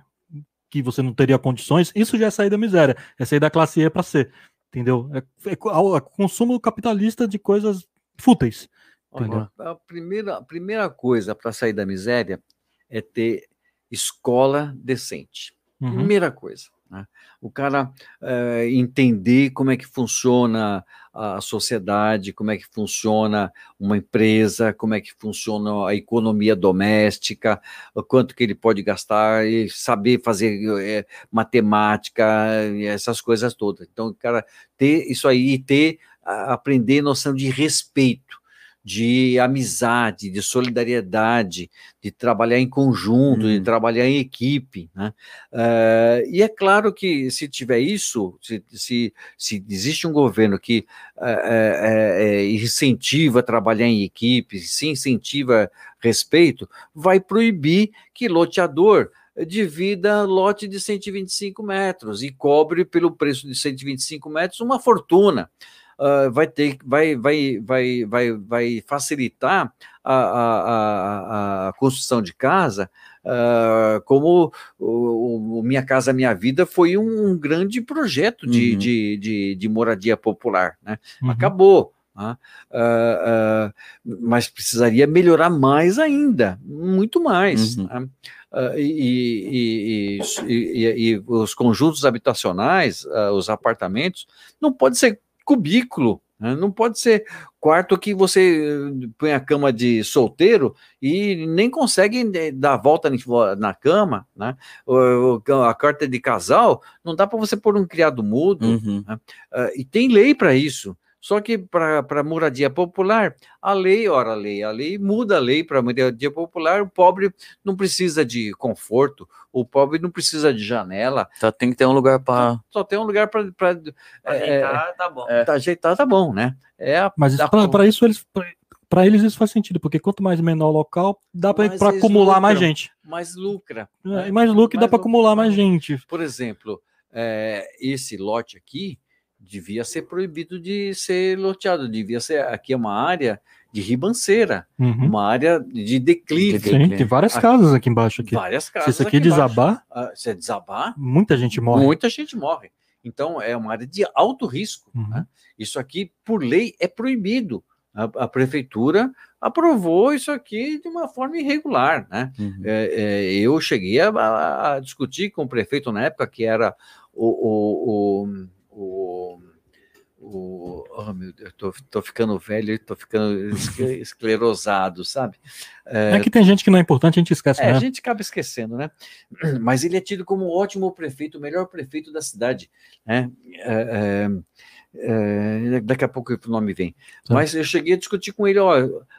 que você não teria condições, isso já é sair da miséria, é sair da classe E para C, entendeu? É, é, é, consumo capitalista de coisas fúteis. Olha, a primeira, a primeira coisa para sair da miséria é ter escola decente. Uhum. Primeira coisa. Né? O cara é, entender como é que funciona a sociedade, como é que funciona uma empresa, como é que funciona a economia doméstica, o quanto que ele pode gastar, e saber fazer é, matemática, essas coisas todas. Então, o cara ter isso aí, ter, aprender noção de respeito de amizade, de solidariedade, de trabalhar em conjunto, hum. de trabalhar em equipe. Né? Uh, e é claro que se tiver isso, se, se, se existe um governo que uh, uh, incentiva trabalhar em equipe, se incentiva respeito, vai proibir que loteador divida lote de 125 metros e cobre pelo preço de 125 metros uma fortuna uh, vai ter, vai, vai, vai, vai, vai facilitar a, a, a, a construção de casa, uh, como o, o, Minha Casa Minha Vida foi um, grande projeto de, uhum. de, de, de, moradia popular, né? Uhum. Acabou. Uh, uh, mas precisaria melhorar mais ainda, muito mais. Uhum. Né? Uh, e, e, e, e, os conjuntos habitacionais, os apartamentos, não pode ser cubículo. Né? Não pode ser quarto que você eh, põe a cama de solteiro e nem consegue eh, dar a volta na cama, né? A carta de casal não dá para você pôr um criado mudo. Uhum. Né? Uh, e tem lei para isso. Só que para moradia popular, a lei, ora, a lei, a lei muda a lei para moradia popular. O pobre não precisa de conforto, o pobre não precisa de janela. Só tem que ter um lugar para. Só, só, tem um lugar para. Ajeitar, é, tá bom. É, ajeitar, tá bom, né? É a, Mas para isso eles. Para eles isso faz sentido, porque quanto mais menor o local, dá para acumular lucram, mais gente. Mais lucra. É, né? Mais lucro mais dá para acumular mais gente. Por exemplo, é, esse lote aqui, devia ser proibido de ser loteado, devia ser aqui é uma área de ribanceira, uhum. uma área de declive. Sim, tem várias aqui, casas aqui embaixo aqui. Várias casas. Se isso aqui, aqui desabar, uh, se desabar, muita gente morre. Muita gente morre. Então é uma área de alto risco. Uhum. Né? Isso aqui, por lei, é proibido. A, a, prefeitura aprovou isso aqui de uma forma irregular, né? Uhum. É, é, eu cheguei a, a, discutir com o prefeito na época que era o, o, o o, o oh, meu Deus, tô, tô ficando velho, tô ficando esclerosado, sabe? É, é, que tem gente que não é importante, a gente esquece, é, né? A gente acaba esquecendo, né? Mas ele é tido como um ótimo prefeito, o melhor prefeito da cidade, né? É, é, é daqui a pouco o nome vem. Mas eu cheguei a discutir com ele, ó,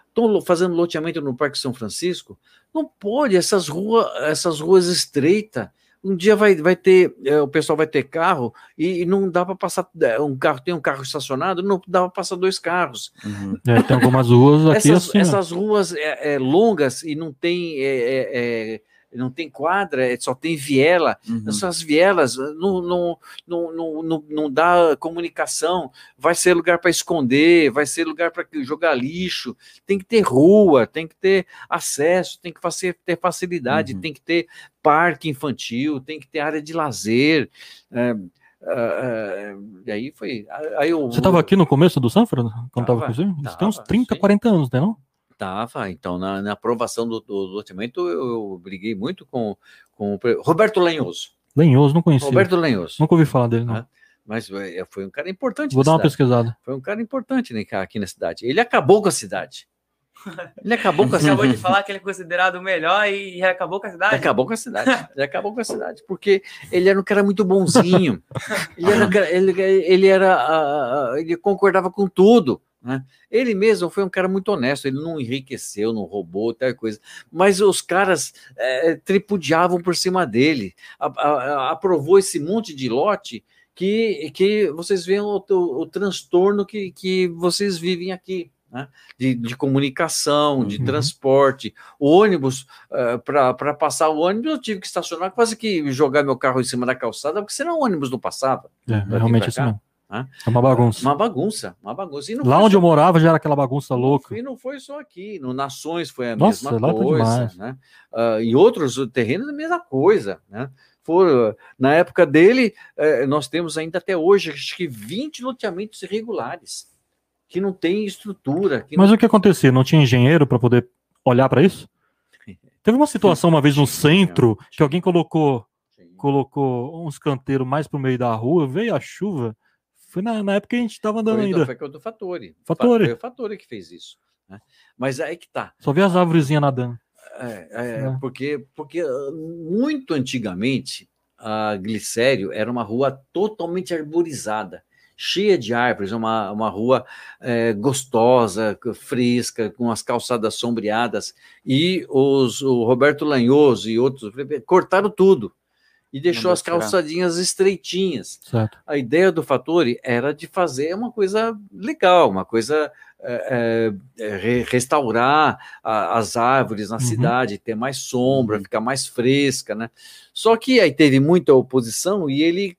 estou fazendo loteamento no Parque São Francisco, não pode, essas ruas, essas ruas estreitas, um dia vai, vai ter, é, o pessoal vai ter carro e, e não dá para passar é, um carro, tem um carro estacionado, não dá para passar dois carros. Uhum. É, tem algumas ruas aqui essas, assim, né? essas ruas é, é, longas e não tem é, não tem quadra, é, só tem viela. Uhum. Essas vielas não, não, não, não, não, dá comunicação, vai ser lugar para esconder, vai ser lugar para jogar lixo. Tem que ter rua, tem que ter acesso, tem que ter facilidade, uhum. tem que ter parque infantil, tem que ter área de lazer. É, uh, e aí foi. Aí eu, Você estava aqui no começo do Sanfra? Quando estava com você? Isso tem uns 30, sim. 40 anos, né? Não? Estava, então, na, na, aprovação do, do loteamento, eu, eu, briguei muito com, com o Roberto Lenhoso. Lenhoso, não conhecia. Roberto Lenhoso. Nunca ouvi falar dele, não. É, mas é, foi um cara importante. Vou dar uma pesquisada. Foi um cara importante né, aqui na cidade. Ele acabou com a cidade. Ele acabou com a cidade. acabou de falar que ele é considerado o melhor e, acabou com a cidade. Acabou com a cidade. Ele acabou com a cidade, porque ele era um cara muito bonzinho. ele, era, ele, ele, era, ele concordava com tudo. Né? Ele mesmo foi um cara muito honesto, ele não enriqueceu, não roubou, tal coisa. Mas os caras é, tripudiavam por cima dele, a, a, aprovou esse monte de lote que, que vocês veem o, o, o transtorno que, que vocês vivem aqui. Né? De, de, comunicação, de uhum. transporte. O ônibus, uh, para passar o ônibus, eu tive que estacionar, quase que jogar meu carro em cima da calçada, porque senão o ônibus não passava. É, realmente isso mesmo. É uma bagunça. Uma bagunça, uma bagunça. Lá onde só... eu morava já era aquela bagunça louca. E não foi só aqui, no Nações foi a Nossa, mesma coisa. Tá né? Uh, em outros terrenos, a mesma coisa. Né? For, na época dele, eh, nós temos ainda até hoje, acho que 20 loteamentos irregulares, que não tem estrutura. Mas não... o que acontecia? Não tinha engenheiro para poder olhar para isso? Teve uma situação uma vez no centro que alguém colocou colocou uns canteiros mais para o meio da rua, veio a chuva, foi na, na, época que a gente estava andando foi, ainda. Foi o do Fatore. Fatore. Foi o Fatore que fez isso. Né? Mas aí que tá. Só vi as árvorezinhas nadando. É, é, é. Porque, porque ah, muito antigamente a Glicério era uma rua totalmente arborizada, cheia de árvores, uma, uma rua é, gostosa, fresca, com as calçadas sombreadas. E os, o Roberto Lanhoso e outros cortaram tudo e deixou as calçadinhas estreitinhas. Certo. A ideia do Fattori era de fazer uma coisa legal, uma coisa é, é, restaurar a, as árvores na uhum. cidade, ter mais sombra, uhum. ficar mais fresca, né? Só que aí teve muita oposição e ele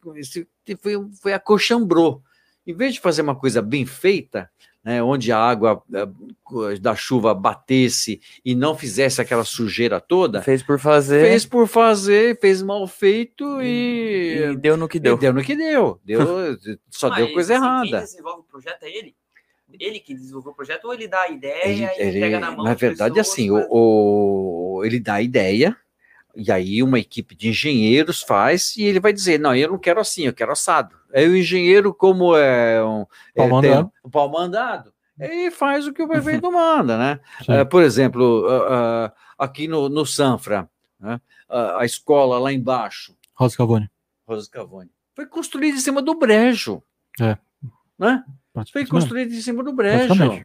foi, foi acochambrou. Em vez de fazer uma coisa bem feita, né, onde a água da chuva batesse e não fizesse aquela sujeira toda. Fez por fazer. Fez por fazer, fez mal feito e. e deu no que deu. deu no que deu. deu só Mas, deu coisa assim, errada. Quem desenvolve o projeto é ele? Ele que desenvolveu o projeto ou ele dá a ideia ele, e ele, pega na mão? Na verdade, assim, o, o, ele dá a ideia, e aí uma equipe de engenheiros faz e ele vai dizer: não, eu não quero assim, eu quero assado. Aí o engenheiro, como é um pau é, mandado, um ele faz o que o prefeito manda, né? É, por exemplo, uh, uh, aqui no, no Sanfra, né? uh, a escola lá embaixo. Rosa Cavone. Rosa Cavone. Foi construída em cima do brejo. É. Né? Foi construída em cima do brejo.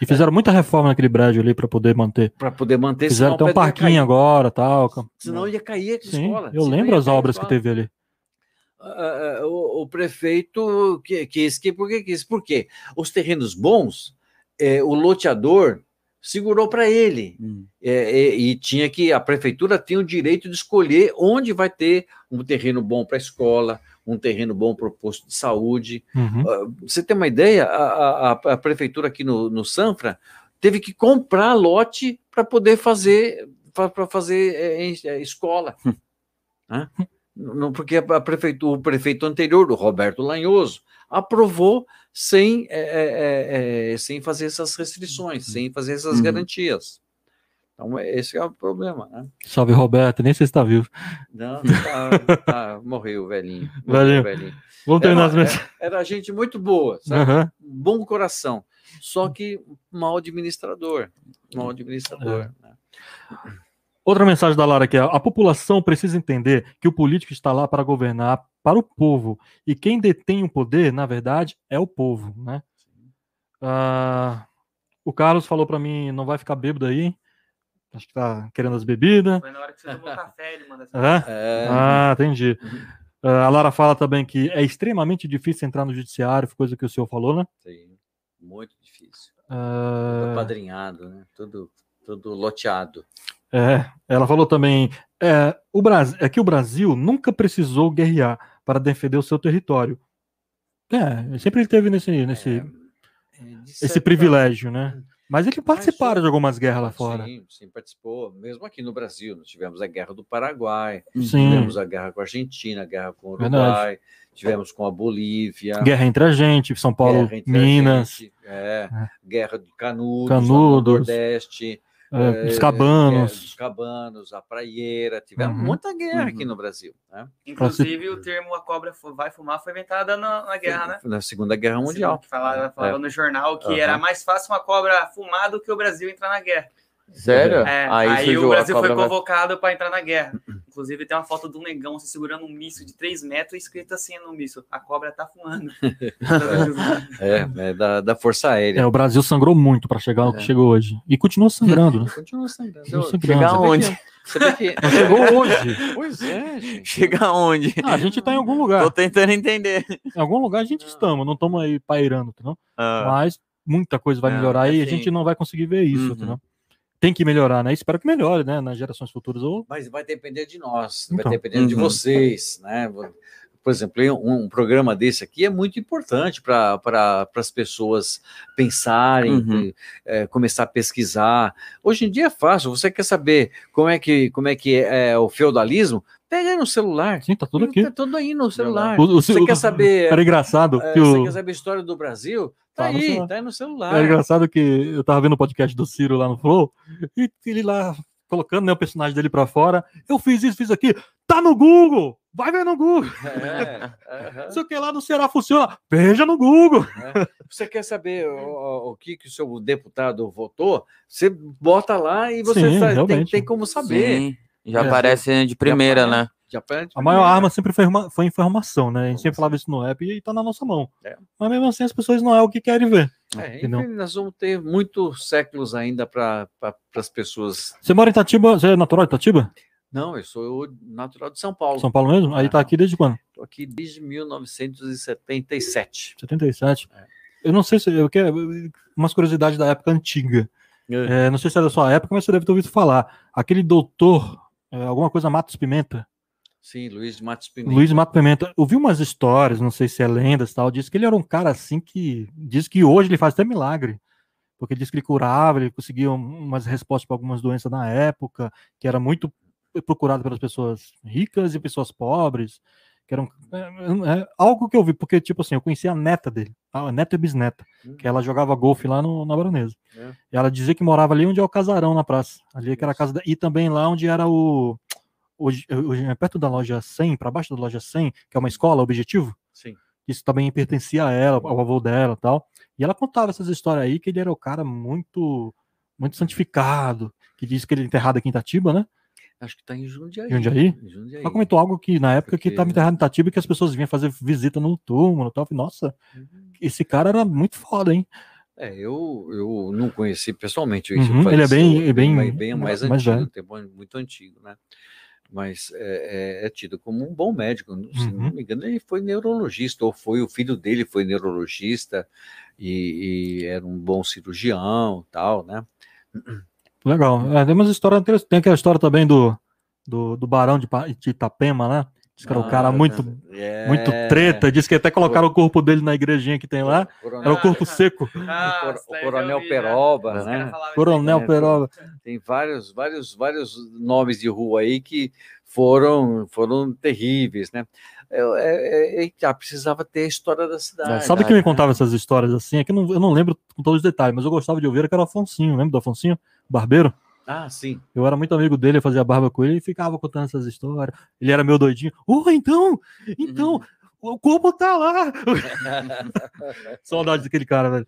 E fizeram muita reforma naquele brejo ali para poder manter. Para poder manter. Fizeram até um parquinho agora, tal. Senão ia cair a Sim, escola. Eu lembro as obras que teve ali. Uh, o, o, prefeito quis que por que quis? Por quê? Os terrenos bons, é, o loteador segurou para ele hum. é, e, e, tinha que a prefeitura tinha o direito de escolher onde vai ter um terreno bom para a escola, um terreno bom para o posto de saúde. Uhum. Uh, você tem uma ideia? A, a, a prefeitura aqui no, no Sanfra teve que comprar lote para poder fazer para fazer é, é, escola. né? Não, porque a prefeitura, o prefeito anterior, o Roberto Lanhoso, aprovou sem, é, é, é, sem fazer essas restrições, uhum. sem fazer essas uhum. garantias. Então, esse é o problema, né? Salve, Roberto. Nem sei se está vivo. Não, tá, tá, morreu, velhinho. Morreu, Velhinho. velhinho. Vamos terminar as Era, mensagens. era, era gente muito boa, sabe? Aham. Bom coração. Só que mal administrador. Mal administrador. né? Outra mensagem da Lara aqui é: a população precisa entender que o político está lá para governar para o povo. E quem detém o poder, na verdade, é o povo, né? Ah, o Carlos falou para mim: não vai ficar bêbado aí. Acho que tá querendo as bebidas. Foi na hora que você tomou café, ele manda essa Hã? É, Ah, entendi. Ah, a Lara fala também que é extremamente difícil entrar no judiciário, coisa que o senhor falou, né? sim, muito difícil. Ah, Tudo padrinhado, né? Tudo, tudo loteado. É, ela falou também é, o Brasil, é que o Brasil nunca precisou guerrear para defender o seu território. É, sempre ele teve nesse, nesse É, de esse privilégio, né? Mas ele participaram o- de algumas guerras lá fora. Sim, sim, participou. Mesmo aqui no Brasil, nós tivemos a guerra do Paraguai, Sim, tivemos a guerra com a Argentina, a guerra com o Hum. Verdade. Uruguai, tivemos com a Bolívia. guerra entre a gente, São Paulo, Minas, gente, é, É. guerra de Canudos, Canudos, no Nordeste, é, é, os guerra cabanos. dos Cabanos, a Praieira, tivemos Uhum. muita guerra aqui Uhum. no Brasil. Né? Inclusive, o termo a cobra vai fumar foi inventada na, na guerra, né? Na Segunda Guerra Mundial. Falava, falava É. no jornal que Aham. era mais fácil uma cobra fumar do que o Brasil entrar na guerra. Sério? É, aí aí surgiu o Brasil foi vai- convocado para entrar na guerra. Inclusive, tem uma foto de um negão se segurando um míssil de 3 metros e escrito assim no míssil: a cobra tá fumando. É, é, da, da Força Aérea. É, o Brasil sangrou muito para chegar ao que É. chegou hoje. E continua sangrando, né? Continua sangrando. Continua sangrando. Chegar onde? que- chegou hoje. Pois é, gente. Chega aonde? Ah, a gente tá em algum lugar. Tô tentando entender. Em algum lugar a gente estamos, não estamos aí pairando, não? Ah, Mas muita coisa vai Não, melhorar e a assim- gente não vai conseguir ver isso, Uhum. entendeu? Tem que melhorar, né? Espero que melhore, né? Nas gerações futuras. Ou... Mas vai depender de nós, Então. vai depender de Uhum. vocês, né? Por exemplo, um, um programa desse aqui é muito importante para pra, as pessoas pensarem, Uhum. eh, começar a pesquisar. Hoje em dia é fácil. Você quer saber como é que, como é, que é o feudalismo? Pega aí no celular. Sim, tá tudo aqui. Tá tudo aí no celular. O- o- Você o- quer saber? Era engraçado que Você o... quer saber a história do Brasil? Tá, Tá no aí, celular. tá aí no celular. Era engraçado que eu tava vendo o podcast do Ciro lá no Flow e ele lá colocando né, o personagem dele pra fora. Eu fiz isso, fiz aquilo. Tá no Google! Vai ver no Google! É, aham. Não sei o que lá no Ceará funciona. Veja no Google! Você quer saber o, o que, que o seu deputado votou? Você bota lá e você Sim, sa- tem, tem como saber. sim. Já É. aparece de primeira, né? Já aprende A maior arma sempre foi, informa- foi informação, né? A gente sempre falava isso no app e tá na nossa mão. É. Mas mesmo assim as pessoas não é o que querem ver. É, enfim, nós vamos ter muitos séculos ainda para pra, as pessoas. Você mora em Itatiba, você é natural de Itatiba? Não, eu sou natural de São Paulo. São Paulo mesmo? Aí tá Aham. aqui desde quando? Estou aqui desde 1977. 77. Eu não sei se eu quero umas curiosidades da época antiga. É, não sei se é da sua época, mas você deve ter ouvido falar. Aquele doutor, é, alguma coisa Matos Pimenta, Sim, Luiz de Matos Pimenta. Luiz Matos Pimenta. Eu vi umas histórias, não sei se é lendas e tal, diz que ele era um cara assim que diz que hoje ele faz até milagre. Porque diz que ele curava, ele conseguia um- umas respostas para algumas doenças na época, que era muito procurado pelas pessoas ricas e pessoas pobres, que eram é, é, algo que eu vi, porque tipo assim, eu conhecia a neta dele, a neta e bisneta, que ela jogava golfe lá no, na Baronesa. É. E ela dizia que morava ali onde é o casarão na praça, ali que era a casa da, e também lá onde era o hoje, hoje é perto da loja 100, para baixo da loja 100, que é uma escola, objetivo. Sim. Isso também pertencia a ela, ao avô dela, e tal. E ela contava essas histórias aí que ele era o cara muito muito santificado, que diz que ele é enterrado aqui em Itatiba, né? Acho que está em Jundiaí. Jundiaí? Em Jundiaí. Ela comentou algo que na época que Porque- estava enterrado em Itatiba que as pessoas vinham fazer visita no túmulo, e tal. Falei, Nossa, Uhum. esse cara era muito foda, hein? É, eu, eu não conheci pessoalmente. Uhum, ele é bem- bem- mais- bem mais, mais antigo, tempo muito antigo, né? Mas é, é- é tido como um bom médico. Se Uhum. não me engano, ele foi neurologista, ou foi o filho dele foi neurologista e, e era um bom cirurgião, tal, né? Legal. É, tem umas histórias interessantes. Tem aquela história também do, do, do Barão de, de Itapema, né? Diz que era um cara Ah, muito, é, muito treta. Diz que até colocaram o corpo dele na igrejinha que tem lá. Coronel, Era o corpo seco. Ah, Cor- o eu Coronel vi, Peroba, né? Coronel É, Peroba. Tem vários, vários, vários nomes de rua aí que foram, foram terríveis, né? É, é, é, ah, precisava ter a história da cidade. Sabe quem me né? contava essas histórias assim? É que eu não, eu não lembro com todos os detalhes, mas eu gostava de ouvir, que era o Afonsinho. Lembra do Afonsinho? Barbeiro? Ah, sim. Eu era muito amigo dele, eu fazia barba com ele e ficava contando essas histórias. Ele era meu doidinho. Oh, então, então, uhum. o corpo tá lá. Saudade daquele cara, velho.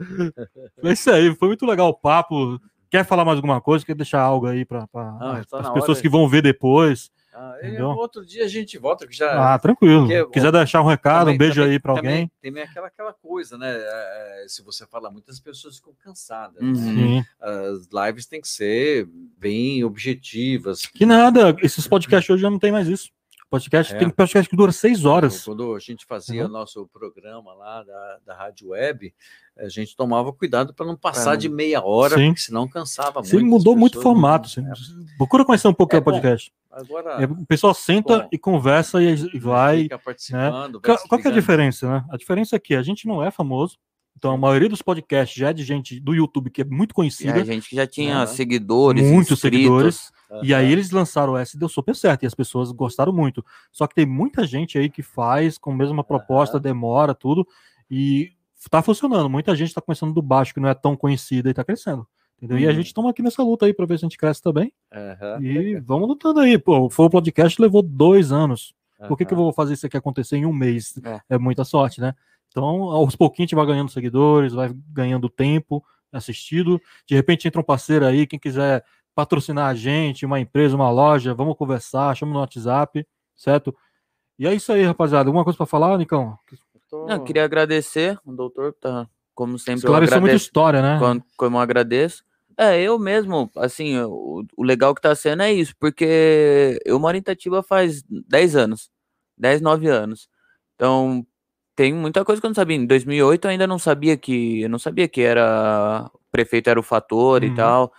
É isso aí, foi muito legal o papo. Quer falar mais alguma coisa? Quer deixar algo aí para as pessoas hora. que vão ver depois? Ah, outro dia a gente volta. Que já, ah, tranquilo. Porque, Quiser deixar um recado, também, um beijo também, aí para alguém. Tem aquela, aquela coisa, né? É, se você falar, muitas pessoas ficam cansadas. Uhum. As lives têm que ser bem objetivas. Que nada, esses podcasts hoje já não tem mais isso. Podcast é. tem podcast que dura seis horas. Quando a gente fazia uhum. nosso programa lá da, da Rádio Web, a gente tomava cuidado para não passar é. de meia hora, Sim. porque senão cansava Sim, muito. mudou muito o formato. Né? Procura conhecer um pouco é, o podcast. Agora, é, o pessoal senta bom, e conversa e, e vai. Fica participando. Né? Qual, é a diferença, né? A diferença é que a gente não é famoso. Então, a maioria dos podcasts já é de gente do YouTube que é muito conhecida. É, gente que já tinha seguidores, muitos inscritos. seguidores. Uhum. E aí eles lançaram essa e deu super certo. E as pessoas gostaram muito. Só que tem muita gente aí que faz com a mesma proposta, uhum. demora, tudo. E tá funcionando. Muita gente tá começando do baixo, que não é tão conhecida e tá crescendo. Entendeu? Uhum. E a uhum. gente toma aqui nessa luta aí para ver se a gente cresce também. E vamos lutando aí. Pô, foi o podcast levou dois anos. Por que, que eu vou fazer isso aqui acontecer em um mês? É. é. muita sorte, né? Então, aos pouquinhos a gente vai ganhando seguidores, vai ganhando tempo assistido. De repente entra um parceiro aí, quem quiser patrocinar a gente, uma empresa, uma loja, vamos conversar, chama no WhatsApp, certo? E é isso aí, rapaziada. Alguma coisa para falar, Nicão? Não, queria agradecer o doutor, tá, como sempre. Esclareceu muita história, né? Como, como eu agradeço. É, eu mesmo, assim, o, o, legal que tá sendo é isso, porque eu moro em Itatiba faz 10 anos, 10, 9 anos. Então, tem muita coisa que eu não sabia. Em 2008 eu ainda não sabia que, eu não sabia que era, o prefeito era o fator uhum. e tal.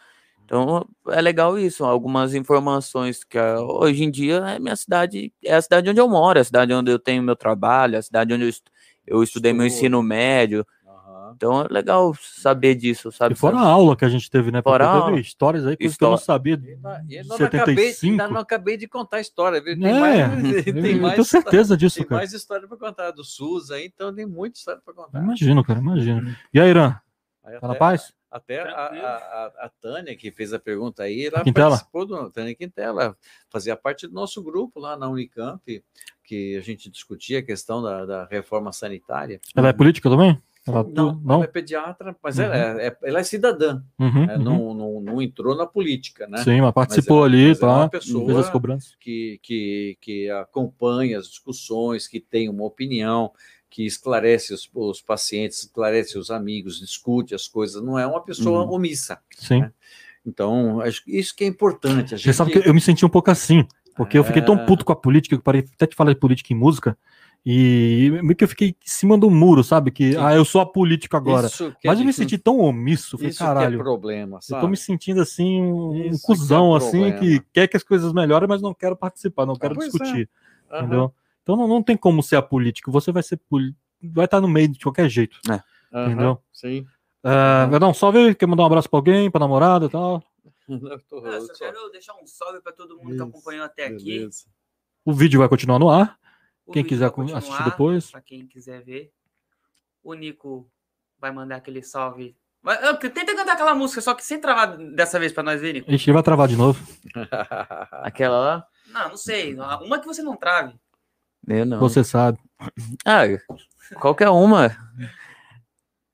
Então, é legal isso, algumas informações que ah, hoje em dia é minha cidade, é a cidade onde eu moro, é a cidade onde eu tenho meu trabalho, é a cidade onde eu, eu estudei meu ensino médio. Então é legal saber disso, sabe? E fora a aula que a gente teve, né? Fora Porque teve histórias aí que eu não sabia. De e não, 75. Acabei, ainda não acabei de contar a história, viu? Tem é, mais, tem eu mais tenho certeza disso, tem cara. mais história para contar do SUS aí, então tem muita história para contar. Imagino, cara, imagino. E aí, Irã? Aí tá na paz? Até a, a, a, Tânia, que fez a pergunta aí, ela Quintela. participou do Tânia Quintela, fazia parte do nosso grupo lá na Unicamp, que a gente discutia a questão da, da reforma sanitária. Ela é política também? Ela, não, não, ela é pediatra, mas uhum. ela, é, é, ela é cidadã. Uhum, né? uhum. Não, não, não, entrou na política, né? Sim, mas participou mas ela, ali, mas tá? É uma pessoa fez as cobranças. Que, que, que acompanha as discussões, que tem uma opinião, que esclarece os, os pacientes, esclarece os amigos, discute as coisas. Não é uma pessoa uhum. omissa. Sim. Né? Então, acho que isso que é importante. Você sabe que eu me senti um pouco assim, porque é... eu fiquei tão é. puto com a política que eu parei até de falar de política em música. E meio que eu fiquei em cima do muro, sabe? Que, Sim. ah, eu sou a política agora. É Mas eu me senti tão omisso, falei, isso caralho. Que é problema, sabe? Eu tô me sentindo assim, um, cuzão, que é assim, que quer que as coisas melhorem, mas não quero participar, não ah, quero discutir. É. Uhum. Entendeu? Então não, não tem como ser a política, você vai ser vai estar no meio de qualquer jeito. É. Uhum. Entendeu? Sim. Uh, vai dar um salve, quer mandar um abraço pra alguém, pra namorada e tal? Eu, tô, eu só quero deixar um salve para todo mundo Isso, que acompanhou até beleza. aqui. O vídeo vai continuar no ar quem quiser assistir depois. Para quem quiser ver. O Nico vai mandar aquele salve. Tenta cantar aquela música, só que sem travar dessa vez para nós ver, Nico. A gente vai travar de novo. aquela lá? Não, não sei. Uma que você não trave. Eu não. Você sabe. Ah, qualquer uma.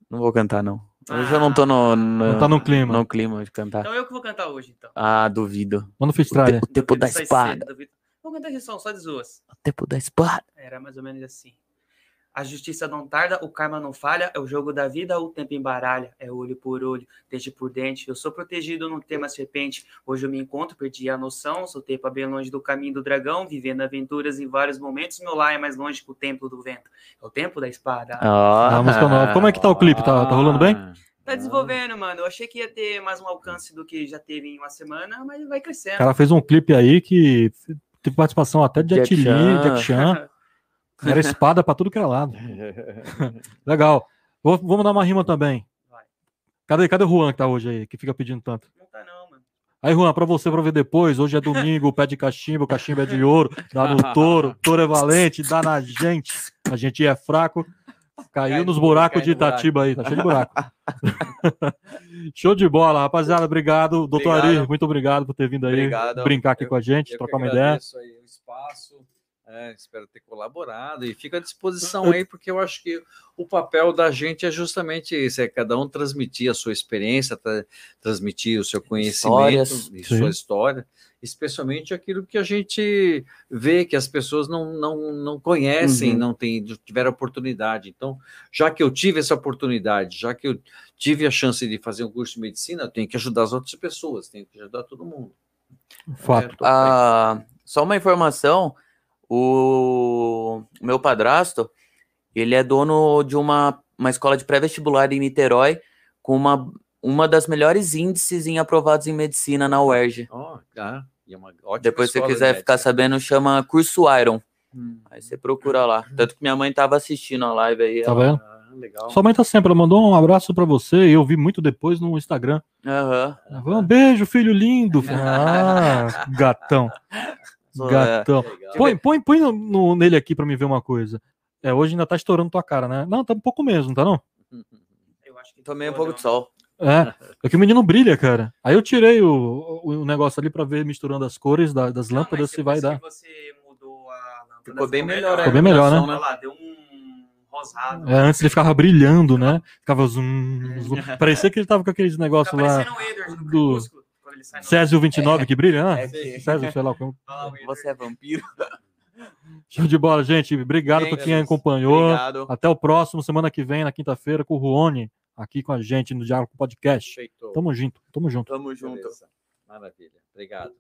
Não vou cantar, não. Hoje ah, eu não tô no, no, não tá no clima. no clima de cantar. Então eu que vou cantar hoje, então. Ah, duvido. Manda freestyle. O, o tempo da espada. Cedo, Vou cantar esse som, só de zoas. O tempo da espada. Era mais ou menos assim. A justiça não tarda, o karma não falha, é o jogo da vida, o tempo embaralha, é olho por olho, dente por dente. Eu sou protegido no tema serpente. Hoje eu me encontro, perdi a noção, soltei para bem longe do caminho do dragão, vivendo aventuras em vários momentos. Meu lar é mais longe que o templo do vento. É o tempo da espada. Ah, nova. Como é que tá o clipe? Tá, tá rolando bem? Tá desenvolvendo, mano. Eu achei que ia ter mais um alcance do que já teve em uma semana, mas vai crescendo. O cara fez um clipe aí que Teve participação até de Jet Li, Jack Chan. Era espada para tudo que era lado. Legal. Vou, vamos dar uma rima também. Vai. Cadê, cadê o Juan que tá hoje aí, que fica pedindo tanto? Não tá não, mano. Aí, Juan, pra você pra ver depois, hoje é domingo, pé de cachimbo, o cachimbo é de ouro, dá no touro, touro é valente, dá na gente, a gente é fraco. Caiu nos buracos de Itatiba aí, tá cheio de buraco. Show de bola, rapaziada. Obrigado. Doutor obrigado. Ari, muito obrigado por ter vindo aí obrigado. brincar aqui eu, com a gente, trocar uma ideia. Aí o espaço. É, espero ter colaborado e fica à disposição aí, porque eu acho que o papel da gente é justamente isso: é cada um transmitir a sua experiência, tra transmitir o seu conhecimento Histórias. e sua história, especialmente aquilo que a gente vê que as pessoas não, não, não conhecem, uhum. não tem, tiveram oportunidade. Então, já que eu tive essa oportunidade, já que eu tive a chance de fazer um curso de medicina, eu tenho que ajudar as outras pessoas, tenho que ajudar todo mundo. Fato. É, ah, só uma informação o meu padrasto, ele é dono de uma, uma escola de pré-vestibular em Niterói, com uma, uma das melhores índices em aprovados em medicina na UERJ. Oh, ah, Depois, se você quiser ficar sabendo, chama Curso Iron. Hum. Aí você procura lá. Tanto que minha mãe estava assistindo a live aí. Tá ela... vendo? Ah, legal. Sua mãe tá sempre, ela mandou um abraço para você e eu vi muito depois no Instagram. Uhum. Um beijo, filho lindo. Ah, gatão. É, Gatão. É, põe, põe, põe no, no, nele aqui pra me ver uma coisa. É, hoje ainda tá estourando tua cara, né? Não, tá um pouco mesmo, tá não? Eu acho que tomei um pouco de sol. É, é que o menino brilha, cara. Aí eu tirei o, o negócio ali pra ver misturando as cores da, das não, lâmpadas se vai dar. você mudou a lâmpada, ficou bem melhor. Ficou bem melhor, né? Lá, deu um rosado. É, antes ele ficava brilhando, né? Ficava zoom, zoom. Parecia que ele tava com aqueles negócios lá. Do... Césio 29 que brilha, né? É, Césio, sei lá como. Você é vampiro. Show de bola, gente. Obrigado Bem, por quem acompanhou. Obrigado. Até o próximo, semana que vem, na quinta-feira, com o Ruone, aqui com a gente no Diálogo Podcast. Feito. Tamo junto, tamo junto. Tamo junto. Maravilha. Obrigado.